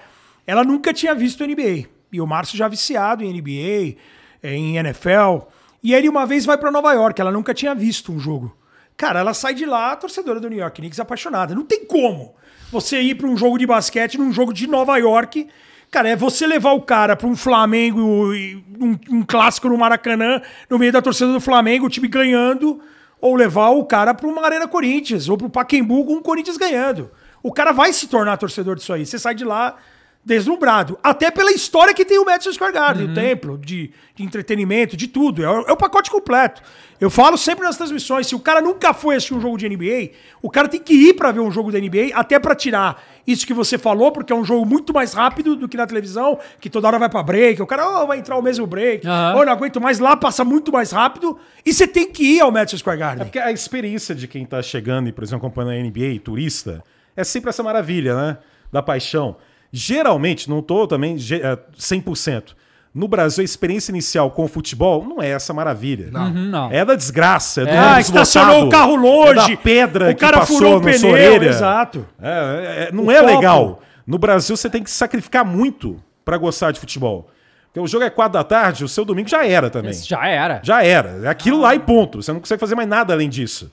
Ela nunca tinha visto NBA. E o Márcio já viciado em NBA, eh, em NFL. E ele uma vez vai pra Nova York, ela nunca tinha visto um jogo. Cara, ela sai de lá, torcedora do New York Knicks, apaixonada. Não tem como você ir pra um jogo de basquete num jogo de Nova York. Cara, é você levar o cara pra um Flamengo, um, um clássico no Maracanã, no meio da torcida do Flamengo, o time ganhando, ou levar o cara pra uma Arena Corinthians, ou pro Pacaembu com o Corinthians ganhando. O cara vai se tornar torcedor disso aí. Você sai de lá deslumbrado. Até pela história que tem o Madison Square Garden, o templo, de, de entretenimento, de tudo. É, o- é o pacote completo. Eu falo sempre nas transmissões, se o cara nunca foi assistir um jogo de NBA, o cara tem que ir pra ver um jogo da NBA, até pra tirar isso que você falou, porque é um jogo muito mais rápido do que na televisão, que toda hora vai pra break, o cara oh, vai entrar o mesmo break,
Aham.
ou não aguento mais, lá passa muito mais rápido, e você tem que ir ao Madison Square
É
Garden.
porque a experiência de quem tá chegando e, por exemplo, acompanhando a NBA, turista, é sempre essa maravilha, né? Da paixão. Geralmente, não tô também ge- é, 100%. No Brasil, a experiência inicial com o futebol não é essa maravilha. Não.
não.
É da desgraça. É do
Ah,
ônibus
estacionou o carro longe,
É da pedra
o cara
que passou
furou o pneu,
orelha.
exato.
É, é, não
O
é
copo.
legal. No Brasil, você tem que sacrificar muito pra gostar de futebol. Porque o jogo é quatro da tarde, o seu domingo já era também.
Esse já era.
Já era. É aquilo lá e ponto. Você não consegue fazer mais nada além disso.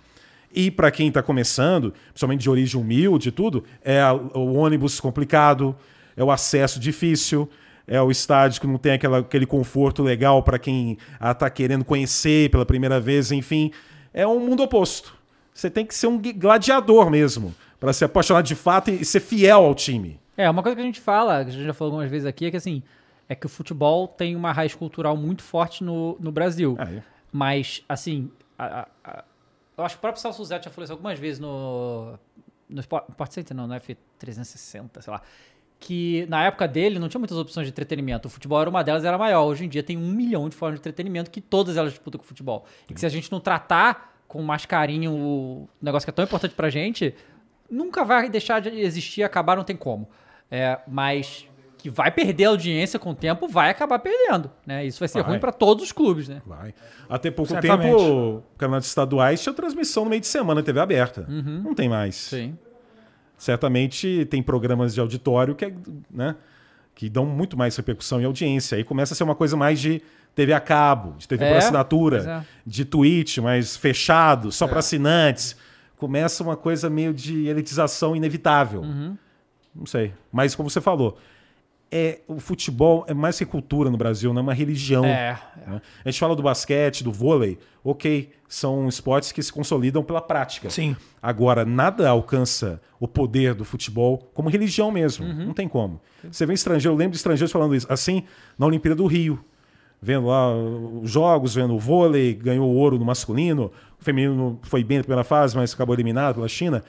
E pra quem tá começando, principalmente de origem humilde e tudo, é o ônibus complicado, é o acesso difícil, é o estádio que não tem aquela- aquele conforto legal pra quem ah, tá querendo conhecer pela primeira vez, enfim. É um mundo oposto. Você tem que ser um gladiador mesmo, pra se apaixonar de fato e ser fiel ao time.
É, uma coisa que a gente fala, que a gente já falou algumas vezes aqui, é que assim, é que o futebol tem uma raiz cultural muito forte no, no Brasil.
É.
Mas, assim, a- a- eu acho que o próprio Celso Zé já falou isso algumas vezes no. No Sport, Sport Center, não, no F360, sei lá. Que na época dele não tinha muitas opções de entretenimento. O futebol era uma delas, era maior. Hoje em dia tem um milhão de formas de entretenimento que todas elas disputam com o futebol. E que se a gente não tratar com mais carinho o negócio que é tão importante pra gente, nunca vai deixar de existir, acabar, não tem como. É, mas que vai perder a audiência com o tempo, vai acabar perdendo. Né? Isso vai ser
Vai.
ruim pra todos os clubes, né?
Vai. Até pouco
Certamente.
tempo, campeonatos estaduais tinha transmissão no meio de semana na TV aberta. Não tem mais.
Sim.
Certamente tem programas de auditório que, é, né, que dão muito mais repercussão e audiência. Aí começa a ser uma coisa mais de TV a cabo, de TV por
É, pois
assinatura,
é.
de Twitch, mais fechado, só para assinantes. Começa uma coisa meio de elitização inevitável.
Uhum.
Não sei. Mas como você falou, é, o futebol é mais que cultura no Brasil, não é uma religião.
É.
né? A gente fala do basquete, do vôlei, ok, são esportes que se consolidam pela prática.
Sim.
Agora, nada alcança o poder do futebol como religião mesmo.
Uhum.
Não tem como. Você vê estrangeiro, eu lembro de estrangeiros falando isso, assim, na Olimpíada do Rio. Vendo lá os jogos, vendo o vôlei, ganhou ouro no masculino, o feminino foi bem na primeira fase, mas acabou eliminado pela China.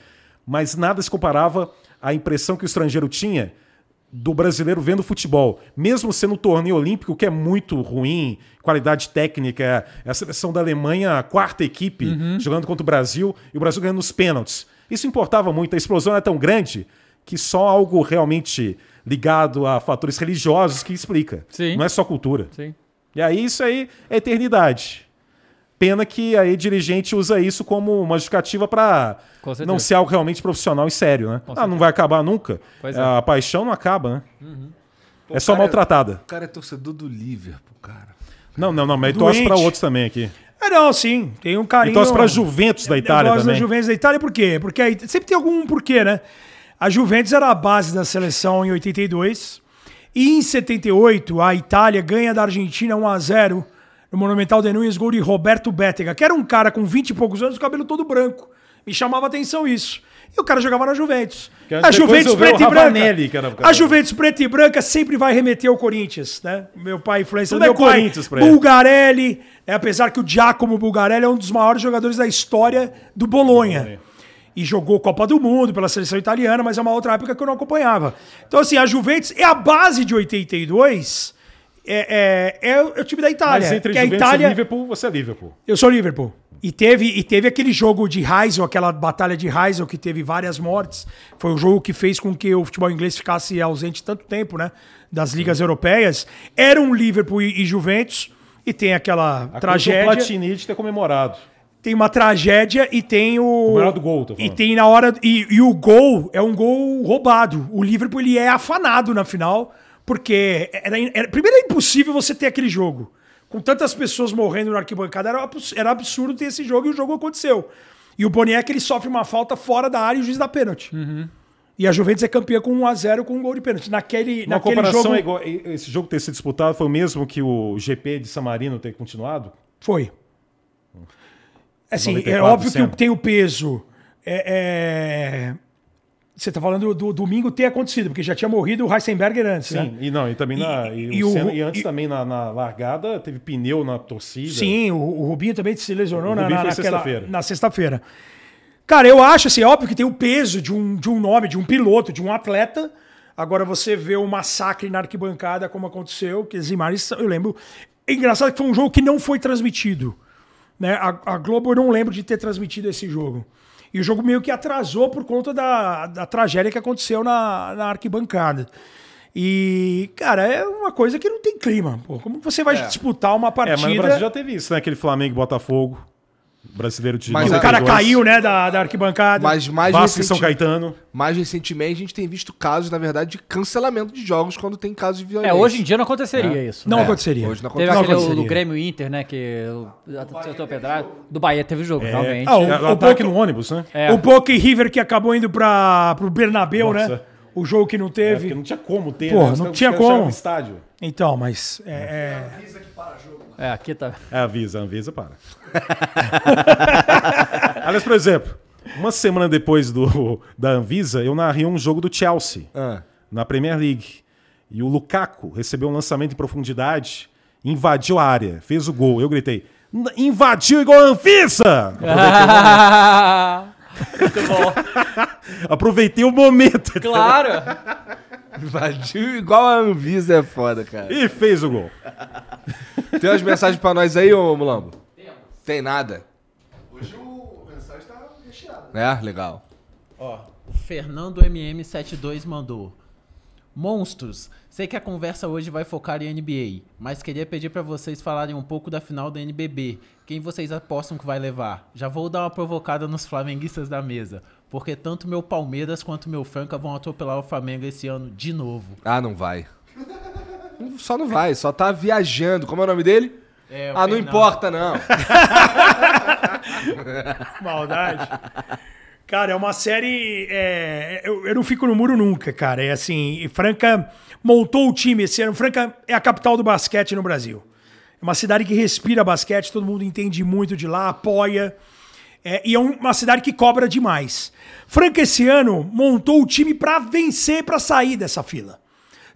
Mas nada se comparava à impressão que o estrangeiro tinha do brasileiro vendo futebol. Mesmo sendo um torneio olímpico, que é muito ruim, qualidade técnica, é a seleção da Alemanha, a quarta equipe, jogando contra o Brasil, e o Brasil ganhando os pênaltis. Isso importava muito, a explosão é tão grande que só algo realmente ligado a fatores religiosos que explica.
Sim.
Não é só cultura.
Sim.
E aí isso aí é eternidade. Pena que aí dirigente usa isso como uma justificativa para não ser algo realmente profissional e sério, né? ah, não vai acabar nunca.
Pois é.
A paixão não acaba, né? é só
cara,
maltratada.
O cara é torcedor do Liverpool, cara.
Não, não, não, mas ele torce para outros também aqui.
É, não, sim. Tem um carinho.
Ele torce para Juventus da Itália também.
da Juventus da Itália por quê? Porque aí sempre tem algum porquê, né? A Juventus era a base da seleção em 82. E em 78, a Itália ganha da Argentina 1 a 0 no Monumental de Nunes, gol de Roberto Béttega, que era um cara com 20 e poucos anos, cabelo todo branco. Me chamava atenção isso. E o cara jogava na Juventus. A Juventus preta e branca. A Juventus preta e branca sempre vai remeter ao Corinthians, né? Meu pai influencia
Tudo
meu
é
pai.
Corinthians pra.
Bulgarelli, né? apesar que o Giacomo Bulgarelli é um dos maiores jogadores da história do Bolonha. E jogou Copa do Mundo pela seleção italiana, mas é uma outra época que eu não acompanhava. Então, assim, a Juventus é a base de 82, é, é, é o time da Itália.
Mas entre
que a
Juventus
Itália,
e Liverpool, você é Liverpool.
eu sou Liverpool. E teve, e teve aquele jogo de Heysel, aquela batalha de Heysel que teve várias mortes. Foi o jogo que fez com que o futebol inglês ficasse ausente tanto tempo, né? Das ligas europeias. Era um Liverpool e, e Juventus. E tem aquela
A
tragédia.
O Platini de ter comemorado.
Tem uma tragédia e tem o.
melhor do gol,
E tem na hora. E, e o gol é um gol roubado. O Liverpool ele é afanado na final, porque era, era- primeiro é impossível você ter aquele jogo. Com tantas pessoas morrendo na arquibancada, era, era absurdo ter esse jogo e o jogo aconteceu. E o Boniek ele sofre uma falta fora da área e o juiz dá pênalti.
Uhum.
E a Juventus é campeã com 1x0 com um gol de pênalti. Naquele,
Uma
naquele
comparação
jogo.
é igual. Esse jogo ter sido disputado foi o mesmo que o GP de San Marino ter continuado?
Foi. Assim, é
94
óbvio que
Senna.
tem o peso. É, é, Você tá falando do domingo ter acontecido, porque já tinha morrido o Heisenberger antes,
Sim,
né?
e não, e também na. E,
e
o
o-
Senna- e antes também na, na largada teve pneu na torcida.
Sim, o, o Rubinho também se lesionou
O
na, na, naquela-
sexta-feira.
na sexta-feira. Cara, eu acho assim, é óbvio que tem o peso de um, de um nome, de um piloto, de um atleta. Agora você vê o massacre na arquibancada, como aconteceu, que as imagens, eu lembro. É engraçado que foi um jogo que não foi transmitido. Né? A, a Globo eu não lembro de ter transmitido esse jogo. E o jogo meio que atrasou por conta da, da tragédia que aconteceu na, na arquibancada. E, cara, é uma coisa que não tem clima. Pô. Como você vai
É.
disputar uma
É,
partida.
mas no Brasil já teve isso, né? Aquele Flamengo e Botafogo. Brasileiro de
Mas
o cara
92.
caiu, né, da, da arquibancada.
Mas mais,
Vasco e São Caetano.
mais recentemente a gente tem visto casos, na verdade, de cancelamento de jogos quando tem casos de violência.
É, hoje em dia não aconteceria isso.
não
né?
aconteceria.
hoje não
Teve
acontece.
aquele
aconteceria.
do Grêmio Inter, né? Que o- pedrada. Do Bahia teve jogo, realmente.
Ah, o-
É, o
o pouco-
no ônibus, né?
É.
O Boca e River que acabou indo para pro Bernabéu,
Nossa.
né? O jogo que não
É,
teve.
porque não tinha como ter,
Porra,
né?
Não tinha como.
no estádio.
Então, mas é, é-
É, aqui tá.
É, avisa, avisa, para. Aliás, por exemplo, uma semana depois do, da Anvisa, eu narrei um jogo do Chelsea,
Ah.
na Premier League. E o Lukaku recebeu um lançamento em profundidade, invadiu a área, fez o gol. Eu gritei, "N- invadiu igual a Anvisa!
Muito bom.
Aproveitei o momento
Claro.
Invadiu igual a Anvisa é foda, cara.
e fez o gol.
Tem umas mensagens pra nós aí, ô Mulambo? Tem nada.
Hoje o mensagem tá recheada.
É, legal.
Ó, Fernando MM72 mandou. Monstros, sei que a conversa hoje vai focar em NBA, mas queria pedir pra vocês falarem um pouco da final da NBB. Quem vocês apostam que vai levar? Já vou dar uma provocada nos flamenguistas da mesa, porque tanto meu Palmeiras quanto meu Franca vão atropelar o Flamengo esse ano de novo.
Ah, não vai. Só não vai, só tá viajando. Como é o nome dele?
É,
ah, não importa, não.
Maldade. Cara, é uma série. é, eu, eu não fico no muro nunca, cara. É assim, e Franca montou o time esse ano. Franca é a capital do basquete no Brasil. É uma cidade que respira basquete, todo mundo entende muito de lá, apoia. É, e é um- uma cidade que cobra demais. Franca esse ano montou o time pra vencer, pra sair dessa fila.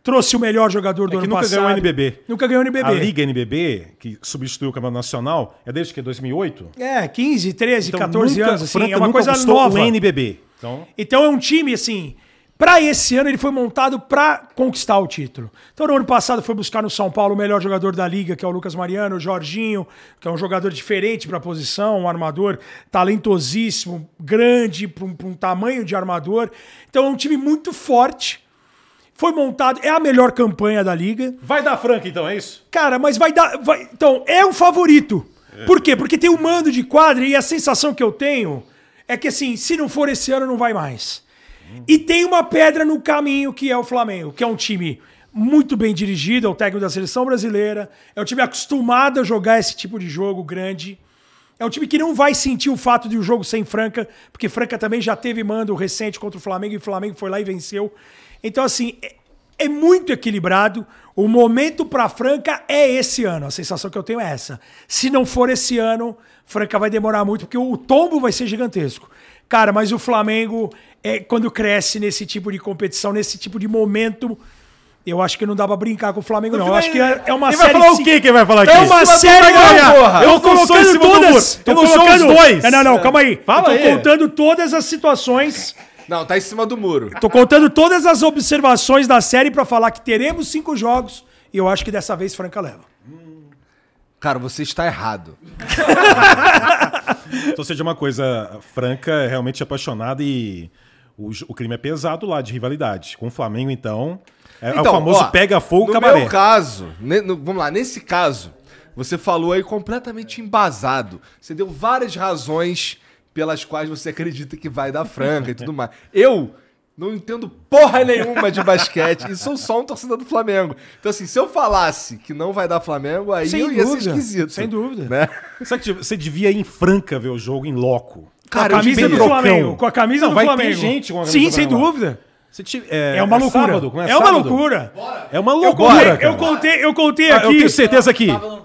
Trouxe o melhor jogador do
É
ano
que nunca
passado.
ganhou o NBB.
Nunca ganhou o NBB.
A Liga NBB, que substituiu o Campeonato Nacional, é desde que? 2008?
É, 15, 13,
Então,
14
nunca-
anos, assim,
Franca
é uma
nunca
coisa nova.
o NBB. Então,
Então é um time, assim, Para esse ano, ele foi montado para conquistar o título. Então, no ano passado, foi buscar no São Paulo o melhor jogador da liga, que é o Lucas Mariano, o Jorginho, que é um jogador diferente para a posição, um armador talentosíssimo, grande para um, pra um tamanho de armador. Então, é um time muito forte. Foi montado, é a melhor campanha da liga.
Vai dar franca, então, é isso?
Cara, mas vai dar. vai- então, é o favorito. Por quê? Porque tem um mando de quadra e a sensação que eu tenho é que, assim, se não for esse ano, não vai mais. E tem uma pedra no caminho que é o Flamengo, que é um time muito bem dirigido, é o técnico da seleção brasileira, é um time acostumado a jogar esse tipo de jogo grande. É um time que não vai sentir o fato de o jogo sem Franca, porque Franca também já teve mando recente contra o Flamengo e o Flamengo foi lá e venceu. Então, assim, é, é muito equilibrado. O momento para Franca é esse ano. A sensação que eu tenho é essa. Se não for esse ano, Franca vai demorar muito, porque o tombo vai ser gigantesco. Cara, mas o Flamengo, é, quando cresce nesse tipo de competição, nesse tipo de momento, eu acho que não dá pra brincar com o Flamengo, não. Eu acho que é, é uma
Quem
série.
vai falar o quê? Quem vai falar aqui?
é uma série,
ganhar,
porra.
Eu
tô colocando todas. tô colocando
os dois.
Não, não, não, calma aí.
Fala
eu tô
aí.
contando todas as situações.
Não, tá em cima do muro.
Tô contando todas as observações da série pra falar que teremos cinco jogos e eu acho que dessa vez Franca leva.
Cara, você está errado.
Então seja uma coisa, Franca é realmente apaixonada e o, o crime é pesado lá de rivalidade. Com o Flamengo, então, é, é o famoso
ó,
pega fogo
no
cabaré.
meu caso, ne- no- vamos lá, nesse caso, você falou aí completamente embasado. Você deu várias razões pelas quais você acredita que vai dar franca e tudo mais. Eu não entendo porra nenhuma de basquete e sou só um torcedor do Flamengo. Então, assim, se eu falasse que não vai dar Flamengo, aí
Sem
eu ia
dúvida,
ser esquisito.
sem dúvida.
Né?
Sabe que você devia ir em Franca ver o jogo em loco.
Com
Cara,
a
eu
camisa do. Flamengo. Com a camisa
Não,
do
vai ter
Flamengo.
gente com a camisa
Sim,
do
sem dúvida.
Te- é,
É uma loucura.
sábado, não
é uma loucura.
É uma
Eu,
loucura,
contei-
cara.
eu contei, eu contei
Ah,
aqui.
eu tenho certeza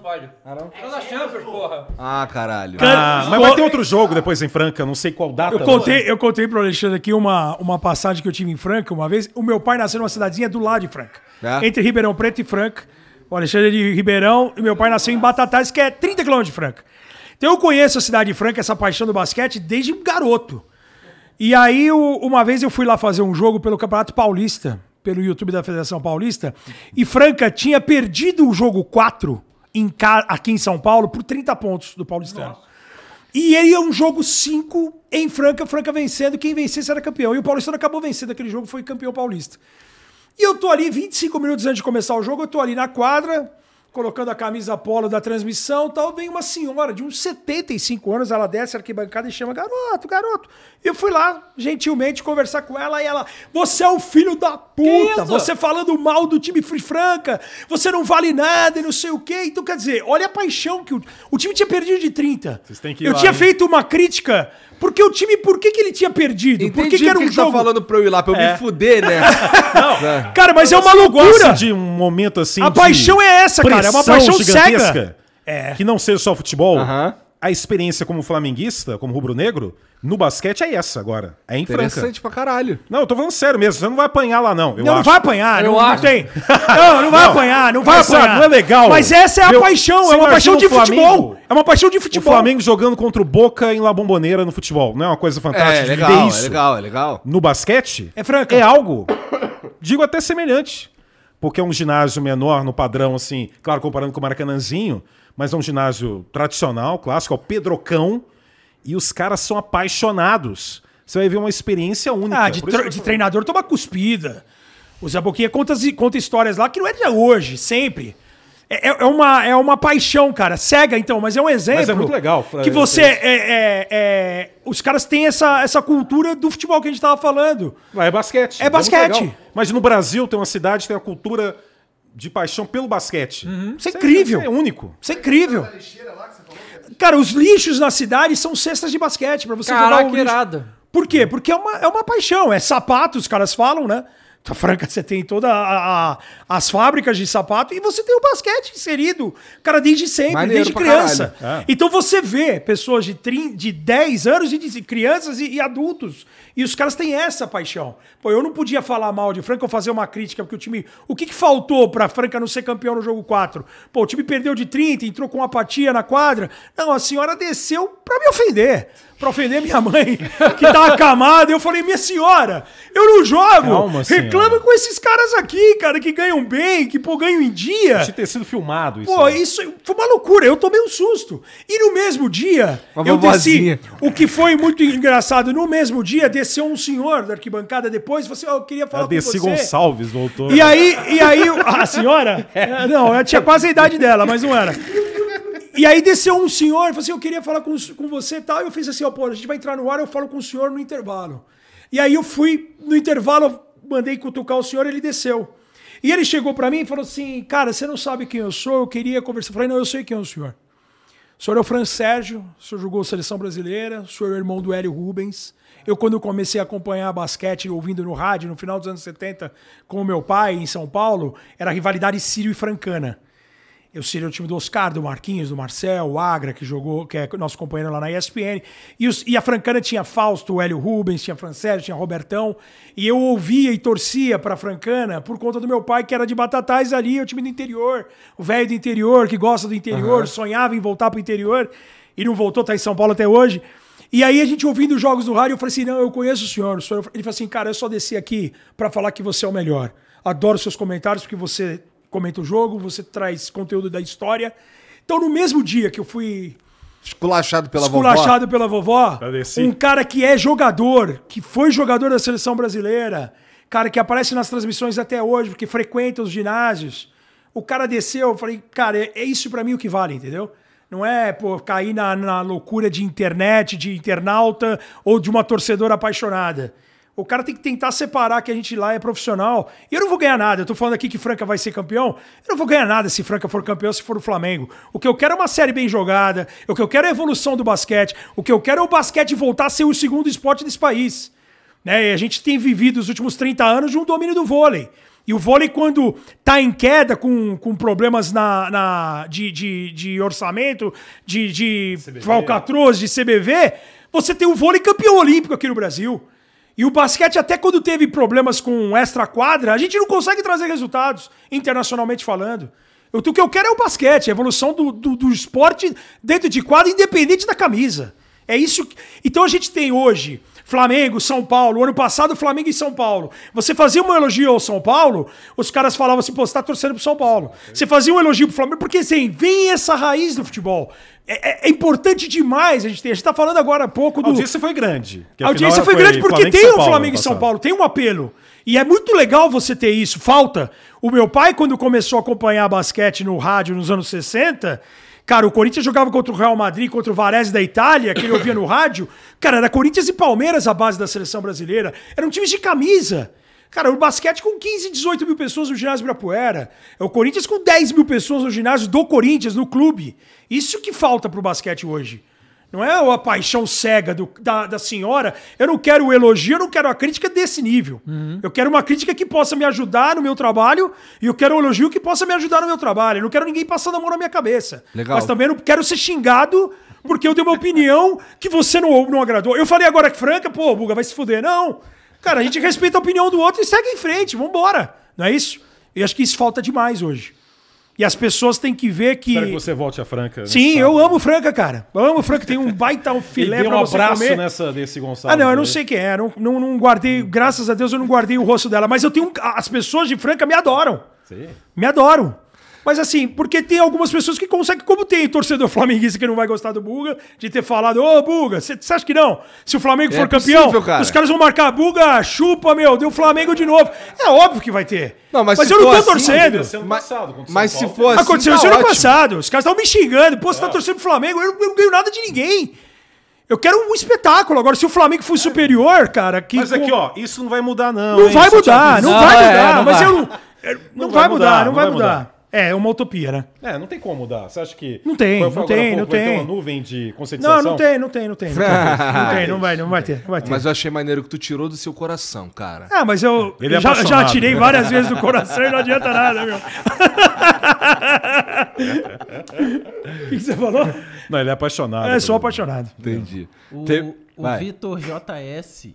pode. Ah, não? Champions, porra.
Ah, caralho.
Ah, mas vai ter outro jogo depois em Franca, não sei qual data.
Eu contei, eu contei pro Alexandre aqui uma, uma passagem que eu tive em Franca uma vez. O meu pai nasceu numa cidadezinha do lado de Franca.
É?
Entre Ribeirão Preto e Franca. O Alexandre é de Ribeirão e meu pai nasceu em Batatais, que é 30 quilômetros de Franca. Então eu conheço a cidade de Franca, essa paixão do basquete, desde garoto. E aí, uma vez eu fui lá fazer um jogo pelo Campeonato Paulista, pelo YouTube da Federação Paulista, e Franca tinha perdido o jogo 4 em aqui em São Paulo por 30 pontos do Paulistano. E ele é um jogo 5 em Franca, Franca vencendo, quem vencesse era campeão. E o Paulistano acabou vencendo aquele jogo, foi campeão paulista. E eu tô ali, 25 minutos antes de começar o jogo, eu tô ali na quadra, colocando a camisa polo da transmissão tal. Vem uma senhora de uns 75 anos, ela desce a arquibancada e chama, garoto, garoto. Eu fui lá, gentilmente, conversar com ela e ela, você é o filho da puta, você falando mal do time Free Franca, você não vale nada e não sei o quê. Então, quer dizer, olha a paixão que o, o time tinha perdido de 30.
Vocês têm que ir
eu
lá,
tinha
hein?
feito uma crítica, porque o time, por que, que ele tinha perdido? por
Entendi
que, que era um
ele
jogo...
tá falando pra eu ir lá, pra eu me fuder, né?
Cara, mas é uma
Você
loucura.
gosta de um momento assim
A
de
paixão é essa, cara, é uma paixão
gigantesca?
cega. É.
Que não seja só futebol.
Aham.
A experiência como flamenguista, como rubro-negro, no basquete é essa agora. É em Franca.
Interessante pra caralho.
Não, eu tô falando sério mesmo. Você não vai apanhar lá, não. Eu
Não, não
acho.
vai apanhar,
Eu
não, não
acho.
tem. Não, não vai
Não.
apanhar, não vai apanhar.
não é legal.
Mas essa é a
o-
paixão, é uma paixão de
imagina o
futebol.
Flamengo-
É uma paixão de
O
futebol.
Flamengo jogando contra o Boca em La Bombonera no futebol. Não é uma coisa fantástica
É,
de
legal, é
isso.
legal, é legal.
No basquete,
É Franca.
é algo, digo até semelhante. Porque é um ginásio menor no padrão, assim, claro, comparando com o Maracanãzinho, mas é um ginásio tradicional, clássico, é o Pedrocão, e os caras são apaixonados. Você vai ver uma experiência única.
Ah, de, tre- de treinador toma cuspida. O Zé Boquinha conta, conta histórias lá que não é de hoje, sempre. É, é- é uma, é uma paixão, cara. Cega, então, mas é um exemplo.
Mas é muito legal,
Que você.
é-
É, é- é- os caras têm essa, essa cultura do futebol que a gente tava falando.
Lá é basquete.
É basquete.
Mas no Brasil tem uma cidade tem uma cultura de paixão pelo basquete.
Isso é incrível.
É único.
Isso é incrível. Cara, os lixos na cidade são cestas de basquete pra você jogar
Caraca,
o lixo.
irado.
Por quê? Porque é uma, é uma paixão, é sapato, os caras falam, né? Na Franca você tem todas as fábricas de sapato e você tem o basquete inserido, cara, desde sempre,
Maneiro
desde criança.
É.
Então você vê pessoas de, 30, de 10 anos, e de crianças e, e adultos. E os caras têm essa paixão. Pô, eu não podia falar mal de Franca ou fazer uma crítica, porque o time. O que, que faltou pra Franca não ser campeão no jogo 4? Pô, o time perdeu de 30, entrou com apatia na quadra. Não, a senhora desceu pra me ofender. Pra ofender minha mãe, que tá acamada. Eu falei, minha senhora, eu não jogo.
Calma,
Reclama
senhora.
com esses caras aqui, cara, que ganham bem, que pô, ganham em dia.
Tinha ter sido filmado isso.
Pô,
aí.
isso foi uma loucura. Eu tomei um susto. E no mesmo dia,
Uma
eu desci. O que foi muito engraçado, no mesmo dia, desceu um senhor da arquibancada depois assim: "Ó, eu queria falar
A
com
Desi
você.
Gonçalves voltou.
E aí, e aí, a senhora? É, Não, ela tinha quase a idade dela, mas não era. E aí desceu um senhor falou assim: Eu queria falar com, com você e tal. E eu fiz assim: Ó, pô, a gente vai entrar no ar, eu falo com o senhor no intervalo. E aí eu fui, no intervalo, mandei cutucar o senhor, ele desceu. E ele chegou pra mim e falou assim: Cara, você não sabe quem eu sou, eu queria conversar. Eu falei: Não, eu sei quem é o senhor. O senhor é o Fran Sérgio, o senhor jogou seleção brasileira, o senhor é o irmão do Hélio Rubens. Eu, quando comecei a acompanhar basquete, ouvindo no rádio, no final dos anos 70, com o meu pai, em São Paulo, era a rivalidade Sírio e Francana. Eu seria o time do Oscar, do Marquinhos, do Marcel, o Agra, que jogou, que é nosso companheiro lá na ESPN. E, os- e a Francana tinha Fausto, o Hélio Rubens, tinha Francélio, tinha Robertão. E eu ouvia e torcia pra Francana por conta do meu pai, que era de Batatais ali, o time do interior. O velho do interior, que gosta do interior, sonhava em voltar pro interior. E não voltou, tá em São Paulo até hoje. E aí a gente ouvindo os jogos do rádio, eu falei assim, não, eu conheço o senhor. O senhor- Ele falou assim, cara, eu só desci aqui pra falar que você é o melhor. Adoro seus comentários, porque você comenta o jogo, você traz conteúdo da história. Então, no mesmo dia que eu fui
Esculachado pela vovó.
esculachado pela vovó,
Da Desi.
um cara que é jogador, que foi jogador da seleção brasileira, cara que aparece nas transmissões até hoje, porque frequenta os ginásios. O cara desceu, eu falei, cara, é, é isso pra mim o que vale, entendeu? Não é, pô, cair na, na loucura de internet, de internauta ou de uma torcedora apaixonada. O cara tem que tentar separar que a gente lá é profissional. E eu não vou ganhar nada. Eu tô falando aqui que Franca vai ser campeão. Eu não vou ganhar nada se Franca for campeão, se for o Flamengo. O que eu quero é uma série bem jogada. O que eu quero é a evolução do basquete. O que eu quero é o basquete voltar a ser o segundo esporte desse país. Né? E a gente tem vivido os últimos 30 anos de um domínio do vôlei. E o vôlei, quando tá em queda, com, com problemas na, na- de, de, de orçamento, de, de falcatruz, de CBV, você tem o vôlei campeão olímpico aqui no Brasil. E o basquete, até quando teve problemas com extra-quadra, a gente não consegue trazer resultados, internacionalmente falando. Eu- O que eu quero é o basquete, a evolução do, do, do esporte dentro de quadra, independente da camisa. É isso. que- Então a gente tem hoje Flamengo, São Paulo. Ano passado, Flamengo e São Paulo. Você fazia um elogio ao São Paulo, os caras falavam assim, pô, você tá torcendo pro São Paulo. Você fazia um elogio pro Flamengo, porque assim, vem essa raiz do futebol. É, é- é importante demais a gente ter. A gente tá falando agora há pouco
A
do.
audiência foi grande.
A audiência
afinal
foi grande porque
Flamengo
tem o
Paulo
Flamengo e São. Paulo, tem um apelo. E é muito legal você ter isso. Falta. O meu pai, quando começou a acompanhar basquete no rádio nos anos 60, cara, o Corinthians jogava contra o Real Madrid, contra o Varese da Itália, que ele ouvia no rádio. Cara, era Corinthians e Palmeiras a base da seleção brasileira. Eram times de camisa. Cara, o basquete com 15, 18 mil pessoas no ginásio Ibirapuera. É o Corinthians com 10 mil pessoas no ginásio do Corinthians, no clube. Isso que falta pro basquete hoje. Não é a paixão cega do- da, da senhora. Eu não quero o elogio, eu não quero a crítica desse nível. Eu quero uma crítica que possa me ajudar no meu trabalho e eu quero um elogio que possa me ajudar no meu trabalho. Eu não quero ninguém passando a mão na minha cabeça.
Legal.
Mas também não quero ser xingado porque eu dei uma opinião que você não, não agradou. Eu falei agora que Franca, pô, Buga, vai se fuder. Não. Cara, a gente respeita a opinião do outro e segue em frente. Vambora. Não é isso? Eu acho que isso falta demais hoje. E as pessoas têm que ver que.
Espero que você volte a Franca.
Sim, eu
sábado.
amo Franca, cara. Eu amo Franca. Tem um baita um filé
dê um
pra você
abraço
comer.
nessa desse Gonçalves.
Ah, não, eu não sei quem é. Não, não, não guardei. Graças a Deus eu não guardei o rosto dela. Mas eu tenho. As pessoas de Franca me adoram.
Sim.
Me adoram. Mas assim, porque tem algumas pessoas que conseguem, como tem torcedor flamenguista que não vai gostar do Buga, de ter falado, ô Buga, você acha que não? Se o Flamengo
É
for campeão,
possível, cara.
os caras vão marcar Buga, chupa, meu, deu Flamengo de novo. É óbvio que vai ter.
Não, mas se
eu não tô
assim,
torcendo.
Ano
Mas-
passado,
Mas se for assim,
Aconteceu
tá
isso ano
ótimo.
passado. Os caras estavam me xingando. Pô, você tá torcendo pro Flamengo? Eu não, eu não ganho nada de ninguém. Eu quero um espetáculo. Agora, se o Flamengo for superior, cara. Que
Mas aqui, ó, isso não vai mudar, não.
Não
hein?
vai mudar, não,
Não,
vai
é,
mudar.
não
mas
vai.
eu não. é, Não, vai mudar, não vai mudar. É, é uma utopia, né?
É, não tem como mudar. Você acha que.
Não tem, não tem,
pouco,
não
vai ter
tem.
uma nuvem de
Não,
conscientização?
não tem, não tem, não tem. Não tem, não, tem, não vai, não vai ter, não vai ter.
Mas eu achei maneiro que tu tirou do seu coração, cara.
Ah, mas eu
Ele é
já, já tirei várias vezes do coração e não adianta nada, meu. O que, que você falou?
Não, ele é apaixonado.
É, sou apaixonado.
Entendi.
O,
Te-
o. Vitor JS,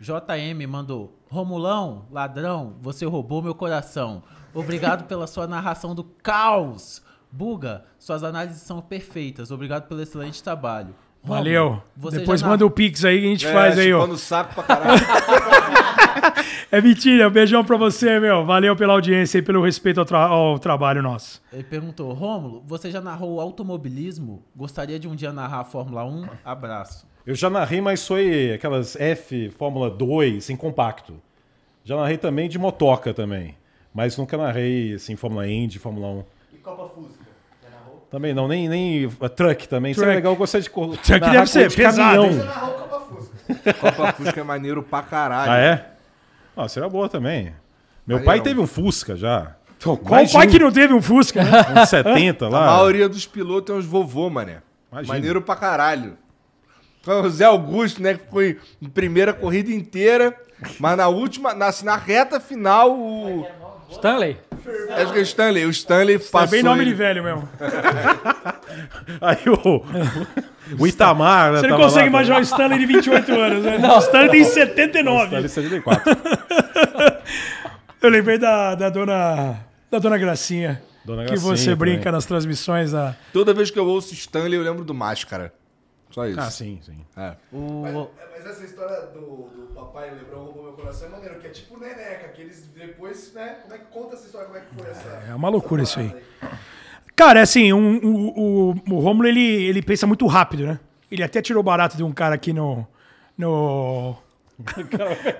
JM mandou: Romulão, ladrão, você roubou meu coração. Obrigado pela sua narração do caos. Buga, suas análises são perfeitas. Obrigado pelo excelente trabalho.
Valeu.
Você
Depois
já
manda o Pix aí que a gente
É,
faz aí, ó.
o saco pra caralho.
É mentira. Beijão pra você, meu. Valeu pela audiência e pelo respeito ao, tra- ao trabalho nosso.
Ele perguntou, Rômulo, você já narrou automobilismo? Gostaria de um dia narrar a Fórmula 1? Abraço.
Eu já narrei, mas foi aquelas F, Fórmula 2, em compacto. Já narrei também de motoca também. Mas nunca narrei, assim, Fórmula Indy, Fórmula 1.
E Copa Fusca? Já narrou?
Também não, nem, nem uh, truck também. Isso é
Truck.
legal, eu gostaria de cor-
Truck deve ser
de
pesado,
caminhão.
Já narrou Copa Fusca.
Copa Fusca é maneiro pra caralho.
Ah, é? Ah, seria boa também. Meu
Maneirão.
pai teve um Fusca já.
Qual
Mais
pai que não teve um Fusca? né?
Uns 70
A
lá.
maioria dos pilotos é uns vovô, mané.
Imagina.
Maneiro pra caralho. Então, O Zé Augusto, né, que foi em primeira corrida inteira, mas na última, na, assim, na reta final, o.
Stanley.
Acho que é o Stanley. O Stanley
É
passou.
bem nome
ele.
de velho mesmo.
Aí o, o Itamar, né?
Você não consegue
lá,
imaginar o Stanley de 28 anos, né? O Stanley tem
Tá
79.
ali 74.
Eu lembrei da, da dona da dona Gracinha.
Dona
que
Gracinha
você brinca
também.
nas transmissões da.
Toda vez que eu ouço Stanley, eu lembro do Máscara. Só isso.
Ah, sim, sim.
É.
O...
É, Mas essa história do, do papai Lebrão roubou meu coração é maneiro, que é tipo Neneca, que eles depois, né? Como é que conta essa história? Como é que foi essa.
É uma loucura isso aí.
parada
Cara, é assim, um- o, o, o Romulo, ele, ele pensa muito rápido, né? Ele até tirou barato de um cara aqui no. No.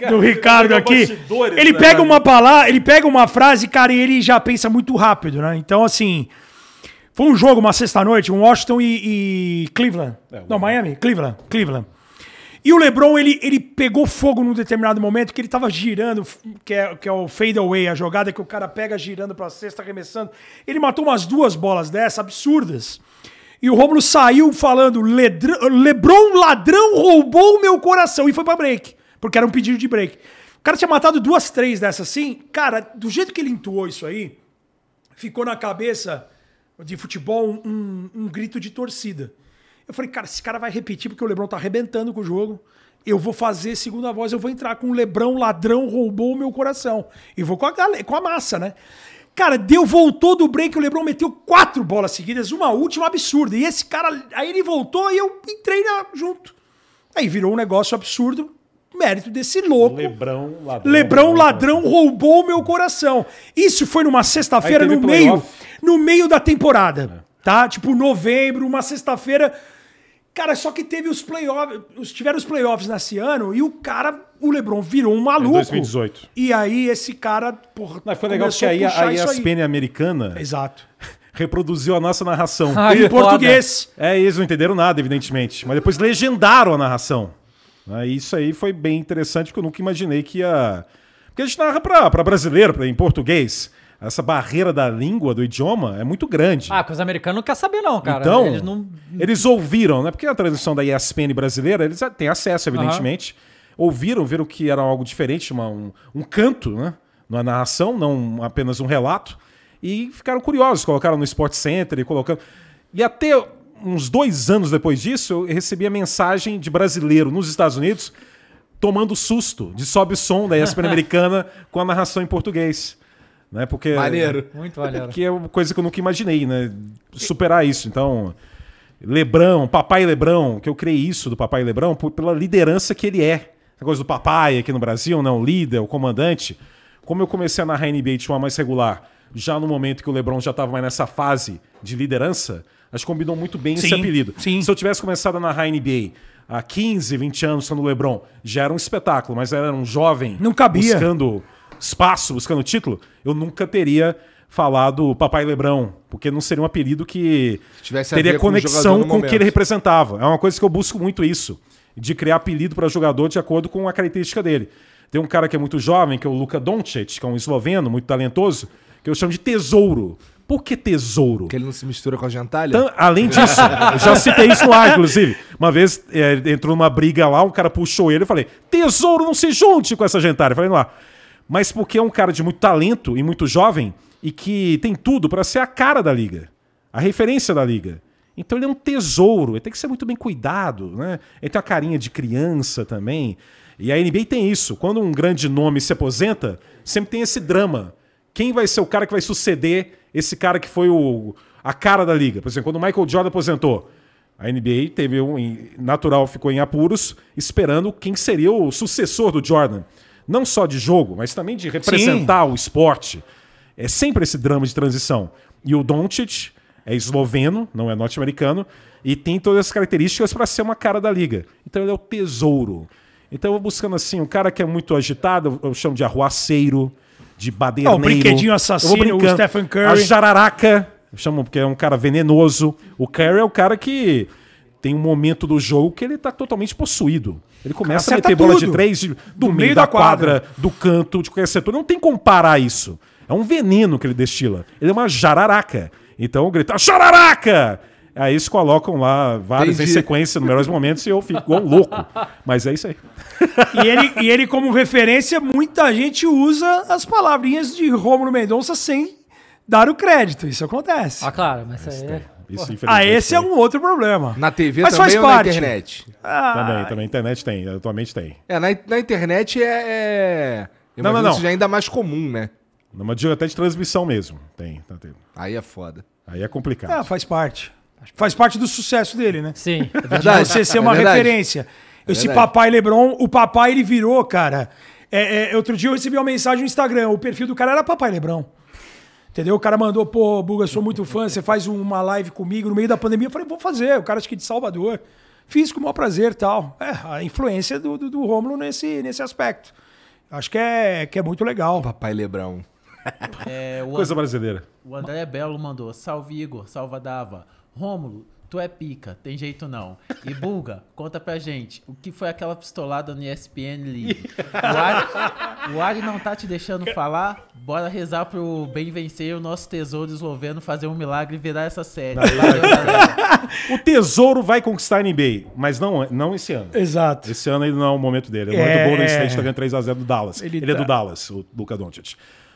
Do Ricardo aqui. Ele
né,
pega uma palavra, ele pega uma frase, cara, e ele já pensa muito rápido, né? Então, assim. Foi um jogo, uma sexta-noite, um Washington e, e Cleveland.
É,
Não, Miami? Cleveland. Cleveland. E o LeBron, ele, ele pegou fogo num determinado momento que ele tava girando, que é, que é o fade away, a jogada que o cara pega girando pra cesta, arremessando. Ele matou umas duas bolas dessas, absurdas. E o Romulo saiu falando: "Ledr- LeBron ladrão roubou o meu coração. E foi pra break, porque era um pedido de break. O cara tinha matado duas, três dessas assim. Cara, do jeito que ele intuou isso aí, ficou na cabeça de futebol um, um grito de torcida. Eu falei, cara, esse cara vai repetir porque o Lebrão tá arrebentando com o jogo. Eu vou fazer segunda voz, eu vou entrar com o Lebrão, ladrão, roubou o meu coração. E vou com a, com a massa, né? Cara, deu, voltou do break, o Lebrão meteu quatro bolas seguidas, uma última absurda. E esse cara, aí ele voltou e eu entrei na- junto. Aí virou um negócio absurdo, mérito desse louco.
Lebrão, ladrão.
Lebrão ladrão roubou o meu coração. Isso foi numa sexta-feira no meio, no meio da temporada, tá? Tipo novembro, uma sexta-feira. Cara, só que teve os playoffs, tiveram os playoffs nesse ano e o cara, o LeBron virou um maluco.
2018.
E aí esse cara, porra,
Mas foi legal porque aí a, a ESPN americana
Exato.
reproduziu a nossa narração.
Ah,
em português.
É, eles não entenderam nada, evidentemente. Mas depois legendaram a narração. E isso aí foi bem interessante, porque eu nunca imaginei que ia. Porque a gente narra pra, pra brasileiro, pra, em português. Essa barreira da língua, do idioma, é muito grande.
Ah, com os americanos não quer saber, não, cara.
então,
Eles não.
eles ouviram, né? Porque a transmissão da ESPN brasileira, eles têm acesso, evidentemente. Ouviram, viram que era algo diferente, uma- um, um canto, né? Na narração, não apenas um relato. E ficaram curiosos, colocaram no Sport Center e colocando. E até uns dois anos depois disso, eu recebi a mensagem de brasileiro nos Estados Unidos tomando susto de sobe o som da ESPN americana com a narração em português. Né? Porque
Maneiro.
Muito valeu.
que é uma coisa que eu nunca imaginei, né? Superar isso. Então, Lebrão, Papai Lebrão, que eu criei isso do Papai Lebrão por- pela liderança que ele é. A coisa do papai aqui no Brasil, né? O líder, o comandante. Como eu comecei a narrar NBA de forma mais regular, já no momento que o Lebron já estava mais nessa fase de liderança, acho que combinou muito bem esse
Sim,
apelido.
sim.
Se eu tivesse começado a narrar NBA há 15, 20 anos, sendo o Lebron, já era um espetáculo, mas era um jovem
Não cabia.
buscando espaço, buscando título, eu nunca teria falado Papai Lebrão, porque não seria um apelido que teria
com
conexão com o que ele representava. É uma coisa que eu busco muito isso, de criar apelido para jogador de acordo com a característica dele. Tem um cara que é muito jovem, que é o Luka Doncic, que é um esloveno muito talentoso, que eu chamo de tesouro. Por que tesouro?
Que ele não se mistura com a gentalha?
Então, além disso, eu já citei isso ar, inclusive. Uma vez é, entrou numa briga lá, um cara puxou ele e falei: Tesouro, não se junte com essa gentalha. Eu falei, lá. Mas porque é um cara de muito talento e muito jovem e que tem tudo para ser a cara da liga, a referência da liga. Então ele é um tesouro, ele tem que ser muito bem cuidado, né? Ele tem uma carinha de criança também. E a NBA tem isso. Quando um grande nome se aposenta, sempre tem esse drama. Quem vai ser o cara que vai suceder esse cara que foi o, a cara da liga? Por exemplo, quando o Michael Jordan aposentou, A NBA teve um. Natural ficou em apuros, esperando quem seria o sucessor do Jordan. Não só de jogo, mas também de representar o esporte. É sempre esse drama de transição. E o Doncic é esloveno, não é norte-americano, e tem todas as características para ser uma cara da liga. Então ele é o tesouro. Então eu vou buscando assim, um cara que é muito agitado, eu chamo de arruaceiro, de baderneiro.
Ah, o brinquedinho assassino, o. Stephen Curry.
A jararaca, eu chamo porque é um cara venenoso. O Curry é o cara que tem um momento do jogo que ele tá totalmente possuído. Ele começa a
acerta
meter bola de
tudo.
três de- do, meio, da, quadra, do canto, de qualquer setor. Não tem como parar isso. É um veneno que ele destila. Ele é uma jararaca. Então grita, jararaca! Aí eles colocam lá vários em
Entendi.
sequência, nos melhores momentos, e eu fico igual um louco. Mas é isso aí.
E ele, e ele, como referência, muita gente usa as palavrinhas de Rômulo Mendonça sem dar o crédito. Isso acontece.
Ah, claro, mas isso aí é...
Isso,
Ah, esse é um outro problema.
Na TV
Mas
também
faz
ou
parte.
na internet?
Ah,
Também, também. Internet tem, atualmente tem.
É, na, na internet é. é... eu
Não, não, não.
que Isso já é ainda mais comum, né?
Numa digo até de transmissão mesmo. Tem, tá tendo.
Aí é foda.
Aí é complicado.
ah, faz parte. Faz parte do sucesso dele, né?
Sim.
É verdade.
Você ser
é
uma
verdade.
referência. Esse
verdade.
papai Lebron, o papai ele virou, cara. É, é, outro dia eu recebi uma mensagem no Instagram, o perfil do cara era papai Lebron. Entendeu? O cara mandou, pô, Buga, sou muito fã, você faz uma live comigo no meio da pandemia. Eu falei, vou fazer, o cara acho que de Salvador. Fiz com o maior prazer e tal. É, a influência do, do, do Rômulo nesse, nesse aspecto. Acho que é, que é muito legal.
Papai Lebrão.
É, o,
Coisa brasileira.
o André Belo mandou, salve Igor, salva Dava. Rômulo, tu é pica, tem jeito não. E Bulga, conta pra gente, o que foi aquela pistolada no ESPN League? O Ari, o Ari não tá te deixando falar? Bora rezar pro bem vencer e o nosso tesouro esloveno fazer um milagre e virar essa série.
O Tesouro vai conquistar a NBA, mas não, não esse ano.
Exato.
Esse ano ele não é o momento dele. É o
É.
momento do Golden State, tá ganhando 3x0 do Dallas.
Ele
Ele, é
tá-
do Dallas, o Luka Doncic.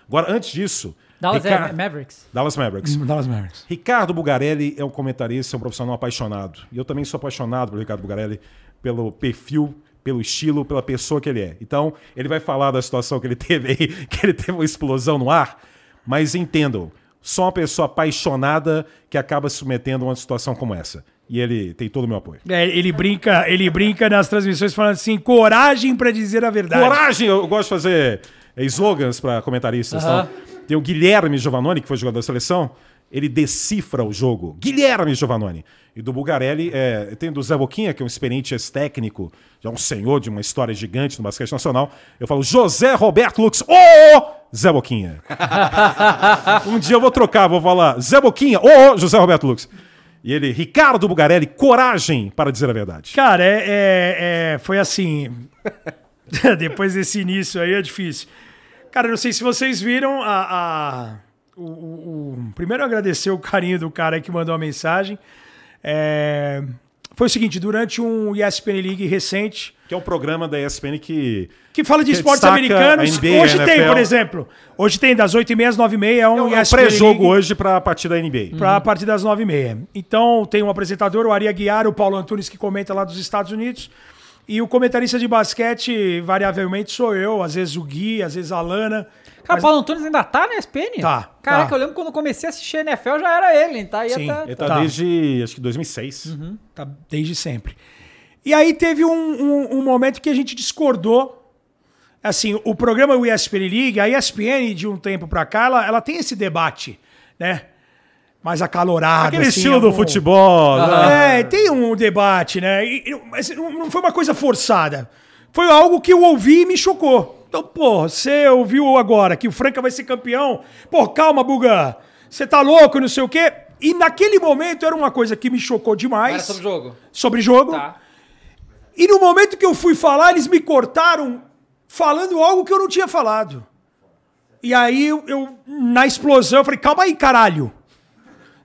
Agora, antes disso...
Dallas
Rica-
Mavericks.
Dallas Mavericks.
Dallas Mavericks.
Ricardo Bugarelli é um comentarista, é um profissional apaixonado. E eu também sou apaixonado pelo Ricardo Bugarelli, pelo perfil, pelo estilo, pela pessoa que ele é. Então, ele vai falar da situação que ele teve aí, que ele teve uma explosão no ar, mas entendam, só uma pessoa apaixonada que acaba se submetendo a uma situação como essa. E ele tem todo o meu apoio.
É, ele brinca, ele brinca nas transmissões falando assim: coragem pra dizer a verdade.
Coragem! Eu gosto de fazer slogans para comentaristas.
Aham.
Então, tem o Guilherme Giovannoni, que foi jogador da seleção, ele decifra o jogo. Guilherme Giovannoni. E do Bugarelli, é, tem do Zé Boquinha, que é um experiente ex-técnico, já um senhor de uma história gigante no basquete nacional. Eu falo José Roberto Lux. Ô! Zé Boquinha. um dia eu vou trocar, vou falar Zé Boquinha. Ô! José Roberto Lux. E ele, Ricardo Bugarelli, coragem para dizer a verdade.
Cara, é, é- é- foi assim. Depois desse início aí é difícil. Cara, não sei se vocês viram a. a- o, o- o- primeiro agradecer o carinho do cara aí que mandou a mensagem. É, foi o seguinte: durante um ESPN League recente,
Que é um programa da ESPN que
que fala de
Que
esportes americanos,
NBA,
hoje
a
tem, por exemplo. Hoje tem das 8h30 às 9h30, é um
é um pré-jogo hoje para a partida da NBA.
para a partir das nove e meia. Então tem um apresentador, o Ari Aguiar, o Paulo Antunes, que comenta lá dos Estados Unidos. E o comentarista de basquete, variavelmente, sou eu, às vezes o Gui, às vezes a Lana.
Cara,
Mas-
Paulo Antunes ainda tá na ESPN?
Tá,
Caraca,
tá.
eu lembro quando eu comecei a assistir NFL, já era ele, tá? Aí
Sim,
até-
Ele tá,
Tá.
desde, acho que 2006.
Tá desde sempre. E aí teve um, um- um momento que a gente discordou. Assim, o programa o ESPN League, a ESPN de um tempo pra cá, ela, ela tem esse debate, né? Mais acalorado.
Aquele
assim,
estilo do futebol. né?
É, tem um debate, né? E- e- mas não foi uma coisa forçada. Foi algo que eu ouvi e me chocou. Então, pô, você ouviu agora que o Franca vai ser campeão? Pô, calma, Buga. Você tá louco, não sei o quê. E naquele momento era uma coisa que me chocou demais.
Era sobre o jogo.
Sobre jogo.
Tá.
E no momento que eu fui falar, eles me cortaram falando algo que eu não tinha falado. E aí eu, eu, na explosão, eu falei, calma aí, caralho.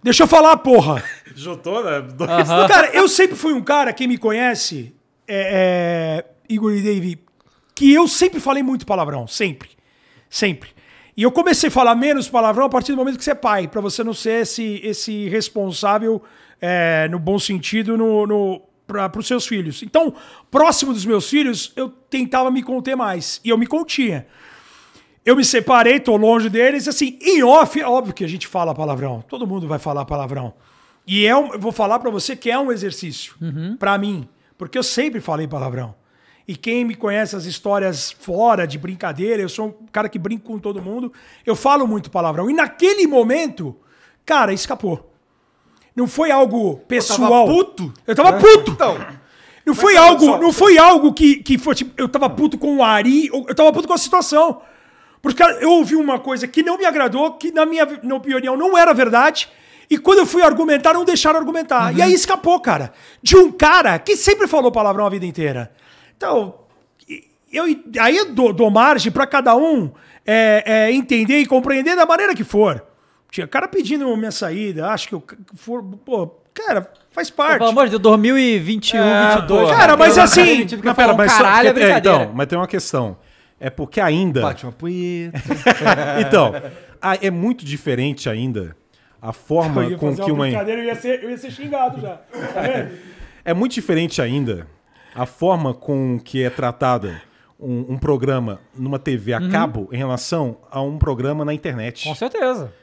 Deixa eu falar, porra.
Juntou, né? Dois-
Cara, eu sempre fui um cara, quem me conhece, é, é, Igor e Dave, que eu sempre falei muito palavrão. Sempre. Sempre. E eu comecei a falar menos palavrão a partir do momento que você é pai, pra você não ser esse, esse responsável, é, no bom sentido, no, no, para os seus filhos. Então, próximo dos meus filhos, eu tentava me conter mais. E eu me continha. Eu me separei, tô longe deles, assim, em off, é óbvio que a gente fala palavrão. Todo mundo vai falar palavrão. E é um, eu vou falar pra você que é um exercício pra mim, porque eu sempre falei palavrão. E quem me conhece as histórias fora de brincadeira, eu sou um cara que brinco com todo mundo, eu falo muito palavrão. E naquele momento, cara, escapou. Não foi algo pessoal.
puto?
Eu tava puto.
Então,
Não foi algo, não foi algo que, que foi tipo, eu tava puto com o Ari, eu eu tava puto com a situação. Porque eu ouvi uma coisa que não me agradou, que na minha, na opinião não era verdade, e quando eu fui argumentar, não deixaram argumentar. E aí escapou, cara. De um cara que sempre falou palavrão a vida inteira. Então, eu, aí eu dou, dou margem pra cada um é, é, entender e compreender da maneira que for. Tinha cara pedindo minha saída, acho que eu for, pô, cara, faz parte.
Pelo amor de Deus, 2021,
É,
22.
pô.
Cara, mas
eu
assim-
Não,
um
só-
caralho é
é,
brincadeira.
então, mas tem uma questão. É porque ainda.
bate uma punheta.
Então, a- é muito diferente ainda a forma
Eu ia
com
fazer
que uma.
brincadeira, eu ia ser, eu ia ser xingado já. Tá vendo?
É muito diferente ainda a forma com que é tratada um, um programa numa TV a cabo em relação a um programa na internet.
Com certeza.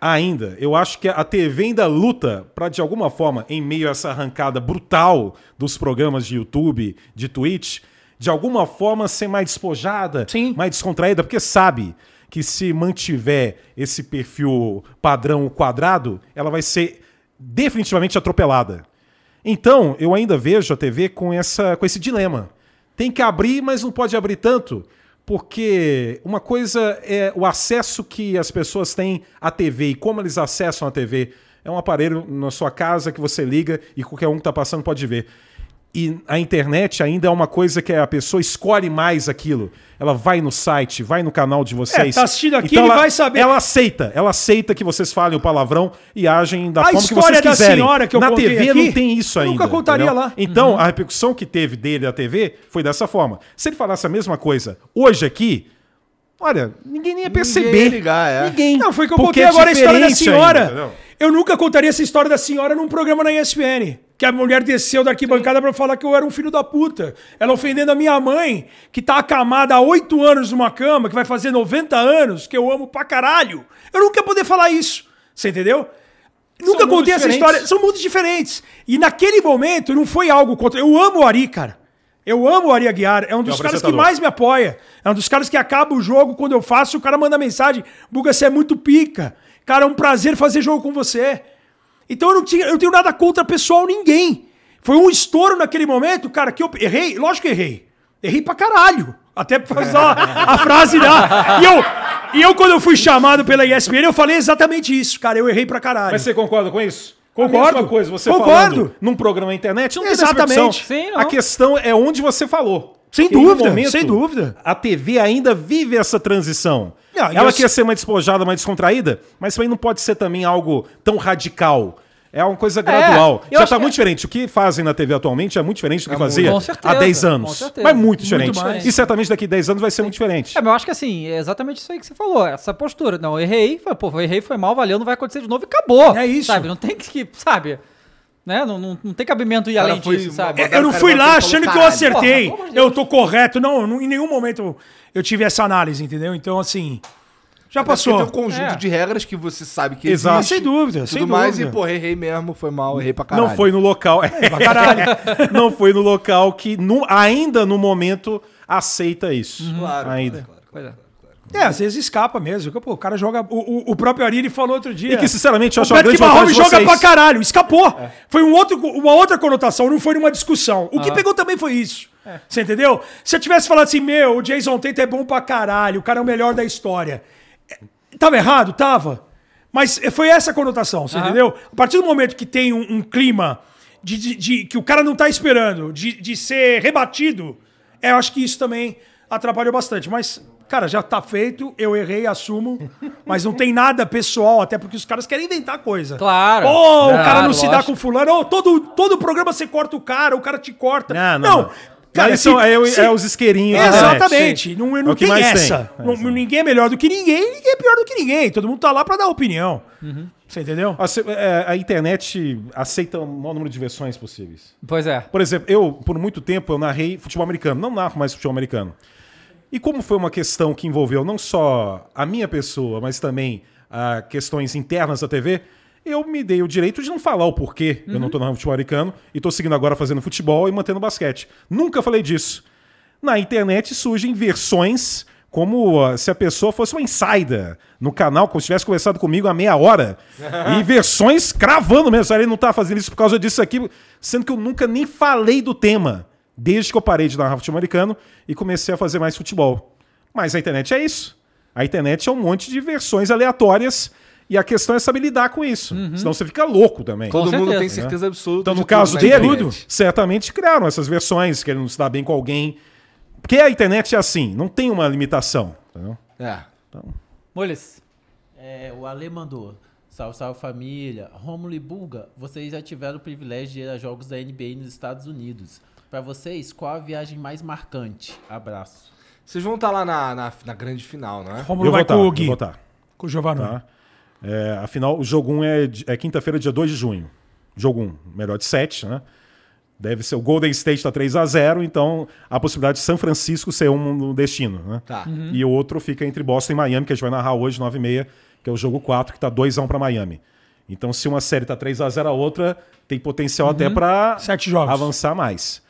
Ainda, eu acho que a TV ainda luta para de alguma forma, em meio a essa arrancada brutal dos programas de YouTube, de Twitch, de alguma forma ser mais despojada,
Sim.
mais descontraída, porque sabe que se mantiver esse perfil padrão quadrado, ela vai ser definitivamente atropelada. Então, eu ainda vejo a TV com, essa, com esse dilema. Tem que abrir, mas não pode abrir tanto, porque uma coisa é o acesso que as pessoas têm à TV e como eles acessam a TV. É um aparelho na sua casa que você liga e qualquer um que está passando pode ver. E a internet ainda é uma coisa que a pessoa escolhe mais aquilo. Ela vai no site, vai no canal de vocês.
É, tá assistindo aqui,
Então
ele
ela,
vai saber.
Ela aceita, ela aceita que vocês falem o palavrão e agem da
A
forma que
história
vocês
da
quiserem.
senhora que eu
Na
contei
TV
aqui,
não tem isso
eu
ainda.
nunca contaria
entendeu?
lá.
Então,
Uhum.
a repercussão que teve dele da TV foi dessa forma. Se ele falasse a mesma coisa hoje aqui, olha, ninguém nem ia perceber.
ia ligar, é.
Ninguém.
Não, foi que eu
Porque
contei
é
agora a história da senhora.
ainda,
eu nunca contaria essa história da senhora num programa na ESPN. Que a mulher desceu da arquibancada pra falar que eu era um filho da puta. Ela ofendendo a minha mãe, que tá acamada há oito anos numa cama, que vai fazer 90 anos, que eu amo pra caralho. Eu nunca ia poder falar isso. Você entendeu? Nunca
mundos
contei essa
diferentes.
história. São mundos diferentes. E naquele momento não foi algo contra. Eu amo o Ari, cara. Eu amo o Ari Aguiar. É um dos caras que mais me apoia. É um dos caras que acaba o jogo quando eu faço. O cara manda mensagem: Buga, você é muito pica. Cara, é um prazer fazer jogo com você. Então eu não tinha, eu não tenho nada contra pessoal ninguém. Foi um estouro naquele momento, cara, que eu errei. Lógico que errei. Errei pra caralho. Até pra fazer a, a frase lá. E eu, e eu, quando eu fui chamado pela ESPN, eu falei exatamente isso, cara. Eu errei pra caralho.
Mas você concorda com isso?
Concordo.
A mesma coisa, você
Concordo.
falando num programa na internet, não tem
Exatamente.
Sim, não.
A questão é onde você falou.
Sem
E no
dúvida, sem dúvida.
A TV ainda vive essa transição.
Não,
Ela
eu-
quer ser mais despojada, mais descontraída, mas também não pode ser também algo tão radical. É uma coisa gradual.
eu
Já
acho
tá
que-
muito diferente. O que fazem na TV atualmente é muito diferente do que fazia
Com certeza,
há 10
com
anos. Mas muito
Muito
diferente.
mais.
E certamente daqui a 10 anos vai ser muito diferente.
É, mas eu acho que assim, é exatamente isso aí que você falou, essa postura. Não, eu errei, foi, pô, eu errei, foi mal, valeu, não vai acontecer de novo e acabou.
É isso.
Sabe, não tem que, sabe, né, não, não, não tem cabimento ir
Cara,
além
foi
disso, sabe?
Eu não fui lá achando que eu
"Caralho,
acertei.
porra, pelo amor de Deus."
eu tô correto. Não, não, em nenhum momento eu tive essa análise, entendeu? Então, assim, já passou.
Tem um conjunto
É.
de regras que você sabe que
Exato.
existe.
Sem dúvida,
Tudo
sem
mais
dúvida.
e, porra, errei mesmo, foi mal, errei pra caralho.
Não foi no local. É,
Pra caralho.
não foi no local que no- ainda no momento aceita isso.
Claro,
ainda.
claro, claro.
Pois é.
É, às vezes escapa mesmo. Pô, o cara joga. O, o, o próprio Ari ele falou outro dia.
E que, sinceramente, eu
o
acho uma
Patrick Mahomes joga pra caralho. Escapou. Foi um outro, uma outra conotação, não foi numa discussão. O que pegou também foi isso. Você entendeu? Se eu tivesse falado assim, meu, o Jason Tate é bom pra caralho, o cara é o melhor da história. É, Tava errado? Tava. Mas foi essa a conotação, você entendeu? A partir do momento que tem um, um clima de, de- de- que o cara não tá esperando, de, de ser rebatido, é, eu acho que isso também atrapalhou bastante. Mas, cara, já tá feito, eu errei, assumo. Mas não tem nada pessoal, até porque os caras querem inventar coisa.
Claro.
Pô, o cara não se dá
lógico.
com fulano. Ô, todo, todo programa você corta o cara, o cara te corta.
Não, não, não.
Cara,
Mas
se-
é, o-
se-
é os isqueirinhos. da
Exatamente.
internet.
Não,
É
não
que
tem essa.
tem.
Não- ninguém é melhor do que ninguém, ninguém é pior do que ninguém. Todo mundo tá lá pra dar opinião. Você entendeu?
A, se- é, a internet aceita o maior número de versões possíveis.
Pois é.
Por exemplo, eu, por muito tempo, eu narrei futebol americano. Não narro mais futebol americano. E como foi uma questão que envolveu não só a minha pessoa, mas também ah, questões internas da TV, eu me dei o direito de não falar o porquê eu não tô no futebol americano e tô seguindo agora fazendo futebol e mantendo basquete. Nunca falei disso. Na internet surgem versões como ah, se a pessoa fosse uma insider no canal, como se tivesse conversado comigo há meia hora. e versões cravando mesmo. Ele não tá fazendo isso por causa disso aqui, sendo que eu nunca nem falei do tema desde que eu parei de narrar futebol americano e comecei a fazer mais futebol. Mas a internet é isso. A internet é um monte de versões aleatórias e a questão é saber lidar com isso. Senão você fica louco também.
Todo mundo
certeza.
tem certeza absoluta.
Então,
de
no
tudo
caso
na
dele,
internet.
certamente criaram essas versões, que ele não se dá bem com alguém. Porque a internet é assim, não tem uma limitação. entendeu?
É.
Moles.
É, o Ale mandou. Salve, salve família. Rômulo e Bulga, vocês já tiveram o privilégio de ir a jogos da NBA nos Estados Unidos. Pra vocês, qual a viagem mais marcante? Abraço.
Vocês vão estar lá na, na, na grande final, não é?
Romulo
Eu
vai
vou tá,
com o Gui,
vou tá,
com o Giovanni.
tá? É, afinal, o jogo 1 é, é quinta-feira, dia 2 de junho. Jogo 1, melhor de 7, né? Deve ser o Golden State tá 3 a 0 então a possibilidade de São Francisco ser um no destino, né?
Tá.
E o outro fica entre Boston e Miami, que a gente vai narrar hoje, 9 e meia, que é o jogo 4, que tá 2 a 1 para Miami. Então, se uma série tá 3 a 0 a outra tem potencial até para
Sete jogos.
avançar mais.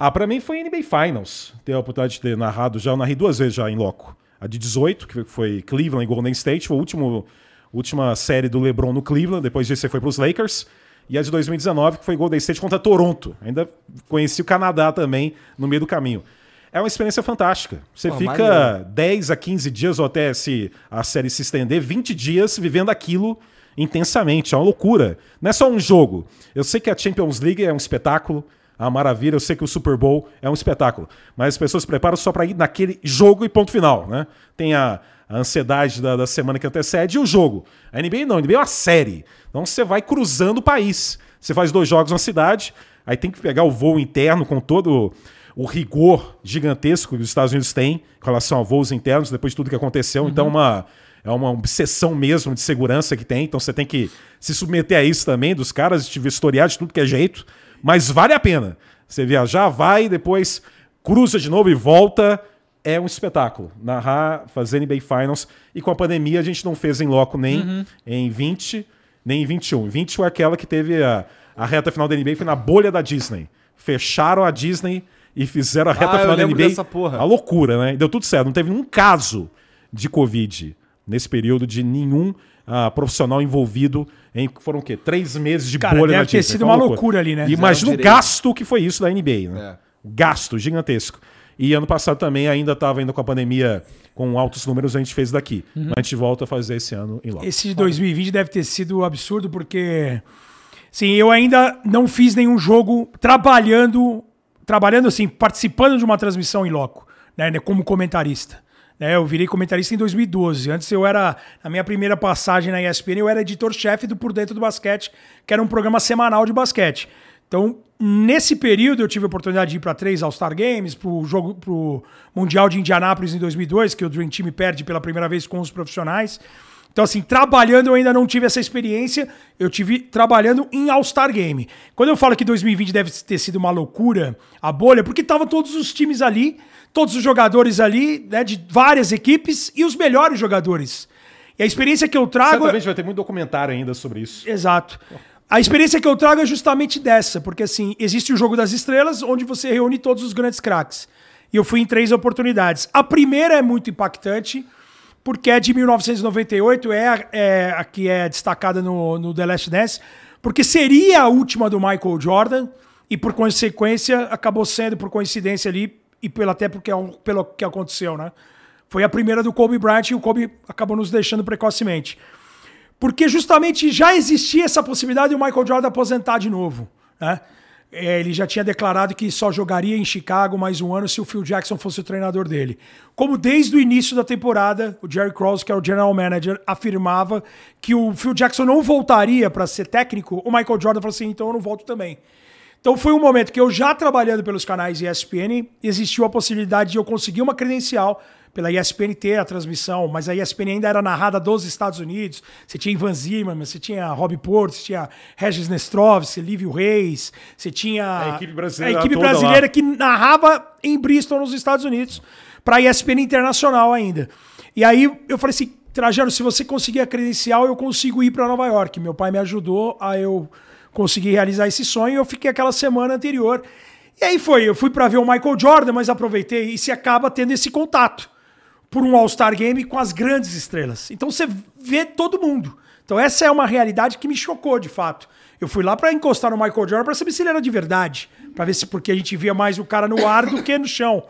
Ah, pra mim foi NBA Finals. Ter a oportunidade de ter narrado já, eu narrei duas vezes já em loco. A de 18, que foi Cleveland e Golden State, foi a último, última série do LeBron no Cleveland, depois disso você foi pros Lakers. E a de 2019, que foi Golden State contra Toronto. Ainda conheci o Canadá também no meio do caminho. É uma experiência fantástica. Você
Pô,
fica
maneiro.
10 a 15 dias, ou até se a série se estender, 20 dias vivendo aquilo intensamente. É uma loucura. Não é só um jogo. Eu sei que a Champions League é um espetáculo, uma maravilha. Eu sei que o Super Bowl é um espetáculo. Mas as pessoas se preparam só para ir naquele jogo e ponto final. Né? Tem a, a ansiedade da, da semana que antecede e o jogo. A NBA não, a NBA é uma série. Então você vai cruzando o país. Você faz dois jogos na cidade, aí tem que pegar o voo interno com todo o rigor gigantesco que os Estados Unidos têm com relação a voos internos, depois de tudo que aconteceu. Então, uma, é uma obsessão mesmo de segurança que tem. Então, você tem que se submeter a isso também, dos caras te vistoriar de tudo que é jeito. Mas vale a pena. Você viajar, vai, depois cruza de novo e volta. É um espetáculo. Narrar, fazer NBA Finals. E com a pandemia, a gente não fez em loco nem em 20, nem em 21. 20 foi aquela que teve a, a reta final da NBA, foi na bolha da Disney. Fecharam a Disney e fizeram a reta
Ah,
final da NBA. A loucura, né? Deu tudo certo. Não teve nenhum caso de Covid nesse período de nenhum ah, profissional envolvido em foram o quê? Três meses de
Cara,
bolha
deve
na
ter sido uma loucura ali, né?
E imagina o gasto que foi isso da NBA, né?
É.
Gasto gigantesco. E ano passado também ainda estava indo com a pandemia com altos números, a gente fez daqui. Mas a gente volta a fazer esse ano em loco.
Esse de 2020 deve ter sido absurdo, porque. Sim, eu ainda não fiz nenhum jogo trabalhando, trabalhando assim, participando de uma transmissão em loco, né, como comentarista. Né, eu virei comentarista em 2012. Antes eu era, na minha primeira passagem na ESPN, eu era editor-chefe do Por Dentro do Basquete, que era um programa semanal de basquete. Então, nesse período, eu tive a oportunidade de ir para três All-Star Games, para o jogo, pro Mundial de Indianápolis em 2002, que o Dream Team perde pela primeira vez com os profissionais. Então, assim, trabalhando eu ainda não tive essa experiência, eu tive trabalhando em All-Star Game. Quando eu falo que 2020 deve ter sido uma loucura, a bolha, porque estavam todos os times ali, todos os jogadores ali, né, de várias equipes e os melhores jogadores. E a experiência que eu trago.
Certamente vai ter muito documentário ainda sobre isso.
Exato. A experiência que eu trago é justamente dessa, porque assim, existe o jogo das estrelas, onde você reúne todos os grandes craques. E eu fui em três oportunidades. A primeira é muito impactante, porque é de 1998, é a, é a que é destacada no, no The Last Dance, porque seria a última do Michael Jordan, e por consequência, acabou sendo, por coincidência ali, e pelo, até porque, é pelo que aconteceu, né? Foi a primeira do Kobe Bryant e o Kobe acabou nos deixando precocemente porque justamente já existia essa possibilidade de o Michael Jordan aposentar de novo. Né? É, ele já tinha declarado que só jogaria em Chicago mais um ano se o Phil Jackson fosse o treinador dele. Como desde o início da temporada, o Jerry Krause, que é o general manager, afirmava que o Phil Jackson não voltaria para ser técnico, o Michael Jordan falou assim: então eu não volto também. Então foi um momento que eu já trabalhando pelos canais ESPN, existiu a possibilidade de eu conseguir uma credencial pela ESPN ter a transmissão, mas a ESPN ainda era narrada dos Estados Unidos. Você tinha Ivan Zimmerman, você tinha Rob Porto, você tinha Regis Nestrovski, Lívio Reis, você tinha
A equipe brasileira
a equipe brasileira
lá.
que narrava em Bristol, nos Estados Unidos, para a ESPN Internacional ainda. E aí eu falei assim, Trajano, se você conseguir a credencial, eu consigo ir para Nova York. Meu pai me ajudou a eu conseguir realizar esse sonho. Eu fiquei aquela semana anterior. E aí foi, eu fui para ver o Michael Jordan, mas aproveitei e se acaba tendo esse contato por um All-Star Game com as grandes estrelas. Então você vê todo mundo. Então essa é uma realidade que me chocou de fato. Eu fui lá para encostar no Michael Jordan para saber se ele era de verdade, para ver se porque a gente via mais o cara no ar do que no chão.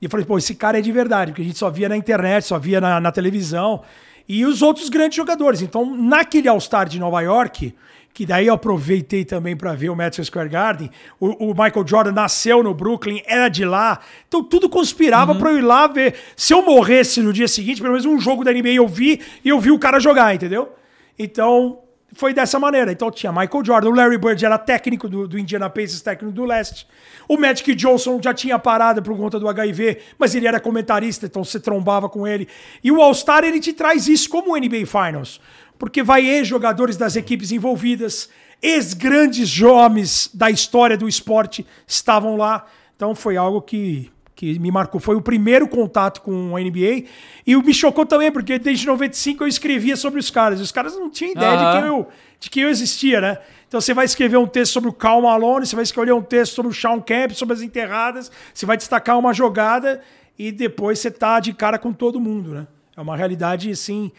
E eu falei, pô, esse cara é de verdade, porque a gente só via na internet, só via na, na televisão. E os outros grandes jogadores. Então, naquele All-Star de Nova York, que daí eu aproveitei também para ver o Madison Square Garden, o, o Michael Jordan nasceu no Brooklyn, era de lá. Então, tudo conspirava para eu ir lá ver. Se eu morresse no dia seguinte, pelo menos um jogo da NBA eu vi e eu vi o cara jogar, entendeu? Então, foi dessa maneira. Então tinha Michael Jordan, o Larry Bird era técnico do, do Indiana Pacers, técnico do leste. O Magic Johnson já tinha parado por conta do HIV, mas ele era comentarista, então você trombava com ele. E o All-Star, ele te traz isso como o NBA Finals. Porque vai ex-jogadores das equipes envolvidas, ex-grandes homens da história do esporte estavam lá. Então foi algo que que me marcou. Foi o primeiro contato com a NBA. E me chocou também, porque desde 95 eu escrevia sobre os caras. Os caras não tinham ideia de, quem eu, de quem eu existia, né? Então você vai escrever um texto sobre o Cal Malone, você vai escolher um texto sobre o Sean Kemp, sobre as enterradas, você vai destacar uma jogada e depois você tá de cara com todo mundo, né? É uma realidade, assim...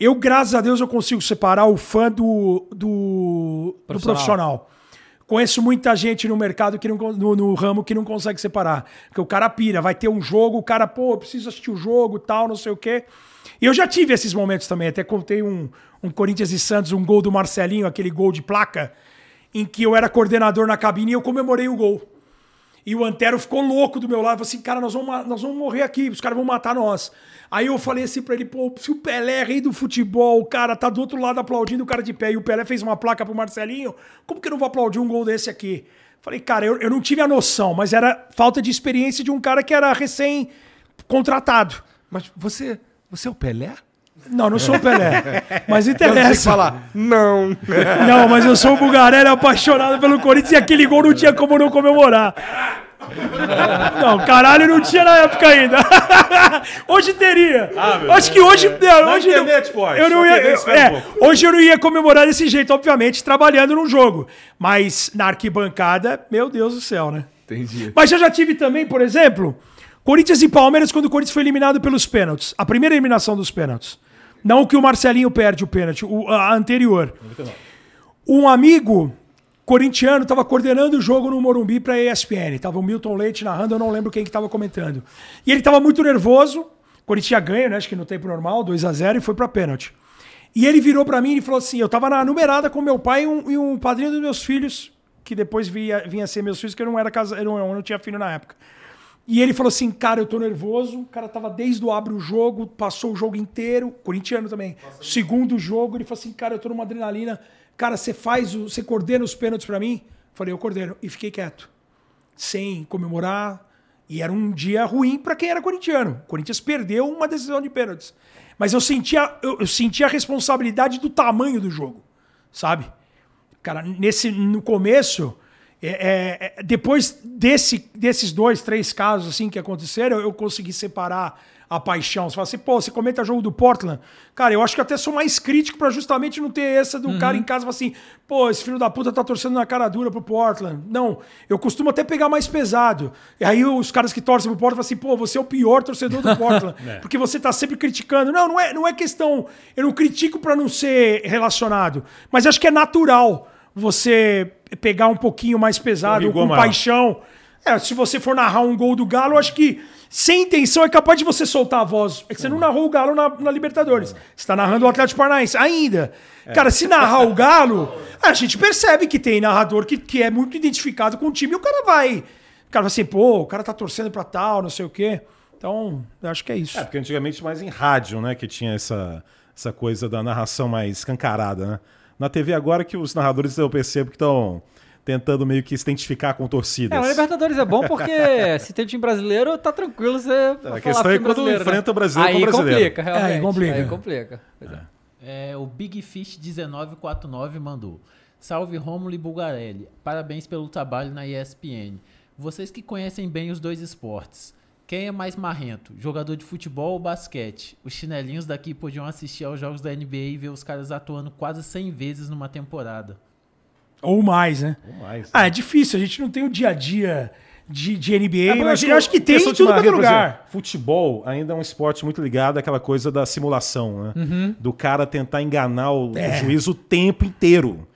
Eu, graças a Deus, eu consigo separar o fã do, do do
Profissional.
profissional. Conheço muita gente no mercado, que não, no, no ramo, que não consegue separar. Porque o cara pira, vai ter um jogo, o cara, pô, eu preciso assistir o jogo tal, não sei o quê. E eu já tive esses momentos também. Até contei um, um Corinthians e Santos, um gol do Marcelinho, aquele gol de placa, em que eu era coordenador na cabine e eu comemorei o gol. E o Antero ficou louco do meu lado, falou assim, cara, nós vamos, nós vamos morrer aqui, os caras vão matar nós. Aí eu falei assim pra ele, pô, se o Pelé é rei do futebol, o cara tá do outro lado aplaudindo o cara de pé, e o Pelé fez uma placa pro Marcelinho, como que eu não vou aplaudir um gol desse aqui? Falei, cara, eu, eu não tive a noção, mas era falta de experiência de um cara que era recém-contratado.
Mas você, você é o Pelé?
Não, não sou o Pelé, mas
Eu não sei
interessa.
falar. Não.
Não, mas eu sou o Bugarelli apaixonado pelo Corinthians e aquele gol não tinha como não comemorar. Não, caralho, não tinha na época ainda. hoje teria.
meu
Acho que hoje. Não,
Na
hoje
internet pode,
Eu não ia, eu- é,
um
hoje eu não ia comemorar desse jeito, obviamente, trabalhando num jogo. Mas na arquibancada, meu Deus do céu, né?
Entendi.
Mas eu já tive também, por exemplo, Corinthians e Palmeiras quando o Corinthians foi eliminado pelos pênaltis. A primeira eliminação dos pênaltis. Não que o Marcelinho perde o pênalti, o, a anterior. Um amigo corintiano estava coordenando o jogo no Morumbi para a ESPN. Tava o Milton Leite narrando, eu não lembro quem que estava comentando. E ele estava muito nervoso. Corinthians ganha, né? Acho que no tempo normal, 2 a 0 e foi para pênalti. E ele virou para mim e falou assim: eu tava na numerada com meu pai e um, e um padrinho dos meus filhos, que depois vinha, vinha ser meus filhos, que eu não era casado, eu eu não tinha filho na época. E ele falou assim: cara, eu tô nervoso. O cara tava desde o abre o jogo, passou o jogo inteiro, corintiano também. Segundo jogo, ele falou assim: cara, eu tô numa adrenalina. Cara, você faz, o, você coordena os pênaltis pra mim? Falei, eu coordeno. E fiquei quieto, sem comemorar. E era um dia ruim pra quem era corintiano. O Corinthians perdeu uma decisão de pênaltis. Mas eu sentia, eu, eu sentia a responsabilidade do tamanho do jogo, sabe? Cara, nesse, no começo, é, é, é, depois desse, desses dois, três casos assim que aconteceram, eu consegui separar a paixão. Você fala assim, pô, você comenta jogo do Portland. Cara, eu acho que até sou mais crítico pra justamente não ter essa do cara em casa e falar assim, pô, esse filho da puta tá torcendo na cara dura pro Portland. Não, eu costumo até pegar mais pesado. E aí os caras que torcem pro Portland falam assim, pô, você é o pior torcedor do Portland. Porque você tá sempre criticando. Não, não é, não é questão. Eu não critico pra não ser relacionado. Mas acho que é natural você pegar um pouquinho mais pesado, com
maior.
paixão. É, se você for narrar um gol do Galo, acho que sem intenção é capaz de você soltar a voz. É que você não narrou o Galo na, na Libertadores. Você tá narrando o Atlético Paranaense ainda. Cara, se narrar o Galo, a gente percebe que tem narrador que, que é muito identificado com o time e o cara vai. O cara vai assim, pô, o cara tá torcendo pra tal, não sei o quê. Então, acho que é isso.
É, porque antigamente mais em rádio, né, que tinha essa, essa coisa da narração mais escancarada, né? Na TV agora que os narradores eu percebo que estão tentando meio que se identificar com torcidas.
É, o Libertadores é bom porque se tem time brasileiro, tá tranquilo você. falar
questão
time
é quando
brasileiro,
enfrenta o brasileiro
Aí
com o brasileiro.
complica, realmente.
Aí complica.
Aí complica. Pois é.
É, o Big Fish 1949 mandou. Salve Rômulo e Bulgarelli. Parabéns pelo trabalho na ESPN. Vocês que conhecem bem os dois esportes, Quem é mais marrento? Jogador de futebol ou basquete? Os chinelinhos daqui podiam assistir aos jogos da NBA e ver os caras atuando quase 100 vezes numa temporada.
Ou mais, né?
Ou mais.
Ah, é difícil. A gente não tem o dia a dia de, de NBA,
É,
mas eu acho que tem em tudo quanto é lugar.
exemplo, Futebol ainda é um esporte muito ligado àquela coisa da simulação, né?
Uhum.
Do cara tentar enganar o,
É.
o juiz o tempo inteiro.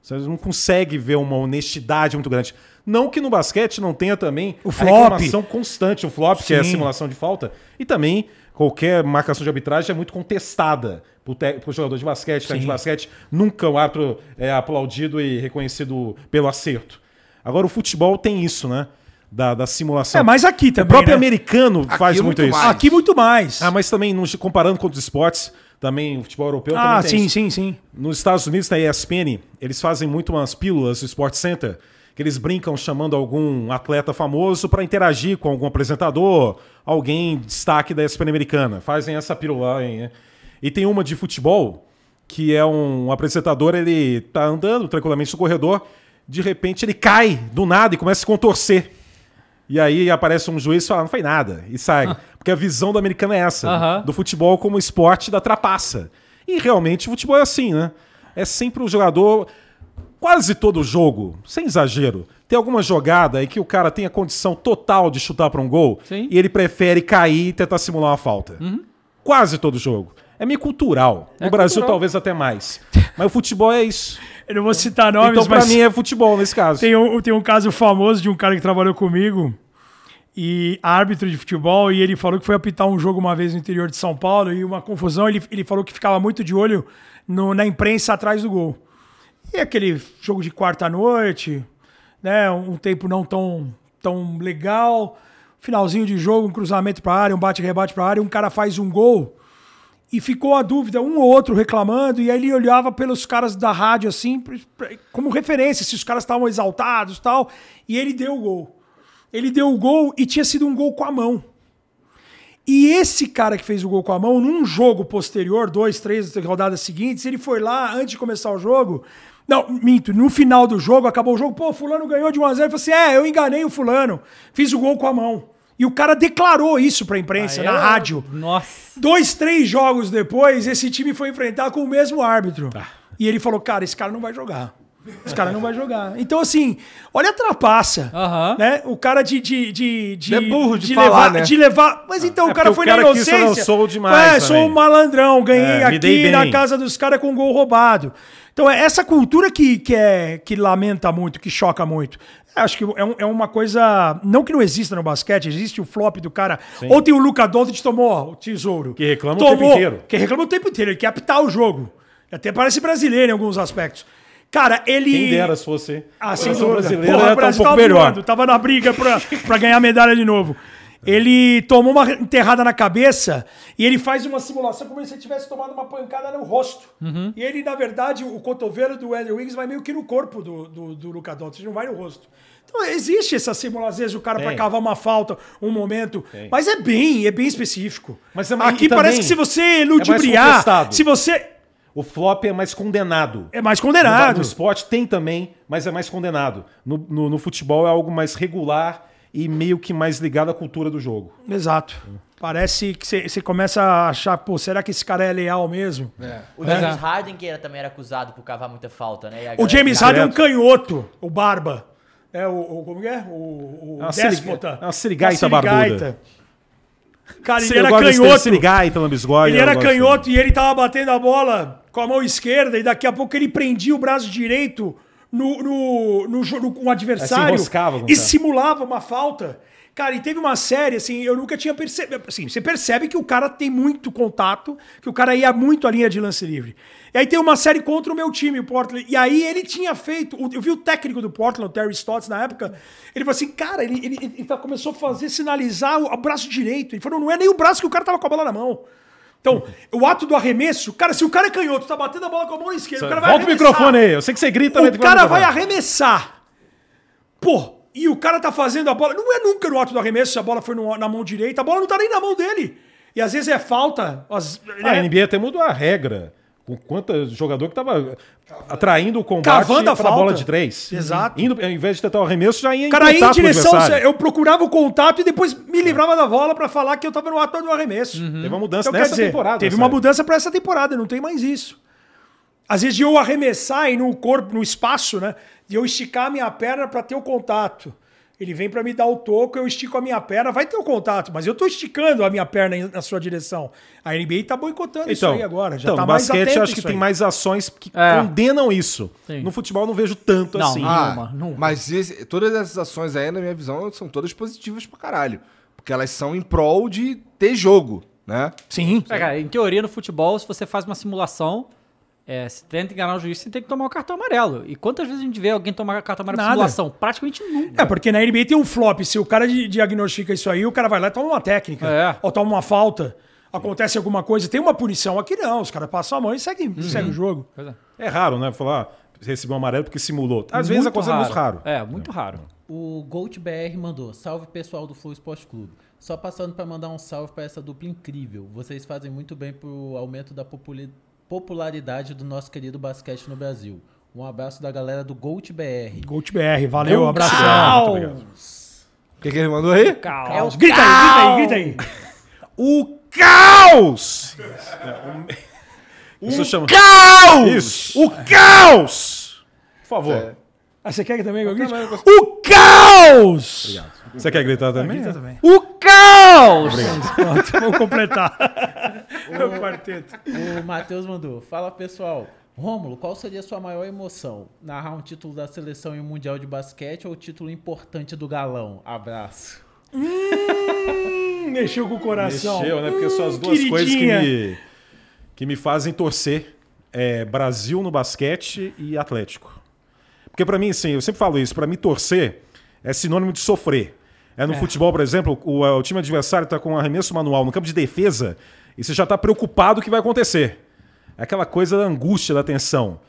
Você não consegue ver uma honestidade muito grande. Não que no basquete não tenha também
O
a
flop.
reclamação constante, o flop, que é a
Sim.
simulação de falta, e também qualquer marcação de arbitragem é muito contestada te- pro jogador de basquete, técnico de
Sim.
basquete. Nunca o árbitro é aplaudido e reconhecido pelo acerto. Agora o futebol tem isso, né? Da, da simulação.
É, mas aqui
O
também,
próprio
né?
americano
Aqui
faz
é
muito,
muito
isso.
mais.
Aqui muito mais.
Ah, mas também, comparando com outros esportes, também o futebol europeu
Ah,
também tem
sim,
isso.
sim, sim.
Nos Estados Unidos, na ESPN, eles fazem muito umas pílulas do Sport Center, que eles brincam chamando algum atleta famoso para interagir com algum apresentador, alguém de destaque da ESPN americana. Fazem essa hein, né? E tem uma de futebol, que é um apresentador, ele tá andando tranquilamente no corredor, de repente ele cai do nada e começa a se contorcer. E aí aparece um juiz e fala, não foi nada, e sai. Porque a visão do americano é essa,
Aham.
do futebol como esporte da trapaça. E realmente o futebol é assim, né? É sempre o jogador, quase todo jogo, sem exagero, tem alguma jogada aí que o cara tem a condição total de chutar para um gol
Sim.
e ele prefere cair e tentar simular uma falta. Quase todo jogo. É meio cultural. No
É
Brasil,
cultural.
talvez até mais. Mas o futebol é isso.
Eu não vou citar nomes,
então, pra
mas
mim, é futebol nesse caso.
tem, um, tem um caso famoso de um cara que trabalhou comigo e árbitro de futebol e ele falou que foi apitar um jogo uma vez no interior de São Paulo e uma confusão, ele, ele falou que ficava muito de olho no- na imprensa atrás do gol. E aquele jogo de quarta-noite, né, um tempo não tão, tão legal, finalzinho de jogo, um cruzamento para área, um bate-rebate para área, um cara faz um gol e ficou a dúvida, um ou outro reclamando, e aí ele olhava pelos caras da rádio assim, como referência, se os caras estavam exaltados tal, e ele deu o gol. Ele deu o gol e tinha sido um gol com a mão. E esse cara que fez o gol com a mão, num jogo posterior, dois, três rodadas seguintes, ele foi lá antes de começar o jogo. Não, minto, no final do jogo, acabou o jogo, pô, fulano ganhou de 1 a 0 Ele falou assim: é, eu enganei o fulano, fiz o gol com a mão. E o cara declarou isso pra imprensa, na
Aí eu-
rádio.
Nossa.
Dois, três jogos depois, esse time foi enfrentar com o mesmo árbitro. E ele falou, cara, esse cara não vai jogar. Esse cara não vai jogar. Então, assim, olha a trapaça. Né? O cara de. de, de, de
É burro de
levar,
falar, né?
de levar. Mas então,
É
o cara foi
o cara
na
quis,
inocência.
eu não sou demais
É, sou um malandrão, ganhei
É,
aqui na casa dos caras com gol roubado. Então, é essa cultura que, que, é, que lamenta muito, que choca muito. Acho que é, um- é uma coisa. Não que não exista no basquete, existe o flop do cara. Ou tem o Luca Doncic tomou ó, o tesouro.
Que reclama o tempo inteiro.
Que reclama o tempo inteiro, ele quer apitar o jogo. Até parece brasileiro em alguns aspectos. Cara, ele.
Quem dera se fosse.
Ah,
a
sem
seleção
dúvida.
brasileira
Porra, o
estar um
Brasil
pouco
tava
melhor.
voando, tava na briga pra, pra ganhar medalha de novo. Ele tomou uma enterrada na cabeça e ele faz uma simulação como se ele tivesse tomado uma pancada no rosto.
Uhum.
E ele, na verdade, o cotovelo do Andrew Wiggins vai meio que no corpo do, do, do Luka Doncic, não vai no rosto. Então existe essa simulação, às vezes o cara pra
Tem.
cavar uma falta, um momento, mas é bem, é bem específico.
Mas é-
Aqui
também
parece que se você
é
ludibriar,
contestado.
se você
O flop é mais condenado.
é mais
No,
condenado.
no esporte tem também, mas é mais condenado. No, no- no futebol é algo mais regular e meio que mais ligado à cultura do jogo.
Exato. Parece que você começa a achar, pô, será que esse cara é leal mesmo?
O
Mas
James
é.
Harden, que era, também era acusado por cavar muita falta, né? A
O James
ficava-
Harden é um canhoto, o Barba. É o, o- como que é? O, o
É uma
déspota.
é uma sirigaita
Uma
barbuda.
Cara, ele era canhoto.
Sirigaita, lambisgoia.
Ele era canhoto e ele tava batendo a bola com a mão esquerda e daqui a pouco ele prendia o braço direito no, no, no, no, com o adversário
o
e simulava uma falta. Cara, e teve uma série, assim, eu nunca tinha percebido. Assim, você percebe que o cara tem muito contato, que o cara ia muito à linha de lance livre. E aí tem uma série contra o meu time, o Portland. E aí ele tinha feito. o- Eu vi o técnico do Portland, o Terry Stotts, na época. Ele falou assim, cara, ele, ele, ele tá- começou a fazer sinalizar o, o braço direito. Ele falou, não é nem o braço que o cara tava com a bola na mão. Então, o ato do arremesso, cara, se o cara é canhoto, tá batendo a bola com a mão esquerda, o cara vai
Volta o
arremessar.
microfone aí. Eu sei que você grita,
O cara vai arremessar. Pô, e o cara tá fazendo a bola. Não é nunca no ato do arremesso se a bola foi no- na mão direita. A bola não tá nem na mão dele. E às vezes é falta. as-
A
né?
NBA até mudou a regra Com quanto jogador que tava atraindo o combate
Cavando a
pra bola de três.
Exato.
Indo, ao invés de tentar o arremesso, já ia em
cara ia em direção, eu procurava o contato e depois me livrava da bola pra falar que eu tava no ato do arremesso.
Teve uma mudança
Então,
nessa
dizer,
temporada.
Teve
sabe?
uma mudança pra essa temporada, não tem mais isso. Às vezes de eu arremessar e no corpo, no espaço, né? De eu esticar a minha perna pra ter o contato. Ele vem pra me dar o toco, eu estico a minha perna, vai ter o contato, mas eu tô esticando a minha perna na sua direção. A NBA tá boicotando isso aí agora. Já
então,
tá
no
mais
basquete eu acho que tem
aí.
mais ações que
É.
condenam isso.
Sim.
No futebol eu não vejo tanto
Não,
assim.
não.
Ah,
Nenhuma, nunca.
mas esse- todas essas ações aí, na minha visão, são todas positivas pra caralho. Porque elas são em prol de ter jogo, né?
Sim.
É, cara, em teoria, no futebol, se você faz uma simulação, é, se tenta enganar o juiz, você tem que tomar o cartão amarelo. E quantas vezes a gente vê alguém tomar cartão amarelo
Nada.
por simulação? Praticamente nunca.
É, porque na NBA tem um flop. Se o cara di- diagnostica isso aí, o cara vai lá e toma uma técnica.
É.
Ou toma uma falta. Acontece alguma coisa, tem uma punição. Aqui não, os caras passam a mão e seguem,
Uhum.
seguem o jogo.
Pois é.
É raro, né? Falar, ah, recebeu um amarelo porque simulou. Às
Muito
vezes acontece muito raro.
É, muito raro.
O Gold BR mandou: Salve pessoal do Flow Esporte Clube. Só passando pra mandar um salve pra essa dupla incrível. Vocês fazem muito bem pro aumento da populi- popularidade do nosso querido basquete no Brasil. Um abraço da galera do Gold BR.
Gold BR, valeu.
Muito obrigado.
O que, que ele mandou aí?
Caos.
Grita aí, grita aí, grita aí.
O caos! Isso chama.
Caos!
Isso! O caos! Por favor.
Ah, você quer que também eu grite? O caos!
Você quer gritar também?
Grita também.
O
Pronto, vamos completar. o quarteto.
O Matheus mandou: Fala pessoal. Rômulo, qual seria a sua maior emoção? Narrar um título da seleção em um mundial de basquete ou o título importante do galão? Abraço.
Hum, mexeu com o coração.
Mexeu, né? Porque são as duas
queridinha.
coisas que me, que me fazem torcer. É Brasil no basquete e Atlético. Porque pra mim, assim, eu sempre falo isso, pra mim torcer é sinônimo de sofrer. É no futebol, por exemplo, o, o time adversário tá com um arremesso manual no campo de defesa e você já tá preocupado o que vai acontecer. É aquela coisa da angústia, da tensão.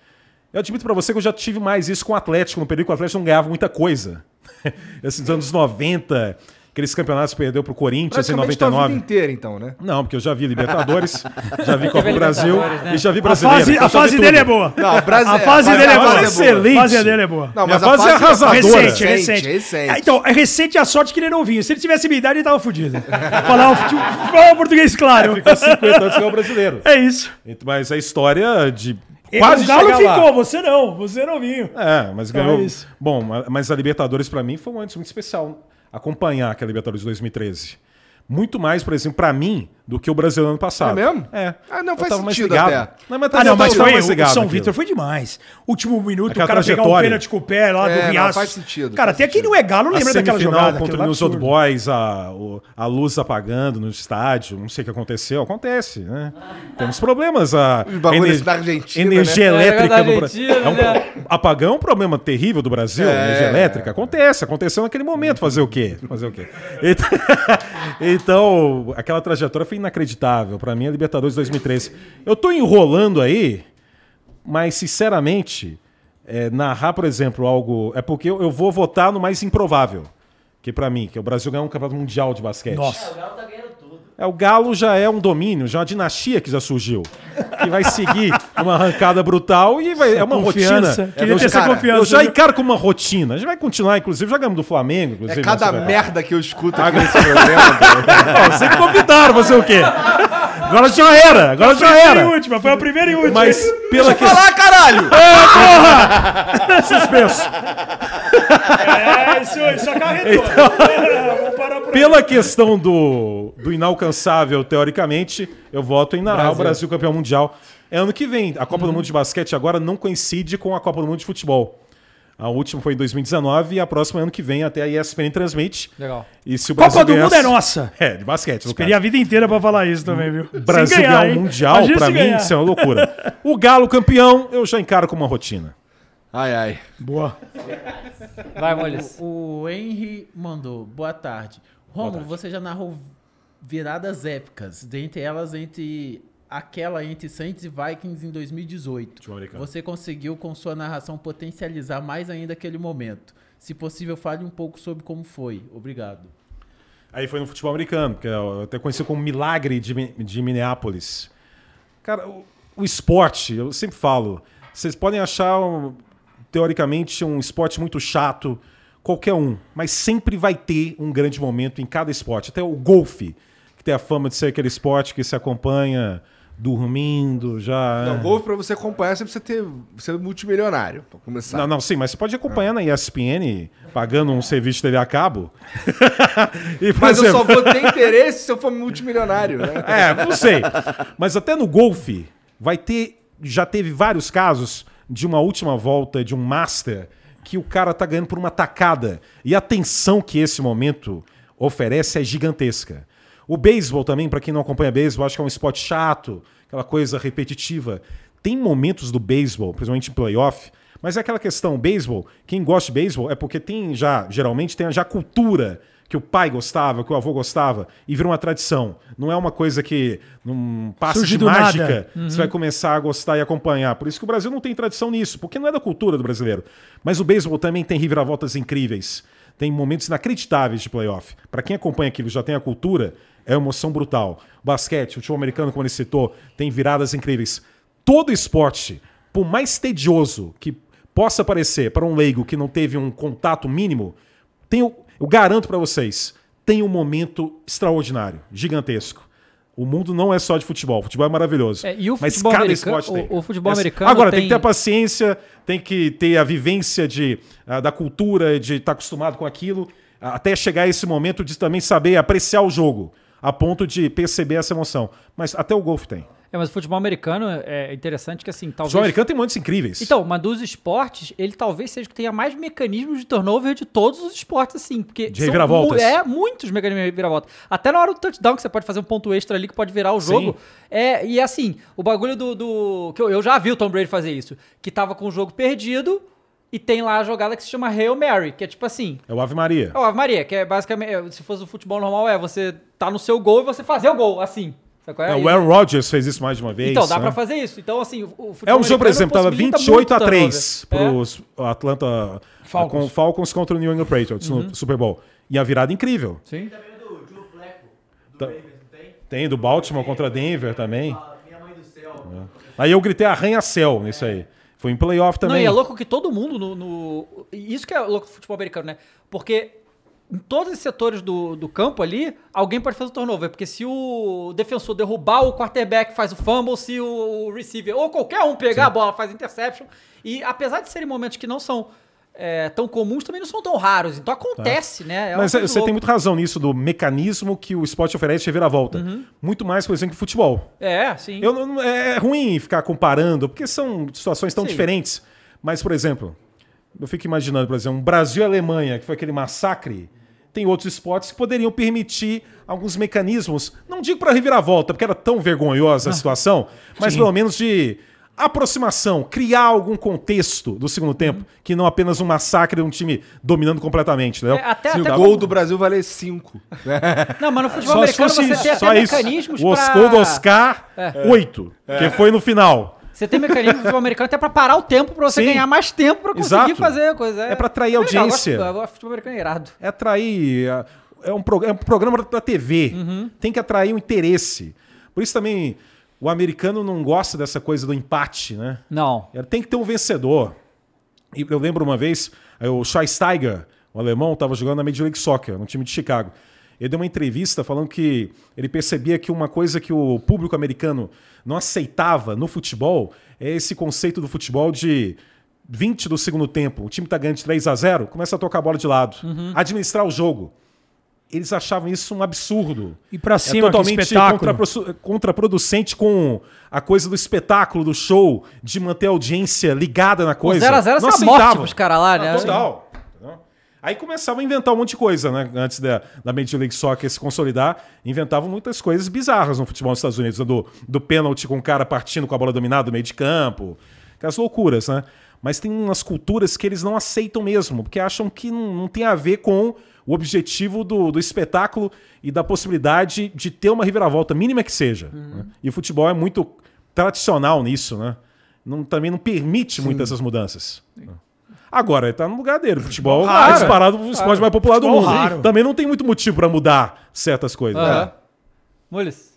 Eu admito pra você que eu já tive mais isso com o Atlético, no período que o Atlético não ganhava muita coisa. Esses anos 90, aqueles campeonatos que perdeu pro Corinthians em
Praticamente tua vida
99.
inteira, então, né?
Não, porque eu já vi Libertadores, já vi Copa do Brasil
né?
e já vi
A
brasileiro.
fase,
então
a
já vi
fase dele é boa.
Não, o Brasil-
A fase
a
dele é
fase
boa.
é
excelente.
A fase dele é boa.
Não, mas a
fase é
fase
arrasadora.
Recente,
Recente,
recente.
recente.
Ah, então, é recente a sorte que ele é novinho. Se ele tivesse minha idade, ele tava fudido. Falar o futebol português claro.
Ficou 50 anos que é o brasileiro.
É isso.
Mas a história de quase
o Galo ficou,
lá.
você não. Você é novinho.
É, mas
Então
ganhou.
é isso.
Bom, ma- mas a Libertadores pra mim foi um antes muito especial acompanhar aquela Libertadores de 2013. Muito mais, por exemplo, pra mim, do que o brasileiro ano passado.
É mesmo?
É.
Ah, não,
Eu
faz sentido
ligado.
até.
Não, mas,
Ah, não, mas
tava
foi,
mais
o São. Vitor foi demais. Último minuto,
Aquela
o cara pegar um
trajetória.
pênalti com o pé lá
É,
do
não,
Riacho.
faz sentido,
Cara,
faz
até quem
sentido.
não é galo
A
lembra daquela jogada.
contra
aquilo
o News Old. Boys, a, a luz apagando no estádio, não sei o que aconteceu. Acontece, né? Temos problemas. A
Os bagulhos
ener-
da Argentina,
energia
né?
elétrica
É,
no Brasil. É um,
né?
apagão é um problema terrível do Brasil,
É.
energia elétrica. Acontece, aconteceu naquele momento. Fazer o quê? Fazer o quê? Então, então, aquela trajetória foi inacreditável. Pra mim, a Libertadores 2013. Eu tô enrolando aí, mas sinceramente, é, narrar, por exemplo, algo. É porque eu, eu vou votar no mais improvável. Que pra mim, que é o Brasil ganhar um campeonato mundial de basquete.
Nossa.
O Galo tá ganhando.
É, o Galo já é um domínio, já é uma dinastia que já surgiu. Que vai seguir uma arrancada brutal e vai, é uma
Confiança.
rotina.
Queria
eu,
ter essa confiança,
Eu já encaro como uma rotina. A gente vai continuar, inclusive, já ganhamos do Flamengo. Inclusive,
É cada merda que eu escuto aqui nesse programa.
Vocês convidaram, fazer o quê? Agora já era, agora já
Primeira
era.
e última, foi a primeira e última.
Mas pela que...
Fala, caralho!
Suspenso.
É, isso, isso acarretou. Vamos parar por aí.
Pela questão do, do inalcançável, teoricamente, eu voto em narrar o Brasil campeão mundial. É ano que vem. A Copa do Mundo de Basquete agora não coincide com a Copa do Mundo de Futebol. A última foi em 2019 e a próxima é ano que vem, até a ESPN transmite.
Legal.
E se o
Copa
Brasil
do Mundo é nossa.
É, de basquete. no
Esperei a vida inteira pra falar isso também, viu?
Brasil ganhar
hein?
um mundial,
se
mim,
ganhar.
isso é uma loucura. O Galo campeão, eu já encaro como uma rotina.
Ai, ai.
Boa.
Vai, Molis.
O Henry mandou, boa tarde. Romulo, você já narrou viradas épicas, dentre elas entre aquela entre Saints e Vikings em 2018.
Futebol americano.
Você conseguiu com sua narração potencializar mais ainda aquele momento. Se possível, fale um pouco sobre como foi. Obrigado.
Aí foi no futebol americano, que eu até conheci como Milagre de, de Minneapolis. Cara, o, o esporte, eu sempre falo, vocês podem achar, um, teoricamente, um esporte muito chato, qualquer um, mas sempre vai ter um grande momento em cada esporte. Até o golfe, que tem a fama de ser aquele esporte que se acompanha dormindo, já...
Não, golfe pra você acompanhar, você precisa ter, ser multimilionário, pra começar.
Não, não, sim, mas você pode acompanhar na ESPN, pagando um serviço de TV a cabo. E,
Mas eu
exemplo-
só vou ter interesse se eu for multimilionário, né?
É, não sei. Mas até no golfe vai ter. Já teve vários casos de uma última volta de um Master que o cara tá ganhando por uma tacada. E a tensão que esse momento oferece é gigantesca. O beisebol também, para quem não acompanha beisebol, acho que é um esporte chato, aquela coisa repetitiva. Tem momentos do beisebol, principalmente em playoff, mas é aquela questão, beisebol, quem gosta de beisebol é porque tem já, geralmente, tem já cultura que o pai gostava, que o avô gostava, e vira uma tradição. Não é uma coisa que num passe
Surge
de mágica
nada.
você vai começar a gostar e acompanhar. Por isso que o Brasil não tem tradição nisso, porque não é da cultura do brasileiro. Mas o beisebol também tem reviravoltas incríveis. Tem momentos inacreditáveis de playoff. Para quem acompanha aquilo já tem a cultura, é uma emoção brutal. O basquete, o futebol americano, como ele citou, tem viradas incríveis. Todo esporte, por mais tedioso que possa parecer para um leigo que não teve um contato mínimo, tem, o- eu garanto para vocês, tem um momento extraordinário, gigantesco. O mundo não é só de futebol. O futebol é maravilhoso.
É, e o
mas
futebol
cada
americano-
esporte tem.
o- o futebol americano
Agora, tem...
tem-
que ter a paciência, tem que ter a vivência de, ah, da cultura, de estar acostumado com aquilo, ah, até chegar esse momento de também saber apreciar o jogo, a ponto de perceber essa emoção. Mas até o golfe tem.
É, mas o futebol americano é interessante que assim,
O
talvez.
futebol americano tem momentos incríveis.
Então, mas dos esportes, ele talvez seja o que tenha mais mecanismos de turnover de todos os esportes, assim. Porque
De
são
reviravoltas.
mu- É, muitos mecanismos de reviravolta. Até na hora do touchdown, que você pode fazer um ponto extra ali que pode virar o jogo. É, e assim, o bagulho do. do- que eu, eu já vi o Tom Brady fazer isso. Que tava com o jogo perdido e tem lá a jogada que se chama Hail Mary, que é tipo assim.
É o Ave Maria.
É o Ave Maria, que é basicamente. é, Se fosse o futebol normal, é você tá no seu gol e você fazer o gol, assim. É?
É, o Aaron Rodgers fez isso mais de uma vez.
então, dá
né?
pra fazer isso. Então, assim, o,
É um jogo, por exemplo, tava
possibilita
28 a
muito
3
turnover. É.
pros Atlanta
Falcons.
com Falcons contra o New England Patriots
Uhum.
no Super Bowl. E a virada incrível.
Sim.
Também do Joe Flacco, do
Tá.
Ravens, não tem?
Tem do Baltimore contra Denver também.
Minha mãe do céu.
Aí eu gritei arranha-céu nisso aí. Foi em playoff
Não,
também.
e é louco que todo mundo no, no- Isso que é louco do futebol americano, né? Porque em todos os setores do, do campo ali, alguém pode fazer o turnover. Porque se o defensor derrubar, o quarterback faz o fumble, se o, receiver ou qualquer um pegar a bola, faz interception. E apesar de serem momentos que não são é, tão comuns, também não são tão raros. Então acontece, né? É
Mas
coisa
você tem muito razão nisso do mecanismo que o esporte oferece de reviravolta.
Uhum.
Muito mais, por exemplo, que futebol.
É, sim.
Eu, não- é ruim ficar comparando, porque são situações tão
Sim.
diferentes. Mas, por exemplo, eu fico imaginando, por exemplo, um Brasil e Alemanha, que foi aquele massacre. Tem outros esportes que poderiam permitir alguns mecanismos, não digo para reviravolta, porque era tão vergonhosa a situação, mas pelo menos de aproximação, criar algum contexto do segundo tempo, que não apenas um massacre de um time dominando completamente, entendeu?
É, até,
Se
até
o gol do Brasil valer 5.
Não, mas no futebol
Só
americano
fosse
você
isso,
tem até
Só isso.
mecanismos
O Os-
pra...
gol do Oscar,
É.
8, que foi no final.
Você tem mecanismo futebol americano até pra parar o tempo, pra você
Sim.
ganhar mais tempo pra conseguir
Exato.
fazer a coisa.
É pra atrair
legal,
audiência.
Eu gosto, eu gosto de futebol americano é irado.
é atrair. é- É um, pro- é um programa da TV.
Uhum.
Tem que atrair um interesse. Por isso também o americano não gosta dessa coisa do empate, né?
Não.
É, Tem que ter um vencedor. E eu lembro uma vez, o Schweinsteiger, o alemão, estava jogando na Major League Soccer, no time de Chicago. Ele deu uma entrevista falando que ele percebia que uma coisa que o público americano não aceitava no futebol é esse conceito do futebol de 20 do segundo tempo, o time está ganhando de 3 a 0 começa a tocar a bola de lado,
Uhum.
administrar o jogo. Eles achavam isso um absurdo.
E pra
É
cima, que
totalmente contrapro- contraproducente com a coisa do espetáculo, do show, de manter a audiência ligada na
O
coisa.
0x0 é
Não
essa morte pros caras lá, né?
Ah, total. Aí começavam a inventar um monte de coisa, né? Antes da, da Major League Soccer se consolidar, inventavam muitas coisas bizarras no futebol nos Estados Unidos. né? Do, do pênalti com o cara partindo com a bola dominada no meio de campo. Aquelas loucuras, né? Mas tem umas culturas que eles não aceitam mesmo, porque acham que não, não tem a ver com o objetivo do, do espetáculo e da possibilidade de ter uma reviravolta, mínima que seja. né? E o futebol é muito tradicional nisso, né? Não, também não permite muitas essas mudanças. Agora, ele tá no lugar dele. O futebol
Raro.
é disparado o esporte mais popular do mundo. Também não tem muito motivo pra mudar certas coisas.
Aham.
né?
Mules.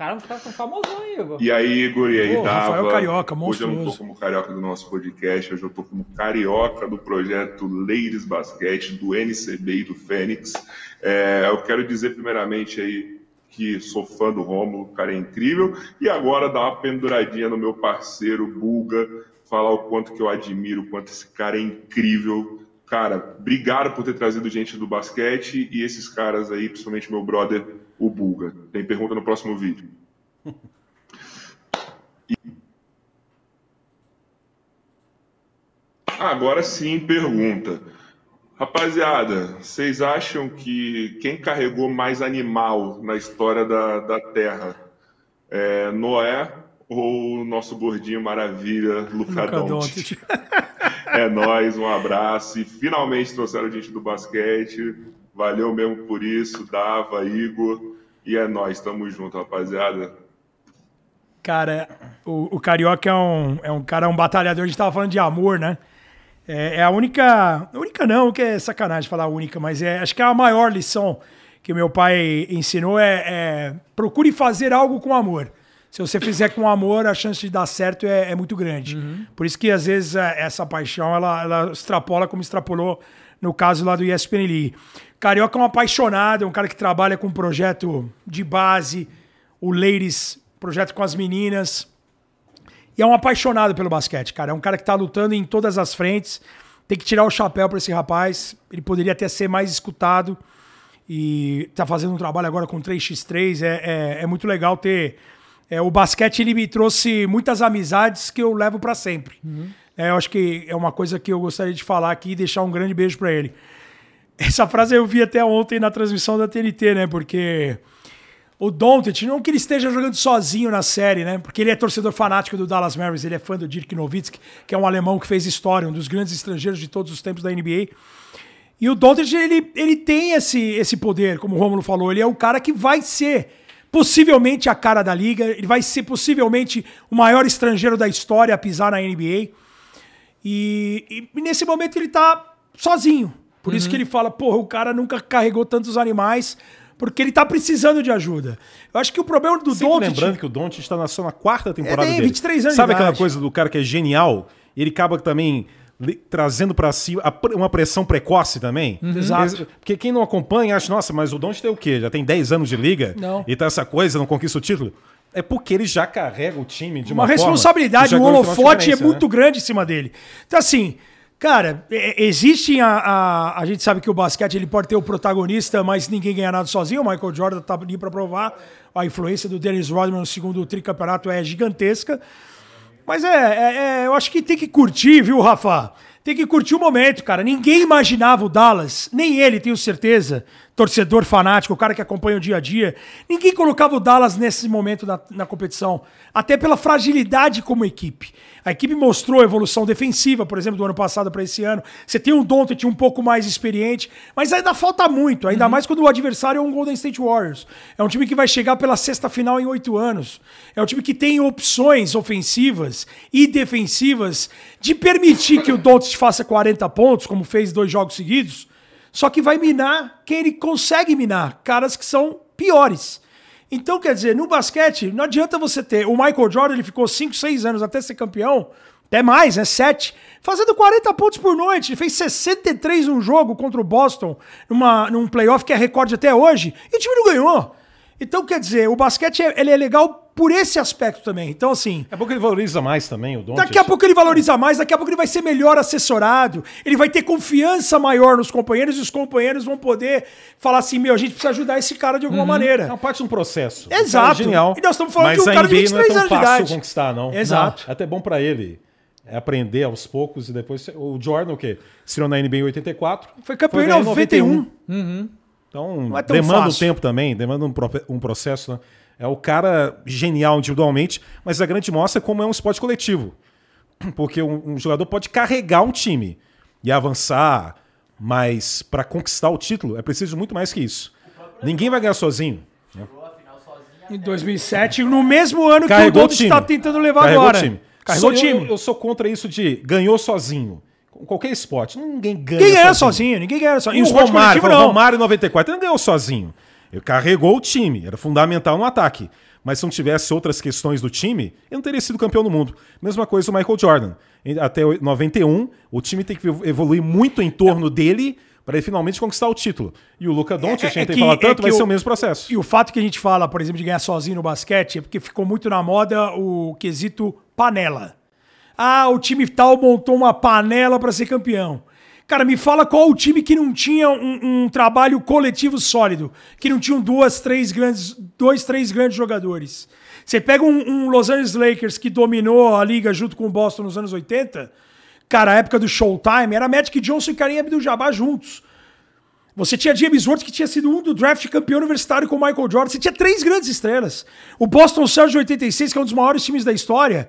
Caramba, os caras tão famosão aí, Igor.
E aí, Igor, e aí,
Pô,
Dava?
Rafael Carioca,
Hoje eu não tô
monstruoso.
como carioca do nosso podcast, hoje eu tô como carioca do projeto Ladies Basquete, do NCB e do Fênix. É, eu quero dizer primeiramente aí que sou fã do Rômulo, o cara é incrível, e agora dar uma penduradinha no meu parceiro Bulga, falar o quanto que eu admiro, o quanto esse cara é incrível. Cara, obrigado por ter trazido gente do basquete e esses caras aí, principalmente meu brother, o Bulga. Tem pergunta no próximo vídeo. Agora sim, pergunta. Rapaziada, vocês acham que quem carregou mais animal na história da, da Terra é Noé ou o nosso gordinho maravilha, Luca
Luka
Doncic?
Doncic.
É nóis, um abraço. E finalmente trouxeram gente do basquete. Valeu mesmo por isso, Dava, Igor. E é nóis, tamo junto, rapaziada.
Cara, o, o Carioca é um, é um cara, um batalhador. A gente tava falando de amor, né? É, é a única. Única não, que é sacanagem falar única, mas é, acho que é a maior lição que meu pai ensinou é, é procure fazer algo com amor. Se você fizer com amor, a chance de dar certo é, é muito grande. Por isso que às vezes é, essa paixão ela, ela extrapola como extrapolou no caso lá do ESPN League. Carioca é um apaixonado, é um cara que trabalha com um projeto de base, o Ladies, projeto com as meninas. E é um apaixonado pelo basquete, cara. É um cara que tá lutando em todas as frentes. Tem que tirar o chapéu para esse rapaz. Ele poderia até ser mais escutado. E tá fazendo um trabalho agora com 3x3. É, é, é muito legal ter. é, o basquete ele me trouxe muitas amizades que eu levo para sempre. É, eu acho que é uma coisa que eu gostaria de falar aqui e deixar um grande beijo para ele. Essa frase eu vi até ontem na transmissão da TNT, né? Porque o Doncic, não que ele esteja jogando sozinho na série, né? Porque ele é torcedor fanático do Dallas Mavericks, ele é fã do Dirk Nowitzki, que é um alemão que fez história, um dos grandes estrangeiros de todos os tempos da NBA. E o Doncic, ele, ele tem esse, esse poder, como o Romulo falou, ele é o cara que vai ser possivelmente a cara da liga, ele vai ser possivelmente o maior estrangeiro da história a pisar na NBA. E, e nesse momento ele tá sozinho. Por isso que ele fala, porra, o cara nunca carregou tantos animais, porque ele tá precisando de ajuda. Eu acho que o problema do
Sempre
Doncic...
lembrando que o Doncic está na sua na quarta temporada
tem
dele.
23 anos
Sabe aquela coisa do cara que é genial? Ele acaba também trazendo pra si uma pressão precoce também.
Exato.
Eles- Porque quem não acompanha acha, nossa, mas o Doncic tem o quê? Já tem 10 anos de liga?
Não.
E tá essa coisa, não conquista o título? É porque ele já carrega o time de uma,
uma
forma
responsabilidade,
uma
holofote é muito
né?
grande em cima dele. Então, assim, cara, é- existe a, a. A gente sabe que o basquete ele pode ter o protagonista, mas ninguém ganha nada sozinho. O Michael Jordan tá ali pra provar. A influência do Dennis Rodman no segundo tricampeonato é gigantesca. Mas é, é- é, eu acho que tem que curtir, viu, Rafa? Tem que curtir o momento, cara. Ninguém imaginava o Dallas, nem ele, tenho certeza, torcedor fanático, o cara que acompanha o dia a dia. Ninguém colocava o Dallas nesse momento na, na competição, até pela fragilidade como equipe. A equipe mostrou evolução defensiva, por exemplo, do ano passado para esse ano. Você tem um Doncic um pouco mais experiente, mas ainda falta muito, ainda mais quando o adversário é um Golden State Warriors. É um time que vai chegar pela sexta final em oito anos. É um time que tem opções ofensivas e defensivas de permitir que o Doncic faça 40 pontos, como fez dois jogos seguidos, só que vai minar quem ele consegue minar, caras que são piores. Então, quer dizer, no basquete, não adianta você ter. O Michael Jordan ele ficou 5, 6 anos até ser campeão, até mais, né? 7, fazendo 40 pontos por noite. Ele fez 63 num jogo contra o Boston, numa, num playoff que é recorde até hoje, e o time não ganhou. Então, quer dizer, o basquete é- ele é legal por esse aspecto também. Então, assim,
É bom que ele valoriza mais também o Doncic.
Daqui a pouco ele valoriza mais, daqui a pouco ele vai ser melhor assessorado, ele vai ter confiança maior nos companheiros e os companheiros vão poder falar assim: meu, a gente precisa ajudar esse cara de alguma
É
maneira.
uma parte de um processo.
Exato.
O cara é genial.
E nós estamos falando
mas
de um
a
cara de
NBA não é
23
tão
anos de
fácil
idade.
conquistar, não.
Exato.
É até bom pra ele. É aprender aos poucos e depois... O Jordan, o quê? Estreou na NBA em 84.
Foi campeão em
ganhar
91.
Então,
Não é
demanda um
fácil.
tempo também, demanda um, um processo. Né? É o cara genial individualmente, mas a grande mostra como é um esporte coletivo. Porque um, um jogador pode carregar um time e avançar, mas para conquistar o título é preciso muito mais que isso. Ninguém vai ganhar sozinho.
Em 2007, no mesmo ano que o
Carregou o
Doncic
time.
está tentando levar
Carregou
agora.
o time.
Carregou o time.
Eu, eu sou contra isso de ganhou sozinho. Qualquer esporte, ninguém ganha
Ninguém ganha sozinho, ninguém ganha sozinho.
E o Romário,
coletivo, não.
Romário em 94, ele não ganhou sozinho. Ele carregou o time, era fundamental no ataque. Mas se não tivesse outras questões do time, ele não teria sido campeão do mundo. Mesma coisa o Michael Jordan. Até o 91, o time tem que evoluir muito em torno dele para ele finalmente conquistar o título. E o Luca Doncic, a gente tem
que-
falar
é
tanto,
que
vai
o-
ser o mesmo processo.
E o fato que a gente fala, por exemplo, de ganhar sozinho no basquete é porque ficou muito na moda o quesito panela. Ah, o time tal montou uma panela para ser campeão. Cara, me fala qual o time que não tinha um, um trabalho coletivo sólido, que não tinham duas, três grandes, dois, três grandes jogadores. Você pega um, um Los Angeles Lakers que dominou a liga junto com o Boston nos anos 80, cara, a época do Showtime, era Magic Johnson e Kareem Abdul-Jabbar juntos. Você tinha James Worth, que tinha sido um do draft campeão universitário com o Michael Jordan. Você tinha três grandes estrelas. O Boston Celtics de 86, que é um dos maiores times da história.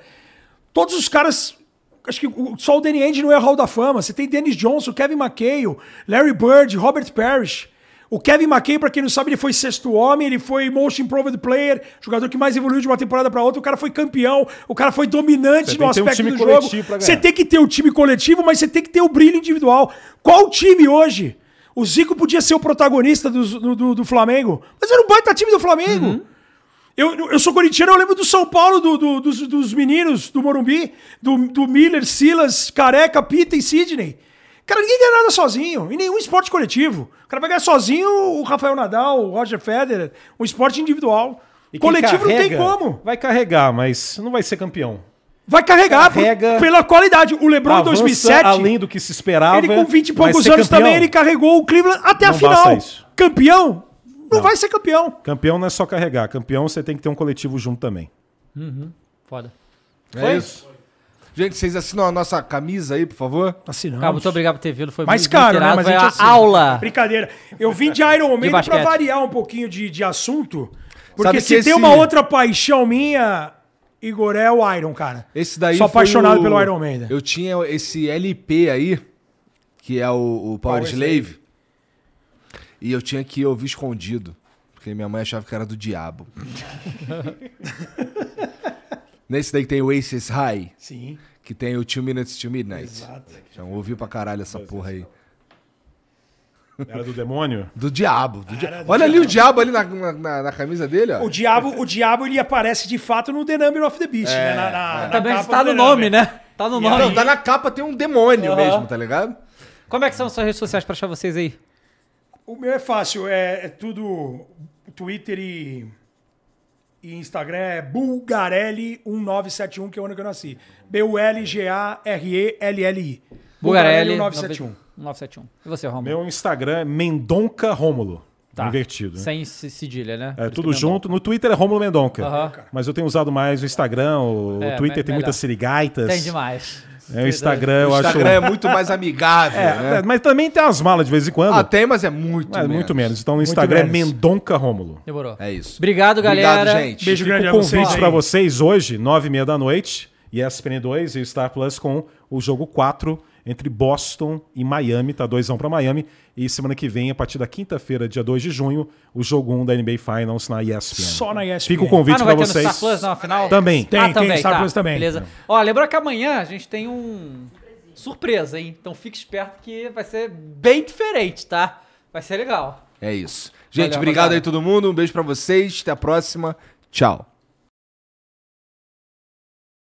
Todos os caras... Acho que só o Danny Ainge não é Hall da Fama. Você tem Dennis Johnson, Kevin McHale, Larry Bird, Robert Parrish. O Kevin McHale, pra quem não sabe, ele foi sexto homem, ele foi most improved player, jogador que mais evoluiu de uma temporada pra outra. O cara foi campeão, o cara foi dominante no
um
aspecto
time
do jogo. Você tem que ter o time coletivo, mas você tem que ter o brilho individual. Qual time hoje? O Zico podia ser o protagonista do, do, do- do Flamengo, mas era um baita time do Flamengo.
Uhum.
Eu, eu sou corintiano, eu lembro do São Paulo, do- do- dos, dos meninos do Morumbi, do, do Miller, Silas, Careca, Pita e Sidney. Cara, ninguém ganha nada sozinho, em nenhum esporte coletivo. O cara vai ganhar sozinho o Rafael Nadal, o Roger Federer, um esporte individual.
E
Coletivo não tem
carrega,
como.
Vai carregar, mas não vai ser campeão.
Vai carregar por-
Carrega.
pela qualidade. O LeBron em
Avança
2007,
além do que se esperava.
ele com 20 e poucos anos
campeão.
também, ele carregou o Cleveland até a
Não
final.
basta isso.
Campeão? Não, vai ser campeão.
Campeão não é só carregar. Campeão você tem que ter um coletivo junto também.
Foda.
É isso. Gente, vocês assinam a nossa camisa aí, por favor?
Assinamos.
Cara, muito obrigado por ter vindo. Foi
Mais
muito
caro, né? Mas
foi
a assina.
aula.
Brincadeira. Eu vim de Iron Maiden pra variar um pouquinho de, de assunto. Porque
Sabe
se
que
tem
esse-
uma outra paixão minha, Igor, é o Iron, cara.
Esse daí
Sou
foi
apaixonado
o-
pelo Iron Maiden.
Eu tinha esse LP aí, que é o, o Power,
Power
Slave. E eu tinha que ouvir escondido. Porque minha mãe achava que era do diabo. Nesse daí que tem o Aces High,
Sim.
que tem o Two Minutes to Midnight.
Exato.
Já ouvi pra caralho essa porra aí.
Era do demônio?
Do diabo. do dia-
do
Olha ali o diabo ali na, na- na- na camisa dele, ó.
O diabo, o diabo ele aparece de fato no The Number of the Beast, né? Na, na, na
Também tá
do
no nome, né? Tá no nome.
Não, tá na capa, tem um demônio
Aham.
mesmo, tá ligado?
Como é que são as suas redes sociais pra achar vocês aí?
O meu é fácil, é, é tudo Twitter e, e Instagram é Bulgarelli1971, que é o ano que eu nasci. B-U-L-G-A-R-E-L-L-I.
Bugarelli
1971.
971. E você, Romulo?
Meu Instagram é Mendonca Rômulo.
Tá.
Invertido. né?
Sem cedilha, né?
É
Por
tudo junto. No Twitter é Rômulo Mendonca. Mas eu tenho usado mais o Instagram. O, o
É,
Twitter
me-
tem
melhor.
muitas sirigaitas.
Tem demais.
É, o Instagram eu
O
acho.
Instagram é muito mais amigável,
É,
né?
é, mas também tem as malas de vez em quando.
Ah, tem, mas é muito
é,
menos.
muito menos. Então no Instagram é. Mendonca Rômulo.
Demorou.
É isso.
Obrigado, galera.
Obrigado, gente.
Beijo
Fica
grande
o
vocês
convite pra vocês hoje, nove e meia da noite, ESPN 2 e Star Plus com o jogo 4 entre Boston e Miami, tá 2x1 pra Miami. E semana que vem, a partir da quinta-feira, dia 2 de junho, o jogo 1 da NBA Finals na ESPN.
Só na ESPN.
Fica o
Ah,
convite
não
pra
vai ter
vocês.
no Star Plus, não, afinal?
Também.
Tem,
ah,
tem
também,
Star
tá.
Plus também.
Beleza. Ó, lembrando que amanhã a gente tem um surpresa, hein? Então fique esperto que vai ser bem diferente, tá? Vai ser legal.
É isso. Gente,
Valeu,
obrigado aí todo mundo. Um beijo pra vocês. Até a próxima. Tchau.